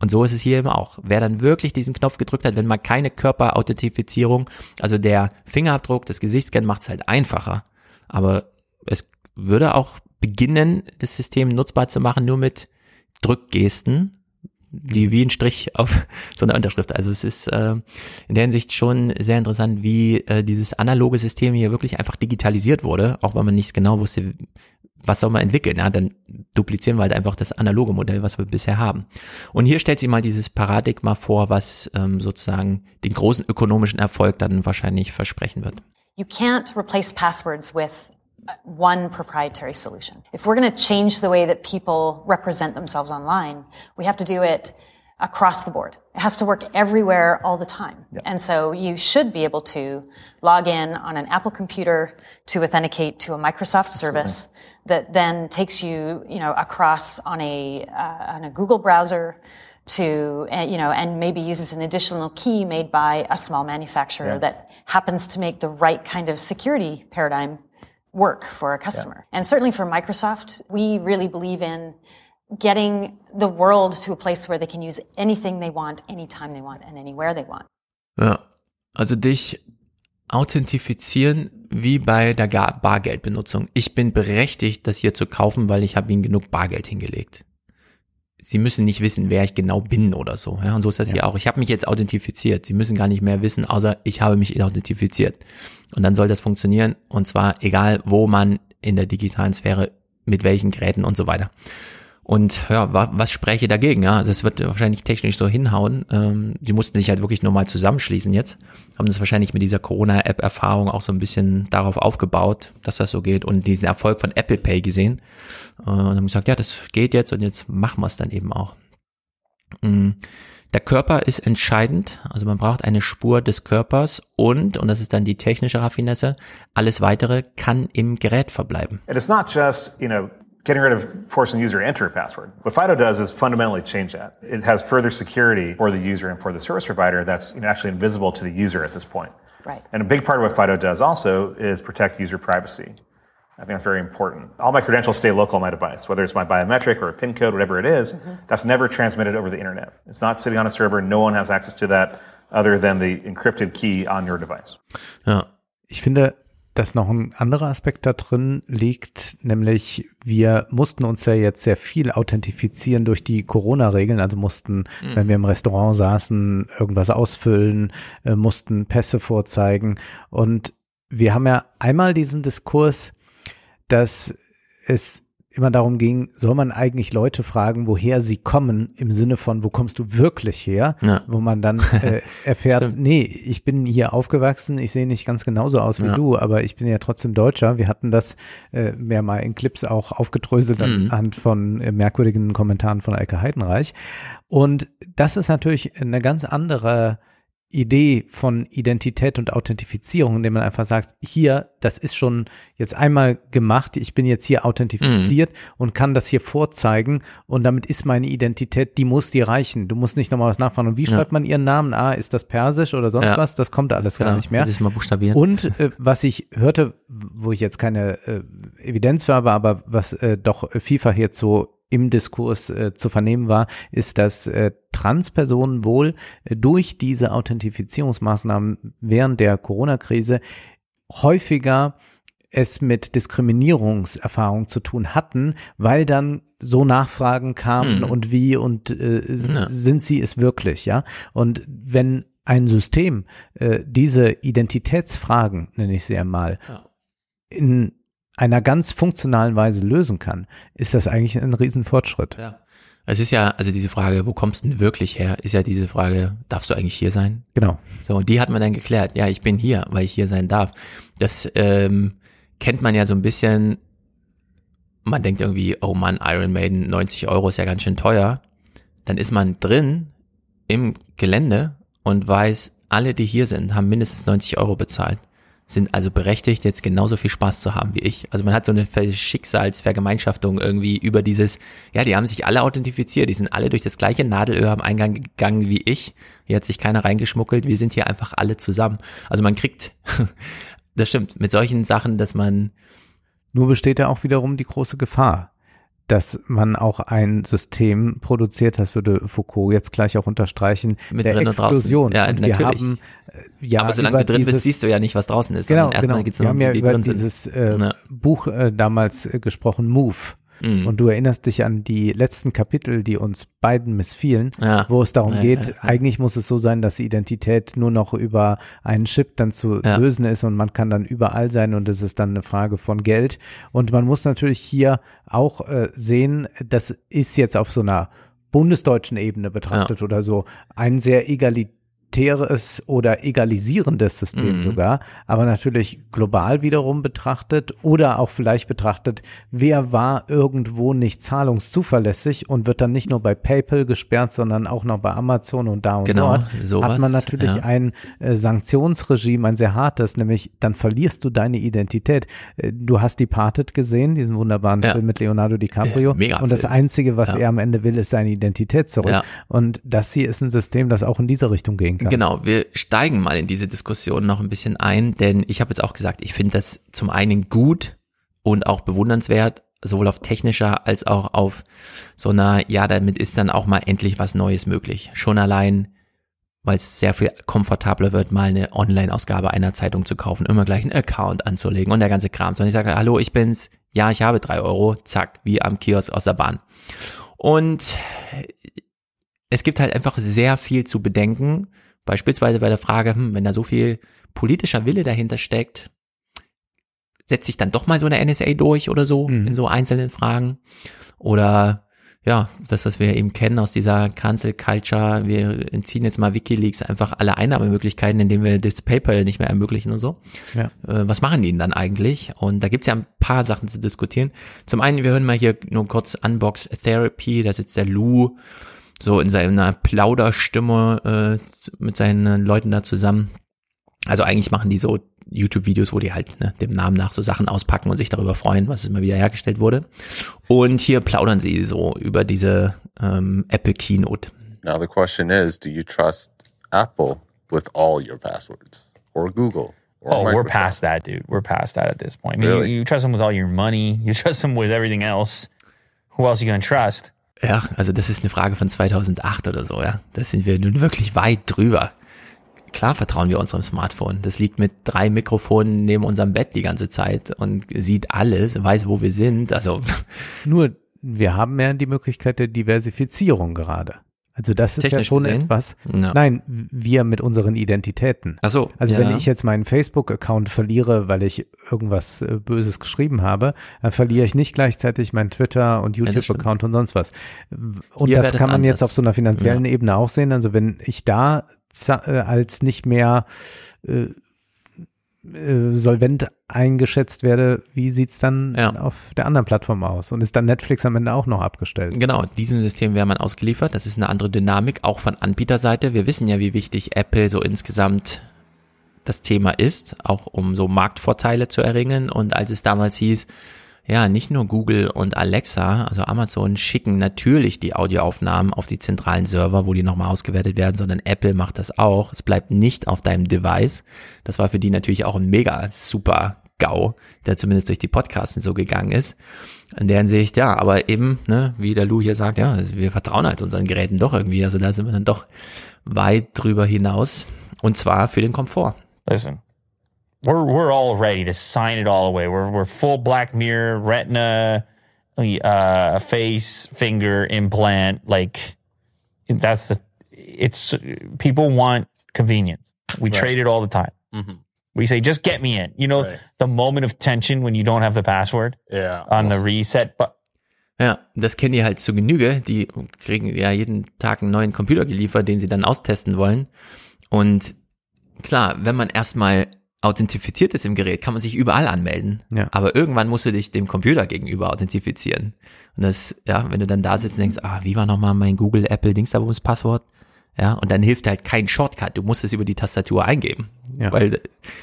Und so ist es hier eben auch. Wer dann wirklich diesen Knopf gedrückt hat, wenn man keine Körperauthentifizierung, also der Fingerabdruck, das Gesichtsscan macht es halt einfacher. Aber es würde auch beginnen, das System nutzbar zu machen, nur mit Drückgesten, die wie ein Strich auf so einer Unterschrift. Also es ist äh, in der Hinsicht schon sehr interessant, wie äh, dieses analoge System hier wirklich einfach digitalisiert wurde, auch weil man nicht genau wusste, was soll man entwickeln. Ja, dann duplizieren wir halt einfach das analoge Modell, was wir bisher haben. Und hier stellt sich mal dieses Paradigma vor, was ähm, sozusagen den großen ökonomischen Erfolg dann wahrscheinlich versprechen wird. You can't replace passwords with one proprietary solution. If we're going to change the way that people represent themselves online, we have to do it across the board. It has to work everywhere all the time. And so you should be able to log in on an Apple computer to authenticate to a Microsoft service that then takes you, you know, across on a, uh, on a Google browser to, uh, you know, and maybe uses an additional key made by a small manufacturer Yeah. that happens to make the right kind of security paradigm work for a customer. And certainly for Microsoft, we really believe in getting the world to a place where they can use anything they want, anytime they want, and anywhere they want. Ja, also dich authentifizieren wie bei der Bargeldbenutzung. Ich bin berechtigt, das hier zu kaufen, weil ich habe ihnen genug Bargeld hingelegt. Sie müssen nicht wissen, wer ich genau bin oder so. Ja, und so ist das ja. hier auch. Ich habe mich jetzt authentifiziert. Sie müssen gar nicht mehr wissen, außer ich habe mich authentifiziert. Und dann soll das funktionieren. Und zwar egal, wo man in der digitalen Sphäre, mit welchen Geräten und so weiter. Und ja, was, was spräche dagegen? Ja, das wird wahrscheinlich technisch so hinhauen. Ähm, die mussten sich halt wirklich nur mal zusammenschließen jetzt. Haben das wahrscheinlich mit dieser Corona-App-Erfahrung auch so ein bisschen darauf aufgebaut, dass das so geht und diesen Erfolg von Apple Pay gesehen. Äh, und haben gesagt, ja, das geht jetzt und jetzt machen wir es dann eben auch. Mhm. Der Körper ist entscheidend, also man braucht eine Spur des Körpers und, und das ist dann die technische Raffinesse, alles weitere kann im Gerät verbleiben. And it's not just, you know, getting rid of forcing the user to enter a password. What FIDO does is fundamentally change that. It has further security for the user and for the service provider that's you know, actually invisible to the user at this point. Right. And a big part of what FIDO does also is protect user privacy. I think that's very important. All my credentials stay local on my device, whether it's my biometric or a PIN code, whatever it is, mm-hmm. that's never transmitted over the internet. It's not sitting on a server. No one has access to that other than the encrypted key on your device. Ja. Ich finde, dass noch ein anderer Aspekt da drin liegt, nämlich wir mussten uns ja jetzt sehr viel authentifizieren durch die Corona-Regeln, also mussten, mhm. wenn wir im Restaurant saßen, irgendwas ausfüllen, äh, mussten Pässe vorzeigen und wir haben ja einmal diesen Diskurs, dass es immer darum ging, soll man eigentlich Leute fragen, woher sie kommen, im Sinne von, wo kommst du wirklich her? Ja. Wo man dann äh, erfährt, nee, ich bin hier aufgewachsen, ich sehe nicht ganz genauso aus wie ja. du, aber ich bin ja trotzdem Deutscher. Wir hatten das äh, mehr mal in Clips auch aufgedröselt mhm. anhand von äh, merkwürdigen Kommentaren von Eike Heidenreich. Und das ist natürlich eine ganz andere Idee von Identität und Authentifizierung, indem man einfach sagt, hier, das ist schon jetzt einmal gemacht, ich bin jetzt hier authentifiziert mhm. und kann das hier vorzeigen und damit ist meine Identität, die muss dir reichen. Du musst nicht nochmal was nachfragen. Und wie ja. schreibt man ihren Namen? Ah, ist das Persisch oder sonst ja. was? Das kommt alles genau. gar nicht mehr. Das mal buchstabieren. Und äh, was ich hörte, wo ich jetzt keine äh, Evidenz für habe, aber was äh, doch vielfach jetzt so im Diskurs äh, zu vernehmen war, ist, dass äh, Transpersonen wohl äh, durch diese Authentifizierungsmaßnahmen während der Corona-Krise häufiger es mit Diskriminierungserfahrung zu tun hatten, weil dann so Nachfragen kamen hm. und wie und äh, ja. sind sie es wirklich, ja? Und wenn ein System äh, diese Identitätsfragen, nenne ich sie einmal, ja. in einer ganz funktionalen Weise lösen kann, ist das eigentlich ein Riesenfortschritt. Ja. Es ist ja, also diese Frage, wo kommst du denn wirklich her, ist ja diese Frage, darfst du eigentlich hier sein? Genau. So, und die hat man dann geklärt. Ja, ich bin hier, weil ich hier sein darf. Das ähm, kennt man ja so ein bisschen. Man denkt irgendwie, oh Mann, Iron Maiden, 90 Euro ist ja ganz schön teuer. Dann ist man drin im Gelände und weiß, alle, die hier sind, haben mindestens 90 Euro bezahlt sind also berechtigt, jetzt genauso viel Spaß zu haben wie ich. Also man hat so eine Schicksalsvergemeinschaftung irgendwie über dieses, ja, die haben sich alle authentifiziert, die sind alle durch das gleiche Nadelöhr am Eingang gegangen wie ich. Hier hat sich keiner reingeschmuggelt, wir sind hier einfach alle zusammen. Also man kriegt, das stimmt, mit solchen Sachen, dass man nur besteht ja auch wiederum die große Gefahr, dass man auch ein System produziert, das würde Foucault jetzt gleich auch unterstreichen, Mit der Explosion. Ja, und natürlich. wir haben ja aber solange du drin dieses, bist, siehst du ja nicht, was draußen ist. Genau, genau. wir haben ja über dieses äh, ja. Buch äh, damals äh, gesprochen, Move Mhm. Und du erinnerst dich an die letzten Kapitel, die uns beiden missfielen, ja. wo es darum ja, geht, ja, eigentlich muss es so sein, dass die Identität nur noch über einen Chip dann zu lösen ist und man kann dann überall sein und es ist dann eine Frage von Geld. Und man muss natürlich hier auch äh, sehen, das ist jetzt auf so einer bundesdeutschen Ebene betrachtet oder so ein sehr egalitär egalitäres oder egalisierendes System mhm. sogar, aber natürlich global wiederum betrachtet oder auch vielleicht betrachtet, wer war irgendwo nicht zahlungszuverlässig und wird dann nicht nur bei PayPal gesperrt, sondern auch noch bei Amazon und da und genau, dort, sowas, hat man natürlich ja. ein äh, Sanktionsregime, ein sehr hartes, nämlich dann verlierst du deine Identität. Äh, du hast Departed gesehen, diesen wunderbaren ja. Film mit Leonardo DiCaprio ja, und das Einzige, was er am Ende will, ist seine Identität zurück. Und das hier ist ein System, das auch in diese Richtung gehen kann. Genau, wir steigen mal in diese Diskussion noch ein bisschen ein, denn ich habe jetzt auch gesagt, ich finde das zum einen gut und auch bewundernswert, sowohl auf technischer als auch auf so einer, ja, damit ist dann auch mal endlich was Neues möglich. Schon allein, weil es sehr viel komfortabler wird, mal eine Online-Ausgabe einer Zeitung zu kaufen, immer gleich einen Account anzulegen und der ganze Kram. Sondern ich sage, hallo, ich bin's, ja, ich habe drei Euro, zack, wie am Kiosk aus der Bahn. Und es gibt halt einfach sehr viel zu bedenken. Beispielsweise bei der Frage, hm, wenn da so viel politischer Wille dahinter steckt, setzt sich dann doch mal so eine NSA durch oder so mhm. in so einzelnen Fragen. Oder ja, das, was wir eben kennen aus dieser Cancel Culture, wir entziehen jetzt mal Wikileaks einfach alle Einnahmemöglichkeiten, indem wir das PayPal nicht mehr ermöglichen und so. Ja. Äh, was machen die denn dann eigentlich? Und da gibt's ja ein paar Sachen zu diskutieren. Zum einen, wir hören mal hier nur kurz Unbox Therapy, da sitzt der Lou so in seiner Plauderstimme äh, mit seinen Leuten da zusammen. Also eigentlich machen die so YouTube-Videos, wo die halt ne, dem Namen nach so Sachen auspacken und sich darüber freuen, was immer wieder hergestellt wurde. Und hier plaudern sie so über diese ähm, Apple Keynote. Now the question is, do you trust Apple with all your passwords or Google? Or oh, Microsoft? we're past that, dude. We're past that at this point. I mean, really? you, you trust them with all your money. You trust them with everything else. Who else are you gonna trust? Ja, also das ist eine Frage von 2008 oder so, ja. Da sind wir nun wirklich weit drüber. Klar vertrauen wir unserem Smartphone. Das liegt mit drei Mikrofonen neben unserem Bett die ganze Zeit und sieht alles, weiß, wo wir sind. Also nur wir haben ja die Möglichkeit der Diversifizierung gerade. Also das ist Technisch ja schon gesehen? etwas. No. Nein, wir mit unseren Identitäten. Ach so, also ja. wenn ich jetzt meinen Facebook-Account verliere, weil ich irgendwas äh, Böses geschrieben habe, dann verliere ich nicht gleichzeitig meinen Twitter und YouTube-Account und sonst was. Und Hier das kann man anders. jetzt auf so einer finanziellen ja. Ebene auch sehen. Also wenn ich da äh, als nicht mehr äh, äh, solvent eingeschätzt werde, wie sieht's dann ja. auf der anderen Plattform aus? Und ist dann Netflix am Ende auch noch abgestellt? Genau, diesem System wäre man ausgeliefert. Das ist eine andere Dynamik, auch von Anbieterseite. Wir wissen ja, wie wichtig Apple so insgesamt das Thema ist, auch um so Marktvorteile zu erringen. Und als es damals hieß, ja, nicht nur Google und Alexa, also Amazon schicken natürlich die Audioaufnahmen auf die zentralen Server, wo die nochmal ausgewertet werden, sondern Apple macht das auch. Es bleibt nicht auf deinem Device. Das war für die natürlich auch ein mega super GAU, der zumindest durch die Podcasts so gegangen ist. In der Hinsicht, ja, aber eben, ne, wie der Lou hier sagt, ja, wir vertrauen halt unseren Geräten doch irgendwie. Also da sind wir dann doch weit drüber hinaus. Und zwar für den Komfort. Listen, we're we're all ready to sign it all away. We're we're full Black Mirror, retina, uh, face, finger implant. Like that's the. It's people want convenience. We right. trade it all the time. Mm-hmm. We say, just get me in. You know, right. the moment of tension when you don't have the password yeah. on the reset button. Ja, das kennen die halt zu Genüge. Die kriegen ja jeden Tag einen neuen Computer geliefert, den sie dann austesten wollen. Und klar, wenn man erstmal authentifiziert ist im Gerät, kann man sich überall anmelden. Ja. Aber irgendwann musst du dich dem Computer gegenüber authentifizieren. Und das, ja, wenn du dann da sitzt und denkst, ah, wie war nochmal mein Google, Apple, Dingsabums Passwort? Ja, und dann hilft halt kein Shortcut. Du musst es über die Tastatur eingeben, ja. weil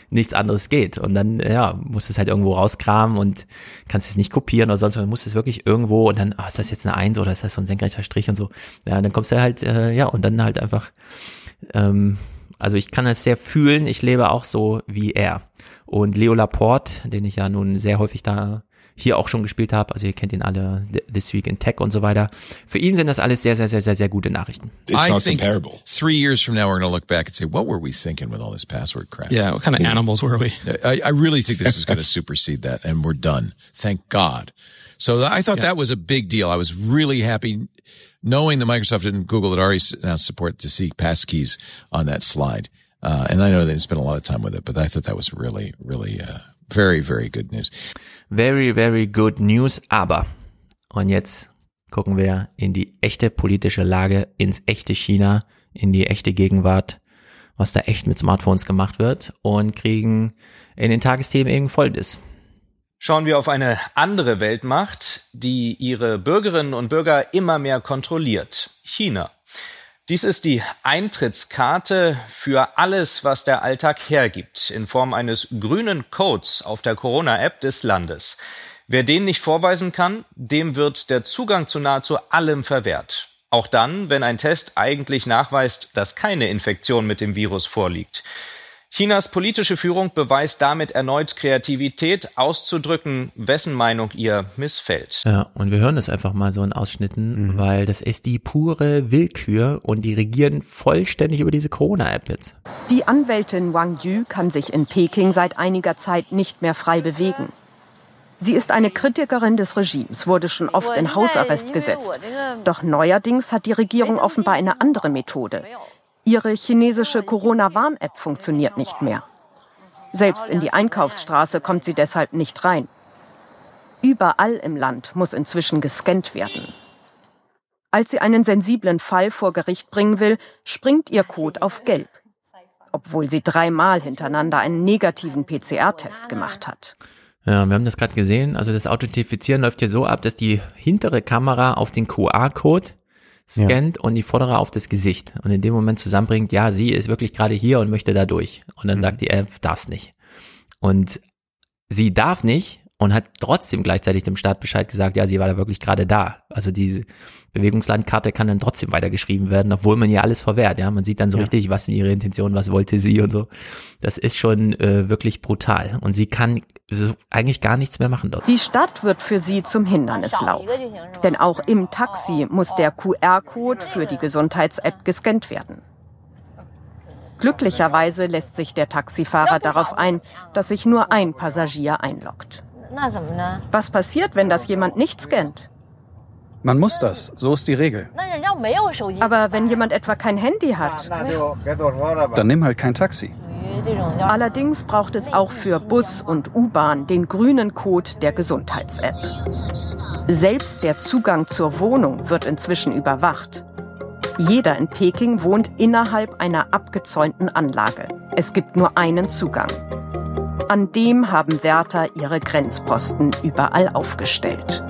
nichts anderes geht. Und dann, ja, musst du es halt irgendwo rauskramen und kannst es nicht kopieren oder sonst, man muss es wirklich irgendwo und dann, ah, ist das jetzt eine Eins oder ist das so ein senkrechter Strich und so. Ja, dann kommst du halt, äh, ja, und dann halt einfach, ähm, also ich kann es sehr fühlen, ich lebe auch so wie er. Und Leo Laporte, den ich ja nun sehr häufig da hier auch schon gespielt habe, also ihr kennt ihn alle, This Week in Tech und so weiter. Für ihn sind das alles sehr, sehr, sehr, sehr, sehr gute Nachrichten. It's not comparable. Three years from now, we're going to look back and say, what were we thinking with all this password crap? Yeah, what kind of animals were we? I, I really think this is going to supersede that, and we're done. Thank God. So I thought yeah. that was a big deal. I was really happy knowing that Microsoft and Google had already announced support to see passkeys on that slide. Uh, and I know they didn't a lot of time with it, but I thought that was really, really, uh, very, very good news. Very, very good news. Aber, und jetzt gucken wir in die echte politische Lage, ins echte China, in die echte Gegenwart, was da echt mit Smartphones gemacht wird und kriegen in den Tagesthemen eben Folgendes. Schauen wir auf eine andere Weltmacht, die ihre Bürgerinnen und Bürger immer mehr kontrolliert. China. Dies ist die Eintrittskarte für alles, was der Alltag hergibt, in Form eines grünen Codes auf der Corona-App des Landes. Wer den nicht vorweisen kann, dem wird der Zugang zu nahezu allem verwehrt. Auch dann, wenn ein Test eigentlich nachweist, dass keine Infektion mit dem Virus vorliegt. Chinas politische Führung beweist damit erneut Kreativität, auszudrücken, wessen Meinung ihr missfällt. Ja, und wir hören das einfach mal so in Ausschnitten, mhm. weil das ist die pure Willkür und die regieren vollständig über diese Corona-App jetzt. Die Anwältin Wang Yu kann sich in Peking seit einiger Zeit nicht mehr frei bewegen. Sie ist eine Kritikerin des Regimes, wurde schon oft in Hausarrest gesetzt. Doch neuerdings hat die Regierung offenbar eine andere Methode. Ihre chinesische Corona-Warn-App funktioniert nicht mehr. Selbst in die Einkaufsstraße kommt sie deshalb nicht rein. Überall im Land muss inzwischen gescannt werden. Als sie einen sensiblen Fall vor Gericht bringen will, springt ihr Code auf Gelb, obwohl sie dreimal hintereinander einen negativen PCR-Test gemacht hat. Ja, wir haben das gerade gesehen. Also das Authentifizieren läuft hier so ab, dass die hintere Kamera auf den QR-Code scannt ja. und die vordere auf das Gesicht und in dem Moment zusammenbringt, ja, sie ist wirklich gerade hier und möchte da durch. Und dann mhm. sagt die App, darf nicht. Und sie darf nicht und hat trotzdem gleichzeitig dem Staat Bescheid gesagt, ja, sie war da wirklich gerade da. Also diese Bewegungslandkarte kann dann trotzdem weitergeschrieben werden, obwohl man ja alles verwehrt. Ja, man sieht dann so ja. richtig, was sind ihre Intentionen, was wollte sie und so. Das ist schon äh, wirklich brutal. Und sie kann so eigentlich gar nichts mehr machen dort. Die Stadt wird für sie zum Hindernislauf. Denn auch im Taxi muss der QR-Code für die Gesundheits-App gescannt werden. Glücklicherweise lässt sich der Taxifahrer darauf ein, dass sich nur ein Passagier einloggt. Was passiert, wenn das jemand nicht scannt? Man muss das, so ist die Regel. Aber wenn jemand etwa kein Handy hat, dann nimm halt kein Taxi. Allerdings braucht es auch für Bus und U-Bahn den grünen Code der Gesundheits-App. Selbst der Zugang zur Wohnung wird inzwischen überwacht. Jeder in Peking wohnt innerhalb einer abgezäunten Anlage. Es gibt nur einen Zugang. An dem haben Wärter ihre Grenzposten überall aufgestellt.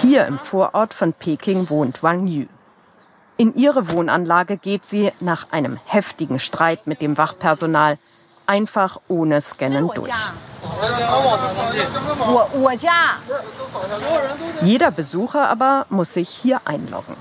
Hier im Vorort von Peking wohnt Wang Yu. In ihre Wohnanlage geht sie nach einem heftigen Streit mit dem Wachpersonal einfach ohne Scannen durch. Jeder Besucher aber muss sich hier einloggen.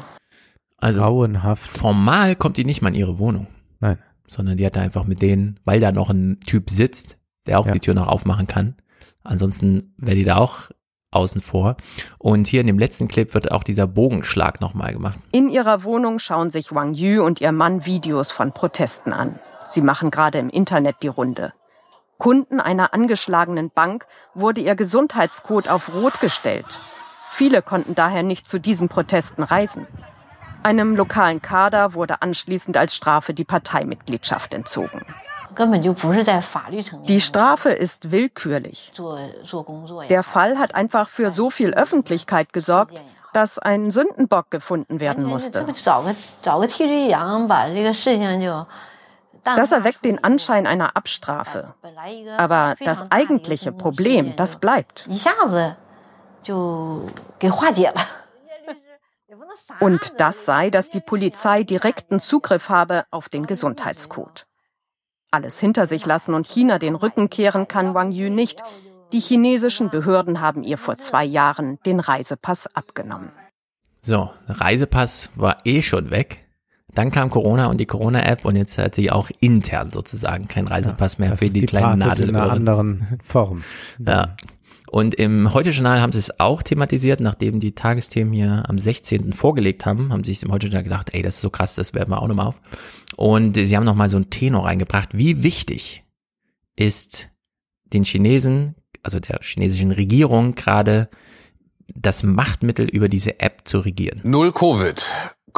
Also Grauenhaft. formal kommt die nicht mal in ihre Wohnung. Nein sondern die hat da einfach mit denen, weil da noch ein Typ sitzt, der auch ja. die Tür noch aufmachen kann. Ansonsten wäre die da auch außen vor. Und hier in dem letzten Clip wird auch dieser Bogenschlag nochmal gemacht. In ihrer Wohnung schauen sich Wang Yu und ihr Mann Videos von Protesten an. Sie machen gerade im Internet die Runde. Kunden einer angeschlagenen Bank wurde ihr Gesundheitscode auf Rot gestellt. Viele konnten daher nicht zu diesen Protesten reisen. Einem lokalen Kader wurde anschließend als Strafe die Parteimitgliedschaft entzogen. Die Strafe ist willkürlich. Der Fall hat einfach für so viel Öffentlichkeit gesorgt, dass ein Sündenbock gefunden werden musste. Das erweckt den Anschein einer Abstrafe. Aber das eigentliche Problem, das bleibt. Und das sei, dass die Polizei direkten Zugriff habe auf den Gesundheitscode. Alles hinter sich lassen und China den Rücken kehren kann Wang Yu nicht. Die chinesischen Behörden haben ihr vor zwei Jahren den Reisepass abgenommen. So, Reisepass war eh schon weg. Dann kam Corona und die Corona-App und jetzt hat sie auch intern sozusagen kein Reisepass mehr ja, für die, die kleinen Nadelöhren. In einer anderen Form. Ja. Und im Heute-Journal haben sie es auch thematisiert, nachdem die Tagesthemen hier am 16. vorgelegt haben, haben sie sich im Heute-Journal gedacht, ey, das ist so krass, das werden wir auch nochmal auf. Und sie haben nochmal so einen Tenor reingebracht. Wie wichtig ist den Chinesen, also der chinesischen Regierung gerade das Machtmittel über diese App zu regieren? Null Covid.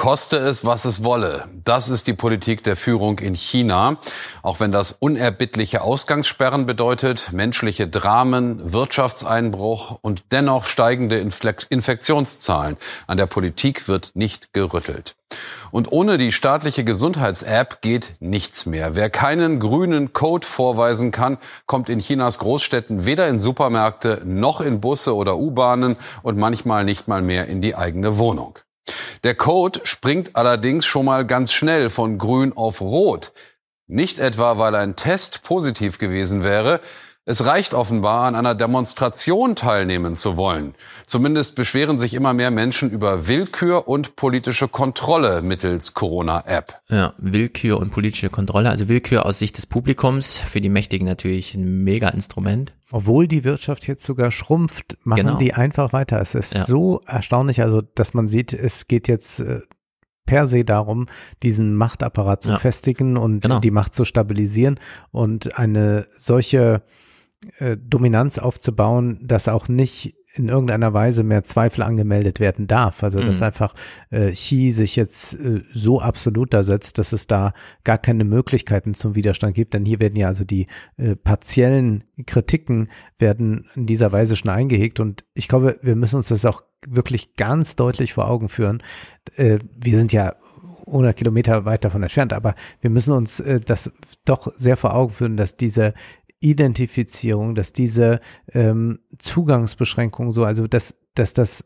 Koste es, was es wolle. Das ist die Politik der Führung in China. Auch wenn das unerbittliche Ausgangssperren bedeutet, menschliche Dramen, Wirtschaftseinbruch und dennoch steigende Infektionszahlen. An der Politik wird nicht gerüttelt. Und ohne die staatliche Gesundheits-App geht nichts mehr. Wer keinen grünen Code vorweisen kann, kommt in Chinas Großstädten weder in Supermärkte noch in Busse oder U-Bahnen und manchmal nicht mal mehr in die eigene Wohnung. Der Code springt allerdings schon mal ganz schnell von grün auf rot. Nicht etwa, weil ein Test positiv gewesen wäre, es reicht offenbar, an einer Demonstration teilnehmen zu wollen. Zumindest beschweren sich immer mehr Menschen über Willkür und politische Kontrolle mittels Corona-App. Ja, Willkür und politische Kontrolle. Also Willkür aus Sicht des Publikums, für die Mächtigen natürlich ein Mega-Instrument. Obwohl die Wirtschaft jetzt sogar schrumpft, machen genau. die einfach weiter. Es ist ja. so erstaunlich, also dass man sieht, es geht jetzt äh, per se darum, diesen Machtapparat zu Ja. festigen und Genau. die Macht zu stabilisieren und eine solche äh, Dominanz aufzubauen, dass auch nicht in irgendeiner Weise mehr Zweifel angemeldet werden darf. Also dass Mhm. einfach äh, Xi sich jetzt äh, so absolut da setzt, dass es da gar keine Möglichkeiten zum Widerstand gibt. Denn hier werden ja also die äh, partiellen Kritiken werden in dieser Weise schon eingehegt. Und ich glaube, wir müssen uns das auch wirklich ganz deutlich vor Augen führen. Äh, wir sind ja 100 Kilometer weit davon entfernt, aber wir müssen uns äh, das doch sehr vor Augen führen, dass diese Identifizierung, dass diese ähm, Zugangsbeschränkung so, also dass, dass das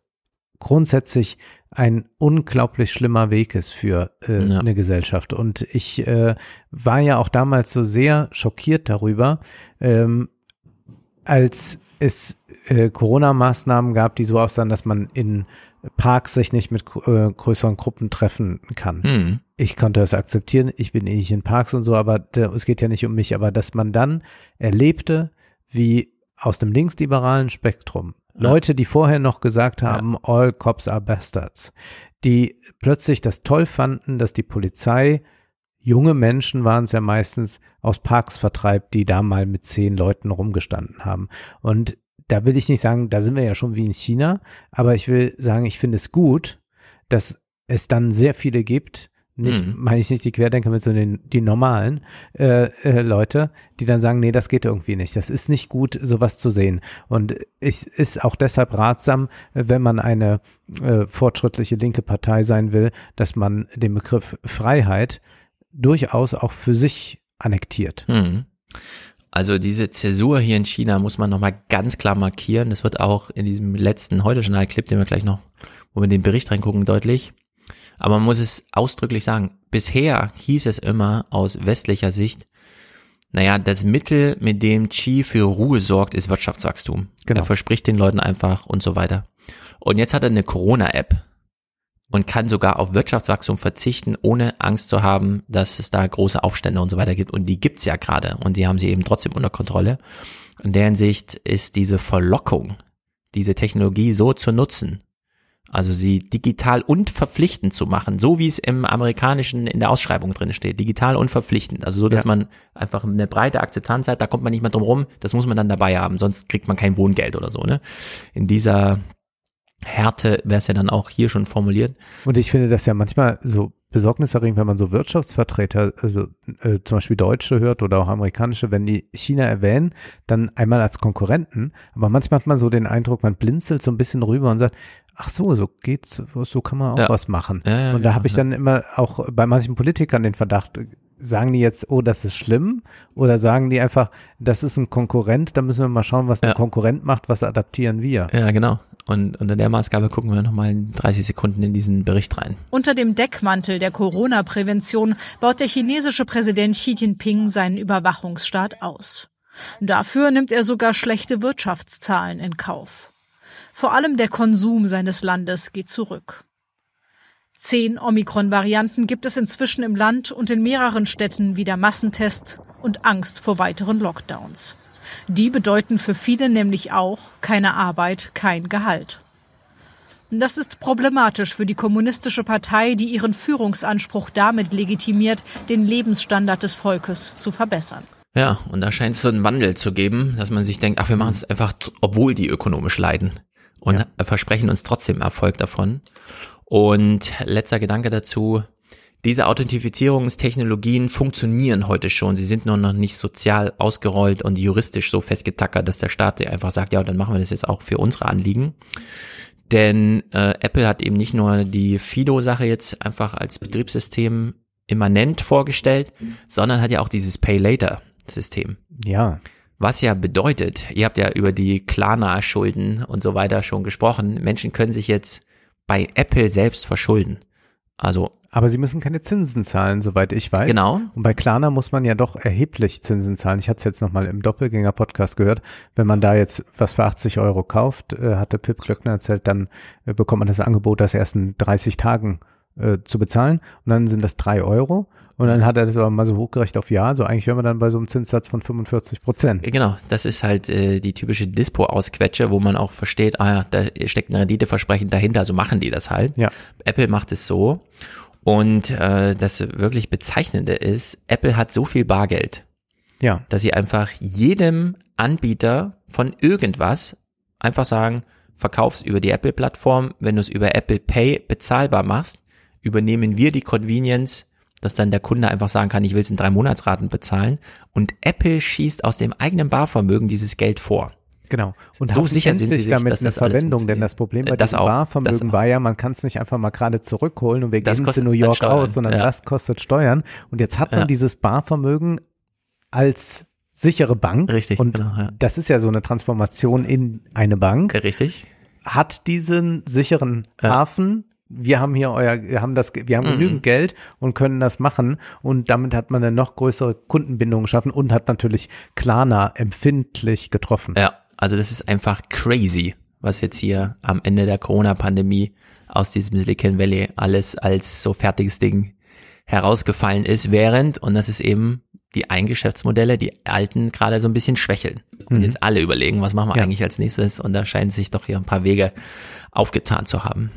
grundsätzlich ein unglaublich schlimmer Weg ist für äh, Ja. eine Gesellschaft. Und ich äh, war ja auch damals so sehr schockiert darüber, ähm, als es äh, Corona-Maßnahmen gab, die so aussahen, dass man in Parks sich nicht mit äh, größeren Gruppen treffen kann. Hm. Ich konnte das akzeptieren, ich bin eh nicht in Parks und so, aber der, es geht ja nicht um mich, aber dass man dann erlebte, wie aus dem linksliberalen Spektrum Leute, die vorher noch gesagt haben, all cops are bastards, die plötzlich das toll fanden, dass die Polizei junge Menschen waren es ja meistens aus Parks vertreibt, die da mal mit zehn Leuten rumgestanden haben. Und da will ich nicht sagen, da sind wir ja schon wie in China, aber ich will sagen, ich finde es gut, dass es dann sehr viele gibt, nicht, Mhm. meine ich nicht die Querdenker mit so den, die normalen äh, äh, Leute, die dann sagen, nee, das geht irgendwie nicht. Das ist nicht gut, sowas zu sehen. Und es ist auch deshalb ratsam, wenn man eine äh, fortschrittliche linke Partei sein will, dass man den Begriff Freiheit durchaus auch für sich annektiert. Hm. Also diese Zäsur hier in China muss man nochmal ganz klar markieren. Das wird auch in diesem letzten Heute-Journal-Clip, den wir gleich noch, wo wir in den Bericht reingucken, deutlich. Aber man muss es ausdrücklich sagen. Bisher hieß es immer aus westlicher Sicht, naja, das Mittel, mit dem Qi für Ruhe sorgt, ist Wirtschaftswachstum. Genau. Er verspricht den Leuten einfach und so weiter. Und jetzt hat er eine Corona-App und kann sogar auf Wirtschaftswachstum verzichten, ohne Angst zu haben, dass es da große Aufstände und so weiter gibt. Und die gibt's ja gerade und die haben sie eben trotzdem unter Kontrolle. In der Hinsicht ist diese Verlockung, diese Technologie so zu nutzen, also sie digital und verpflichtend zu machen, so wie es im amerikanischen in der Ausschreibung drin steht, digital und verpflichtend. Also so, dass Ja. man einfach eine breite Akzeptanz hat, da kommt man nicht mehr drum rum, das muss man dann dabei haben, sonst kriegt man kein Wohngeld oder so. Ne? In dieser Härte wäre es ja dann auch hier schon formuliert. Und ich finde das ja manchmal so besorgniserregend, wenn man so Wirtschaftsvertreter, also äh, zum Beispiel Deutsche hört oder auch amerikanische, wenn die China erwähnen, dann einmal als Konkurrenten, aber manchmal hat man so den Eindruck, man blinzelt so ein bisschen rüber und sagt, ach so, so geht's, so kann man auch Ja. was machen. Ja, ja, und da habe ich dann immer auch bei manchen Politikern den Verdacht, sagen die jetzt, oh, das ist schlimm? Oder sagen die einfach, das ist ein Konkurrent, da müssen wir mal schauen, was der Konkurrent macht, was adaptieren wir? Ja, genau. Und unter der Maßgabe gucken wir nochmal in 30 Sekunden in diesen Bericht rein. Unter dem Deckmantel der Corona-Prävention baut der chinesische Präsident Xi Jinping seinen Überwachungsstaat aus. Dafür nimmt er sogar schlechte Wirtschaftszahlen in Kauf. Vor allem der Konsum seines Landes geht zurück. Zehn Omikron-Varianten gibt es inzwischen im Land und in mehreren Städten wieder Massentests und Angst vor weiteren Lockdowns. Die bedeuten für viele nämlich auch keine Arbeit, kein Gehalt. Das ist problematisch für die kommunistische Partei, die ihren Führungsanspruch damit legitimiert, den Lebensstandard des Volkes zu verbessern. Ja, und da scheint es so einen Wandel zu geben, dass man sich denkt, ach, wir machen es einfach, obwohl die ökonomisch leiden. Und versprechen uns trotzdem Erfolg davon. Und letzter Gedanke dazu, diese Authentifizierungstechnologien funktionieren heute schon. Sie sind nur noch nicht sozial ausgerollt und juristisch so festgetackert, dass der Staat einfach sagt, ja, dann machen wir das jetzt auch für unsere Anliegen. Denn äh, Apple hat eben nicht nur die Fido-Sache jetzt einfach als Betriebssystem immanent vorgestellt, sondern hat ja auch dieses Pay Later-System. Ja. Was ja bedeutet, ihr habt ja über die Klarna-Schulden und so weiter schon gesprochen. Menschen können sich jetzt bei Apple selbst verschulden. Also Aber sie müssen keine Zinsen zahlen, soweit ich weiß. Genau. Und bei Klarna muss man ja doch erheblich Zinsen zahlen. Ich hatte es jetzt nochmal im Doppelgänger-Podcast gehört. Wenn man da jetzt was für 80 Euro kauft, äh, hatte Pip Klöckner erzählt, dann äh, bekommt man das Angebot, das erst in 30 Tagen äh, zu bezahlen. Und dann sind das drei Euro. Und dann hat er das aber mal so hochgerechnet auf Jahr. So eigentlich wären wir dann bei so einem Zinssatz von 45 Prozent. Genau, das ist halt äh, die typische Dispo-Ausquetsche, wo man auch versteht, ah ja, da steckt ein Renditeversprechen dahinter, also machen die das halt. Ja. Apple macht es so. Und äh, das wirklich Bezeichnende ist, Apple hat so viel Bargeld, Ja. dass sie einfach jedem Anbieter von irgendwas einfach sagen, verkauf's über die Apple-Plattform, wenn du es über Apple Pay bezahlbar machst, übernehmen wir die Convenience, dass dann der Kunde einfach sagen kann, ich will es in drei Monatsraten bezahlen und Apple schießt aus dem eigenen Barvermögen dieses Geld vor. Genau. Und so sicher sind sie sich, damit dass eine das Verwendung, denn das Problem bei Das diesem auch, Barvermögen war ja, man kann es nicht einfach mal gerade zurückholen und wir Das geben es in New dann York aus, sondern ja. das kostet Steuern. Und jetzt hat man Ja. dieses Barvermögen als sichere Bank. Richtig, und genau, ja. das ist ja so eine Transformation in eine Bank. Richtig. Hat diesen sicheren Hafen. Wir haben hier euer, wir haben das, wir haben Mhm. genügend Geld und können das machen und damit hat man eine noch größere Kundenbindung geschaffen und hat natürlich Klarna empfindlich getroffen. Ja, also das ist einfach crazy, was jetzt hier am Ende der Corona-Pandemie aus diesem Silicon Valley alles als so fertiges Ding herausgefallen ist, während, und das ist eben die einen Geschäftsmodelle, die alten gerade so ein bisschen schwächeln. Und Mhm. jetzt alle überlegen, was machen wir Ja. eigentlich als nächstes? Und da scheinen sich doch hier ein paar Wege aufgetan zu haben.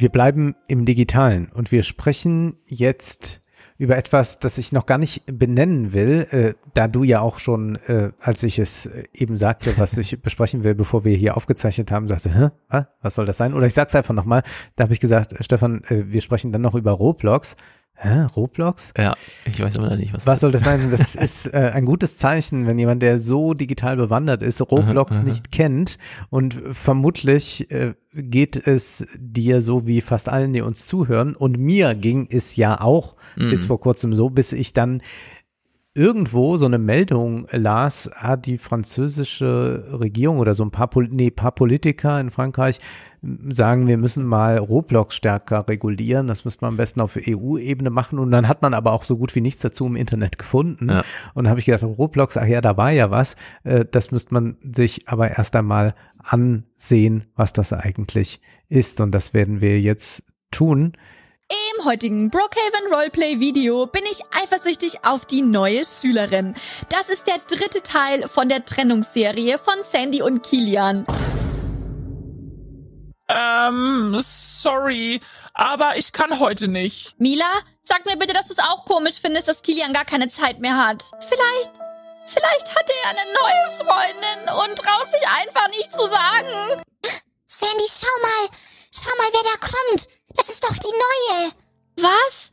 Wir bleiben im Digitalen und wir sprechen jetzt über etwas, das ich noch gar nicht benennen will, äh, da du ja auch schon, äh, als ich es äh, eben sagte, was ich besprechen will, bevor wir hier aufgezeichnet haben, sagte, Hä? Was? soll das sein? Oder ich sag's einfach nochmal, da habe ich gesagt, Stefan, äh, wir sprechen dann noch über Roblox. Hä? Roblox? Ja, ich weiß immer noch nicht, was. Was soll das sein? Das ist äh, ein gutes Zeichen, wenn jemand, der so digital bewandert ist, Roblox aha. nicht kennt. Und vermutlich äh, geht es dir so wie fast allen, die uns zuhören. Und mir ging es ja auch Mhm. bis vor kurzem so, bis ich dann irgendwo so eine Meldung las, hat die französische Regierung oder so ein paar, Pol nee, paar Politiker in Frankreich m, sagen, wir müssen mal Roblox stärker regulieren. Das müsste man am besten auf EU-Ebene machen. Und dann hat man aber auch so gut wie nichts dazu im Internet gefunden. Ja. Und dann habe ich gedacht, Roblox, ach ja, da war ja was. Äh, Das müsste man sich aber erst einmal ansehen, was das eigentlich ist. Und das werden wir jetzt tun. Im heutigen Brookhaven Roleplay Video bin ich eifersüchtig auf die neue Schülerin. Das ist der dritte Teil von der Trennungsserie von Sandy und Kilian. Ähm, sorry, aber ich kann heute nicht. Mila, sag mir bitte, dass du es auch komisch findest, dass Kilian gar keine Zeit mehr hat. Vielleicht, vielleicht hat er eine neue Freundin und traut sich einfach nicht zu sagen. Sandy, schau mal. Schau mal, wer da kommt. Das ist doch die neue. Was?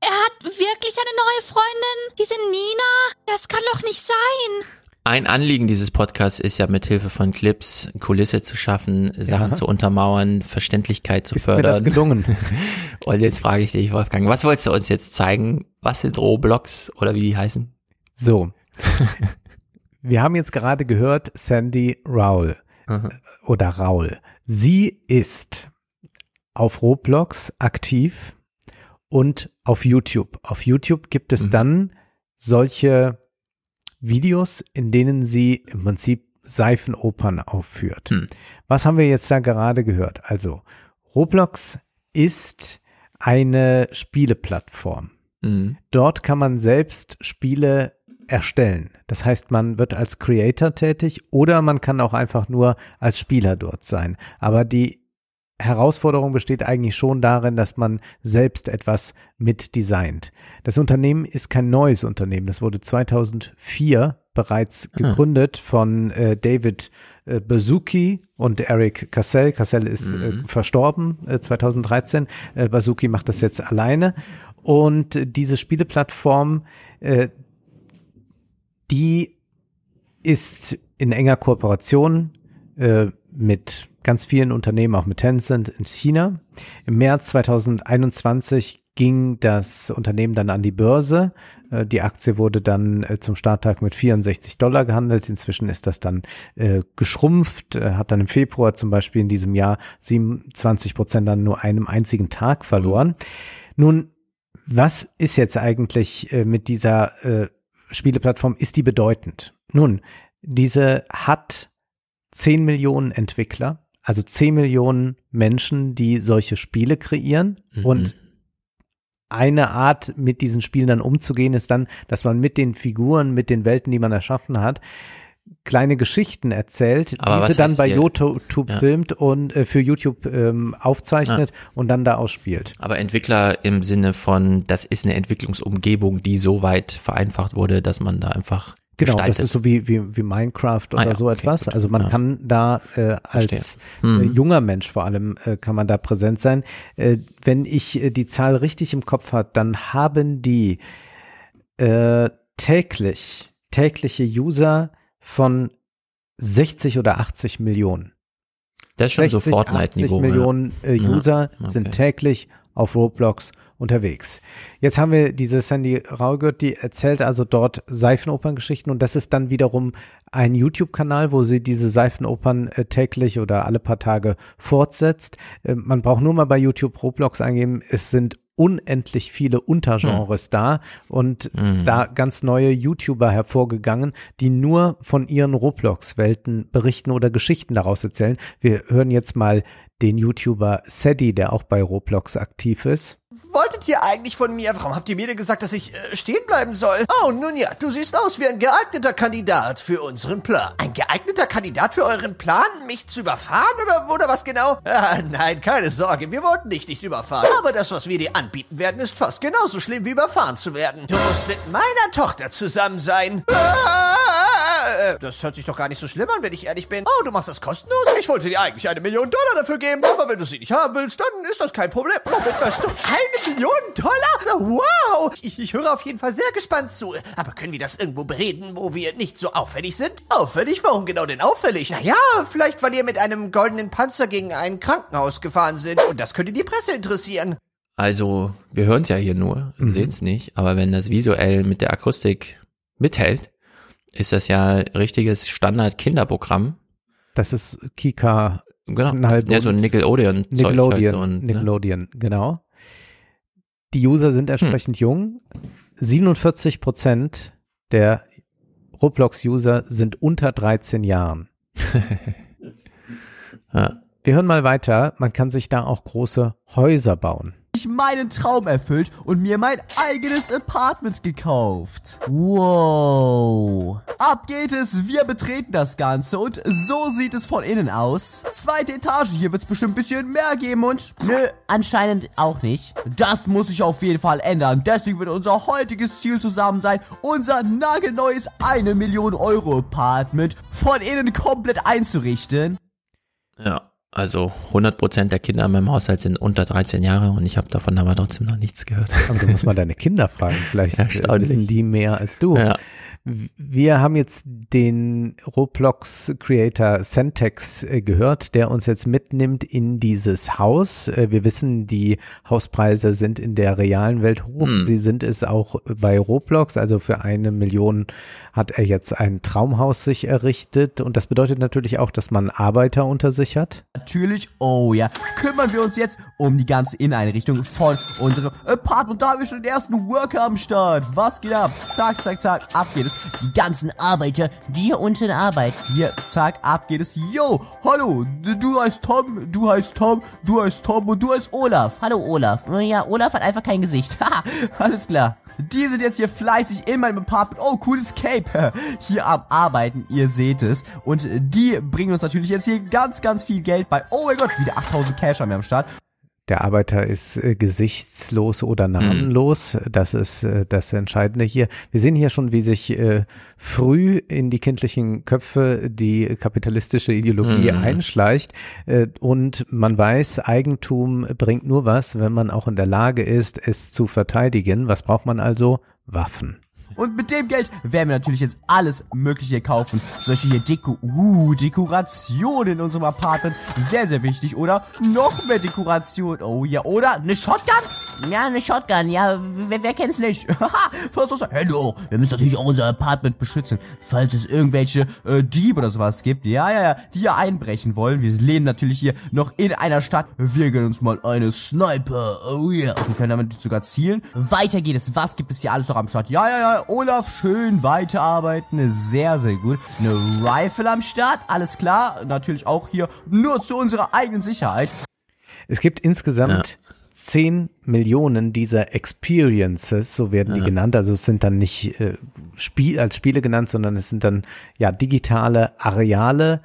Er hat wirklich eine neue Freundin? Diese Nina? Das kann doch nicht sein. Ein Anliegen dieses Podcasts ist ja mithilfe von Clips Kulisse zu schaffen, Sachen zu untermauern, Verständlichkeit zu Ist mir fördern. das gelungen? Und jetzt frage ich dich, Wolfgang, was wolltest du uns jetzt zeigen? Was sind Roblox oder wie die heißen? So. Wir haben jetzt gerade gehört, Sandy Raul oder Raul. Sie ist auf Roblox aktiv und auf YouTube. Auf YouTube gibt es dann solche Videos, in denen sie im Prinzip Seifenopern aufführt. Was haben wir jetzt da gerade gehört? Also, Roblox ist eine Spieleplattform. Dort kann man selbst Spiele erstellen. Das heißt, man wird als Creator tätig oder man kann auch einfach nur als Spieler dort sein. Aber die Herausforderung besteht eigentlich schon darin, dass man selbst etwas mit designt. Das Unternehmen ist kein neues Unternehmen. Das wurde 2004 bereits Ah. gegründet von äh, David äh, Bazuki und Eric Cassell. Cassell ist äh, verstorben äh, 2013. Äh, Bazuki macht das jetzt alleine. Und diese Spieleplattform, äh, die ist in enger Kooperation äh, mit ganz vielen Unternehmen, auch mit Tencent in China. Im März 2021 ging das Unternehmen dann an die Börse. Äh, Die Aktie wurde dann äh, zum Starttag mit 64 Dollar gehandelt. Inzwischen ist das dann äh, geschrumpft, hat dann im Februar zum Beispiel in diesem Jahr 27 Prozent an nur einem einzigen Tag verloren. Nun, was ist jetzt eigentlich mit dieser Spieleplattform? Ist die bedeutend? Nun, diese hat 10 Millionen Entwickler, also 10 Millionen Menschen, die solche Spiele kreieren und eine Art, mit diesen Spielen dann umzugehen, ist dann, dass man mit den Figuren, mit den Welten, die man erschaffen hat, kleine Geschichten erzählt, Aber diese dann bei hier- YouTube Ja. filmt und äh, für YouTube ähm, aufzeichnet und dann da ausspielt. Aber Entwickler im Sinne von, das ist eine Entwicklungsumgebung, die so weit vereinfacht wurde, dass man da einfach Genau, gestaltet. das ist so wie, wie, wie Minecraft oder Ah ja, so okay, etwas. gut. Also man Ja. kann da äh, als Mhm. äh, junger Mensch vor allem äh, kann man da präsent sein. Äh, wenn ich äh, die Zahl richtig im Kopf hat, dann haben die äh, täglich tägliche User von 60 oder 80 Millionen. Das ist schon so 60, Fortnite-Niveau, 80 ja. Millionen äh, Ja, User okay. sind täglich auf Roblox unterwegs. Jetzt haben wir diese Sandy Raugert, die erzählt also dort Seifenoperngeschichten und das ist dann wiederum ein YouTube-Kanal, wo sie diese Seifenopern äh, täglich oder alle paar Tage fortsetzt. Äh, man braucht nur mal bei YouTube Roblox eingeben, es sind unendlich viele Untergenres da und Mhm. da ganz neue YouTuber hervorgegangen, die nur von ihren Roblox-Welten berichten oder Geschichten daraus erzählen. Wir hören jetzt mal den YouTuber Sadie, der auch bei Roblox aktiv ist. Wolltet ihr eigentlich von mir? Warum habt ihr mir denn gesagt, dass ich äh, stehen bleiben soll? Oh, nun ja, du siehst aus wie ein geeigneter Kandidat für unseren Plan. Ein geeigneter Kandidat für euren Plan, mich zu überfahren oder, oder was genau? Ah, nein, keine Sorge, wir wollten dich nicht überfahren. Aber das, was wir dir anbieten werden, ist fast genauso schlimm wie überfahren zu werden. Du musst mit meiner Tochter zusammen sein. Äh, Das hört sich doch gar nicht so schlimm an, wenn ich ehrlich bin. Oh, du machst das kostenlos? Ich wollte dir eigentlich eine Million Dollar dafür geben, aber wenn du sie nicht haben willst, dann ist das kein Problem. Moment, weißt du, eine Million Dollar? Wow! Ich, ich höre auf jeden Fall sehr gespannt zu. Aber können wir das irgendwo bereden, wo wir nicht so auffällig sind? Auffällig? Warum genau denn auffällig? Naja, vielleicht, weil ihr mit einem goldenen Panzer gegen ein Krankenhaus gefahren sind. Und das könnte die Presse interessieren. Also, wir hören es ja hier nur und Mhm. sehen es nicht, aber wenn das visuell mit der Akustik mithält, ist das ja richtiges Standard-Kinderprogramm. Das ist Kika. Genau. Ja, so ein Nickelodeon-Zeug Nickelodeon, halt und, ne? Nickelodeon, genau. Die User Hm. sind entsprechend jung. 47 Prozent der Roblox-User sind unter 13 Jahren. Ja. Wir hören mal weiter. Man kann sich da auch große Häuser bauen. Ich meinen Traum erfüllt und mir mein eigenes Apartment gekauft. Wow. Ab geht es, wir betreten das Ganze und so sieht es von innen aus. Zweite Etage, hier wird's bestimmt ein bisschen mehr geben und... Nö, anscheinend auch nicht. Das muss sich auf jeden Fall ändern. Deswegen wird unser heutiges Ziel zusammen sein, unser nagelneues 1 Million Euro Apartment von innen komplett einzurichten. Ja, also 100% der Kinder in meinem Haushalt sind unter 13 Jahre und ich habe davon aber trotzdem noch nichts gehört. Aber du musst mal deine Kinder fragen. Vielleicht wissen die mehr als du. Ja. Wir haben jetzt den Roblox-Creator Centex äh, gehört, der uns jetzt mitnimmt in dieses Haus. Äh, Wir wissen, die Hauspreise sind in der realen Welt hoch. Hm. Sie sind es auch bei Roblox. Also für eine Million hat er jetzt ein Traumhaus sich errichtet. Und das bedeutet natürlich auch, dass man Arbeiter unter sich hat. Natürlich, oh ja, kümmern wir uns jetzt um die ganze Inneneinrichtung von unserem Apartment. Da haben wir schon den ersten Worker am Start. Was geht ab? Zack, zack, zack, ab geht es. Die ganzen Arbeiter, die hier unten arbeiten. Hier, zack, ab geht es. Yo, hallo, du heißt Tom, du heißt Tom, du heißt Tom und du heißt Olaf. Hallo Olaf. Ja, Olaf hat einfach kein Gesicht. Haha, alles klar. Die sind jetzt hier fleißig in meinem Apartment. Oh, cooles Cape. Hier am Arbeiten, ihr seht es. Und die bringen uns natürlich jetzt hier ganz, ganz viel Geld bei. Oh mein Gott, wieder 8000 Cash haben wir am Start. Der Arbeiter ist äh, gesichtslos oder namenlos. Das ist äh, das Entscheidende hier. Wir sehen hier schon, wie sich äh, früh in die kindlichen Köpfe die kapitalistische Ideologie Mhm. einschleicht. Und man weiß, Eigentum bringt nur was, wenn man auch in der Lage ist, es zu verteidigen. Was braucht man also? Waffen. Und mit dem Geld werden wir natürlich jetzt alles Mögliche kaufen. Solche hier Deko, uh, Dekoration in unserem Apartment. Sehr, sehr wichtig. Oder noch mehr Dekoration. Oh ja, oder eine Shotgun? Ja, eine Shotgun. Ja, wer, wer kennt's nicht? Haha? Hello. Wir müssen natürlich auch unser Apartment beschützen. Falls es irgendwelche äh, Diebe oder sowas gibt. Ja, ja, ja, die hier einbrechen wollen. Wir leben natürlich hier noch in einer Stadt. Wir gönnen uns mal eine Sniper. Oh. Yeah. Wir können damit sogar zielen. Weiter geht es. Was gibt es hier alles noch am Start? Ja, ja, ja. Olaf, schön weiterarbeiten. Sehr, sehr gut. Eine Rifle am Start. Alles klar. Natürlich auch hier nur zu unserer eigenen Sicherheit. Es gibt insgesamt 10 Millionen dieser Experiences, so werden die Ja. genannt. Also es sind dann nicht äh, Spiel, als Spiele genannt, sondern es sind dann ja digitale Areale,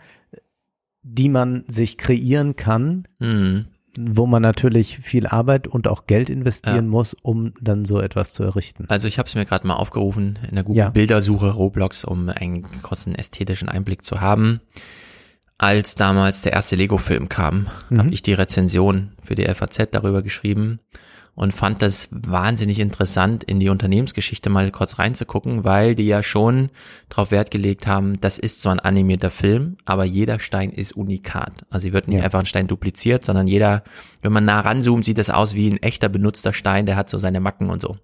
die man sich kreieren kann, Mhm. Wo man natürlich viel Arbeit und auch Geld investieren Ja. muss, um dann so etwas zu errichten. Also ich habe es mir gerade mal aufgerufen in der Google Ja. Bildersuche Roblox, um einen kurzen ästhetischen Einblick zu haben. Als damals der erste Lego-Film kam, Mhm. habe ich die Rezension für die FAZ darüber geschrieben und fand das wahnsinnig interessant, in die Unternehmensgeschichte mal kurz reinzugucken, weil die ja schon darauf Wert gelegt haben, das ist zwar ein animierter Film, aber jeder Stein ist unikat. Also hier wird nicht Ja. einfach ein Stein dupliziert, sondern jeder, wenn man nah ranzoomt, sieht das aus wie ein echter benutzter Stein, der hat so seine Macken und so.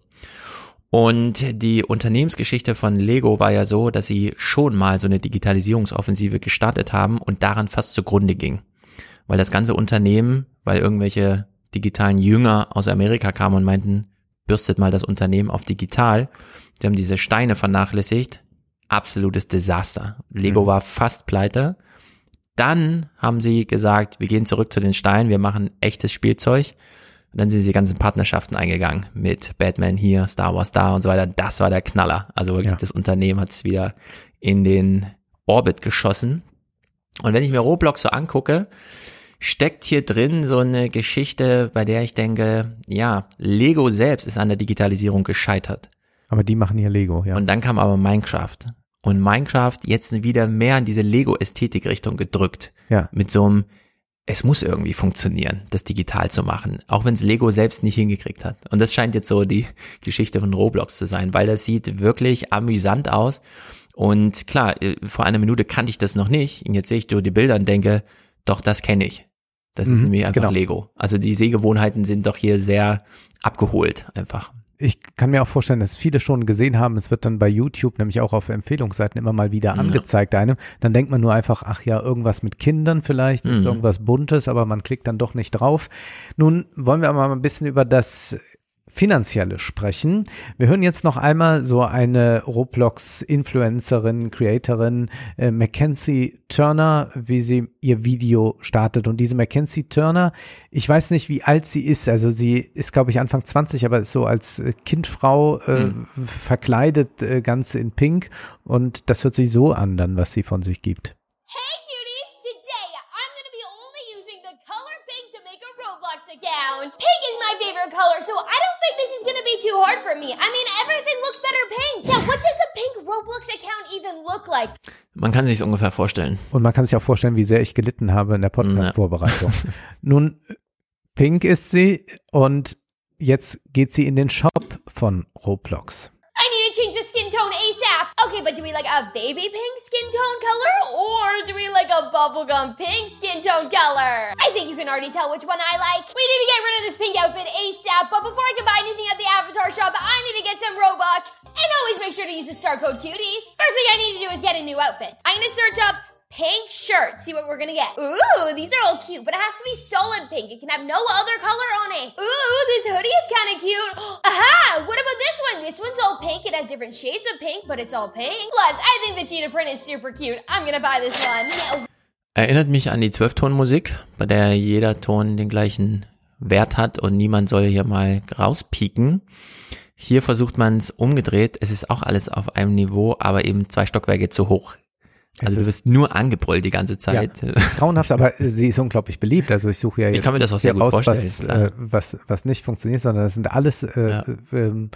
Und die Unternehmensgeschichte von Lego war ja so, dass sie schon mal so eine Digitalisierungsoffensive gestartet haben und daran fast zugrunde ging. Weil das ganze Unternehmen, weil irgendwelche digitalen Jünger aus Amerika kamen und meinten, bürstet mal das Unternehmen auf digital. Die haben diese Steine vernachlässigt. Absolutes Desaster. Lego Mhm. war fast pleite. Dann haben sie gesagt, wir gehen zurück zu den Steinen, wir machen echtes Spielzeug. Und dann sind sie die ganzen Partnerschaften eingegangen mit Batman hier, Star Wars da und so weiter. Das war der Knaller. Also wirklich, Ja. das Unternehmen hat es wieder in den Orbit geschossen. Und wenn ich mir Roblox so angucke, steckt hier drin so eine Geschichte, bei der ich denke, ja, Lego selbst ist an der Digitalisierung gescheitert. Aber die machen hier Lego, ja. Und dann kam aber Minecraft. Und Minecraft jetzt wieder mehr in diese Lego-Ästhetik-Richtung gedrückt. Ja. Mit so einem, es muss irgendwie funktionieren, das digital zu machen. Auch wenn es Lego selbst nicht hingekriegt hat. Und das scheint jetzt so die Geschichte von Roblox zu sein, weil das sieht wirklich amüsant aus. Und klar, äh, vor einer Minute kannte ich das noch nicht. Und jetzt sehe ich nur die Bilder und denke, doch, das kenne ich. Das ist Mhm, nämlich einfach genau. Lego. Also die Sehgewohnheiten sind doch hier sehr abgeholt einfach. ich kann mir auch vorstellen, dass viele schon gesehen haben, es wird dann bei YouTube, nämlich auch auf Empfehlungsseiten immer mal wieder Ja. angezeigt einem. Dann denkt man nur einfach, ach ja, irgendwas mit Kindern vielleicht, ist Mhm. irgendwas Buntes, aber man klickt dann doch nicht drauf. Nun wollen wir aber mal ein bisschen über das Finanzielle sprechen. Wir hören jetzt noch einmal so eine Roblox-Influencerin, Creatorin, äh, Mackenzie Turner, wie sie ihr Video startet. Und diese Mackenzie Turner, ich weiß nicht, wie alt sie ist. Also sie ist, glaube ich, Anfang 20, aber ist so als äh, Kindfrau äh, verkleidet, äh, ganz in Pink. Und das hört sich so an, dann, was sie von sich gibt. Account. Pink is my favorite color, so I don't think this is gonna be too hard for me. I mean, everything looks better pink. Yeah, what does a pink Roblox account even look like? Man kann sich ungefähr vorstellen. Und man kann sich auch vorstellen, wie sehr ich gelitten habe in der Podcast-Vorbereitung. Nun, pink ist sie und jetzt geht sie in den Shop von Roblox. Change the skin tone ASAP. Okay, but do we like a baby pink skin tone color or do we like a bubblegum pink skin tone color? I think you can already tell which one I like. We need to get rid of this pink outfit ASAP, but before I can buy anything at the Avatar shop, I need to get some Robux. And always make sure to use the star code cuties. First thing I need to do is get a new outfit. I'm gonna search up pink shirt, see what we're gonna get. Ooh, these are all cute, but it has to be solid pink. It can have no other color on it. Ooh, this hoodie is kind of cute. Aha! What about this one? This one's all pink. It has different shades of pink, but it's all pink. Plus, I think the cheetah print is super cute. I'm gonna buy this one. Erinnert mich an die Zwölftonmusik, bei der jeder Ton den gleichen Wert hat und niemand soll hier mal rauspieken. Hier versucht man es umgedreht. Es ist auch alles auf einem Niveau, aber eben zwei Stockwerke zu hoch. Also du wirst nur angebrüllt die ganze Zeit. Ja, grauenhaft, aber sie ist unglaublich beliebt. Also ich suche ja Ich jetzt kann mir das auch sehr gut raus, vorstellen, was, äh, was, was nicht funktioniert, sondern das sind alles äh, ähm,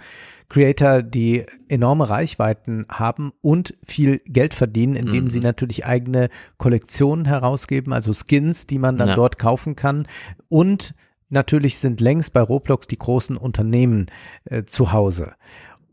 Creator, die enorme Reichweiten haben und viel Geld verdienen, indem Mhm. sie natürlich eigene Kollektionen herausgeben, also Skins, die man dann Ja. dort kaufen kann. Und natürlich sind längst bei Roblox die großen Unternehmen äh, zu Hause.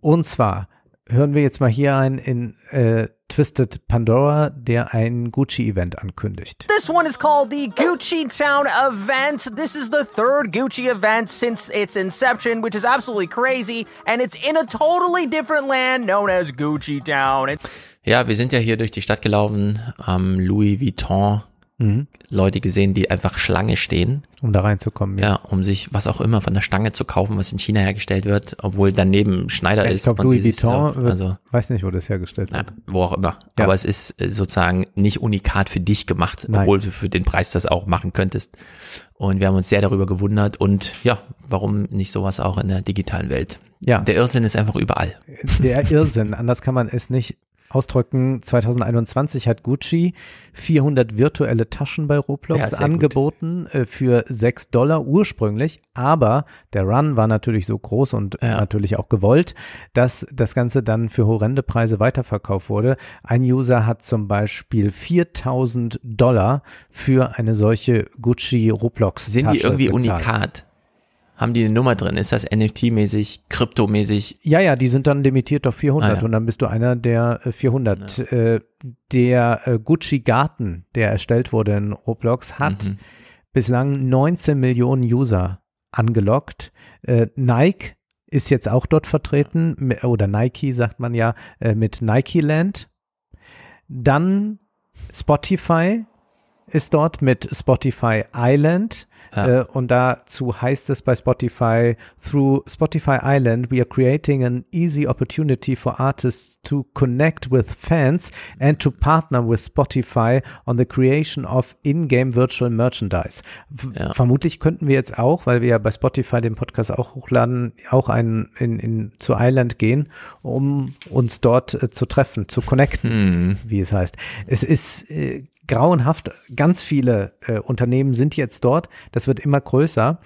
Und zwar hören wir jetzt mal hier ein in äh, Twisted Pandora, der ein Gucci-Event ankündigt. This one is called the Gucci Town Event. This is the third Gucci event since its inception, which is absolutely crazy. And it's in a totally different land known as Gucci Town. Ja, wir sind ja hier durch die Stadt gelaufen am Louis Vuitton Mhm. Leute gesehen, die einfach Schlange stehen. Um da reinzukommen, ja. um sich was auch immer von der Stange zu kaufen, was in China hergestellt wird, obwohl daneben Schneider ich ist. glaube, und Louis Vuitton, ja, also weiß nicht, wo das hergestellt ja, wird. wo auch immer. Ja. Aber es ist äh, sozusagen nicht unikat für dich gemacht, Nein. obwohl du für den Preis das auch machen könntest. Und wir haben uns sehr darüber gewundert und ja, warum nicht sowas auch in der digitalen Welt? Ja. Der Irrsinn ist einfach überall. Der Irrsinn, anders kann man es nicht ausdrücken. 2021 hat Gucci 400 virtuelle Taschen bei Roblox Ja, angeboten äh, für 6 Dollar ursprünglich, aber der Run war natürlich so groß und natürlich auch gewollt, dass das Ganze dann für horrende Preise weiterverkauft wurde. Ein User hat zum Beispiel 4000 Dollar für eine solche Gucci Roblox Sind die Tasche irgendwie bezahlt. unikat? Haben die eine Nummer drin? Ist das NFT-mäßig, kryptomäßig? Ja, ja, die sind dann limitiert auf 400 Ah, ja. und dann bist du einer der äh, 400. Äh, der äh, Gucci Garten, der erstellt wurde in Roblox, hat Mhm. bislang 19 Millionen User angelockt. Äh, Nike ist jetzt auch dort vertreten, oder Nike sagt man ja, mit Nike Land. Dann Spotify ist dort mit Spotify Island. Ja. Äh, und dazu heißt es bei Spotify, through Spotify Island, we are creating an easy opportunity for artists to connect with fans and to partner with Spotify on the creation of in-game virtual merchandise. F Vermutlich könnten wir jetzt auch, weil wir ja bei Spotify den Podcast auch hochladen, auch einen in, in, zu Island gehen, um uns dort äh, zu treffen, zu connecten, wie es heißt. Es ist äh, grauenhaft. Ganz viele äh, Unternehmen sind jetzt dort. Das wird immer größer.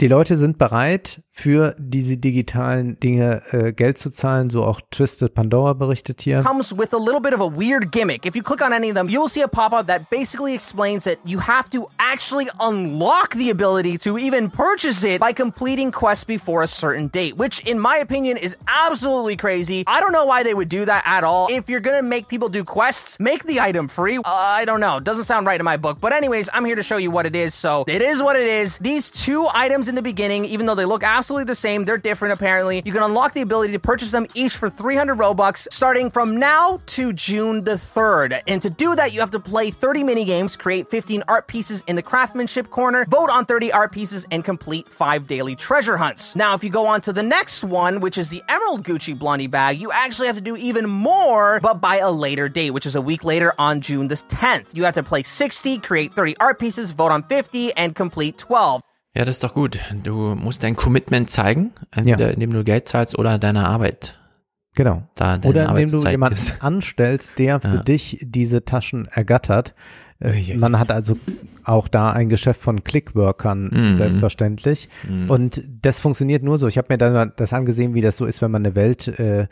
Die Leute sind bereit, für diese digitalen Dinge äh, Geld zu zahlen. So auch Twisted Pandora berichtet hier. comes with a little bit of a weird gimmick. If you click on any of them, you'll see a pop up that basically explains that you have to actually unlock the ability to even purchase it by completing quests before a certain date, which, in my opinion, is absolutely crazy. I don't know why they would do that at all. If you're gonna make people do quests, make the item free. Uh, I don't know. Doesn't sound right in my book. But, anyways, I'm here to show you what it is. So, it is what it is. These two items in the beginning, even though they look absolutely the same, they're different apparently. You can unlock the ability to purchase them each for 300 Robux starting from now to June the 3rd. And to do that, you have to play 30 mini games, create 15 art pieces in the craftsmanship corner, vote on 30 art pieces, and complete five daily treasure hunts. Now, if you go on to the next one, which is the Emerald Gucci Blondie bag, you actually have to do even more, but by a later date, which is a week later on June the 10th. You have to play 60, create 30 art pieces, vote on 50, and complete 12. Ja, das ist doch gut. Du musst dein Commitment zeigen, entweder indem du Geld zahlst oder deiner Arbeit. Genau. Da deine Oder indem du jemanden gibst. anstellst, der für Ja. dich diese Taschen ergattert. Äh, Man hat also auch da ein Geschäft von Clickworkern, Mhm. selbstverständlich. Mhm. Und das funktioniert nur so. Ich habe mir dann mal das angesehen, wie das so ist, wenn man eine Welt äh,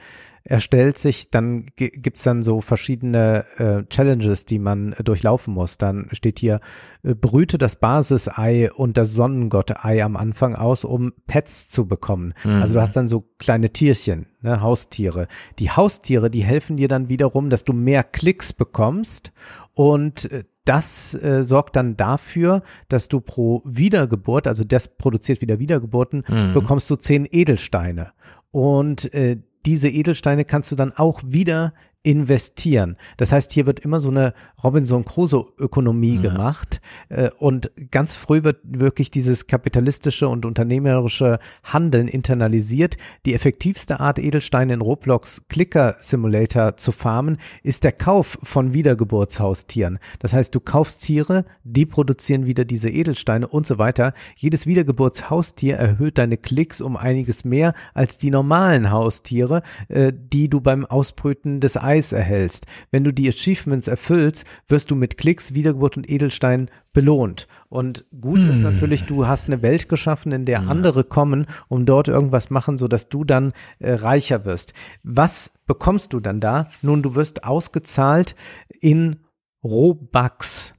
erstellt sich, dann gi- gibt's dann so verschiedene äh, Challenges, die man äh, durchlaufen muss. Dann steht hier, äh, brüte das Basisei und das Sonnengott-Ei am Anfang aus, um Pets zu bekommen. Mhm. Also du hast dann so kleine Tierchen, ne, Haustiere. Die Haustiere, die helfen dir dann wiederum, dass du mehr Klicks bekommst und äh, das äh, sorgt dann dafür, dass du pro Wiedergeburt, also das produziert wieder Wiedergeburten, Mhm. bekommst du zehn Edelsteine. Und äh, diese Edelsteine kannst du dann auch wieder investieren. Das heißt, hier wird immer so eine Robinson Crusoe-Ökonomie gemacht. Äh, und ganz früh wird wirklich dieses kapitalistische und unternehmerische Handeln internalisiert. Die effektivste Art, Edelsteine in Roblox Clicker Simulator zu farmen, ist der Kauf von Wiedergeburtshaustieren. Das heißt, du kaufst Tiere, die produzieren wieder diese Edelsteine und so weiter. Jedes Wiedergeburtshaustier erhöht deine Klicks um einiges mehr als die normalen Haustiere, äh, die du beim Ausbrüten des Eis erhältst. Wenn du die Achievements erfüllst, wirst du mit Klicks, Wiedergeburt und Edelstein belohnt. Und gut ist natürlich, du hast eine Welt geschaffen, in der andere kommen, um dort irgendwas machen, so dass du dann äh, reicher wirst. Was bekommst du dann da? Nun, du wirst ausgezahlt in Robux.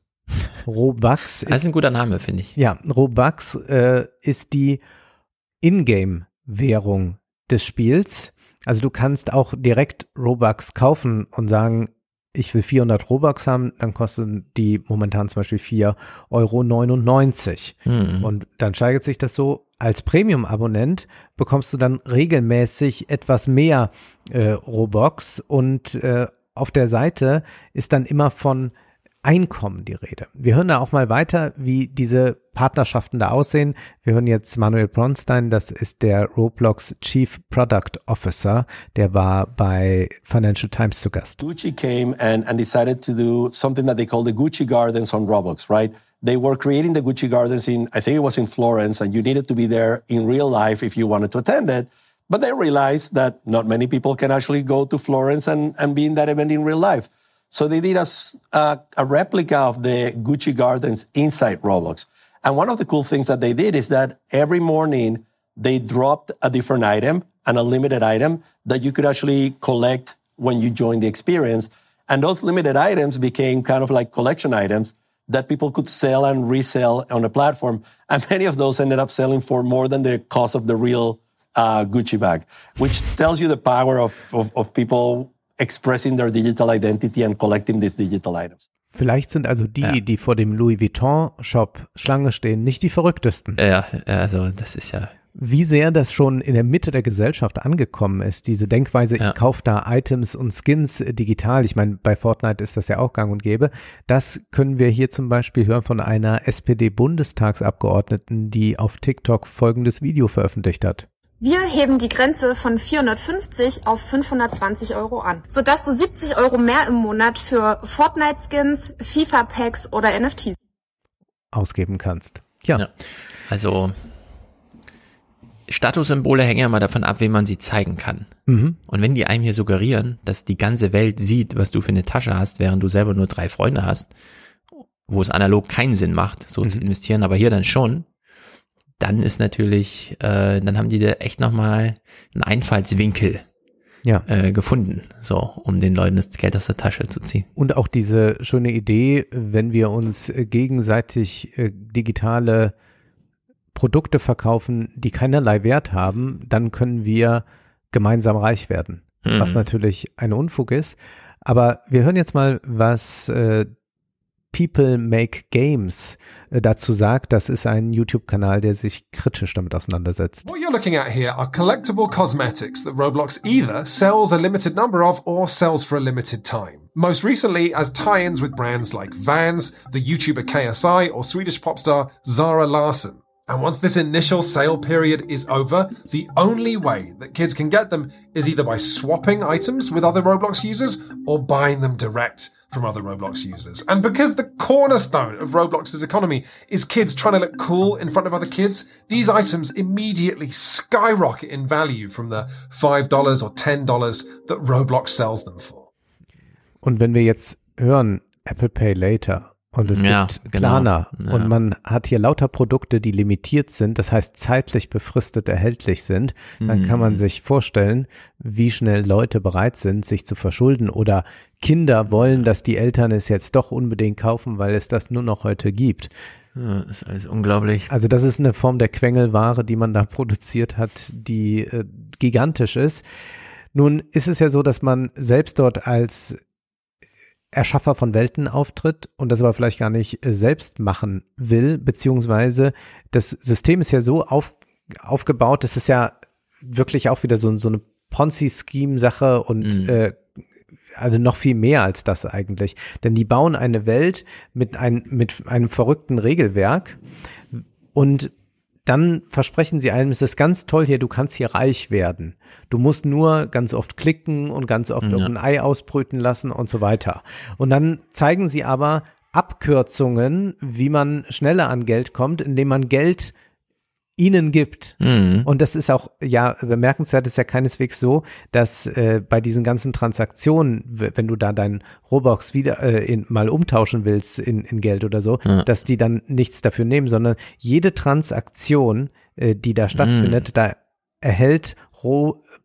Robux Das ist ein guter Name, finde ich. ja, Robux äh, ist die Ingame-Währung des Spiels. Also du kannst auch direkt Robux kaufen und sagen, ich will 400 Robux haben, dann kosten die momentan zum Beispiel 4,99 Euro. Mhm. Und dann steigert sich das so. Als Premium-Abonnent bekommst du dann regelmäßig etwas mehr äh, Robux und äh, auf der Seite ist dann immer von Einkommen die Rede. Wir hören da auch mal weiter, wie diese Partnerschaften da aussehen. Wir hören jetzt Manuel Bronstein, das ist der Roblox Chief Product Officer, der war bei Financial Times zu Gast. Gucci came and, and decided to do something that they call the Gucci Gardens on Roblox, right? They were creating the Gucci Gardens in, I think it was in Florence, and you needed to be there in real life if you wanted to attend it. But they realized that not many people can actually go to Florence and, and be in that event in real life. So they did a, a, a, replica of the Gucci Gardens inside Roblox. And one of the cool things that they did is that every morning they dropped a different item, an unlimited item that you could actually collect when you joined the experience. And those limited items became kind of like collection items that people could sell and resell on a platform. And many of those ended up selling for more than the cost of the real uh, Gucci bag, which tells you the power of, of, of people expressing their digital identity and collecting these digital items. Vielleicht sind also die, ja. die vor dem Louis Vuitton Shop Schlange stehen, nicht die verrücktesten. Ja, also das ist ja. Wie sehr das schon in der Mitte der Gesellschaft angekommen ist, diese Denkweise, ja. ich kaufe da Items und Skins digital. Ich meine, bei Fortnite ist das ja auch gang und gäbe. Das können wir hier zum Beispiel hören von einer SPD-Bundestagsabgeordneten, die auf TikTok folgendes Video veröffentlicht hat. Wir heben die Grenze von 450 auf 520 Euro an, sodass du 70 Euro mehr im Monat für Fortnite-Skins, FIFA-Packs oder NFTs ausgeben kannst. Ja. ja. Also Statussymbole hängen ja mal davon ab, wem man sie zeigen kann. Mhm. Und wenn die einem hier suggerieren, dass die ganze Welt sieht, was du für eine Tasche hast, während du selber nur drei Freunde hast, wo es analog keinen Sinn macht, so mhm. zu investieren, aber hier dann schon, dann ist natürlich, äh, dann haben die da echt nochmal einen Einfallswinkel ja. äh, gefunden, so, um den Leuten das Geld aus der Tasche zu ziehen. Und auch diese schöne Idee, wenn wir uns gegenseitig äh, digitale Produkte verkaufen, die keinerlei Wert haben, dann können wir gemeinsam reich werden. Mhm. Was natürlich ein Unfug ist. Aber wir hören jetzt mal, was äh, People Make Games äh, dazu sagt. Das ist ein YouTube-Kanal, der sich kritisch damit auseinandersetzt. What you're looking at here are collectible cosmetics that Roblox either sells a limited number of or sells for a limited time. Most recently as tie-ins with brands like Vans, the YouTuber KSI, or Swedish pop star Zara Larsson. And once this initial sale period is over, the only way that kids can get them is either by swapping items with other Roblox users or buying them direct from other Roblox users. And because the cornerstone of Roblox's economy is kids trying to look cool in front of other kids, these items immediately skyrocket in value from the $5 or $10 that Roblox sells them for. Und wenn wir jetzt hören, Apple Pay Later Und es ja, gibt Klarna genau. ja. und man hat hier lauter Produkte, die limitiert sind, das heißt zeitlich befristet erhältlich sind. Dann mhm. kann man mhm. sich vorstellen, wie schnell Leute bereit sind, sich zu verschulden oder Kinder wollen, dass die Eltern es jetzt doch unbedingt kaufen, weil es das nur noch heute gibt. Ja, ist alles unglaublich. Also das ist eine Form der Quengelware, die man da produziert hat, die äh, gigantisch ist. Nun ist es ja so, dass man selbst dort als Erschaffer von Welten auftritt und das aber vielleicht gar nicht äh, selbst machen will, beziehungsweise das System ist ja so auf, aufgebaut, das ist ja wirklich auch wieder so, so eine Ponzi-Scheme-Sache und mhm. äh, also noch viel mehr als das eigentlich. Denn die bauen eine Welt mit, ein, mit einem verrückten Regelwerk und dann versprechen sie einem, es ist ganz toll hier, du kannst hier reich werden. Du musst nur ganz oft klicken und ganz oft ja. ein Ei ausbrüten lassen und so weiter. Und dann zeigen sie aber Abkürzungen, wie man schneller an Geld kommt, indem man Geld ihnen gibt. Mhm. Und das ist auch, ja, bemerkenswert ist ja keineswegs so, dass äh, bei diesen ganzen Transaktionen, wenn du da deinen Robux wieder äh, in, mal umtauschen willst in, in Geld oder so, ja. dass die dann nichts dafür nehmen, sondern jede Transaktion, äh, die da stattfindet, mhm. da erhält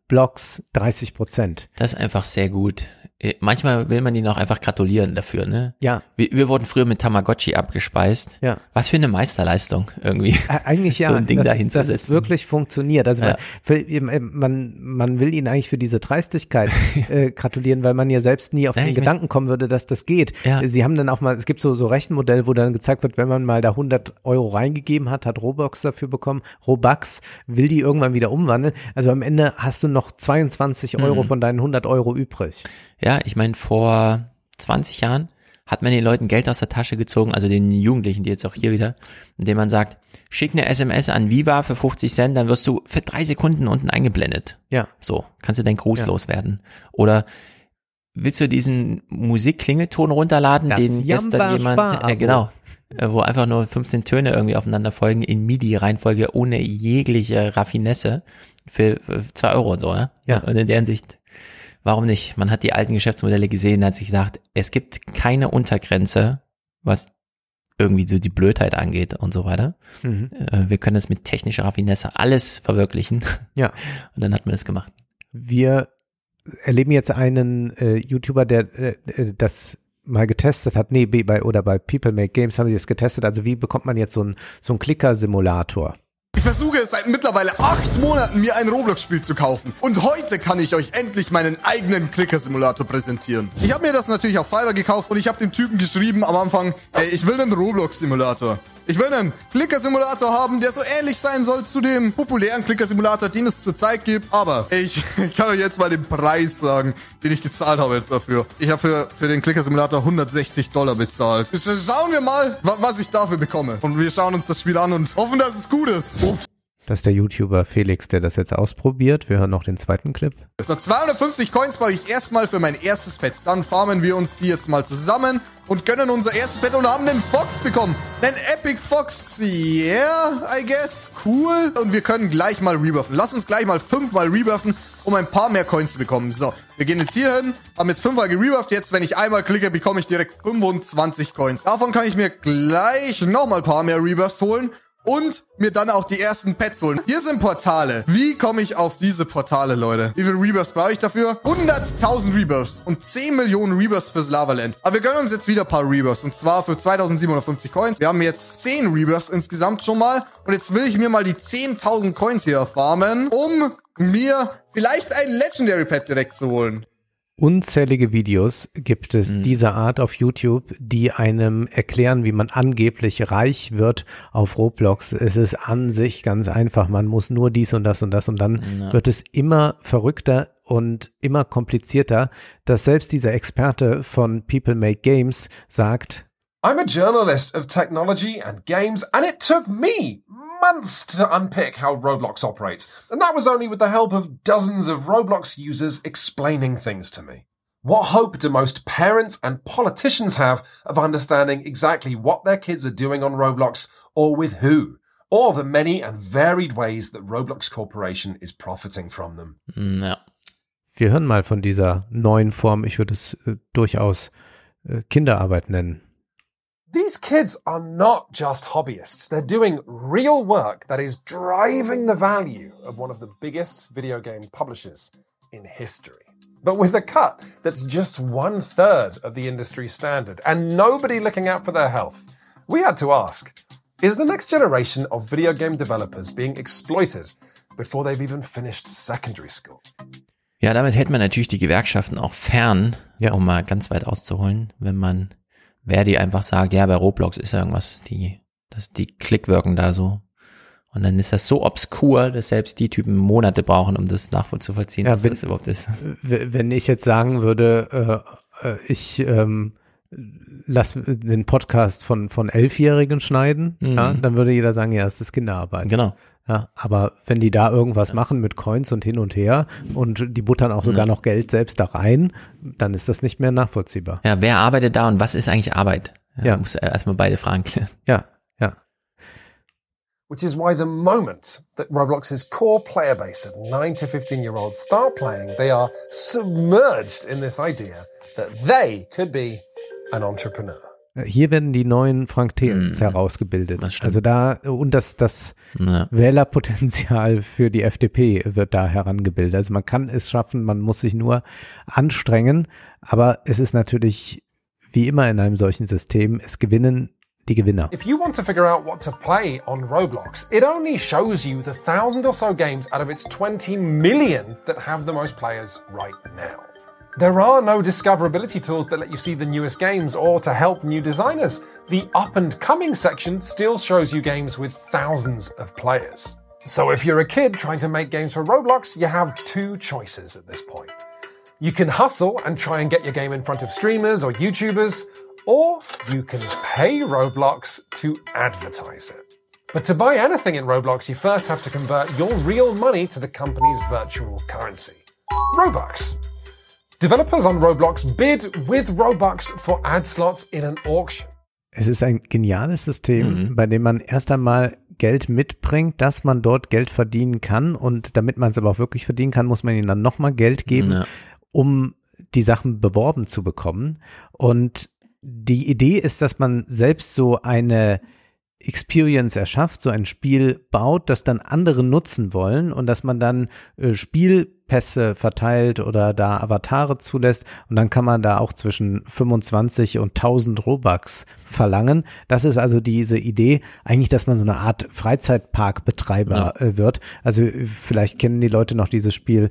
Roblox 30 Prozent. Das ist einfach sehr gut. Äh, manchmal will man ihnen auch einfach gratulieren dafür, ne? Ja. Wir, wir wurden früher mit Tamagotchi abgespeist. Ja. Was für eine Meisterleistung irgendwie. Äh, eigentlich ja. so ein Ding das dahin ist, dass es wirklich funktioniert. Also ja. man, man, man will ihnen eigentlich für diese Dreistigkeit äh, gratulieren, weil man ja selbst nie auf ja, den Gedanken kommen würde, dass das geht. Ja. Sie haben dann auch mal, es gibt so, so Rechenmodell, wo dann gezeigt wird, wenn man mal da 100 Euro reingegeben hat, hat Robux dafür bekommen. Robux will die irgendwann wieder umwandeln. Also am Ende hast du noch 22 Euro mhm. von deinen 100 Euro übrig. Ja, ich meine, vor 20 Jahren hat man den Leuten Geld aus der Tasche gezogen, also den Jugendlichen, die jetzt auch hier wieder, indem man sagt, schick eine SMS an Viva für 50 Cent, dann wirst du für drei Sekunden unten eingeblendet. Ja. So, kannst du deinen Gruß Ja. loswerden. Oder willst du diesen Musikklingelton runterladen, Das den gestern Jamba jemand, Spar-Abo. äh, genau, äh, wo einfach nur 15 Töne irgendwie aufeinander folgen in MIDI-Reihenfolge ohne jegliche Raffinesse für, für 2 Euro und so, ja? Ja. Und in der Hinsicht, warum nicht? Man hat die alten Geschäftsmodelle gesehen, hat sich gesagt, es gibt keine Untergrenze, was irgendwie so die Blödheit angeht und so weiter. Mhm. Äh, Wir können es mit technischer Raffinesse alles verwirklichen. Ja. Und dann hat man es gemacht. Wir erleben jetzt einen äh, YouTuber, der äh, äh, das mal getestet hat. Nee, bei oder bei People Make Games haben sie es getestet. Also wie bekommt man jetzt so einen so einen Clicker-Simulator? Ich versuche es seit mittlerweile acht Monaten, mir ein Roblox-Spiel zu kaufen. Und heute kann ich euch endlich meinen eigenen Clicker-Simulator präsentieren. Ich habe mir das natürlich auf Fiverr gekauft und ich habe dem Typen geschrieben am Anfang, ey, ich will einen Roblox-Simulator. Ich will einen Clicker-Simulator haben, der so ähnlich sein soll zu dem populären Clicker-Simulator, den es zurzeit gibt. Aber ich, ich kann euch jetzt mal den Preis sagen, den ich gezahlt habe jetzt dafür. Ich habe für, für den Clicker-Simulator 160 Dollar bezahlt. Schauen wir mal, wa- was ich dafür bekomme. Und wir schauen uns das Spiel an und hoffen, dass es gut ist. Uff. Das ist der YouTuber Felix, der das jetzt ausprobiert. Wir hören noch den zweiten Clip. So, 250 Coins brauche ich erstmal für mein erstes Pet. Dann farmen wir uns die jetzt mal zusammen und gönnen unser erstes Pet und haben einen Fox bekommen. Einen Epic Fox. Yeah, I guess. Cool. Und wir können gleich mal rebuffen. Lass uns gleich mal fünfmal rebuffen, um ein paar mehr Coins zu bekommen. So, wir gehen jetzt hier hin, haben jetzt fünfmal gerebufft. Jetzt, wenn ich einmal klicke, bekomme ich direkt 25 Coins. Davon kann ich mir gleich nochmal ein paar mehr Rebuffs holen und mir dann auch die ersten Pets holen. Hier sind Portale. Wie komme ich auf diese Portale, Leute? Wie viele Rebuffs brauche ich dafür? 100.000 Rebuffs und 10 Millionen Rebuffs fürs Lavaland. Aber wir gönnen uns jetzt wieder ein paar Rebuffs und zwar für 2750 Coins. Wir haben jetzt 10 Rebuffs insgesamt schon mal und jetzt will ich mir mal die 10.000 Coins hier farmen, um mir vielleicht ein Legendary Pet direkt zu holen. Unzählige Videos gibt Mhm. es dieser Art auf YouTube, die einem erklären, wie man angeblich reich wird auf Roblox. Es ist an sich ganz einfach. Man muss nur dies und das und das und dann Ja. wird es immer verrückter und immer komplizierter, dass selbst dieser Experte von People Make Games sagt, I'm a journalist of technology and games, and it took me months to unpick how Roblox operates. And that was only with the help of dozens of Roblox users explaining things to me. What hope do most parents and politicians have of understanding exactly what their kids are doing on Roblox or with who? Or the many and varied ways that Roblox Corporation is profiting from them. Ja. wir hören mal von dieser neuen Form, ich würde es äh, durchaus äh, Kinderarbeit nennen. These kids are not just hobbyists. They're doing real work that is driving the value of one of the biggest video game publishers in history. But with a cut that's just one third of the industry standard and nobody looking out for their health, we had to ask is the next generation of video game developers being exploited before they've even finished secondary school? Ja, damit hält man natürlich die Gewerkschaften auch fern, ja. um mal ganz weit auszuholen, wenn man Verdi einfach sagt, ja, bei Roblox ist ja irgendwas, die, das, die Klickwirken da so. Und dann ist das so obskur, dass selbst die Typen Monate brauchen, um das nachvollziehen, Ja, was wenn- das überhaupt ist. Wenn ich jetzt sagen würde, äh, äh, ich ähm, lass den Podcast von, von Elfjährigen schneiden, Mhm. ja, dann würde jeder sagen, ja, es ist Kinderarbeit. Genau. Ja, aber wenn die da irgendwas machen mit Coins und hin und her und die buttern auch sogar Ja. noch Geld selbst da rein, dann ist das nicht mehr nachvollziehbar. Ja, wer arbeitet da und was ist eigentlich Arbeit? Ja, Ja. Muss erstmal beide Fragen klären. Ja, ja. Which is why the moment that Roblox's core player base of 9 to 15 year olds start playing, they are submerged in this idea that they could be an entrepreneur. Hier werden die neuen Frank Thels herausgebildet. Also da, und das, das Ja. Wählerpotenzial für die FDP wird da herangebildet. Also man kann es schaffen, man muss sich nur anstrengen, aber es ist natürlich wie immer in einem solchen System, es gewinnen die Gewinner. If you want to figure out what to play on Roblox, it only shows you the thousand or so games out of its 20 million that have the most players right now. There are no discoverability tools that let you see the newest games or to help new designers. The up and coming section still shows you games with thousands of players. So if you're a kid trying to make games for Roblox, you have two choices at this point. You can hustle and try and get your game in front of streamers or YouTubers, or you can pay Roblox to advertise it. But to buy anything in Roblox, you first have to convert your real money to the company's virtual currency Robux. Developers on Roblox bid with Robux for ad slots in an auction. Es ist ein geniales System, bei dem man erst einmal Geld mitbringt, dass man dort Geld verdienen kann und damit man es aber auch wirklich verdienen kann, muss man ihnen dann nochmal Geld geben, Ja. um die Sachen beworben zu bekommen. Und die Idee ist, dass man selbst so eine Experience erschafft, so ein Spiel baut, das dann andere nutzen wollen und dass man dann äh, Spielpässe verteilt oder da Avatare zulässt und dann kann man da auch zwischen 25 und 1000 Robux verlangen. Das ist also diese Idee, eigentlich, dass man so eine Art Freizeitparkbetreiber äh, wird. Also äh, vielleicht kennen die Leute noch dieses Spiel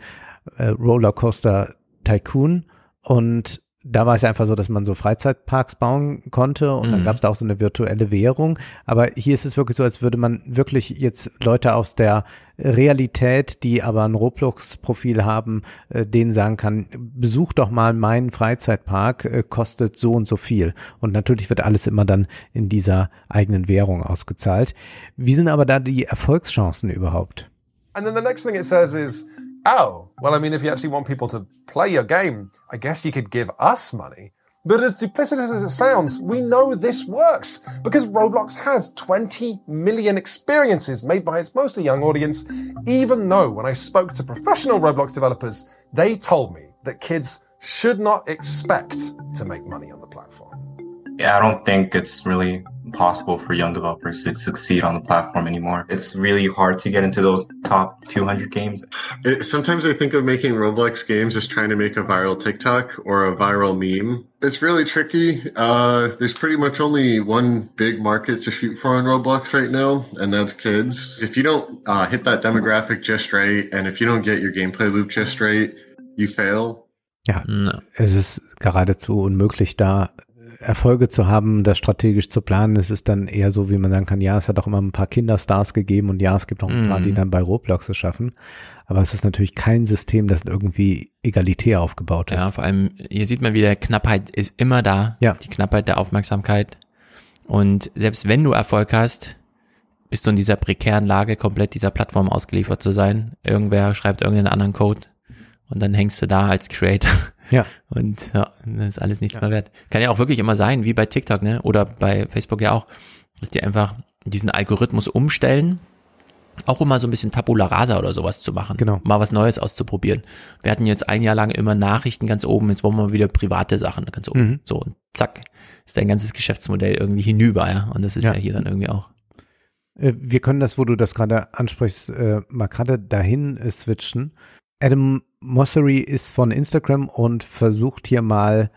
äh, Rollercoaster Tycoon und da war es ja einfach so, dass man so Freizeitparks bauen konnte und dann Mhm. gab es da auch so eine virtuelle Währung. Aber hier ist es wirklich so, als würde man wirklich jetzt Leute aus der Realität, die aber ein Roblox-Profil haben, äh, denen sagen kann, besuch doch mal meinen Freizeitpark, äh, kostet so und so viel. Und natürlich wird alles immer dann in dieser eigenen Währung ausgezahlt. Wie sind aber da die Erfolgschancen überhaupt? And then the next thing it says is, oh, well, I mean, if you actually want people to play your game, I guess you could give us money. But as duplicitous as it sounds, we know this works because Roblox has 20 million experiences made by its mostly young audience, even though when I spoke to professional Roblox developers, they told me that kids should not expect to make money on the platform. Yeah, I don't think it's really possible for young developers to succeed on the platform anymore. It's really hard to get into those top 200 games. It, sometimes I think of making Roblox games as trying to make a viral TikTok or a viral meme. It's really tricky. Uh, there's pretty much only one big market to shoot for on Roblox right now, and that's kids. If you don't uh, hit that demographic just right, and if you don't get your gameplay loop just right, you fail. Ja, es ist geradezu unmöglich, da Erfolge zu haben, das strategisch zu planen. Es ist dann eher so, wie man sagen kann, ja, es hat auch immer ein paar Kinderstars gegeben und ja, es gibt auch ein paar, Mhm. die dann bei Roblox es schaffen. Aber es ist natürlich kein System, das irgendwie egalitär aufgebaut ist. Ja, vor allem, hier sieht man wieder, Knappheit ist immer da. Ja. Die Knappheit der Aufmerksamkeit. Und selbst wenn du Erfolg hast, bist du in dieser prekären Lage, komplett dieser Plattform ausgeliefert zu sein. Irgendwer schreibt irgendeinen anderen Code und dann hängst du da als Creator. Ja. Und ja, das ist alles nichts mehr wert. Kann ja auch wirklich immer sein, wie bei TikTok, ne? Oder bei Facebook ja auch, dass die einfach diesen Algorithmus umstellen, auch immer so ein bisschen Tabula Rasa oder sowas zu machen. Genau. Mal was Neues auszuprobieren. Wir hatten jetzt ein Jahr lang immer Nachrichten ganz oben, jetzt wollen wir wieder private Sachen ganz oben. Mhm. So, und zack, ist dein ganzes Geschäftsmodell irgendwie hinüber, ja. Und das ist ja, Ja. hier dann irgendwie auch. Äh, Wir können das, wo du das gerade ansprichst, äh, mal gerade dahin äh, switchen. Adam Mossery ist von Instagram und versucht hier mal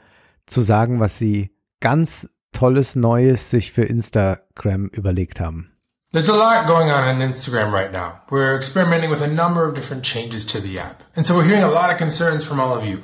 zu sagen, was sie ganz tolles Neues sich für Instagram überlegt haben. There's a lot going on on Instagram right now. We're experimenting with a number of different changes to the app. And so we're hearing a lot of concerns from all of you.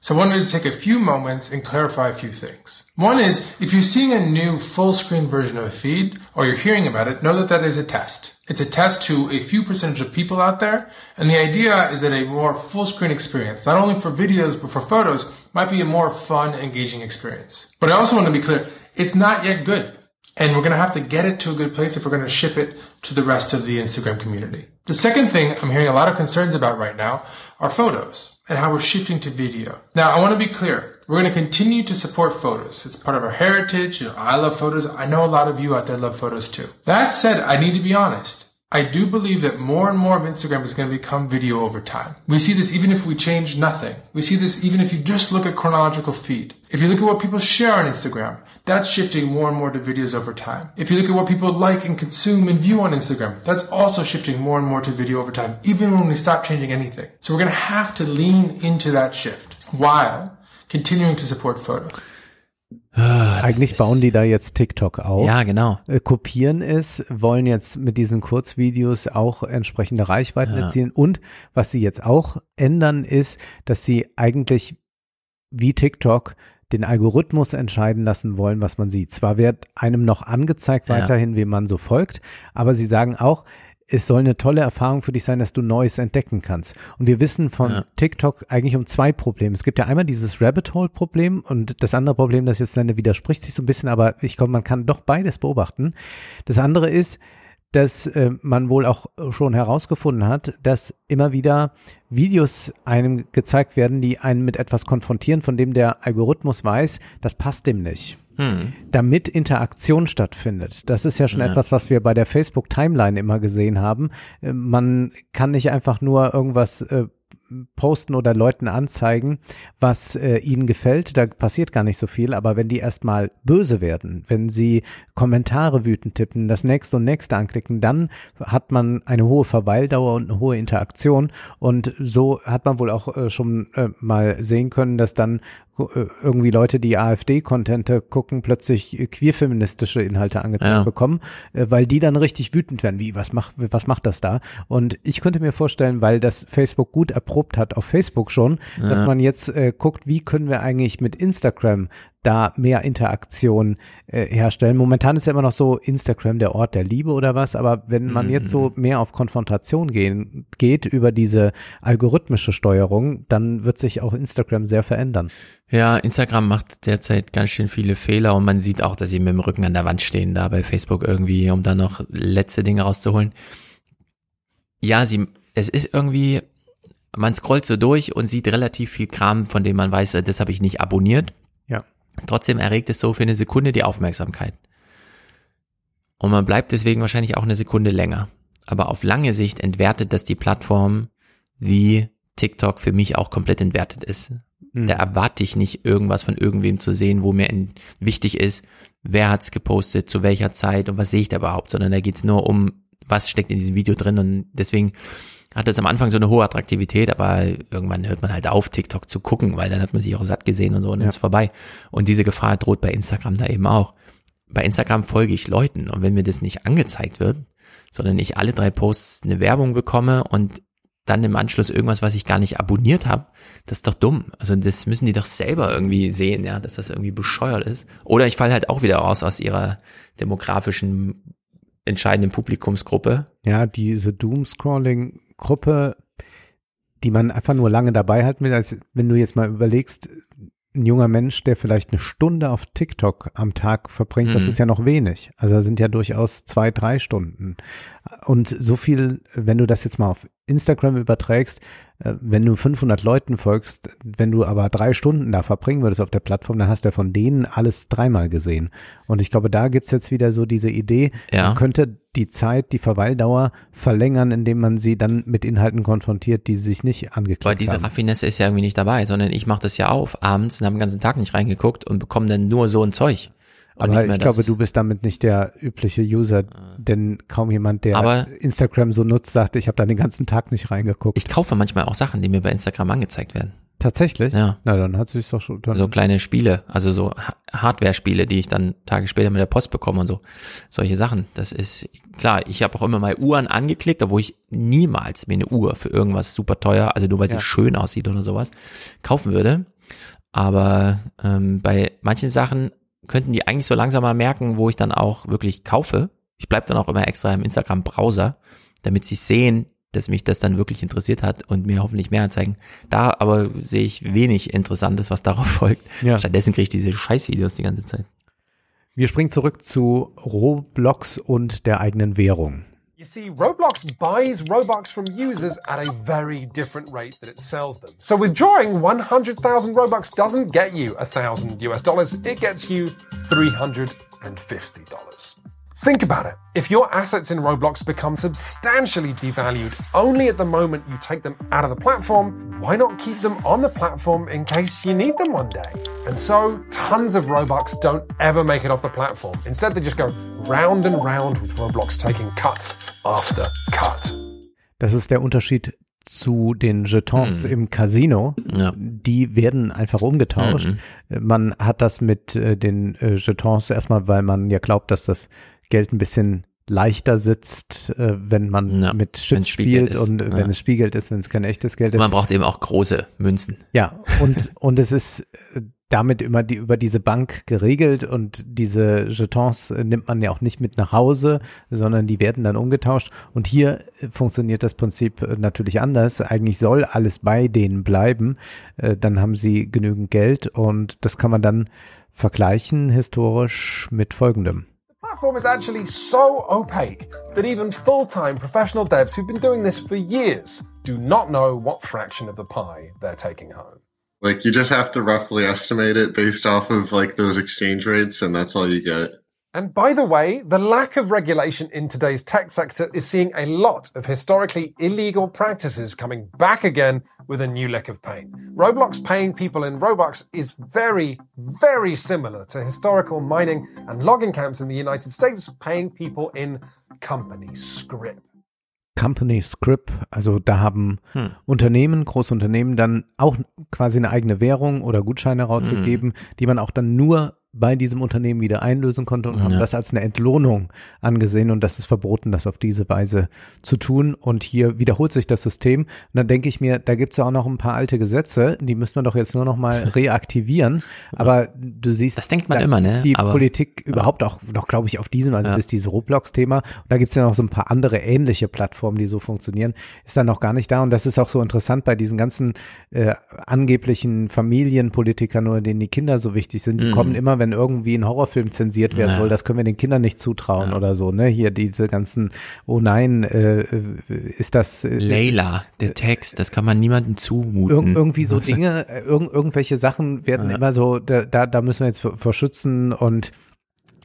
So I wanted to take a few moments and clarify a few things. One is, if you're seeing a new full screen version of a feed, or you're hearing about it, know that that is a test. It's a test to a few percentage of people out there, and the idea is that a more full screen experience, not only for videos, but for photos, might be a more fun, engaging experience. But I also want to be clear, it's not yet good. And we're going to have to get it to a good place if we're going to ship it to the rest of the Instagram community. The second thing I'm hearing a lot of concerns about right now are photos and how we're shifting to video. Now, I want to be clear. We're going to continue to support photos. It's part of our heritage. You know, I love photos. I know a lot of you out there love photos too. That said, I need to be honest. I do believe that more and more of Instagram is going to become video over time. We see this even if we change nothing. We see this even if you just look at chronological feed. If you look at what people share on Instagram, that's shifting more and more to videos over time. If you look at what people like and consume and view on Instagram, that's also shifting more and more to video over time, even when we stop changing anything. So we're going to have to lean into that shift while continuing to support photos. Eigentlich bauen die da jetzt TikTok auf. Ja, genau. Äh, kopieren es, wollen jetzt mit diesen Kurzvideos auch entsprechende Reichweiten Ja. erzielen. Und was sie jetzt auch ändern, ist, dass sie eigentlich wie TikTok den Algorithmus entscheiden lassen wollen, was man sieht. Zwar wird einem noch angezeigt Ja. weiterhin, wem man so folgt, aber sie sagen auch, es soll eine tolle Erfahrung für dich sein, dass du Neues entdecken kannst. Und wir wissen von Ja. TikTok eigentlich um zwei Probleme. Es gibt ja einmal dieses Rabbit Hole Problem und das andere Problem, das jetzt nenne, widerspricht sich so ein bisschen, aber ich glaube, man kann doch beides beobachten. Das andere ist, dass äh, man wohl auch schon herausgefunden hat, dass immer wieder Videos einem gezeigt werden, die einen mit etwas konfrontieren, von dem der Algorithmus weiß, das passt dem nicht Hm. damit Interaktion stattfindet. Das ist ja schon Ja. etwas, was wir bei der Facebook Timeline immer gesehen haben. Äh, Man kann nicht einfach nur irgendwas äh, posten oder Leuten anzeigen, was äh, ihnen gefällt. Da passiert gar nicht so viel. Aber wenn die erstmal böse werden, wenn sie Kommentare wütend tippen, das nächste und nächste anklicken, dann hat man eine hohe Verweildauer und eine hohe Interaktion. Und so hat man wohl auch äh, schon äh, mal sehen können, dass dann irgendwie Leute, die AfD-Contente gucken, plötzlich äh, queerfeministische Inhalte angezeigt Ja. bekommen, äh, weil die dann richtig wütend werden. Wie, was macht, was macht das da? Und ich könnte mir vorstellen, weil das Facebook gut erprobt hat auf Facebook schon, dass Ja. man jetzt äh, guckt, wie können wir eigentlich mit Instagram da mehr Interaktion äh, herstellen. Momentan ist ja immer noch so Instagram der Ort der Liebe oder was, aber wenn man jetzt so mehr auf Konfrontation gehen, geht über diese algorithmische Steuerung, dann wird sich auch Instagram sehr verändern. Ja, Instagram macht derzeit ganz schön viele Fehler und man sieht auch, dass sie mit dem Rücken an der Wand stehen, da bei Facebook irgendwie, um da noch letzte Dinge rauszuholen. Ja, sie, es ist irgendwie, man scrollt so durch und sieht relativ viel Kram, von dem man weiß, das habe ich nicht abonniert. Trotzdem erregt es so für eine Sekunde die Aufmerksamkeit. Und man bleibt deswegen wahrscheinlich auch eine Sekunde länger. Aber auf lange Sicht entwertet das die Plattform, wie TikTok für mich auch komplett entwertet ist. Mhm. Da erwarte ich nicht irgendwas von irgendwem zu sehen, wo mir wichtig ist, wer hat's gepostet, zu welcher Zeit und was sehe ich da überhaupt, sondern da geht's nur um, was steckt in diesem Video drin und deswegen hat das am Anfang so eine hohe Attraktivität, aber irgendwann hört man halt auf, TikTok zu gucken, weil dann hat man sich auch satt gesehen und so und Ja. ist vorbei. Und diese Gefahr droht bei Instagram da eben auch. Bei Instagram folge ich Leuten und wenn mir das nicht angezeigt wird, sondern ich alle drei Posts eine Werbung bekomme und dann im Anschluss irgendwas, was ich gar nicht abonniert habe, das ist doch dumm. Also das müssen die doch selber irgendwie sehen, ja, dass das irgendwie bescheuert ist. Oder ich falle halt auch wieder raus aus ihrer demografischen entscheidenden Publikumsgruppe. Ja, diese Doom-Scrolling-Gruppe, die man einfach nur lange dabei halten will, als wenn du jetzt mal überlegst, ein junger Mensch, der vielleicht eine Stunde auf TikTok am Tag verbringt, das Mhm. ist ja noch wenig. Also da sind ja durchaus zwei, drei Stunden. Und so viel, wenn du das jetzt mal auf Instagram überträgst, äh, wenn du 500 Leuten folgst, wenn du aber drei Stunden da verbringen würdest auf der Plattform, dann hast du ja von denen alles dreimal gesehen. Und ich glaube, da gibt's jetzt wieder so diese Idee, Ja. man könnte die Zeit, die Verweildauer verlängern, indem man sie dann mit Inhalten konfrontiert, die sich nicht angeklickt Weil diese haben. Raffinesse ist ja irgendwie nicht dabei, sondern ich mache das ja auf abends und habe den ganzen Tag nicht reingeguckt und bekomme dann nur so ein Zeug. Aber ich glaube, du bist damit nicht der übliche User, denn kaum jemand, der Aber- Instagram so nutzt, sagt, ich habe da den ganzen Tag nicht reingeguckt. Ich kaufe manchmal auch Sachen, die mir bei Instagram angezeigt werden. Tatsächlich? Ja. Na, dann hat sich doch schon. So kleine Spiele, also so Ha- Hardware-Spiele, die ich dann Tage später mit der Post bekomme und so. Solche Sachen. Das ist klar, ich habe auch immer mal Uhren angeklickt, obwohl ich niemals mir eine Uhr für irgendwas super teuer, also nur weil sie Ja. schön aussieht oder sowas, kaufen würde. Aber ähm, bei manchen Sachen könnten die eigentlich so langsam mal merken, wo ich dann auch wirklich kaufe. Ich bleib dann auch immer extra im Instagram-Browser, damit sie sehen, dass mich das dann wirklich interessiert hat und mir hoffentlich mehr anzeigen. Da aber sehe ich wenig Interessantes, was darauf folgt. Ja. Stattdessen kriege ich diese Scheißvideos die ganze Zeit. Wir springen zurück zu Roblox und der eigenen Währung. You see, Roblox buys Robux from users at a very different rate that it sells them. So withdrawing 100,000 Robux doesn't get you 1,000 US dollars, it gets you $350. Think about it. If your assets in Roblox become substantially devalued only at the moment you take them out of the platform, why not keep them on the platform in case you need them one day? And so, tons of Robux don't ever make it off the platform. Instead, they just go round and round with Roblox taking cut after cut. Das ist der Unterschied zu den Jetons Hm. im Casino. Ja. Die werden einfach umgetauscht. Mhm. Man hat das mit äh, den äh, Jetons erstmal, weil man ja glaubt, dass das Geld ein bisschen leichter sitzt, äh, wenn man Ja, mit Chips spielt ist, und ja. wenn es Spielgeld ist, wenn es kein echtes Geld ist. Man braucht eben auch große Münzen. Ja, und, und es ist äh, damit immer die, über diese Bank geregelt und diese Jetons äh, nimmt man ja auch nicht mit nach Hause, sondern die werden dann umgetauscht. Und hier funktioniert das Prinzip natürlich anders. Eigentlich soll alles bei denen bleiben. Dann haben sie genügend Geld und das kann man dann vergleichen historisch mit folgendem. Platform is actually so opaque that even full time professional devs who've been doing this for years do not know what fraction of the pie they're taking home. Like you just have to roughly estimate it based off of like those exchange rates, and that's all you get. And by the way, the lack of regulation in today's tech sector is seeing a lot of historically illegal practices coming back again with a new lick of paint. Roblox paying people in Robux is very, very similar to historical mining and logging camps in the United States paying people in company script. Company Script, also da haben Hm. Unternehmen, große Unternehmen dann auch quasi eine eigene Währung oder Gutscheine rausgegeben, hm. die man auch dann nur bei diesem Unternehmen wieder einlösen konnte und haben Ja. das als eine Entlohnung angesehen und das ist verboten, das auf diese Weise zu tun und hier wiederholt sich das System und dann denke ich mir, da gibt es ja auch noch ein paar alte Gesetze, die müssen wir doch jetzt nur noch mal reaktivieren, aber du siehst, Das denkt man da immer, ne? ist die Aber- Politik überhaupt auch noch, glaube ich, auf diesem, also Ja. bis dieses Roblox-Thema. Und da gibt's ja noch so ein paar andere ähnliche Plattformen, die so funktionieren, ist dann noch gar nicht da. Und das ist auch so interessant bei diesen ganzen äh, angeblichen Familienpolitikern oder denen die Kinder so wichtig sind. Die Mhm. kommen immer, wenn irgendwie ein Horrorfilm zensiert werden Ja. soll, das können wir den Kindern nicht zutrauen oder so. Ne, hier diese ganzen, oh nein, äh, äh, ist das äh, Layla, der Text, das kann man niemandem zumuten. Ir irgendwie so Dinge, äh, irg irgendwelche Sachen werden Ja. immer so, da, da, müssen wir jetzt vor schützen und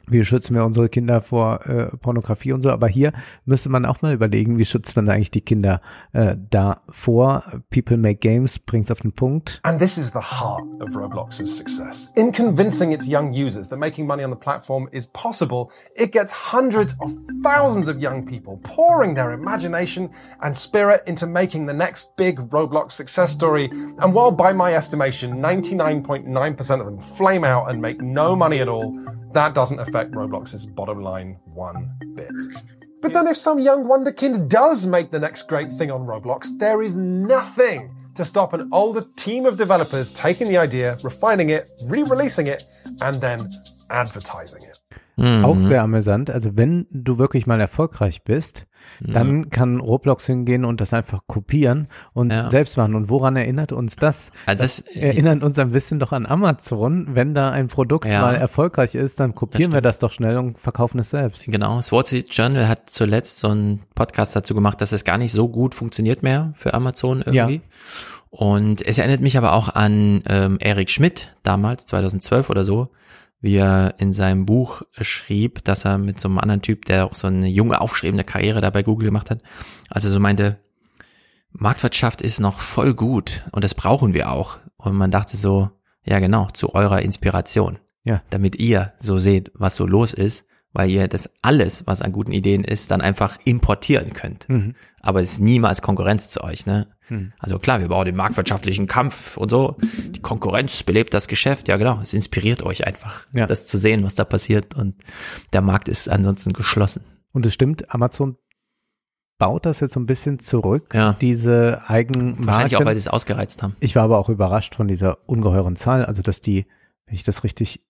wie schützen wir unsere Kinder vor äh, Pornografie und so, aber hier müsste man auch mal überlegen, wie schützt man eigentlich die Kinder äh, davor. People Make Games auf den Punkt. And this is the heart of Roblox's success. In convincing its young users that making money on the platform is possible, it gets hundreds of thousands of young people pouring their imagination and spirit into making the next big Roblox success story. And while by my estimation, 99.9% of them flame out and make no money at all, that doesn't affect Roblox's bottom line one bit. But then if some young wonderkind does make the next great thing on Roblox, there is nothing to stop an older team of developers taking the idea, refining it, re-releasing it, and then advertising it. Mhm. Auch sehr amüsant. Also wenn du wirklich mal erfolgreich bist, dann kann Roblox hingehen und das einfach kopieren und Ja. selbst machen. Und woran erinnert uns das? Also das es- erinnert uns ein bisschen doch an Amazon. Wenn da ein Produkt Ja. mal erfolgreich ist, dann kopieren wir das doch schnell und verkaufen es selbst. Genau, das Wall Street Journal hat zuletzt so einen Podcast dazu gemacht, dass es gar nicht so gut funktioniert mehr für Amazon irgendwie. Und es erinnert mich aber auch an ähm, Eric Schmidt damals, 2012 oder so, wie er in seinem Buch schrieb, dass er mit so einem anderen Typ, der auch so eine junge, aufstrebende Karriere da bei Google gemacht hat, also so meinte, Marktwirtschaft ist noch voll gut und das brauchen wir auch. Und man dachte so, ja genau, zu eurer Inspiration. Ja. Damit ihr so seht, was so los ist, weil ihr das alles, was an guten Ideen ist, dann einfach importieren könnt. Mhm. Aber es ist niemals Konkurrenz zu euch, ne? Mhm. Also klar, wir bauen den marktwirtschaftlichen Kampf und so. Die Konkurrenz belebt das Geschäft. Ja, genau. Es inspiriert euch einfach, Ja. das zu sehen, was da passiert. Und der Markt ist ansonsten geschlossen. Und es stimmt, Amazon baut das jetzt so ein bisschen zurück, Ja. diese Eigenmarken. Wahrscheinlich auch, weil sie es ausgereizt haben. Ich war aber auch überrascht von dieser ungeheuren Zahl, also dass die, wenn ich das richtig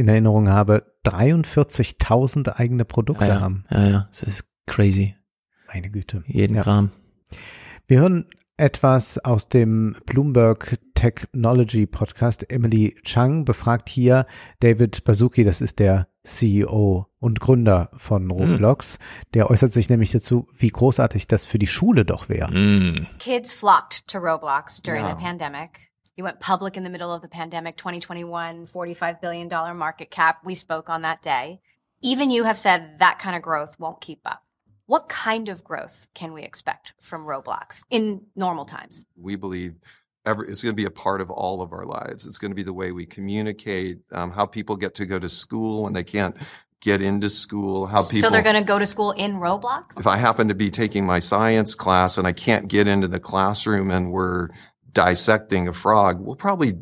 in Erinnerung habe, 43.000 eigene Produkte Ja, ja. haben. ja, ja. Es ist crazy. Meine Güte. Jeden Ja. Kram. Wir hören etwas aus dem Bloomberg Technology Podcast. Emily Chang befragt hier David Bazuki, das ist der CEO und Gründer von Roblox. Der äußert sich nämlich dazu, wie großartig das für die Schule doch wäre. Mm. Kids flocked to Roblox during Yeah. the pandemic. You went public in the middle of the pandemic, 2021, $45 billion market cap. We spoke on that day. Even you have said that kind of growth won't keep up. What kind of growth can we expect from Roblox in normal times? we believe every, it's going to be a part of all of our lives. It's going to be the way we communicate, um, how people get to go to school when they can't get into school, how people. so they're going to go to school in Roblox? if I happen to be taking my science class and I can't get into the classroom and we're dissecting a frog. We'll probably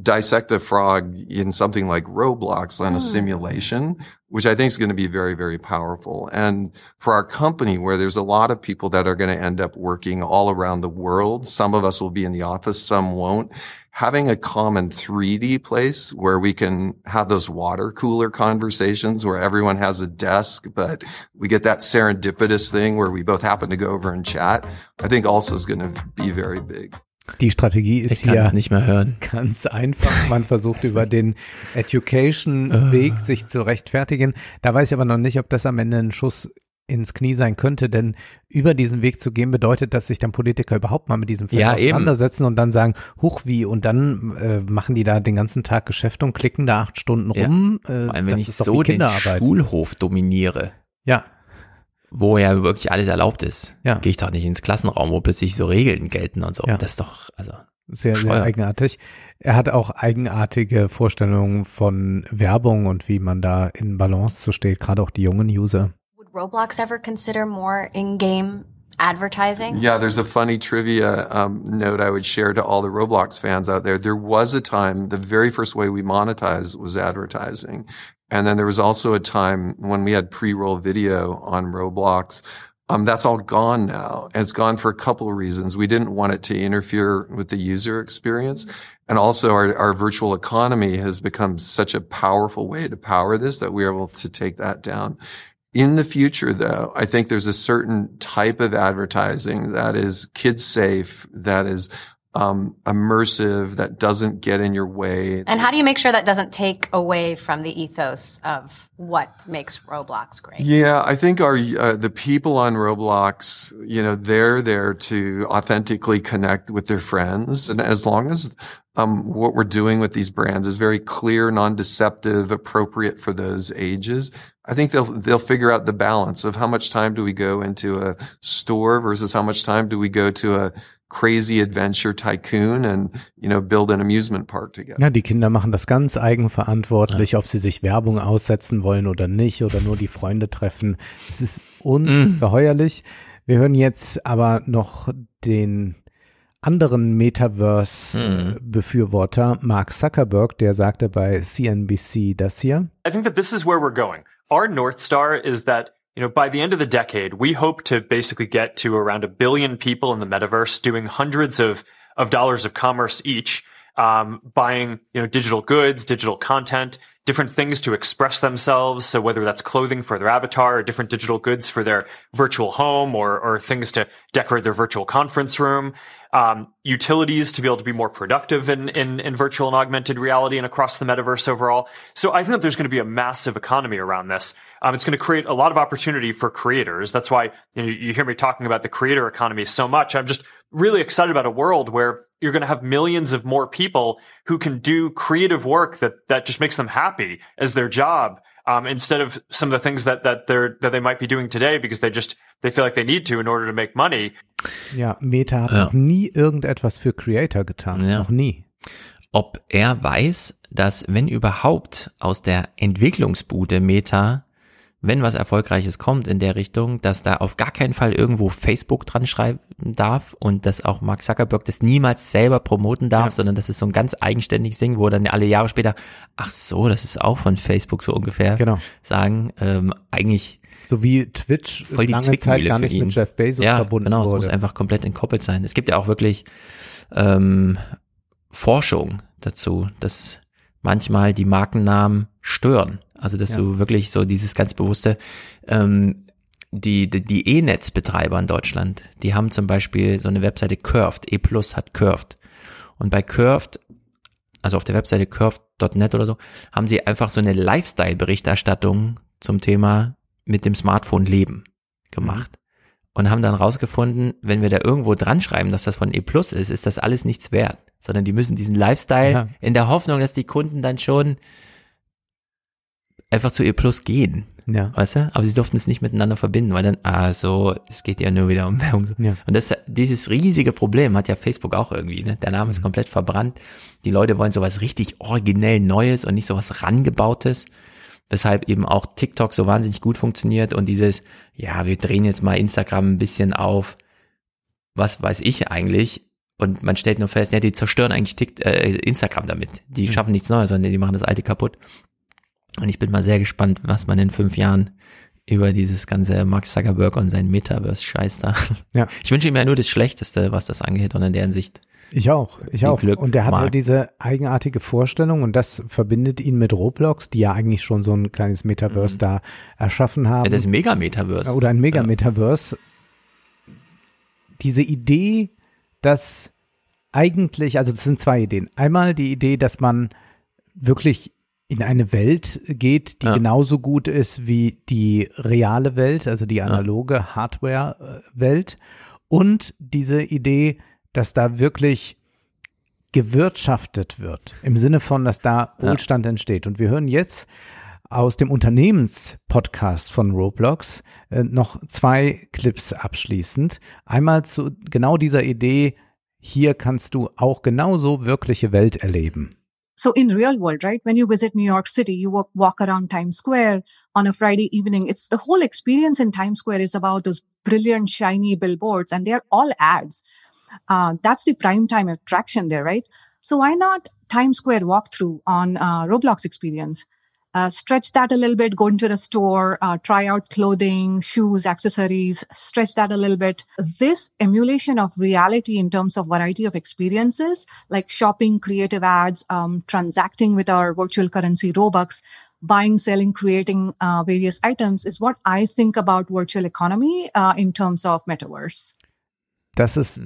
dissect a frog in something like Roblox on a hmm. simulation, which I think is going to be very, very powerful. And for our company, where there's a lot of people that are going to end up working all around the world, some of us will be in the office, some won't. Having a common 3D place where we can have those water cooler conversations where everyone has a desk, but we get that serendipitous thing where we both happen to go over and chat, I think also is going to be very big. Die Strategie ist Ich hier nicht mehr hören. ganz einfach. Man versucht über den Education-Weg sich zu rechtfertigen. Da weiß ich aber noch nicht, ob das am Ende ein Schuss ins Knie sein könnte, denn über diesen Weg zu gehen bedeutet, dass sich dann Politiker überhaupt mal mit diesem Feld Ja, eben. auseinandersetzen und dann sagen, huch wie, und dann äh, machen die da den ganzen Tag Geschäft und klicken da acht Stunden Ja. rum. Äh, Vor allem, wenn das ich so den. Schulhof dominiere. Ja. Wo ja wirklich alles erlaubt ist. Ja. Gehe ich doch nicht ins Klassenraum, wo plötzlich so Regeln gelten und so. Ja. Das ist doch, also. Sehr, sehr bescheuert. eigenartig. Er hat auch eigenartige Vorstellungen von Werbung und wie man da in Balance zu steht, gerade auch die jungen User. Would Roblox ever consider more in-game advertising? Yeah, there's a funny trivia um, note I would share to all the Roblox fans out there. There was a time, the very first way we monetized was advertising. And then there was also a time when we had pre-roll video on Roblox. Um, that's all gone now. And it's gone for a couple of reasons. We didn't want it to interfere with the user experience. And also our, our virtual economy has become such a powerful way to power this that we were able to take that down. In the future, though, I think there's a certain type of advertising that is kid safe, that is um, immersive, that doesn't get in your way. And how do you make sure that doesn't take away from the ethos of what makes Roblox great? Yeah, I think our uh, the people on Roblox, you know, they're there to authentically connect with their friends, and as long as um, what we're doing with these brands is very clear, non-deceptive, appropriate for those ages, I think they'll they'll figure out the balance of how much time do we go into a store versus how much time do we go to a crazy adventure tycoon and you know build an amusement park together. Ja, die Kinder machen das ganz eigenverantwortlich, ob sie sich Werbung aussetzen wollen oder nicht oder nur die Freunde treffen. Es ist ungeheuerlich. Wir hören jetzt aber noch den anderen Metaverse-Befürworter, Mark Zuckerberg, der sagte bei CNBC das hier. I think that this is where we're going. Our North Star is that, you know, by the end of the decade, we hope to basically get to around a billion people in the metaverse doing hundreds of, of dollars of commerce each, um, buying, you know, digital goods, digital content, different things to express themselves. So whether that's clothing for their avatar or different digital goods for their virtual home or, or things to decorate their virtual conference room, um, utilities to be able to be more productive in, in, in virtual and augmented reality and across the metaverse overall. So I think that there's going to be a massive economy around this. Um, it's going to create a lot of opportunity for creators. That's why you, know, you hear me talking about the creator economy so much. I'm just really excited about a world where you're going to have millions of more people who can do creative work that, that just makes them happy as their job. Um, instead of some of the things that, that they're, that they might be doing today because they just, they feel like they need to in order to make money. Ja, Meta hat Ja. noch nie irgendetwas für Creator getan. Ja. Noch nie. ob er weiß, dass wenn überhaupt aus der Entwicklungsbude Meta, wenn was Erfolgreiches kommt in der Richtung, dass da auf gar keinen Fall irgendwo Facebook dran schreiben darf und dass auch Mark Zuckerberg das niemals selber promoten darf, sondern das ist so ein ganz eigenständiges Ding, wo dann alle Jahre später, ach so, das ist auch von Facebook so ungefähr, Genau. sagen, ähm, eigentlich So wie Twitch voll die lange Zeit gar nicht mit Jeff Bezos ja, verbunden genau, es wurde. muss einfach komplett entkoppelt sein. Es gibt ja auch wirklich ähm, Forschung dazu, dass manchmal die Markennamen stören. Also dass Ja. du wirklich so dieses ganz bewusste, ähm, die, die, die E-Netzbetreiber in Deutschland, die haben zum Beispiel so eine Webseite Curved, E Plus hat Curved. Und bei Curved, also auf der Webseite curved.net oder so, haben sie einfach so eine Lifestyle-Berichterstattung zum Thema mit dem Smartphone leben gemacht. Und haben dann rausgefunden, wenn wir da irgendwo dran schreiben, dass das von E Plus ist, ist das alles nichts wert. Sondern die müssen diesen Lifestyle Ja. in der Hoffnung, dass die Kunden dann schon einfach zu E Plus gehen. Ja. Weißt du? Aber sie durften es nicht miteinander verbinden, weil dann, ah so, es geht ja nur wieder um Werbung. Ja. Und das, dieses riesige Problem hat ja Facebook auch irgendwie, ne? Der Name Mhm. ist komplett verbrannt. Die Leute wollen sowas richtig originell Neues und nicht sowas rangebautes. Weshalb eben auch TikTok so wahnsinnig gut funktioniert und dieses, ja, wir drehen jetzt mal Instagram ein bisschen auf, was weiß ich eigentlich, Und man stellt nur fest, ja, die zerstören eigentlich Tick, äh, Instagram damit. Die schaffen nichts Neues, sondern die machen das alte kaputt. Und ich bin mal sehr gespannt, was man in fünf Jahren über dieses ganze Mark Zuckerberg und sein Metaverse-Scheiß da. Ja. Ich wünsche ihm ja nur das Schlechteste, was das angeht und in deren Sicht. Ich auch, ich auch. Glück, und der hat ja Marc. diese eigenartige Vorstellung und das verbindet ihn mit Roblox, die ja eigentlich schon so ein kleines Metaverse da erschaffen haben. Mhm. Ja, das Mega-Metaverse. Oder ein Mega-Metaverse. Diese Idee, dass eigentlich, also es sind zwei Ideen. Einmal die Idee, dass man wirklich in eine Welt geht, die Ja. genauso gut ist wie die reale Welt, also die analoge Hardware-Welt. Und diese Idee, dass da wirklich gewirtschaftet wird, im Sinne von, dass da Ja. Wohlstand entsteht. Und wir hören jetzt aus dem Unternehmenspodcast von Roblox äh, noch zwei Clips abschließend. Einmal zu genau dieser Idee, hier kannst du auch genauso wirkliche Welt erleben. So in real world, right? When you visit New York City, you walk, walk around Times Square on a Friday evening. It's the whole experience in Times Square is about those brilliant, shiny billboards and they're all ads. Uh, that's the prime time attraction there, right? So why not Times Square walkthrough on uh, Roblox experience? Uh, stretch that a little bit, go into the store, uh, try out clothing, shoes, accessories, stretch that a little bit. This emulation of reality in terms of variety of experiences, like shopping, creative ads, um, transacting with our virtual currency Robux, buying, selling, creating uh, various items is what I think about virtual economy uh, in terms of metaverse. Dass es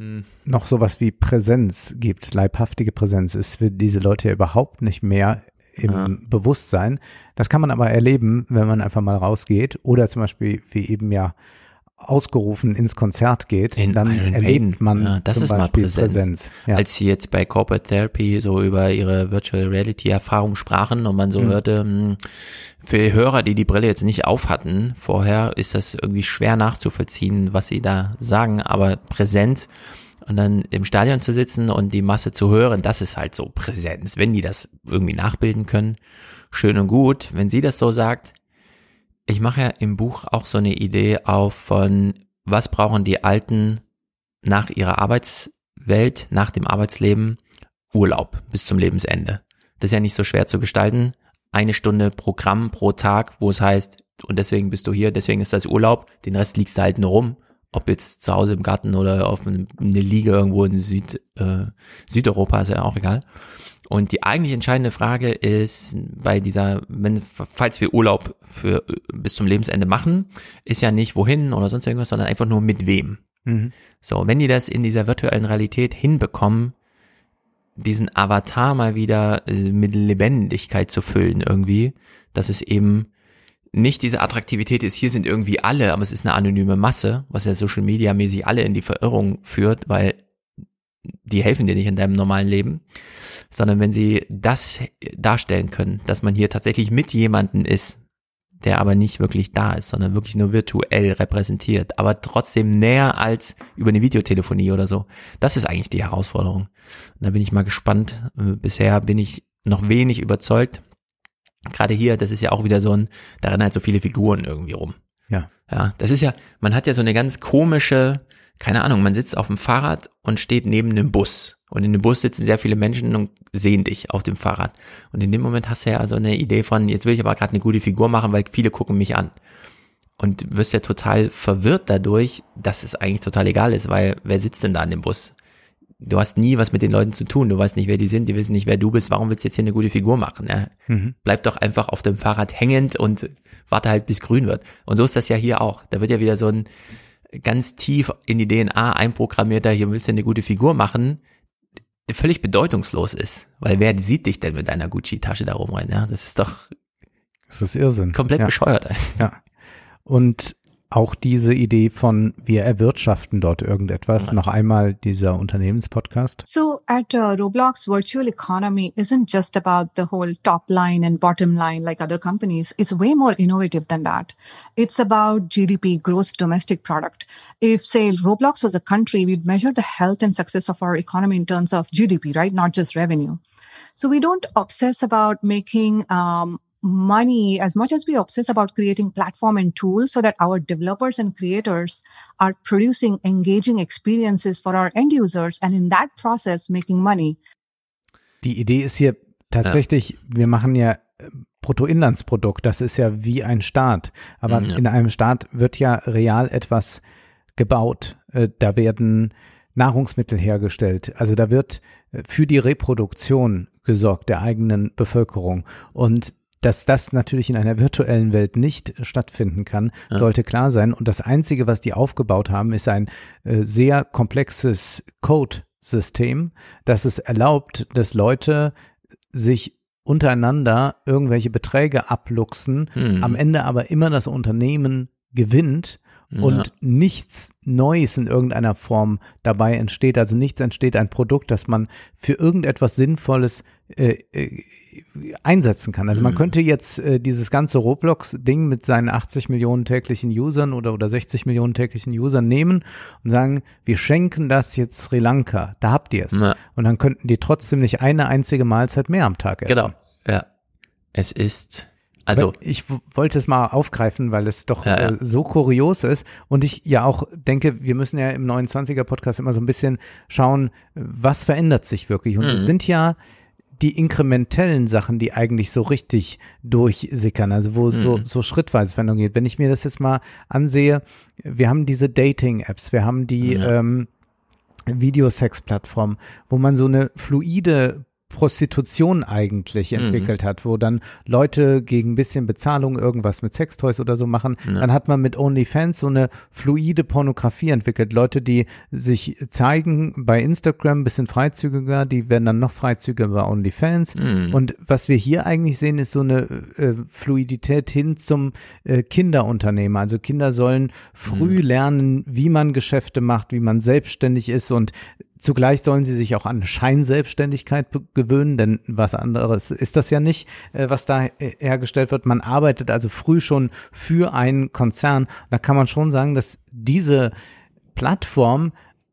noch sowas wie Präsenz gibt, leibhaftige Präsenz, ist für diese Leute ja überhaupt nicht mehr im Bewusstsein. Das kann man aber erleben, wenn man einfach mal rausgeht. Oder zum Beispiel wie eben ja ausgerufen ins Konzert geht, dann Iron erlebt Maiden. man ja, das ist mal Beispiel Präsenz. Präsenz. Ja. Als sie jetzt bei Corporate Therapy so über ihre Virtual Reality Erfahrung sprachen und man so Mhm. hörte, mh, für Hörer, die die Brille jetzt nicht auf hatten vorher, ist das irgendwie schwer nachzuvollziehen, was sie da sagen, aber Präsenz und dann im Stadion zu sitzen und die Masse zu hören, das ist halt so Präsenz. Wenn die das irgendwie nachbilden können, schön und gut. Wenn sie das so sagt, ich mache ja im Buch auch so eine Idee auf von, was brauchen die Alten nach ihrer Arbeitswelt, nach dem Arbeitsleben? Urlaub bis zum Lebensende. Das ist ja nicht so schwer zu gestalten. Eine Stunde Programm pro Tag, wo es heißt, und deswegen bist du hier, deswegen ist das Urlaub, den Rest liegst du halt nur rum. Ob jetzt zu Hause im Garten oder auf eine Liege irgendwo in Süd, äh, Südeuropa, ist ja auch egal. Und die eigentlich entscheidende Frage ist bei dieser, wenn, falls wir Urlaub für bis zum Lebensende machen, ist ja nicht wohin oder sonst irgendwas, sondern einfach nur mit wem. Mhm. So, wenn die das in dieser virtuellen Realität hinbekommen, diesen Avatar mal wieder äh, mit Lebendigkeit zu füllen irgendwie, dass es eben nicht diese Attraktivität ist, hier sind irgendwie alle, aber es ist eine anonyme Masse, was ja Social Media mäßig alle in die Verirrung führt, weil die helfen dir nicht in deinem normalen Leben, sondern wenn sie das darstellen können, dass man hier tatsächlich mit jemanden ist, der aber nicht wirklich da ist, sondern wirklich nur virtuell repräsentiert, aber trotzdem näher als über eine Videotelefonie oder so. Das ist eigentlich die Herausforderung. Und da bin ich mal gespannt. Bisher bin ich noch wenig überzeugt. Gerade hier, das ist ja auch wieder so ein, da rennen halt so viele Figuren irgendwie rum. Ja. Ja, das ist ja, man hat ja so eine ganz komische, keine Ahnung, man sitzt auf dem Fahrrad und steht neben einem Bus. Und in dem Bus sitzen sehr viele Menschen und sehen dich auf dem Fahrrad. Und in dem Moment hast du ja so eine Idee von, jetzt will ich aber gerade eine gute Figur machen, weil viele gucken mich an. Und wirst ja total verwirrt dadurch, dass es eigentlich total egal ist, weil wer sitzt denn da in dem Bus? Du hast nie was mit den Leuten zu tun, du weißt nicht, wer die sind, die wissen nicht, wer du bist, warum willst du jetzt hier eine gute Figur machen? Ja? Mhm. Bleib doch einfach auf dem Fahrrad hängend und warte halt, bis grün wird. Und so ist das ja hier auch. Da wird ja wieder so ein ganz tief in die DNA einprogrammierter, hier willst du eine gute Figur machen, völlig bedeutungslos ist. Weil wer sieht dich denn mit deiner Gucci-Tasche da rumrennen? Ja? Das ist doch Das ist Irrsinn. komplett ja. bescheuert. Ja. Und auch diese Idee von wir erwirtschaften dort irgendetwas. Noch einmal dieser Unternehmenspodcast. So at uh, Roblox, virtual economy isn't just about the whole top line and bottom line like other companies. It's way more innovative than that. It's about GDP, gross domestic product. If say Roblox was a country, we'd measure the health and success of our economy in terms of GDP, right? Not just revenue. So we don't obsess about making um, money, as much as we obsess about creating platform and tools so that our developers and creators are producing engaging experiences for our end users and in that process making money. Die Idee ist hier tatsächlich, wir machen ja äh, Bruttoinlandsprodukt, das ist ja wie ein Staat. Aber Mhm, ja. in einem Staat wird ja real etwas gebaut. Äh, Da werden Nahrungsmittel hergestellt. Also da wird äh, für die Reproduktion gesorgt der eigenen Bevölkerung. Und dass das natürlich in einer virtuellen Welt nicht stattfinden kann, Ja. sollte klar sein. Und das Einzige, was die aufgebaut haben, ist ein äh, sehr komplexes Code-System, das es erlaubt, dass Leute sich untereinander irgendwelche Beträge abluchsen, Mhm. am Ende aber immer das Unternehmen gewinnt und Ja. nichts Neues in irgendeiner Form dabei entsteht. Also nichts entsteht ein Produkt, das man für irgendetwas Sinnvolles äh, äh, einsetzen kann. Also man Mhm. könnte jetzt äh, dieses ganze Roblox-Ding mit seinen 80 Millionen täglichen Usern oder, oder 60 Millionen täglichen Usern nehmen und sagen, wir schenken das jetzt Sri Lanka. Da habt ihr es. Ja. Und dann könnten die trotzdem nicht eine einzige Mahlzeit mehr am Tag essen. Genau. Ja. Es ist, also, ich wollte es mal aufgreifen, weil es doch Ja, ja. Äh, so kurios ist und ich ja auch denke, wir müssen ja im 29er Podcast immer so ein bisschen schauen, was verändert sich wirklich. Und es Mhm. sind ja die inkrementellen Sachen, die eigentlich so richtig durchsickern, also wo so, Mhm. so schrittweise Veränderung geht. Wenn ich mir das jetzt mal ansehe, wir haben diese Dating-Apps, wir haben die Ja. ähm, Videosex-Plattform, wo man so eine fluide Prostitution eigentlich Mhm. entwickelt hat, wo dann Leute gegen ein bisschen Bezahlung irgendwas mit Sextoys oder so machen. Ja. Dann hat man mit OnlyFans so eine fluide Pornografie entwickelt. Leute, die sich zeigen bei Instagram ein bisschen freizügiger, die werden dann noch freizügiger bei OnlyFans. Mhm. Und was wir hier eigentlich sehen, ist so eine äh, Fluidität hin zum äh, Kinderunternehmer. Also Kinder sollen früh lernen, wie man Geschäfte macht, wie man selbstständig ist und Zugleich sollen sie sich auch an Scheinselbstständigkeit gewöhnen, denn was anderes ist das ja nicht, äh, was da äh, hergestellt wird. Man arbeitet also früh schon für einen Konzern. Da kann man schon sagen, dass diese Plattform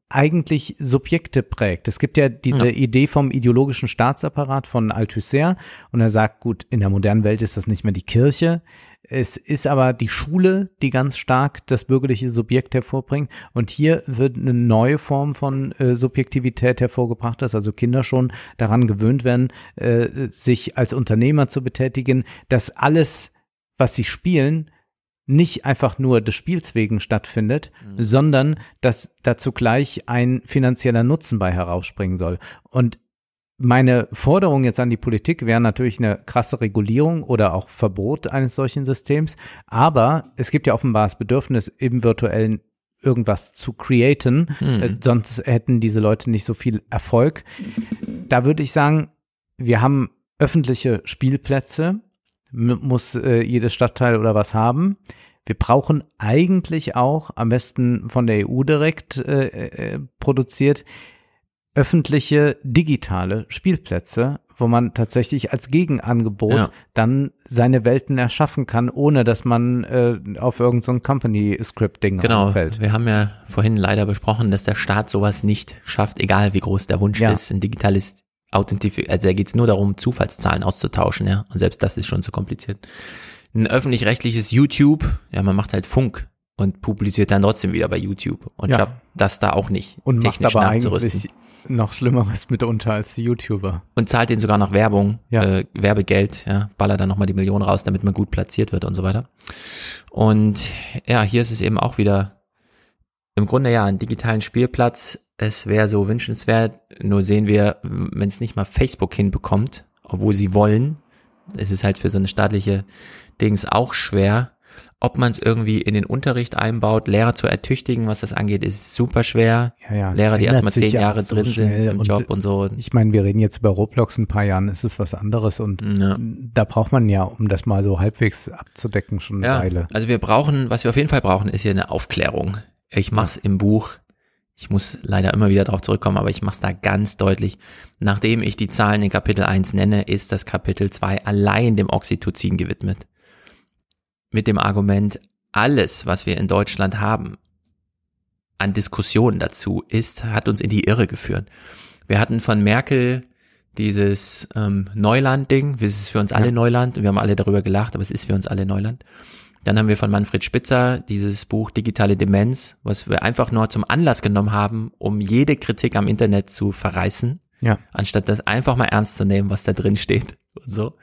eigentlich Subjekte prägt. Es gibt ja diese Ja. Idee vom ideologischen Staatsapparat von Althusser und er sagt, gut, in der modernen Welt ist das nicht mehr die Kirche, es ist aber die Schule, die ganz stark das bürgerliche Subjekt hervorbringt. Und hier wird eine neue Form von äh, Subjektivität hervorgebracht, dass also Kinder schon daran gewöhnt werden, äh, sich als Unternehmer zu betätigen, dass alles, was sie spielen, nicht einfach nur des Spiels wegen stattfindet, sondern dass dazu gleich ein finanzieller Nutzen bei herausspringen soll. Und meine Forderung jetzt an die Politik wäre natürlich eine krasse Regulierung oder auch Verbot eines solchen Systems. Aber es gibt ja offenbar das Bedürfnis, im virtuellen irgendwas zu createn. Mhm. Äh, sonst hätten diese Leute nicht so viel Erfolg. Da würde ich sagen, wir haben öffentliche Spielplätze, muss äh, jedes Stadtteil oder was haben. Wir brauchen eigentlich auch, am besten von der EU direkt äh, äh, produziert, öffentliche digitale Spielplätze, wo man tatsächlich als Gegenangebot Ja. dann seine Welten erschaffen kann, ohne dass man äh, auf irgendein so Company-Script-Ding Genau, fällt. wir haben ja vorhin leider besprochen, dass der Staat sowas nicht schafft, egal wie groß der Wunsch Ja. ist. Ein digitales Authentifik, also da geht es nur darum, Zufallszahlen auszutauschen, ja. Und selbst das ist schon zu kompliziert. Ein öffentlich-rechtliches YouTube, ja, man macht halt Funk und publiziert dann trotzdem wieder bei YouTube und Ja. schafft das da auch nicht, Und macht technisch aber nachzurüsten. eigentlich noch Schlimmeres mitunter als die YouTuber. Und zahlt denen sogar noch Werbung, Ja. äh, Werbegeld, ja, ballert dann nochmal die Millionen raus, damit man gut platziert wird und so weiter. Und ja, hier ist es eben auch wieder im Grunde ja einen digitalen Spielplatz. Es wäre so wünschenswert, nur sehen wir, wenn es nicht mal Facebook hinbekommt, obwohl sie wollen, es ist halt für so eine staatliche Dings auch schwer. Ob man es irgendwie in den Unterricht einbaut, Lehrer zu ertüchtigen, was das angeht, ist super schwer. Ja, ja, Lehrer, die erstmal zehn ja Jahre so drin sind im und Job und so. Ich meine, wir reden jetzt über Roblox in ein paar Jahren, ist es was anderes und da braucht man ja, um das mal so halbwegs abzudecken, schon eine Ja, Weile. also wir brauchen, was wir auf jeden Fall brauchen, ist hier eine Aufklärung. Ich mach's im Buch. Ich muss leider immer wieder darauf zurückkommen, aber ich mach's da ganz deutlich. Nachdem ich die Zahlen in Kapitel 1 nenne, ist das Kapitel 2 allein dem Oxytocin gewidmet. Mit dem Argument, alles, was wir in Deutschland haben, an Diskussionen dazu ist, hat uns in die Irre geführt. Wir hatten von Merkel dieses ähm, Neuland-Ding. Es ist für uns alle Ja. Neuland und wir haben alle darüber gelacht, aber es ist für uns alle Neuland. Dann haben wir von Manfred Spitzer dieses Buch Digitale Demenz, was wir einfach nur zum Anlass genommen haben, um jede Kritik am Internet zu verreißen, Ja. anstatt das einfach mal ernst zu nehmen, was da drin steht und so.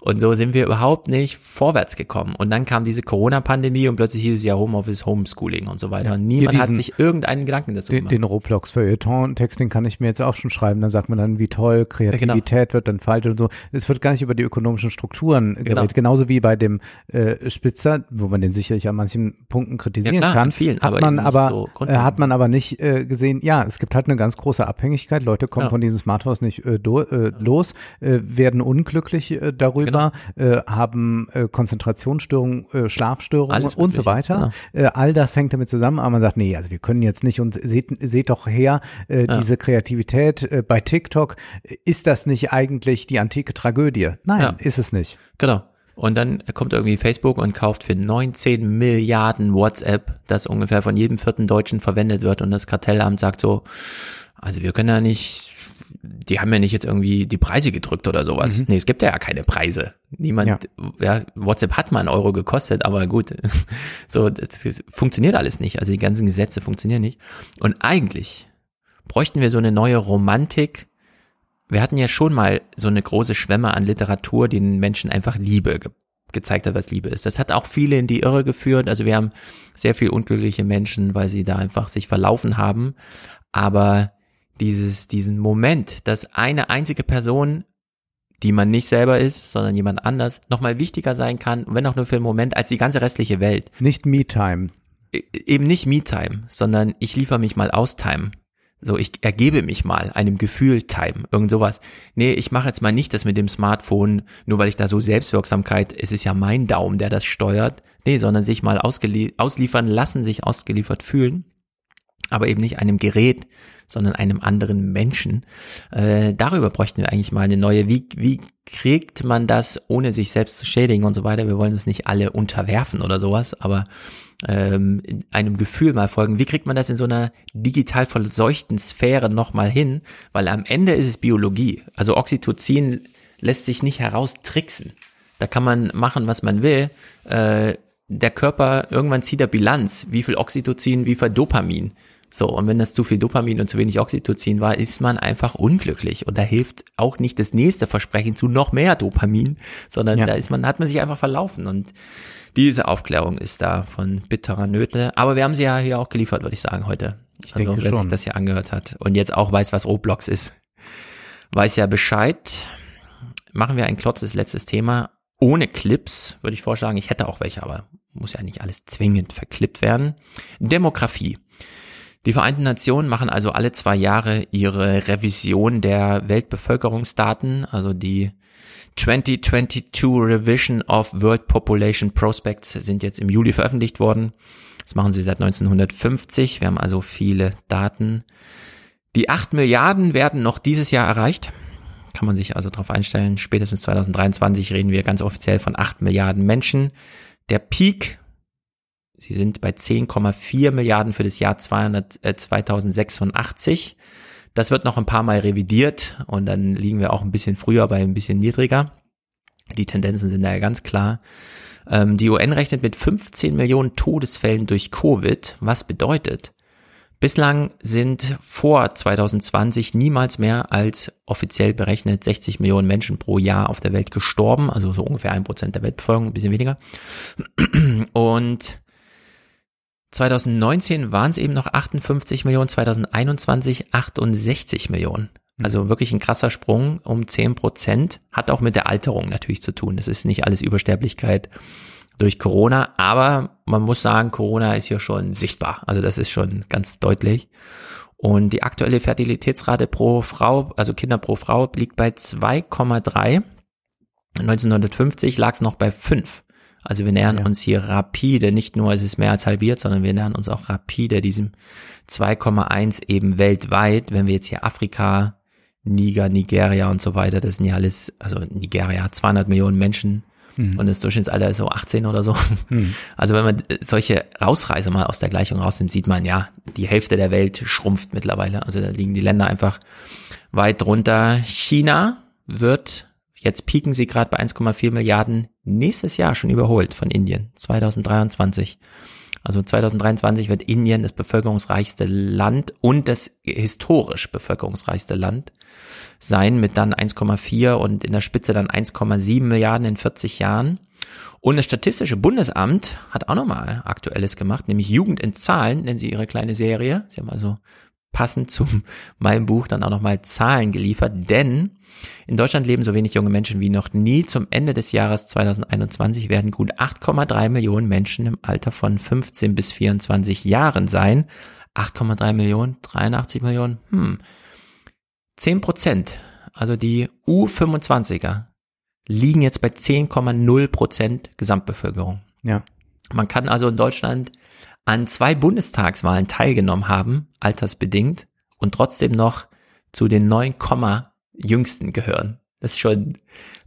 Und so sind wir überhaupt nicht vorwärts gekommen. Und dann kam diese Corona-Pandemie und plötzlich hieß es ja Homeoffice, Homeschooling und so weiter. Und niemand Hier hat diesen- sich irgendeinen Gedanken dazu Den, gemacht. den Roblox Feuilleton-Text, den kann ich mir jetzt auch schon schreiben. Dann sagt man dann, wie toll, Kreativität wird dann falsch und so. Es wird gar nicht über die ökonomischen Strukturen Genau. geredet. Genauso wie bei dem äh, Spitzer, wo man den sicherlich an manchen Punkten kritisieren Ja, klar, kann. an vielen, hat aber man aber so äh, hat man aber nicht äh, gesehen. Ja, es gibt halt eine ganz große Abhängigkeit. Leute kommen Ja. von diesem Smartphone nicht äh, do, äh, los, äh, werden unglücklich äh, darüber, Genau. äh, haben äh, Konzentrationsstörungen, äh, Schlafstörungen Alles und so weiter. Äh, all das hängt damit zusammen, aber man sagt, nee, also wir können jetzt nicht und seht, seht doch her, äh, Ja. diese Kreativität äh, bei TikTok, äh, ist das nicht eigentlich die antike Tragödie? Nein, Ja. ist es nicht. Genau. Und dann kommt irgendwie Facebook und kauft für 19 Milliarden WhatsApp, das ungefähr von jedem vierten Deutschen verwendet wird. Und das Kartellamt sagt so, also wir können ja nicht, die haben ja nicht jetzt irgendwie die Preise gedrückt oder sowas. Mhm. Nee, es gibt ja keine Preise. Niemand, ja. WhatsApp hat mal einen Euro gekostet, aber gut, so, das, das funktioniert alles nicht. Also die ganzen Gesetze funktionieren nicht. Und eigentlich bräuchten wir so eine neue Romantik, wir hatten ja schon mal so eine große Schwemme an Literatur, die den Menschen einfach Liebe ge gezeigt hat, was Liebe ist. Das hat auch viele in die Irre geführt. Also wir haben sehr viel unglückliche Menschen, weil sie da einfach sich verlaufen haben. Aber dieses, diesen Moment, dass eine einzige Person, die man nicht selber ist, sondern jemand anders, nochmal wichtiger sein kann, wenn auch nur für einen Moment, als die ganze restliche Welt. Nicht Me-Time. E- Eben nicht Me-Time, sondern ich liefere mich mal aus-Time. So, ich ergebe mich mal einem Gefühl Time, irgend sowas. Nee, ich mache jetzt mal nicht das mit dem Smartphone, nur weil ich da so Selbstwirksamkeit, es ist ja mein Daumen, der das steuert. Nee, sondern sich mal ausgelie ausliefern lassen, sich ausgeliefert fühlen. Aber eben nicht einem Gerät, sondern einem anderen Menschen. Äh, darüber bräuchten wir eigentlich mal eine neue. Wie, wie kriegt man das, ohne sich selbst zu schädigen und so weiter? Wir wollen uns nicht alle unterwerfen oder sowas, aber ähm, in einem Gefühl mal folgen. Wie kriegt man das in so einer digital verseuchten Sphäre nochmal hin? Weil am Ende ist es Biologie. Also Oxytocin lässt sich nicht heraustricksen. Da kann man machen, was man will. Äh, der Körper, irgendwann zieht er Bilanz. Wie viel Oxytocin, wie viel Dopamin. So, und wenn das zu viel Dopamin und zu wenig Oxytocin war, ist man einfach unglücklich. Und da hilft auch nicht das nächste Versprechen zu noch mehr Dopamin, sondern Ja. da ist man, hat man sich einfach verlaufen. Und diese Aufklärung ist da von bitterer Nöte. Aber wir haben sie ja hier auch geliefert, würde ich sagen, heute. Ich also, denke wer sich schon. das hier angehört hat und jetzt auch weiß, was Roblox ist, weiß ja Bescheid. Machen wir ein klotzes letztes Thema. Ohne Clips würde ich vorschlagen. Ich hätte auch welche, aber muss ja nicht alles zwingend verklippt werden. Demografie. Die Vereinten Nationen machen also alle zwei Jahre ihre Revision der Weltbevölkerungsdaten, also die 2022 Revision of World Population Prospects sind jetzt im Juli veröffentlicht worden. Das machen sie seit 1950. Wir haben also viele Daten. Die 8 Milliarden werden noch dieses Jahr erreicht. Kann man sich also darauf einstellen. Spätestens 2023 reden wir ganz offiziell von 8 Milliarden Menschen. Der Peak, sie sind bei 10,4 Milliarden für das Jahr 200, äh, 2086. Das wird noch ein paar Mal revidiert und dann liegen wir auch ein bisschen früher bei ein bisschen niedriger. Die Tendenzen sind da ja ganz klar. Ähm, die UN rechnet mit 15 Millionen Todesfällen durch Covid, was bedeutet, bislang sind vor 2020 niemals mehr als offiziell berechnet 60 Millionen Menschen pro Jahr auf der Welt gestorben, also so ungefähr ein Prozent der Weltbevölkerung, ein bisschen weniger. Und 2019 waren es eben noch 58 Millionen, 2021 68 Millionen. Also wirklich ein krasser Sprung um 10 Prozent. Hat auch mit der Alterung natürlich zu tun. Das ist nicht alles Übersterblichkeit durch Corona, aber man muss sagen, Corona ist hier schon sichtbar. Also das ist schon ganz deutlich. Und die aktuelle Fertilitätsrate pro Frau, also Kinder pro Frau, liegt bei 2,3. 1950 lag es noch bei 5. Also wir nähern uns hier rapide, nicht nur ist es mehr als halbiert, sondern wir nähern uns auch rapide diesem 2,1 eben weltweit. Wenn wir jetzt hier Afrika, Niger, Nigeria und so weiter, das sind ja alles, also Nigeria hat 200 Millionen Menschen Mhm. und das Durchschnittsalter ist so 18 oder so. Mhm. Also wenn man solche Rausreißer mal aus der Gleichung rausnimmt, sieht man ja, die Hälfte der Welt schrumpft mittlerweile. Also da liegen die Länder einfach Weit drunter China wird, jetzt pieken sie gerade bei 1,4 Milliarden, nächstes Jahr schon überholt von Indien, 2023. Also 2023 wird Indien das bevölkerungsreichste Land und das historisch bevölkerungsreichste Land sein mit dann 1,4 und in der Spitze dann 1,7 Milliarden in 40 Jahren. Und das Statistische Bundesamt hat auch nochmal Aktuelles gemacht, nämlich Jugend in Zahlen, nennen sie ihre kleine Serie. Sie haben also passend zu meinem Buch dann auch nochmal Zahlen geliefert, denn in Deutschland leben so wenig junge Menschen wie noch nie. Zum Ende des Jahres 2021 werden gut 8,3 Millionen Menschen im Alter von 15 bis 24 Jahren sein. 8,3 Millionen, 83 Millionen, hm. 10 Prozent, also die U25er, liegen jetzt bei 10,0 Prozent Gesamtbevölkerung. Ja. Man kann also in Deutschland an zwei Bundestagswahlen teilgenommen haben, altersbedingt, und trotzdem noch zu den 9, jüngsten gehören. Das ist schon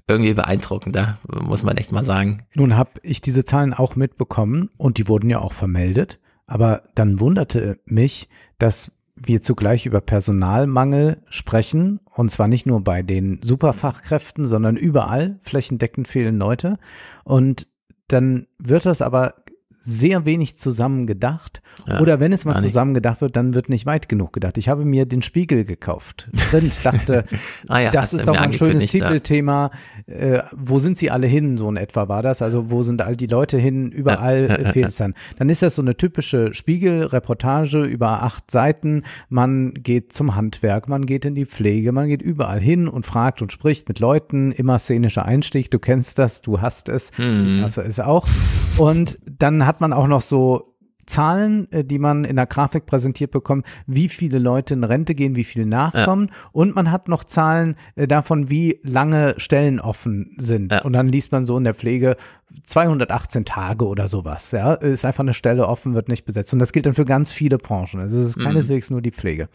irgendwie beeindruckend, da muss man echt mal sagen. Nun habe ich diese Zahlen auch mitbekommen und die wurden ja auch vermeldet, aber dann wunderte mich, dass wir zugleich über Personalmangel sprechen, und zwar nicht nur bei den Superfachkräften, sondern überall flächendeckend fehlen Leute. Und dann wird das aber sehr wenig zusammen gedacht. Ja, Oder wenn es mal zusammen gedacht wird, dann wird nicht weit genug gedacht. Ich habe mir den Spiegel gekauft. Drin dachte, Ah ja, das ist doch ein schönes. Titelthema. Äh, wo sind sie alle hin? So in etwa war das. Also wo sind all die Leute hin? Überall Ja, äh, fehlt es dann. Dann ist das so eine typische Spiegelreportage über acht Seiten. Man geht zum Handwerk, man geht in die Pflege, man geht überall hin und fragt und spricht mit Leuten. Immer szenischer Einstieg. Du kennst das, du hast es. Mhm. Ich hasse es auch. Und dann hat man auch noch so Zahlen, äh, die man in der Grafik präsentiert bekommt, wie viele Leute in Rente gehen, wie viele nachkommen. Und man hat noch Zahlen äh, davon, wie lange Stellen offen sind. Und dann liest man so in der Pflege 218 Tage oder sowas. Ja, ist einfach eine Stelle offen, wird nicht besetzt. Und das gilt dann für ganz viele Branchen. Also es ist Mhm. keineswegs nur die Pflege.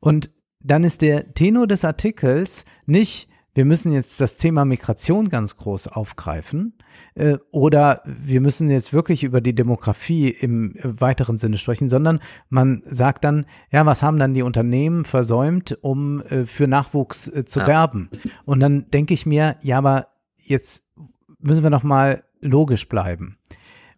Und dann ist der Tenor des Artikels nicht, wir müssen jetzt das Thema Migration ganz groß aufgreifen äh, oder wir müssen jetzt wirklich über die Demografie im weiteren Sinne sprechen, sondern man sagt dann, ja, was haben dann die Unternehmen versäumt, um äh, für Nachwuchs äh, zu Ja. werben? Und dann denke ich mir, ja, aber jetzt müssen wir noch mal logisch bleiben.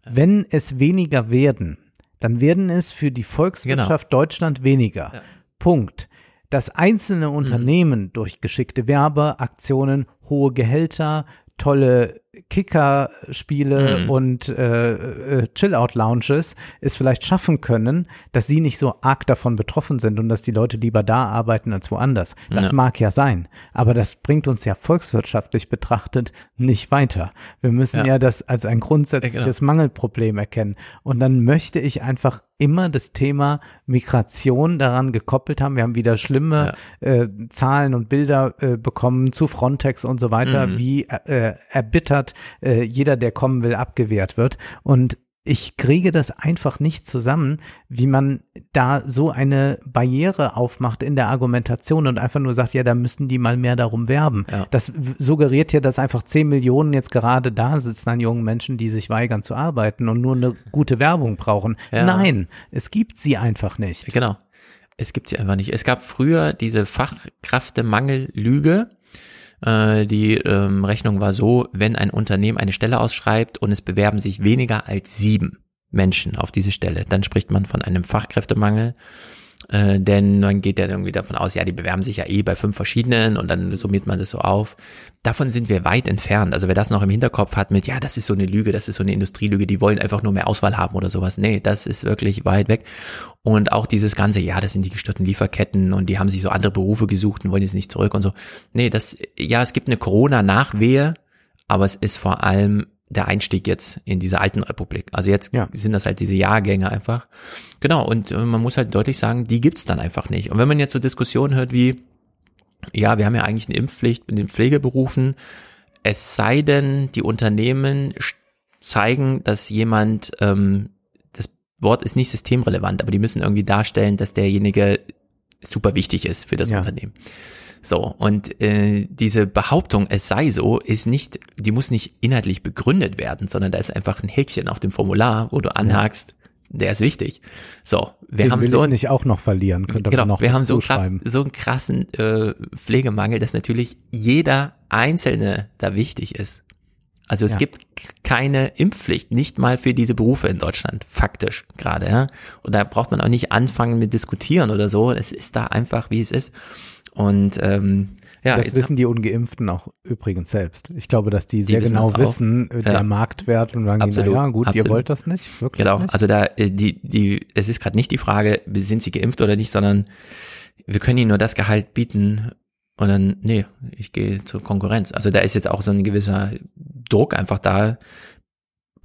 Wenn es weniger werden, dann werden es für die Volkswirtschaft Deutschland weniger. Punkt. Dass einzelne Unternehmen durch geschickte Werbeaktionen, hohe Gehälter, tolle Kicker-Spiele Mhm. und äh, äh, Chill-Out-Lounges es vielleicht schaffen können, dass sie nicht so arg davon betroffen sind und dass die Leute lieber da arbeiten als woanders. Das Ja. mag ja sein, aber das bringt uns ja volkswirtschaftlich betrachtet nicht weiter. Wir müssen ja, Ja. das als ein grundsätzliches Mangelproblem erkennen. Und dann möchte ich einfach immer das Thema Migration daran gekoppelt haben. Wir haben wieder schlimme äh, Zahlen und Bilder äh, bekommen zu Frontex und so weiter, Mhm. wie äh, erbittert äh, jeder, der kommen will, abgewehrt wird. Und ich kriege das einfach nicht zusammen, wie man da so eine Barriere aufmacht in der Argumentation und einfach nur sagt, ja, da müssen die mal mehr darum werben. Das w- suggeriert ja, dass einfach 10 Millionen jetzt gerade da sitzen an jungen Menschen, die sich weigern zu arbeiten und nur eine gute Werbung brauchen. Ja. Nein, es gibt sie einfach nicht. Genau. Es gibt sie einfach nicht. Es gab früher diese Fachkräftemangel-Lüge. Äh, die ähm, Rechnung war so, wenn ein Unternehmen eine Stelle ausschreibt und es bewerben sich weniger als sieben Menschen auf diese Stelle, dann spricht man von einem Fachkräftemangel. Äh, denn man geht ja irgendwie davon aus, ja, die bewerben sich ja eh bei fünf verschiedenen und dann summiert man das so auf. Davon sind wir weit entfernt. Also wer das noch im Hinterkopf hat mit, ja, das ist so eine Lüge, das ist so eine Industrielüge, die wollen einfach nur mehr Auswahl haben oder sowas. Nee, das ist wirklich weit weg. Und auch dieses ganze, ja, das sind die gestörten Lieferketten und die haben sich so andere Berufe gesucht und wollen jetzt nicht zurück und so. Nee, das, ja, es gibt eine Corona-Nachwehe, aber es ist vor allem der Einstieg jetzt in diese alten Republik. Also jetzt sind das halt diese Jahrgänge einfach. Genau, und äh, man muss halt deutlich sagen, die gibt's dann einfach nicht. Und wenn man jetzt so Diskussionen hört wie, ja, wir haben ja eigentlich eine Impfpflicht in den Pflegeberufen, es sei denn, die Unternehmen zeigen, dass jemand, ähm, das Wort ist nicht systemrelevant, aber die müssen irgendwie darstellen, dass derjenige super wichtig ist für das Ja. Unternehmen. So, und äh, diese Behauptung, es sei so, ist nicht, die muss nicht inhaltlich begründet werden, sondern da ist einfach ein Häkchen auf dem Formular, wo du anhakst, der ist wichtig. So, wir Den haben so nicht auch noch verlieren, könnte genau, man noch wir haben so, krass, so einen krassen äh, Pflegemangel, dass natürlich jeder Einzelne da wichtig ist. Also es Ja. gibt keine Impfpflicht, nicht mal für diese Berufe in Deutschland, faktisch gerade. Ja? Und da braucht man auch nicht anfangen mit diskutieren oder so. Es ist da einfach, wie es ist. Und ähm, ja, das wissen die Ungeimpften auch übrigens selbst. Ich glaube, dass die sehr wissen genau wissen, äh, der Ja. Marktwert und sagen, die, Absolut, na ja, gut, absolut. ihr wollt das nicht, wirklich Genau, nicht. also da äh, die die es ist gerade nicht die Frage, sind sie geimpft oder nicht, sondern wir können ihnen nur das Gehalt bieten und dann nee, ich gehe zur Konkurrenz. Also da ist jetzt auch so ein gewisser Druck einfach da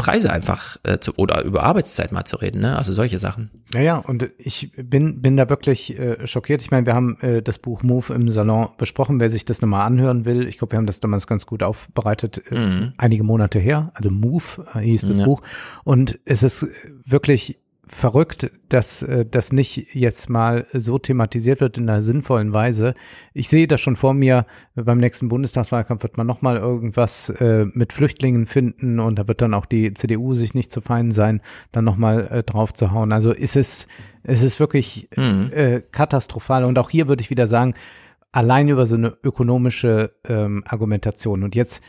Preise einfach äh, zu, oder über Arbeitszeit mal zu reden, ne? Also solche Sachen. Ja, ja, und ich bin, bin da wirklich äh, schockiert. Ich meine, wir haben äh, das Buch Move im Salon besprochen. Wer sich das nochmal anhören will, ich glaube, wir haben das damals ganz gut aufbereitet, äh, Mhm. einige Monate her. Also Move äh, hieß das Ja. Buch. Und es ist wirklich verrückt, dass äh, das nicht jetzt mal so thematisiert wird in einer sinnvollen Weise. Ich sehe das schon vor mir, beim nächsten Bundestagswahlkampf wird man nochmal irgendwas äh, mit Flüchtlingen finden und da wird dann auch die CDU sich nicht zu fein sein, dann nochmal äh, drauf zu hauen. Also ist es, es ist wirklich Mhm. äh, katastrophal und auch hier würde ich wieder sagen, allein über so eine ökonomische ähm, Argumentation. Und jetzt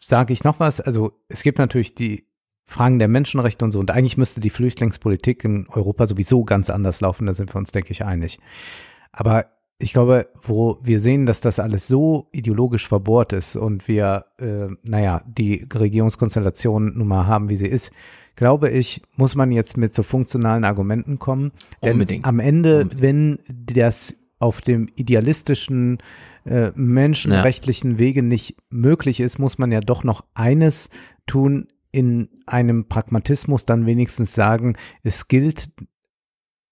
sage ich noch was, also es gibt natürlich die Fragen der Menschenrechte und so. Und eigentlich müsste die Flüchtlingspolitik in Europa sowieso ganz anders laufen. Da sind wir uns, denke ich, einig. Aber ich glaube, wo wir sehen, dass das alles so ideologisch verbohrt ist und wir, äh, naja, die Regierungskonstellation nun mal haben, wie sie ist, glaube ich, muss man jetzt mit so funktionalen Argumenten kommen. Denn Unbedingt. am Ende, wenn das auf dem idealistischen, äh, menschenrechtlichen Wege nicht möglich ist, muss man ja doch noch eines tun, in einem Pragmatismus dann wenigstens sagen, es gilt,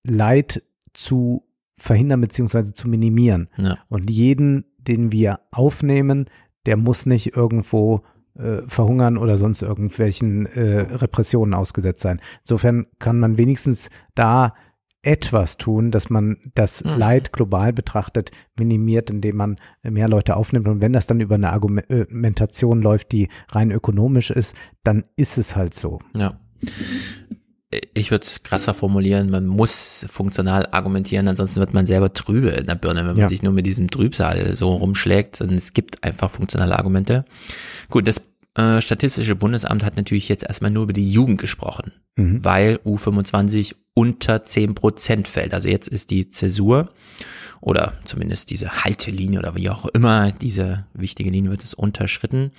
Leid zu verhindern beziehungsweise zu minimieren. Ja. Und jeden, den wir aufnehmen, der muss nicht irgendwo äh, verhungern oder sonst irgendwelchen äh, Repressionen ausgesetzt sein. Insofern kann man wenigstens da etwas tun, dass man das Mhm. Leid global betrachtet, minimiert, indem man mehr Leute aufnimmt. Und wenn das dann über eine Argumentation läuft, die rein ökonomisch ist, dann ist es halt so. Ja. Ich würde es krasser formulieren, man muss funktional argumentieren, ansonsten wird man selber trübe in der Birne, wenn man Ja. sich nur mit diesem Trübsal so rumschlägt. Und es gibt einfach funktionale Argumente. Gut, das äh, Statistische Bundesamt hat natürlich jetzt erstmal nur über die Jugend gesprochen, Mhm. weil U25 unter 10 Prozent fällt. Also jetzt ist die Zäsur oder zumindest diese Haltelinie oder wie auch immer, diese wichtige Linie wird es unterschritten.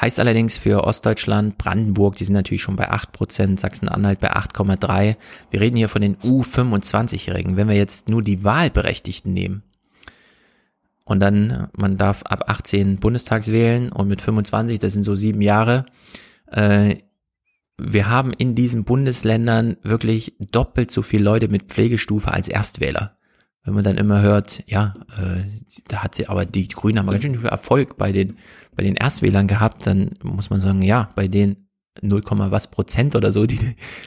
Heißt allerdings für Ostdeutschland, Brandenburg, die sind natürlich schon bei 8 Prozent, Sachsen-Anhalt bei 8,3. Wir reden hier von den U25-Jährigen. Wenn wir jetzt nur die Wahlberechtigten nehmen, und dann, man darf ab 18 Bundestags wählen und mit 25, das sind so sieben Jahre, äh, wir haben in diesen Bundesländern wirklich doppelt so viele Leute mit Pflegestufe als Erstwähler. Wenn man dann immer hört, ja, äh, da hat sie, aber die Grünen haben ganz schön viel Erfolg bei den, bei den Erstwählern gehabt, dann muss man sagen, ja, bei den 0, was Prozent oder so, die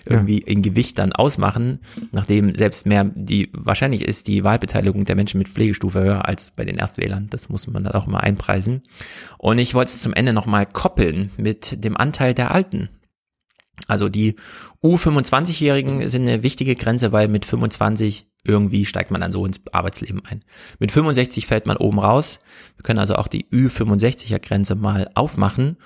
irgendwie in Gewicht dann ausmachen, nachdem selbst mehr die, wahrscheinlich ist die Wahlbeteiligung der Menschen mit Pflegestufe höher als bei den Erstwählern. Das muss man dann auch mal einpreisen. Und ich wollte es zum Ende nochmal koppeln mit dem Anteil der Alten. Also die U25-Jährigen sind eine wichtige Grenze, weil mit 25 irgendwie steigt man dann so ins Arbeitsleben ein. Mit 65 fällt man oben raus. Wir können also auch die Ü65er-Grenze mal aufmachen.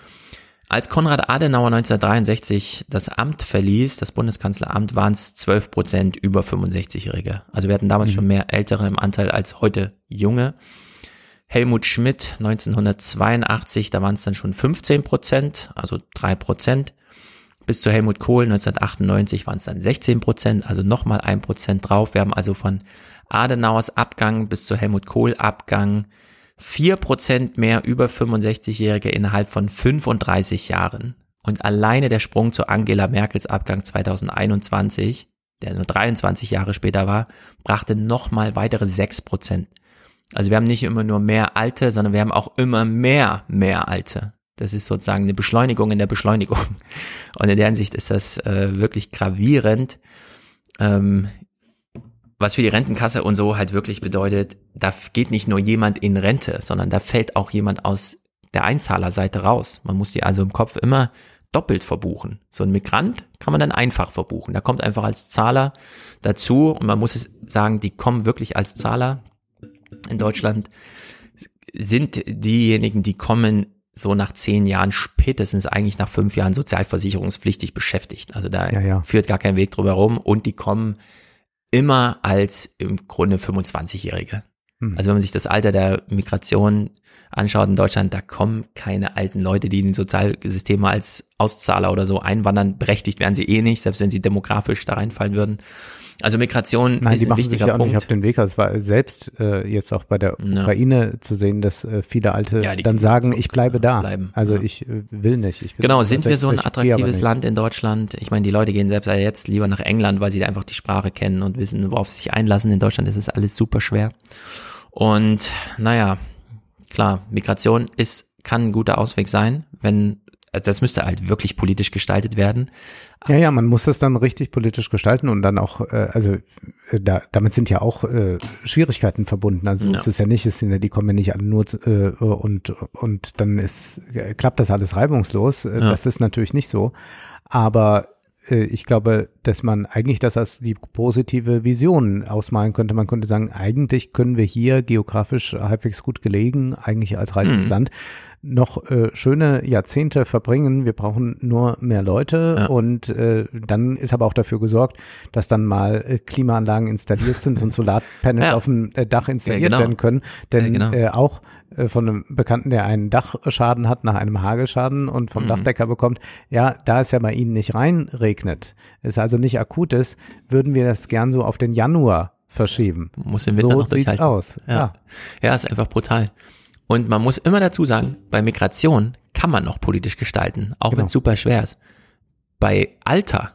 Als Konrad Adenauer 1963 das Amt verließ, das Bundeskanzleramt, waren es 12 Prozent über 65-Jährige. Also wir hatten damals Mhm. schon mehr Ältere im Anteil als heute Junge. Helmut Schmidt 1982, da waren es dann schon 15 Prozent, also drei Prozent. Bis zu Helmut Kohl 1998 waren es dann 16 Prozent, also nochmal ein Prozent drauf. Wir haben also von Adenauers Abgang bis zu Helmut Kohl Abgang vier Prozent mehr über 65-Jährige innerhalb von 35 Jahren. Und alleine der Sprung zu Angela Merkels Abgang 2021, der nur 23 Jahre später war, brachte nochmal weitere sechs Prozent. Also wir haben nicht immer nur mehr Alte, sondern wir haben auch immer mehr, mehr Alte. Das ist sozusagen eine Beschleunigung in der Beschleunigung. Und in der Hinsicht ist das äh, wirklich gravierend. Ähm, was für die Rentenkasse und so halt wirklich bedeutet, da geht nicht nur jemand in Rente, sondern da fällt auch jemand aus der Einzahlerseite raus. Man muss die also im Kopf immer doppelt verbuchen. So ein Migrant kann man dann einfach verbuchen. Da kommt einfach als Zahler dazu und man muss es sagen, die kommen wirklich als Zahler in Deutschland sind diejenigen, die kommen so nach zehn Jahren spätestens eigentlich nach fünf Jahren sozialversicherungspflichtig beschäftigt. Also da Ja, ja. führt gar kein Weg drüber rum und die kommen immer als im Grunde 25-Jährige. Hm. Also wenn man sich das Alter der Migration anschaut in Deutschland, da kommen keine alten Leute, die in die Sozialsysteme als Auszahler oder so einwandern. Berechtigt wären sie eh nicht, selbst wenn sie demografisch da reinfallen würden. Also Migration Nein, ist die ein machen sich wichtiger ja auch nicht auf den Weg. Also es war selbst äh, jetzt auch bei der Ja. Ukraine zu sehen, dass äh, viele Alte Ja, die dann sagen, ich bleibe da. bleiben, Also ich äh, will nicht. Ich Genau, sind wir so ein 60, gehe aber attraktives. Land in Deutschland? Ich meine, die Leute gehen selbst jetzt lieber nach England, weil sie da einfach die Sprache kennen und wissen, worauf sie sich einlassen. In Deutschland ist es alles super schwer. Und naja, klar, Migration ist, kann ein guter Ausweg sein, wenn, also das müsste halt wirklich politisch gestaltet werden. Ja, ja, man muss das dann richtig politisch gestalten und dann auch, äh, also äh, da, damit sind ja auch äh, Schwierigkeiten verbunden. Also Ja. es ist ja nicht, es sind ja, die kommen ja nicht alle nur äh, und und dann ist äh, klappt das alles reibungslos. Äh, Ja. Das ist natürlich nicht so. Aber äh, ich glaube, dass man eigentlich das als die positive Vision ausmalen könnte. Man könnte sagen, eigentlich können wir hier geografisch halbwegs gut gelegen, eigentlich als reiches Mhm. Land, noch äh, schöne Jahrzehnte verbringen. Wir brauchen nur mehr Leute Ja. und äh, dann ist aber auch dafür gesorgt, dass dann mal äh, Klimaanlagen installiert sind und Solarpanels Ja. auf dem äh, Dach installiert genau. werden können. Denn genau. äh, auch äh, von einem Bekannten, der einen Dachschaden hat nach einem Hagelschaden und vom Mhm. Dachdecker bekommt, ja, da es ja bei Ihnen nicht reinregnet, es also nicht akut ist, würden wir das gern so auf den Januar verschieben. Muss im Winter so noch sieht's durchhalten. aus. Ja. Ja. ja, ist einfach brutal. Und man muss immer dazu sagen, bei Migration kann man noch politisch gestalten, auch Genau. wenn es super schwer ist. Bei Alter,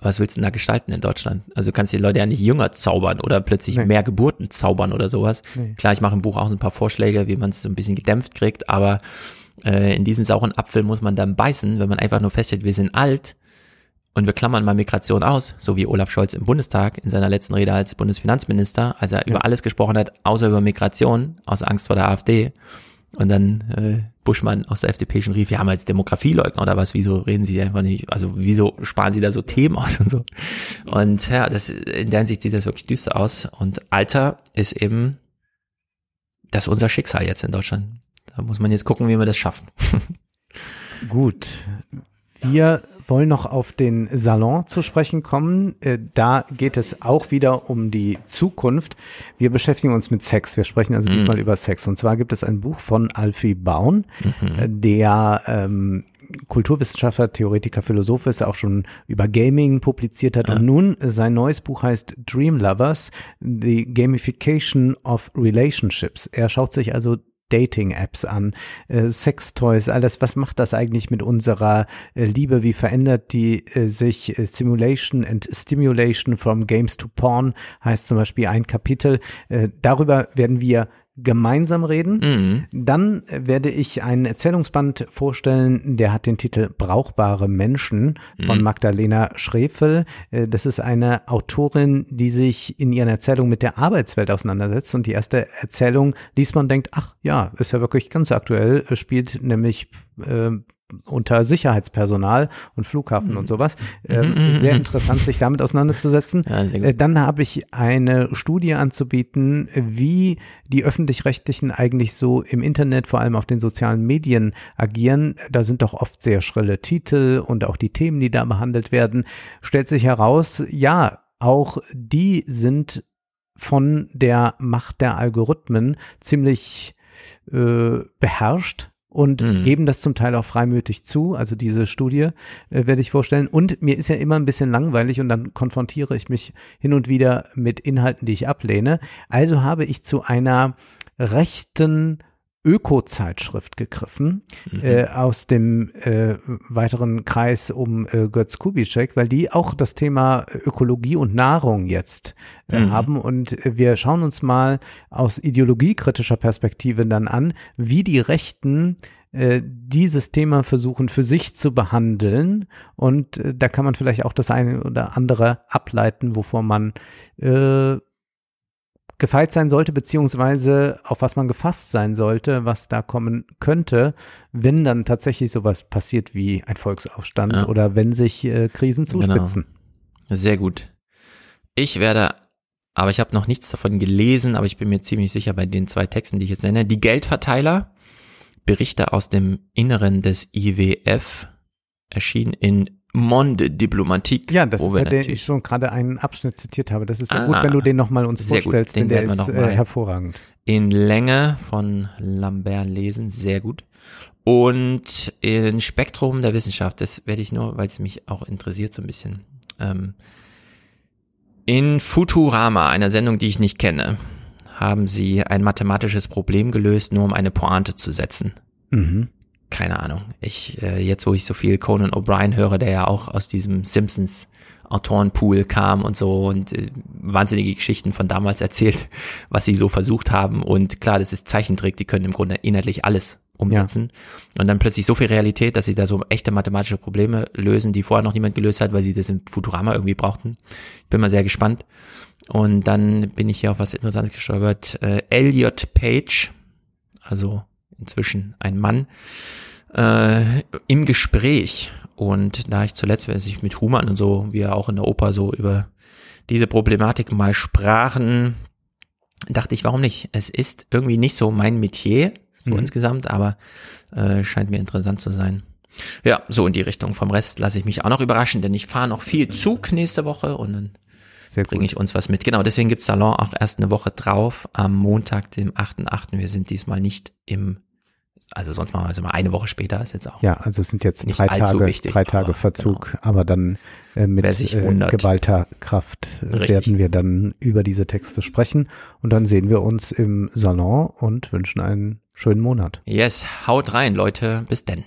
was willst du denn da gestalten in Deutschland? Also du kannst die Leute ja nicht jünger zaubern oder plötzlich Nee. mehr Geburten zaubern oder sowas. Nee. Klar, ich mache im Buch auch so ein paar Vorschläge, wie man es so ein bisschen gedämpft kriegt, aber äh, in diesen sauren Apfel muss man dann beißen, wenn man einfach nur feststellt, wir sind alt und wir klammern mal Migration aus, so wie Olaf Scholz im Bundestag in seiner letzten Rede als Bundesfinanzminister, als er über alles gesprochen hat, außer über Migration, aus Angst vor der AfD. Und dann äh, Buschmann aus der FDP schon rief, wir haben jetzt Demografieleugner oder was, wieso reden sie einfach nicht, also wieso sparen sie da so Themen aus und so. Und ja, das in der Hinsicht sieht das wirklich düster aus. Und Alter ist eben das ist unser Schicksal jetzt in Deutschland. Da muss man jetzt gucken, wie wir das schaffen. Gut. Wir wollen noch auf den Salon zu sprechen kommen. Äh, Da geht es auch wieder um die Zukunft. Wir beschäftigen uns mit Sex. Wir sprechen also Mhm. diesmal über Sex. Und zwar gibt es ein Buch von Alfie Baun, äh, der ähm, Kulturwissenschaftler, Theoretiker, Philosoph ist, auch schon über Gaming publiziert hat. Und nun äh, sein neues Buch heißt Dream Lovers, The Gamification of Relationships. Er schaut sich also Dating-Apps an, äh, Sextoys, alles. Was macht das eigentlich mit unserer äh, Liebe? Wie verändert die äh, sich? Äh, Simulation and Stimulation from Games to Porn heißt zum Beispiel ein Kapitel. Äh, darüber werden wir gemeinsam reden. Mhm. Dann werde ich einen Erzählungsband vorstellen, der hat den Titel Brauchbare Menschen von Mhm. Magdalena Schrefel. Äh, Das ist eine Autorin, die sich in ihren Erzählungen mit der Arbeitswelt auseinandersetzt. Und die erste Erzählung liest man denkt, ach ja, ist ja wirklich ganz aktuell, spielt nämlich äh, unter Sicherheitspersonal und Flughafen und sowas. Ähm, Mhm. Sehr interessant, sich damit auseinanderzusetzen. Ja. Äh, Dann habe ich eine Studie anzubieten, wie die öffentlich-rechtlichen eigentlich so im Internet, vor allem auf den sozialen Medien agieren. Da sind doch oft sehr schrille Titel und auch die Themen, die da behandelt werden. Stellt sich heraus, ja, auch die sind von der Macht der Algorithmen ziemlich äh, beherrscht und Mhm. geben das zum Teil auch freimütig zu. Also diese Studie äh, werde ich vorstellen. Und mir ist ja immer ein bisschen langweilig und dann konfrontiere ich mich hin und wieder mit Inhalten, die ich ablehne. Also habe ich zu einer rechten Öko-Zeitschrift gegriffen Mhm. äh, aus dem äh, weiteren Kreis um äh, Götz Kubitschek, weil die auch das Thema Ökologie und Nahrung jetzt äh, Mhm. haben und äh, wir schauen uns mal aus ideologiekritischer Perspektive dann an, wie die Rechten äh, dieses Thema versuchen für sich zu behandeln und äh, da kann man vielleicht auch das eine oder andere ableiten, wovor man äh, gefeit sein sollte, beziehungsweise auf was man gefasst sein sollte, was da kommen könnte, wenn dann tatsächlich sowas passiert wie ein Volksaufstand Ja. oder wenn sich äh, Krisen zuspitzen. Genau. Sehr gut. Ich werde, aber ich habe noch nichts davon gelesen, aber ich bin mir ziemlich sicher bei den zwei Texten, die ich jetzt nenne. Die Geldverteiler, Berichte aus dem Inneren des IWF, erschienen in Monde Diplomatique. Ja, das ist wir ja der, ich schon gerade einen Abschnitt zitiert habe. Das ist ja Ah, gut, wenn du den nochmal uns gut, vorstellst, den denn der ist noch äh, hervorragend. in Länge von Lambert lesen, sehr gut. Und in Spektrum der Wissenschaft, das werde ich nur, weil es mich auch interessiert so ein bisschen. Ähm, in Futurama, einer Sendung, die ich nicht kenne, haben sie ein mathematisches Problem gelöst, nur um eine Pointe zu setzen. Mhm. Keine Ahnung. Ich, äh, jetzt wo ich so viel Conan O'Brien höre, der ja auch aus diesem Simpsons Autorenpool kam und so und äh, wahnsinnige Geschichten von damals erzählt, was sie so versucht haben. Und klar, das ist Zeichentrick, die können im Grunde inhaltlich alles umsetzen. Und dann plötzlich so viel Realität, dass sie da so echte mathematische Probleme lösen, die vorher noch niemand gelöst hat, weil sie das im Futurama irgendwie brauchten. Ich bin mal sehr gespannt. Und dann bin ich hier auf was Interessantes gestolpert. Äh, Elliot Page, also inzwischen ein Mann, äh, im Gespräch. Und da ich zuletzt, wenn sich mit Human und so, wir auch in der Oper so über diese Problematik mal sprachen, dachte ich, warum nicht? Es ist irgendwie nicht so mein Metier, so Mhm. insgesamt, aber äh, scheint mir interessant zu sein. Ja, so in die Richtung. Vom Rest lasse ich mich auch noch überraschen, denn ich fahre noch viel Zug nächste Woche und dann bringe ich uns was mit. Genau, deswegen gibt's Salon auch erst eine Woche drauf, am Montag, dem 8.8. Wir sind diesmal nicht im, also sonst machen wir es immer eine Woche später, ist jetzt auch. Ja, also es sind jetzt Nicht drei Tage, wichtig, drei Tage aber Verzug, aber dann äh, mit äh, geballter Kraft äh, Richtig. werden wir dann über diese Texte sprechen und dann sehen wir uns im Salon und wünschen einen schönen Monat. Yes, haut rein, Leute. Bis denn.